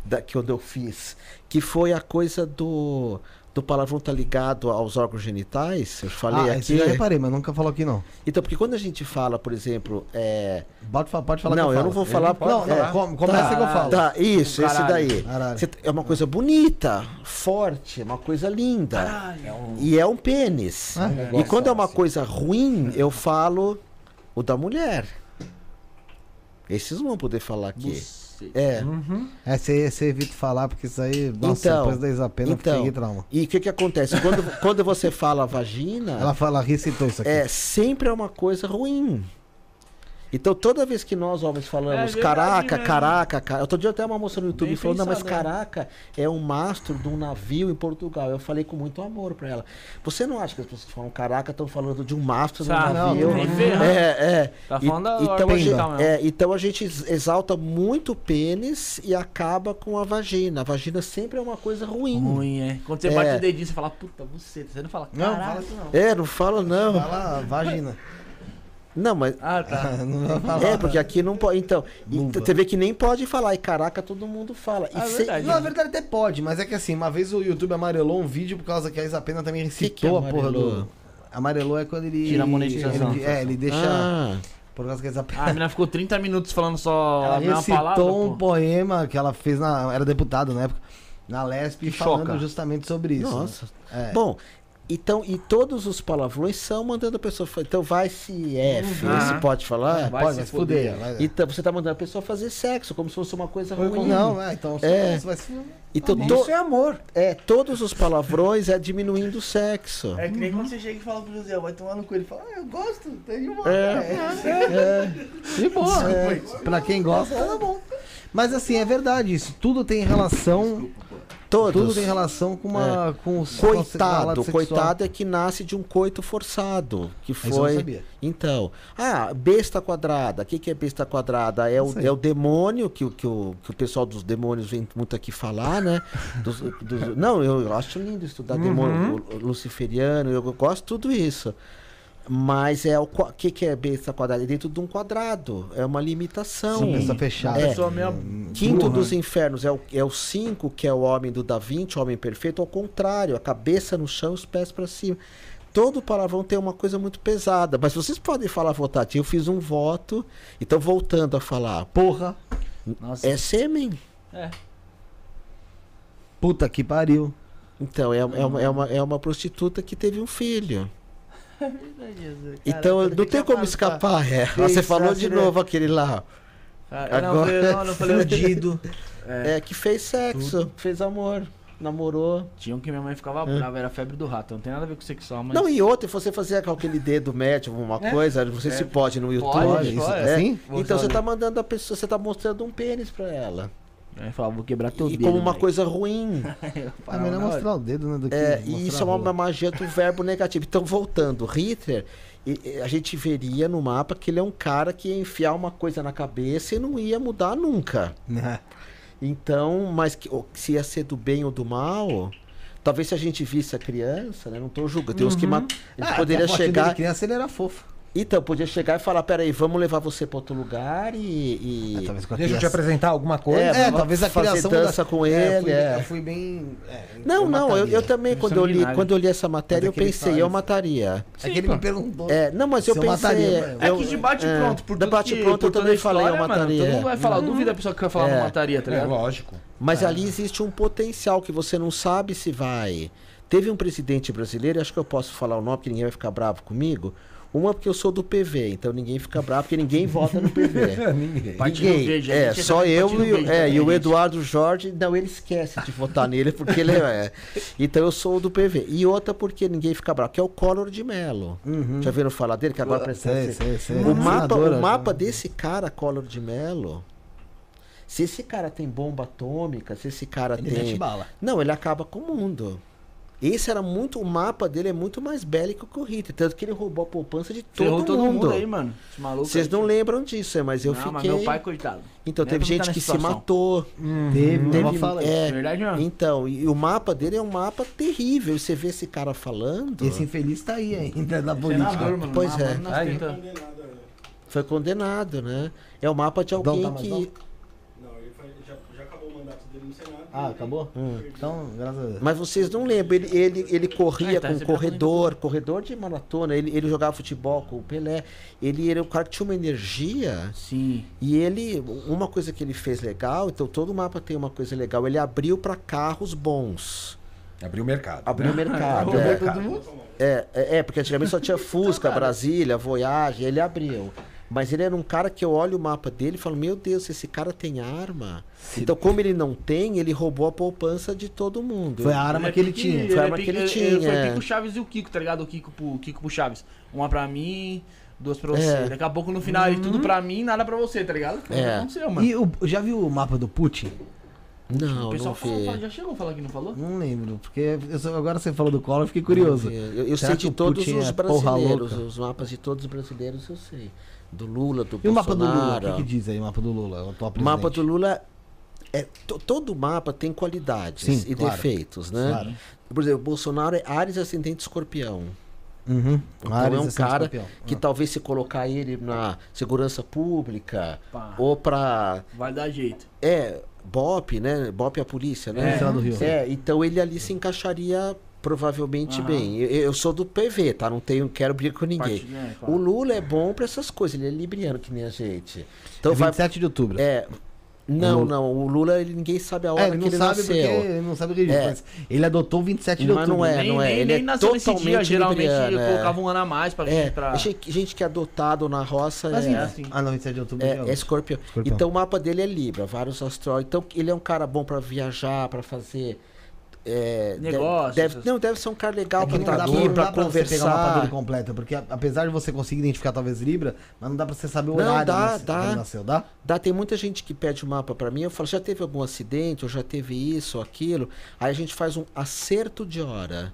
da, que eu fiz, que foi a coisa do, do palavrão tá ligado aos órgãos genitais. Eu falei ah, aqui. eu já reparei, mas nunca falou aqui não. Então, porque quando a gente fala, por exemplo, é, Pode, pode falar Não, que eu eu não vou falar- Não, não, é. com- começa que eu falo. Tá, isso, esse Caralho. daí. Caralho. É uma coisa bonita, forte, é uma coisa linda. E é um pênis. Ah, e quando é uma coisa ruim, eu falo o da mulher. Esses não vão poder falar aqui. É. É, você você evita falar, porque isso aí, nossa, Então, depois da Isapena, então. fiquei trauma. E o que que acontece? Quando, quando você fala vagina, Ela fala, recitou isso aqui. é sempre é uma coisa ruim. Então toda vez que nós homens falamos É verdade caraca, mesmo. caraca, cara. Outro dia até uma moça no YouTube Bem falou, não, mas pensado, né? caraca, é um mastro de um navio em Portugal. Eu falei com muito amor pra ela. Você não acha que as pessoas que falam caraca estão falando de um mastro de um Sabe, navio? não, nem ferrando. é, é. Tá E- falando da então, a gente, é, então a gente ex- exalta muito o pênis e acaba com a vagina. A vagina sempre é uma coisa ruim. Ruim, é. Quando você É. bate o dedinho, você fala, puta, você. Você não fala, Não, caralho. fala isso não. É, não fala não. Fala vagina. Não, mas Ah, tá. não vai falar. É, porque aqui não pode. Então, e você vê que nem pode falar. E caraca, todo mundo fala. E Ah, é se- verdade. Não, na verdade até pode, mas é que assim, uma vez o YouTube amarelou um vídeo por causa que a Isapena também que recitou é a porra do. Amarelou é quando ele. Tira a monetização. Ele, é, ele deixa. Ah, Por causa que a Isapena. A menina ficou 30 minutos falando só Ela a mesma recitou palavra. um pô. poema que ela fez na. Era deputada na época. Na Lesp, Que falando choca. justamente sobre isso. nossa. né? É. Bom, então, e todos os palavrões são mandando a pessoa. Então vai se F, Uhum. esse pode falar? Vai pode, se fuder. vai- Então você tá mandando a pessoa fazer sexo, como se fosse uma coisa ruim. Não, é, então É. você vai se. Então, Isso to- é amor. é, todos os palavrões é diminuindo o sexo. É que nem quando você chega e fala pro José, vai tomar no cu. Ele fala, ah, eu gosto, tem uma. É. De boa. É, pra quem gosta, tá bom. Mas assim, é verdade isso. Tudo tem relação. Todos. Tudo tem relação com uma. Os com Coitado, coitado é que nasce de um coito forçado. Que Isso eu não foi. sabia. Então, ah, besta quadrada. O que, que é besta quadrada? É o, é o demônio, que, o- que, o, que o pessoal dos demônios vem muito aqui falar, né? Dos- dos- não, eu, acho lindo estudar Uhum. demônio luciferiano, eu gosto de tudo isso. Mas é o que, que é besta quadrada? É dentro de um quadrado. É uma limitação. Sim, fechada. É. Quinto dos infernos é o, é o cinco, que é o homem do Da Vinci, o homem perfeito, ao contrário, a cabeça no chão, os pés para cima. Todo palavrão tem uma coisa muito pesada, mas vocês podem falar votativo. Eu fiz um voto, então voltando a falar, Porra. Nossa. é sêmen. É. Puta que pariu. Então, é, é, uma, é, uma, é uma prostituta que teve um filho. Então, não tem como escapar. É. Você falou de novo aquele lá. Ah, não, Agora- eu não, não falei o Dido. É, que fez sexo, fez amor, namorou. Tinha um que minha mãe ficava brava, era febre do rato. Não tem nada a ver com sexual, mas. Não, e outra, você com aquele dedo médio, uma coisa, não sei se pode no YouTube. Pode, isso pode. é assim? Então você tá mandando a pessoa, você tá mostrando um pênis pra ela. Aí falava, vou quebrar teu e dedo. como uma velho. coisa ruim. É melhor mostrar o dedo, né? Do que É, e isso é uma magia do verbo negativo. Então, voltando, Hitler, e- e a gente veria no mapa que ele é um cara que ia enfiar uma coisa na cabeça e não ia mudar nunca. É. Então, mas que, se ia ser do bem ou do mal, talvez se a gente visse a criança, né? Não tô julgando. Tem uns que matam. Ele Ah, poderia chegar. criança, ele era fofo. Então, podia chegar e falar: peraí, vamos levar você pra outro lugar e. e- É, talvez Deixa eu te apresentar alguma coisa. É, É, talvez a fazer criação dança da- com É, ele, eu fui, é. eu fui bem. é, Não, não, eu, mataria. eu também, quando eu, li, quando eu li essa matéria, Mas eu é que ele pensei, eu mataria. É que ele me perguntou. É, não, mas eu Se eu pensei. mataria, É eu- que de bate é, pronto, por de tudo bate que- pronto eu também a falei, eu história, mano, mataria. Todo mundo vai falar, duvida a pessoa que vai falar, É. não mataria, tá É, ligado? lógico. Mas ali existe um potencial que você não sabe se vai. Teve um presidente brasileiro, acho que eu posso falar o nome, porque ninguém vai ficar bravo comigo. Uma porque eu sou do PV, então ninguém fica bravo, porque ninguém vota no PV. Ninguém. Ninguém. Verde, é, é só eu e, Verde é, e o. Eduardo Jorge, não, ele esquece de votar nele, porque ele é. Então eu sou do PV. E outra porque ninguém fica bravo, que é o Collor de Mello. Já viram falar dele? Que agora parece Sei, ser- sei, sei. o mapa, o mapa já. desse cara, Collor de Mello, se esse cara tem bomba atômica, se esse cara Ele tem. mete bala. Não, ele acaba com o mundo. Esse era muito. O mapa dele é muito mais bélico que o Hitler. Tanto que ele roubou a poupança de todo, Ferrou todo mundo. mundo aí, mano. Esse maluco Vocês aí, não lembram disso, é, mas eu não, fiquei. mas meu pai, coitado. Então, Nem teve gente que nessa se situação. matou. Teve, Teve, teve fala isso. é, Verdade então, e o mapa dele é um mapa terrível. E Você vê esse cara falando. Esse infeliz tá aí ainda na política. Senador, mano. Pois é. Foi condenado, né? É o mapa de alguém tá que. Não, ele foi- já, já acabou o mandato dele no Senado. Ah, acabou? Então, graças a Deus. Mas vocês não lembram, ele, ele, ele corria Ah, tá, com você corredor, corredor de maratona, ele, ele jogava futebol com o Pelé. Ele era um cara que tinha uma energia. Sim. E ele, uma coisa que ele fez legal, então todo mapa tem uma coisa legal, ele abriu para carros bons. Abriu o mercado. Abriu o mercado. Abriu o é. mercado. É, é, é, porque antigamente só tinha Fusca, Brasília, Voyage, ele abriu. Mas ele era um cara que eu olho o mapa dele e falo, meu Deus, esse cara tem arma. Então, como ele não tem, ele roubou a poupança de todo mundo. Foi a arma que ele tinha. Foi a é arma que ele tinha, Foi é. Pico Chaves e o Kiko, tá ligado? O Kiko pro, Kiko pro Chaves. Uma pra mim, duas pra você. É. Daqui a pouco no final ele tudo pra mim, nada pra você, tá ligado? Foi o que É. aconteceu, mano. E o, já viu o mapa do Putin? Não, o não pessoal falou, vi. fala- já chegou a falar que não falou? Não lembro, porque eu só- agora você falou do Collor, eu fiquei curioso. Eu, eu sei que de todos os é brasileiros, os mapas de todos os brasileiros eu sei. Do Lula, do E o mapa do Lula? Bolsonaro. O que, que diz aí o mapa do Lula? O atual presidente? mapa do Lula é to- todo mapa tem qualidades Sim, e claro. defeitos, né? Claro. Por exemplo, Bolsonaro é Ares ascendente escorpião. Uhum. Então Ares é um cara escorpião. que Ah. talvez se colocar ele na segurança pública Pá. ou pra Vai dar jeito. é BOP, né? BOP é a polícia, né? É, lá do Rio. É, então ele ali se encaixaria provavelmente Aham. bem. Eu, eu sou do PV, tá? Não tenho, quero brigar com ninguém. Parte- é, claro. O Lula é bom pra essas coisas, ele é libriano que nem a gente. Então É vai 27 de outubro. é não, Lula. não, o Lula ele, ninguém sabe a hora É, ele que não ele sabe nasceu. porque ele não sabe o registro, É. mas ele adotou 27 de Mas outubro. não é, nem, não é. nem, Ele nem é nasceu nesse dia, totalmente geralmente libriano, é. colocava um ano a mais pra, É, pra... gente, que é adotado na roça Mas é, é assim. Ah, não, 27 de outubro. é, é escorpião. Escorpião. Então o mapa dele é Libra, vários astrólogos. Então ele é um cara bom pra viajar, pra fazer. É, Negócios, Deve, essas- não, deve ser um cara legal É que pra não estar dá, aqui, pra, não pra dá pra você pegar conversar. dele completo, porque apesar de você conseguir identificar talvez Libra, mas não dá pra você saber o Não, horário dá, né, dá. que ele nasceu, dá? Dá, tem muita gente que pede o mapa pra mim, eu falo, já teve algum acidente, ou já teve isso, ou aquilo. Aí a gente faz um acerto de hora.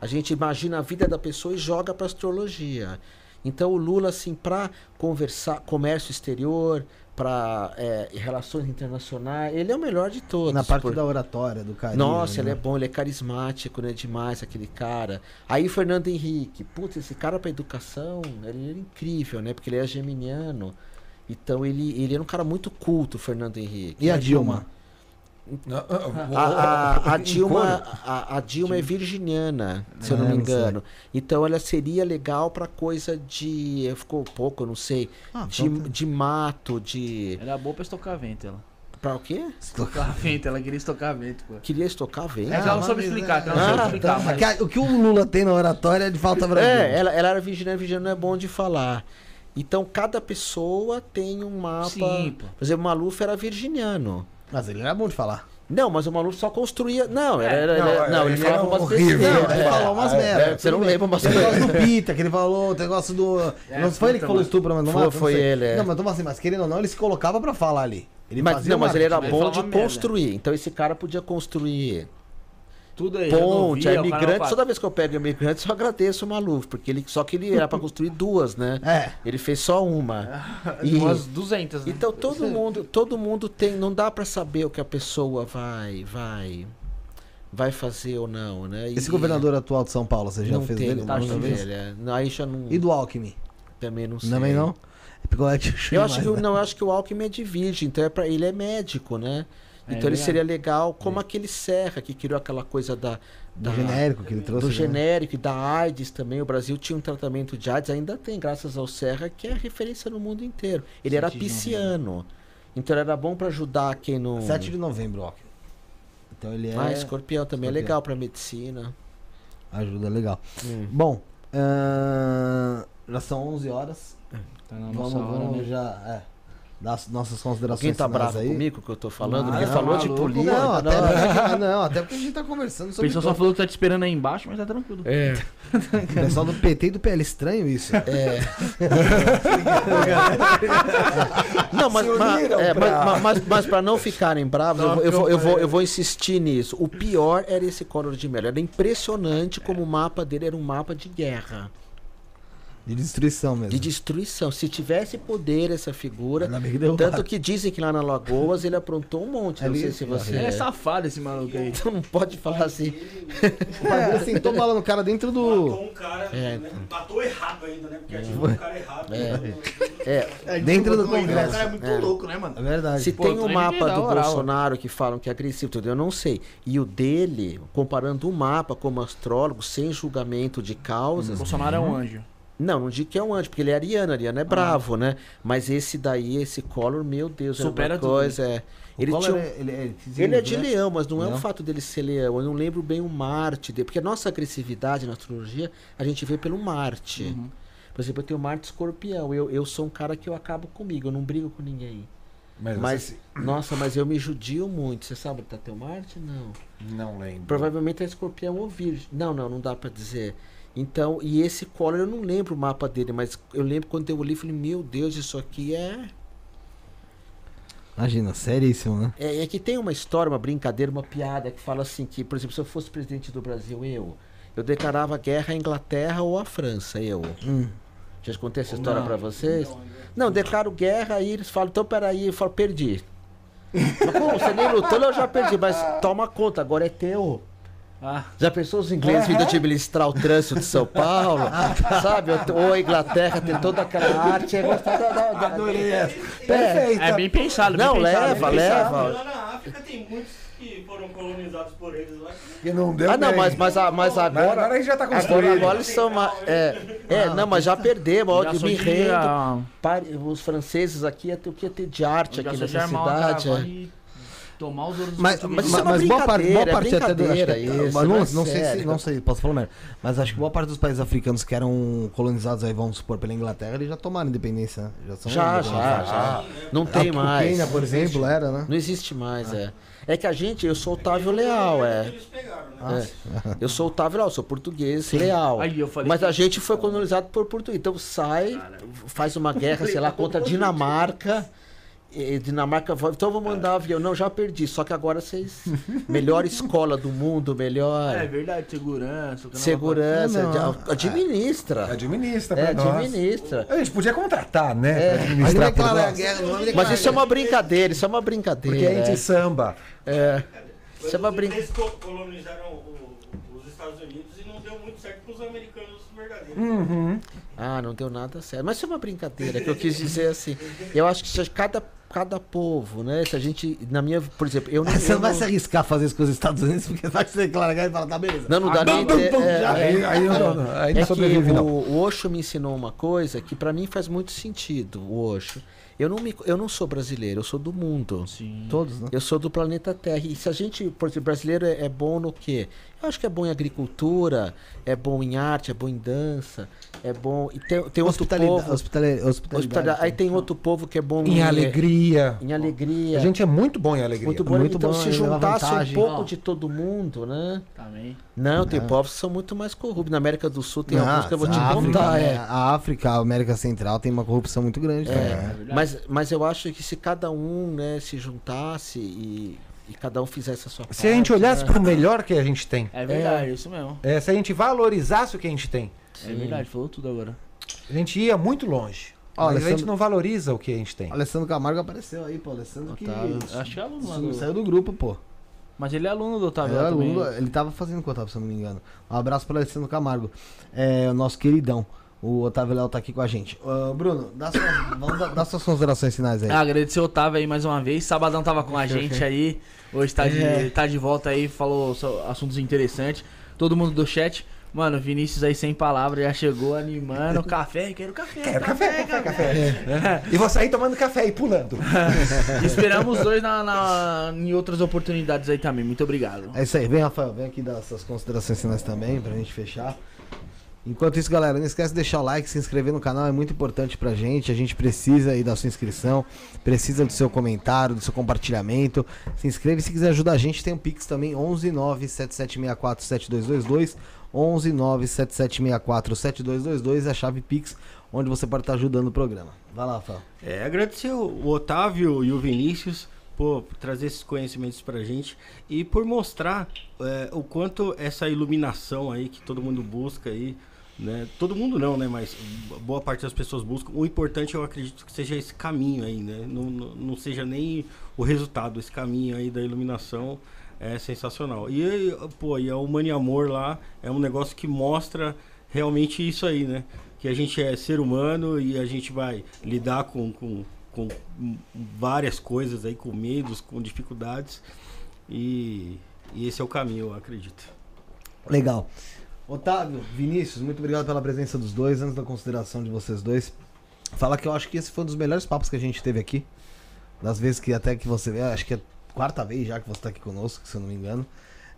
A gente imagina a vida da pessoa e joga pra astrologia. Então o Lula, assim, pra conversar, comércio exterior, pra é, relações internacionais, ele é o melhor de todos. Na parte por- da oratória, do carinho. Nossa, né? ele é bom, ele é carismático, né? Demais aquele cara. Aí o Fernando Henrique, putz, esse cara pra educação, ele era incrível, né? Porque ele é geminiano. Então ele, ele era um cara muito culto, Fernando Henrique. E a Dilma? A, a- a Dilma, a, a Dilma é virginiana, se eu não É, me engano. Então ela seria legal pra coisa de. Ficou pouco, eu não sei. Ah, de, então tá. de mato, de. Era boa pra estocar vento, ela. Pra o quê? Estocar vento, ela queria estocar vento, pô. Queria estocar vento. É que ela não soube explicar, é, ela não soube ah, explicar, É mas... que a- o que o Lula tem na oratória é de falta Brasil. É, ela, ela era virginiana, virginiano é bom de falar. Então cada pessoa tem um mapa. Sim, pô. Por exemplo, o Maluf era virginiano. Mas ele era bom de falar. Não, mas o Maluf só construía. Não, era, era- não, era- não, ele, ele falava umas horrível. Não, ele É, falou umas é, merda. é, Você não lembra umas o negócio coisas. do Pita, que ele falou, o negócio do. É, não foi ele que falou estupro, mas não Foi- não foi ele, é. Não, mas toma assim, mas querendo ou não, ele se colocava pra falar ali. Ele mas, fazia não, mas ele era bom de merda. construir. Então esse cara podia construir Tudo aí. ponte, rodovia, a o cara imigrante. Toda vez que eu pego imigrantes, eu agradeço o Maluf, porque ele só que ele era pra construir duas, né? É. Ele fez só uma. E- Umas 200, né? Então todo mundo, todo mundo tem, não dá pra saber o que a pessoa vai, vai, vai fazer ou não, né? E- Esse governador atual de São Paulo, você já não fez tem, dele? não alguma tem vez? dele, é. Não, Aí já não, E do Alckmin? também não sei. Também não? É Eu acho mais, que o- né? não, eu acho que o Alckmin é de virgem, então é para ele é médico, né? É, Então ele seria legal como aquele Serra que criou aquela coisa da, da Do genérico que ele trouxe. do né? genérico e da AIDS também. O Brasil tinha um tratamento de AIDS, ainda tem, graças ao Serra, que é referência no mundo inteiro. Ele era de pisciano. Então era bom para ajudar quem não. 7 de novembro, Alckmin. Então ele é. Ah, escorpião também é Escorpião. legal para medicina. Ajuda legal. Hum. Bom, ahn, já são 11 horas. Tá na Vamos, nossa hora, vamos né? já. É, dar as nossas considerações Quem tá bravo aí. comigo que eu tô falando? Não, Porque não, falou de maluco, política. Não, até, não. porque- não, até porque a gente tá conversando O sobre. pessoal só falou que tá te esperando aí embaixo, mas tá tranquilo. É. O pessoal do PT e do PL. Estranho isso. É. não, mas, Se mas, é, pra- mas, mas, mas pra não ficarem bravos, eu vou, eu, vou, eu, vou, eu vou insistir nisso. O pior era esse Collor de Mello. Era impressionante como o mapa dele era um mapa de guerra, De destruição mesmo. de destruição. Se tivesse poder essa figura. Tanto que dizem que lá na Lagoas ele aprontou um monte. Não Ali- sei se você. Ele é safado esse maluco aí. Então não pode falar assim. O dele sentou bala no cara dentro do. Matou um cara, É. né? matou errado ainda, né? Porque ativou um cara errado. É. É, Dentro do O Congresso. cara é muito É. louco, né, mano? É verdade. Se Pô, tem o também mapa do. Bolsonaro que falam que é agressivo, tudo, eu não sei. E o dele, comparando o mapa como astrólogo, sem julgamento de causas. Bolsonaro é um anjo. Não, não digo que é um anjo, porque ele é ariano, ariano é bravo, né? Mas esse daí, esse Collor, meu Deus, Supera era uma tudo. coisa. É. Ele, um- é, ele, é, ele é de né? leão, mas não é o fato dele ser leão. Eu não lembro bem o Marte dele, porque a nossa agressividade na astrologia a gente vê pelo Marte. Uhum. Por exemplo, eu tenho Marte escorpião. Eu, eu sou um cara que eu acabo comigo, eu não brigo com ninguém. Mas, Mas, você- nossa, mas eu me judio muito. Você sabe tá teu Marte? Não. não lembro. Provavelmente é escorpião ou virgem. Não, não, não dá pra dizer. Então, e esse Collor, eu não lembro o mapa dele, mas eu lembro quando eu olhei e falei, meu Deus, isso aqui é... Imagina, seríssimo, né? é... É que tem uma história, uma brincadeira, uma piada que fala assim que, por exemplo, se eu fosse presidente do Brasil, eu, eu declarava guerra à Inglaterra ou à França, eu. Hum. Já contei essa história Não. pra vocês? Não, declaro guerra, aí eles falam, então peraí, eu falo, perdi. Mas, Pô, você nem lutou, eu já perdi, mas toma conta, agora é teu. Ah, Já pensou os ingleses vindo administrar o trânsito de São Paulo? Sabe? Ou a Inglaterra tem toda aquela arte. É gostar da, da, Adorei essa. É. Perfeita. é bem pensado, bem Não, pensado, leva, leva. Lá na África tem muitos que foram colonizados por eles lá. Que não deu Ah, não, bem. mas, mas, mas agora. agora a gente já tá Agora, construído. agora eles são. ma- É, é não, mas já perdemos. ó, me rendo. ah, Os franceses aqui ia ter o que ia ter de arte aqui nessa uma cidade. É. tomar os ouros dos Mas, mas isso é uma mas boa parte, boa brincadeira, parte até do, acho que, brincadeira isso, mas não não, é não sei se, não sei, posso falar merda. Mas acho que boa parte dos países africanos que eram colonizados aí, vamos supor, pela Inglaterra, eles já tomaram independência, né? Já são Já, já, independentes. já. Não A- tem o mais. Quênia, por exemplo, era, né? Não existe mais, é. É que a gente, eu sou Otávio Leal, é. Né? É. Eu sou Otávio Leal, sou português leal. Aí eu falei Mas a gente foi colonizado por português. Então sai, faz uma guerra, sei lá, contra a Dinamarca. Dinamarca, vai- então vou mandar avião. Não, já perdi. Só que agora vocês. Melhor escola do mundo, melhor É verdade, segurança. não segurança. É, não. administra. Administra É, nós. administra. A gente podia contratar, né? É. Administrar nós. guerra, é Mas isso é uma brincadeira, isso é uma brincadeira. Porque a gente é. samba. É. Isso é uma brincadeira. Eles co- colonizaram os Estados Unidos e não deu muito certo com os americanos verdadeiros. Uhum. Ah, não deu nada certo. Mas isso é uma brincadeira que eu quis dizer assim. Eu acho que se cada, cada povo, né? Se a gente. Na minha. Por exemplo, eu não. Você eu não vai não- se arriscar a fazer isso com os Estados Unidos, porque vai que você declara guerra e fala, tá beleza. Não, não dá Ah, nem. é, é. Aí, aí não, aí não É sobrevive, que não. o, o Osho me ensinou uma coisa que pra mim faz muito sentido, o Osho. Eu não, me, eu não sou brasileiro, eu sou do mundo. Sim. Todos, né? Eu sou do planeta Terra. E se a gente, por exemplo, brasileiro é, é bom no quê? Eu acho que é bom em agricultura, é bom em arte, é bom em dança, é bom. E tem, tem outro Hospitalidade. povo. hospitali- hospitalidade. hospitalidade. Aí tem outro povo que é bom Em alegria. Em alegria. A gente é muito bom em alegria. muito bom. muito então, bom, se juntasse um pouco de todo mundo, né? Também. Não, tem povos que são muito mais corruptos. Na América do Sul tem Não, alguns que eu vou te a África, contar. né, É. A África, a América Central tem uma corrupção muito grande. É, também, né? mas Mas, mas eu acho que se cada um né, se juntasse e, e cada um fizesse a sua parte. Se a gente olhasse né? pro melhor que a gente tem, É verdade, isso mesmo. é, se a gente valorizasse o que a gente tem, É verdade, falou tudo agora. a gente ia muito longe. Ó, Mas a gente não valoriza o que a gente tem. Alessandro Camargo apareceu aí, pô. Alessandro que. Acho que é aluno lá Su- do... Saiu do grupo, pô. Mas ele é aluno do Otávio Ele, lá era também. aluno, ele tava fazendo com o Otávio, se eu não me engano. Um abraço para Alessandro Camargo. É, o nosso queridão. O Otávio Léo tá aqui com a gente. Ô, Bruno, dá suas, vamos dar, dá suas considerações finais aí. Ah, agradecer o Otávio aí mais uma vez. Sabadão tava com a gente aí. Hoje tá de, É. tá de volta aí, falou assuntos interessantes. Todo mundo do chat. Mano, Vinícius aí sem palavras, já chegou animando. café, quero café. Quero café, café, café. E vou sair tomando café e pulando. Esperamos os dois na, na- em outras oportunidades aí também. Muito obrigado. É isso aí. Vem, Rafael, vem aqui dar suas considerações finais também, pra gente fechar. Enquanto isso, galera, não esquece de deixar o like, se inscrever no canal, é muito importante pra gente. A gente precisa aí da sua inscrição, precisa do seu comentário, do seu compartilhamento. Se inscreve se quiser ajudar a gente, tem o Pix também, 11 97764 7222. 11 97764 7222 é a chave Pix, onde você pode estar ajudando o programa. Vai lá, Rafael. É, agradecer o Otávio e o Vinícius por trazer esses conhecimentos pra gente e por mostrar é, o quanto essa iluminação aí que todo mundo busca aí, né? Todo mundo não, né? Mas boa parte das pessoas buscam. O importante eu acredito que seja esse caminho aí, né? Não, não, seja nem o resultado, esse caminho aí da iluminação é sensacional. E, pô, e a Humane Amor lá é um negócio que mostra realmente isso aí, né? Que a gente é ser humano e a gente vai lidar com, com, com várias coisas aí, com medos, com dificuldades. E, e esse é o caminho, eu acredito. Legal. Otávio, Vinícius, muito obrigado pela presença dos dois. Antes da consideração de vocês dois, fala que eu acho que esse foi um dos melhores papos que a gente teve aqui. Das vezes que até que você veio, acho que é a quarta vez já que você está aqui conosco, se eu não me engano.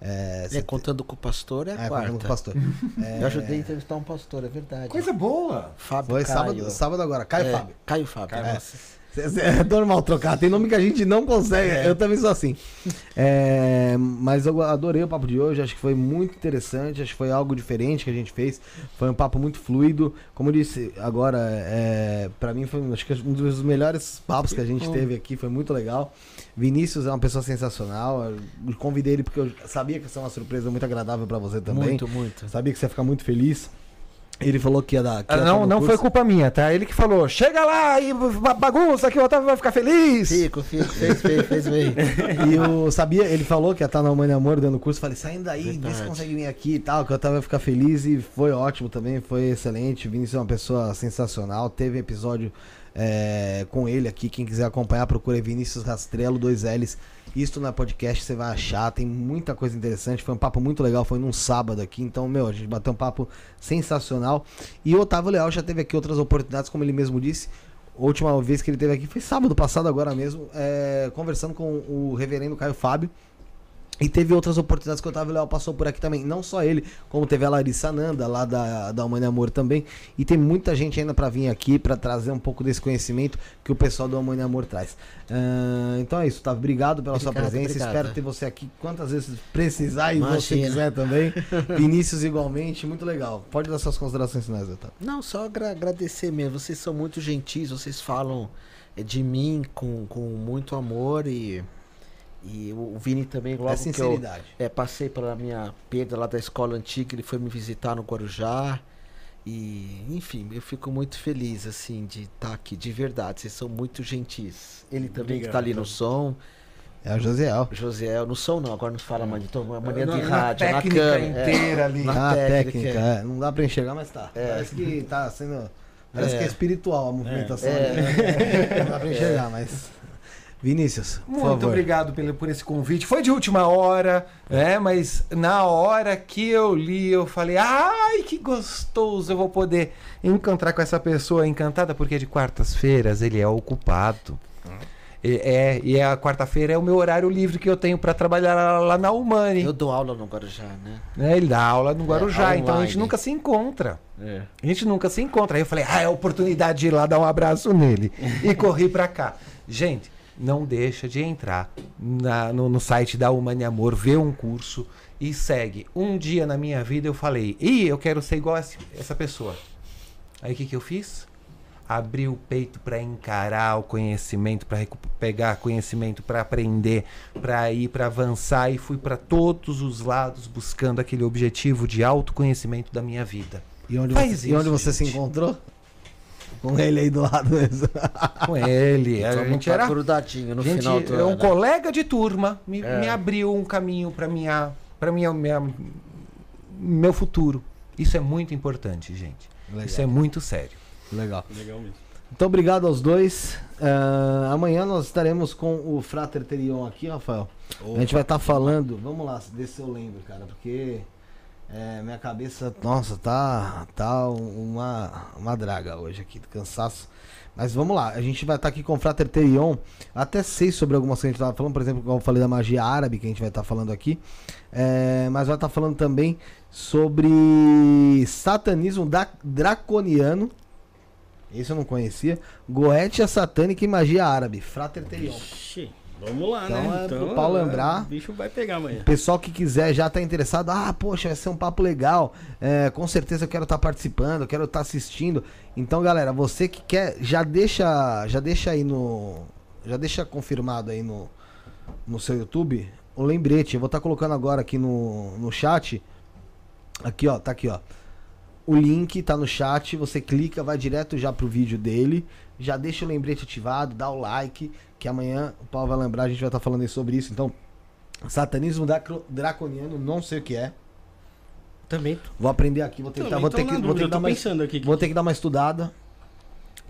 É, É, contando com o pastor é a é, quarta. contando com o pastor. Eu ajudei a entrevistar um pastor, é verdade. Coisa boa. Fábio Foi Caio. sábado, sábado agora. Caio É, Fábio. Caio Fábio. É. É normal trocar, tem nome que a gente não consegue. Eu também sou assim. É, mas eu adorei o papo de hoje, acho que foi muito interessante, acho que foi algo diferente que a gente fez. Foi um papo muito fluido. Como eu disse agora, é, para mim foi acho que um dos melhores papos que a gente teve aqui, foi muito legal. Vinícius é uma pessoa sensacional. Eu convidei ele porque eu sabia que ia ser uma surpresa muito agradável para você também. Muito, muito. Sabia que você ia ficar muito feliz. Ele falou que ia dar. que ia Ah, não não curso. foi culpa minha, tá? Ele que falou: chega lá e ba- bagunça que o Otávio vai ficar feliz. Fico, fico, fez, fez, fez bem. E eu sabia, ele falou que ia estar na Mãe Amor dando curso. Falei, saindo daí, vê se Verdade. consegue vir aqui e tal, que eu tava ficar feliz. E foi ótimo também, foi excelente. O Vinícius é uma pessoa sensacional. Teve episódio é, com ele aqui. Quem quiser acompanhar, procura Vinícius Rastrelo, dois L's. Isto na podcast você vai achar. Tem muita coisa interessante. Foi um papo muito legal. Foi num sábado aqui. Então, meu, a gente bateu um papo sensacional. E o Otávio Leal já teve aqui outras oportunidades, como ele mesmo disse. A última vez que ele teve aqui foi sábado passado, agora mesmo, é, conversando com o reverendo Caio Fábio. E teve outras oportunidades que o Otávio Leal passou por aqui também. Não só ele, como teve a Larissa Nanda, lá da, da Humane Amor também. E tem muita gente ainda pra vir aqui pra trazer um pouco desse conhecimento que o pessoal do Humane Amor traz. Ah, então é isso, Otávio. Obrigado pela sua Obrigado, presença. obrigado. Espero ter você aqui quantas vezes precisar e você Imagina. quiser também. Vinícius igualmente, muito legal. Pode dar suas considerações finais, Otávio. Não, só agra- agradecer mesmo. Vocês são muito gentis, vocês falam eh, de mim com, com muito amor e, e o Vini também, logo É que eu sinceridade. é, passei pela minha perda lá da escola antiga, ele foi me visitar no Guarujá. E, enfim, eu fico muito feliz, assim, de estar aqui, de verdade. Vocês são muito gentis. Ele também que tá ali no som. É o Josiel. Josiel, no som não, agora não fala mais de tom, mania Na- de na rádio, na técnica câmera. inteira ali. Na Ah, técnica, técnica, é. é. Não dá pra enxergar, mas tá. Parece que tá sendo. Parece É. que é espiritual a movimentação. É. ali. Não dá pra enxergar, mas. Vinícius, por Muito favor. obrigado pelo, por esse convite. Foi de última hora, né? Mas na hora que eu li, eu falei: ai, que gostoso! Eu vou poder encontrar com essa pessoa encantada, porque de quartas-feiras ele é ocupado. E, é, e a quarta-feira é o meu horário livre que eu tenho para trabalhar lá, lá na Humane. Eu dou aula no Guarujá, né? Né? Ele dá aula no Guarujá, então a gente nunca se encontra. É. A gente nunca se encontra. Aí eu falei, ah, é a oportunidade de ir lá dar um abraço nele. e corri pra cá. Gente, não deixa de entrar na- no, no site da Humane Amor, ver um curso e segue. Um dia na minha vida eu falei, ih, eu quero ser igual a essa pessoa. Aí o que, que eu fiz? abrir o peito para encarar o conhecimento, para pegar conhecimento, para aprender, para ir, para avançar e fui para todos os lados buscando aquele objetivo de autoconhecimento da minha vida. E onde, Faz você, e onde isso, você se encontrou? Com ele aí do lado mesmo. Com ele, a gente tá era grudadinho no gente, final do é um ano. colega de turma me, É. me abriu um caminho para minha para minha, minha meu futuro. Isso é muito importante, gente. Legal. Isso é muito sério. Legal. Legal mesmo. Então, obrigado aos dois. Ah, amanhã nós estaremos com o Frater Terion aqui, Rafael. A gente vai estar falando. Vamos lá, ver se eu lembro, cara, porque é, minha cabeça, nossa, tá, tá uma, uma draga hoje aqui, cansaço. Mas vamos lá, a gente vai estar aqui com o Frater Terion. Até sei sobre algumas coisas que a gente estava falando, por exemplo, como eu falei da magia árabe, que a gente vai estar falando aqui. É, mas vai estar falando também sobre satanismo da- draconiano. Esse eu não conhecia. Goetia satânica e magia árabe. Frater Terion. Ixi, vamos lá, Então né? é pro pau lembrar. O bicho vai pegar amanhã. O pessoal que quiser já tá interessado, ah, poxa, vai ser um papo legal. É, com certeza eu quero estar participando, eu quero estar assistindo. Então, galera, você que quer, já deixa, já deixa aí no, já deixa confirmado aí no, no seu YouTube o lembrete. Eu vou estar colocando agora aqui no, no chat. Aqui, ó, tá aqui, ó. O link tá no chat, você clica, vai direto já pro vídeo dele. Já deixa o lembrete ativado, dá o like, que amanhã o Paulo vai lembrar, a gente vai estar falando aí sobre isso. Então, Satanismo draconiano, não sei o que é. Também. Vou aprender aqui, vou que, Também vou ter que, vou ter que dar mais, aqui. vou ter que dar uma estudada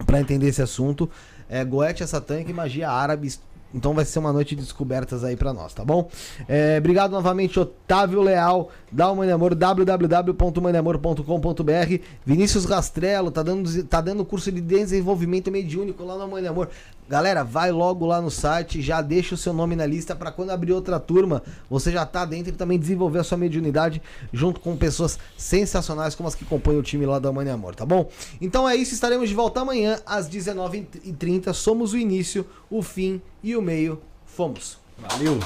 pra entender esse assunto. É Goetia satânica e magia árabe. Então vai ser uma noite de descobertas aí pra nós, tá bom? É, obrigado novamente, Otávio Leal, da Mãe de Amor, www.mãedeamor.com.br. Vinícius Rastrello, tá dando, tá dando curso de desenvolvimento mediúnico lá de Amor. Galera, vai logo lá no site, já deixa o seu nome na lista pra quando abrir outra turma, você já tá dentro e também desenvolver a sua mediunidade junto com pessoas sensacionais como as que compõem o time lá da de Amor, tá bom? Então é isso, estaremos de volta amanhã às 19h30. Somos o início, o fim e o meio. Fomos. Valeu.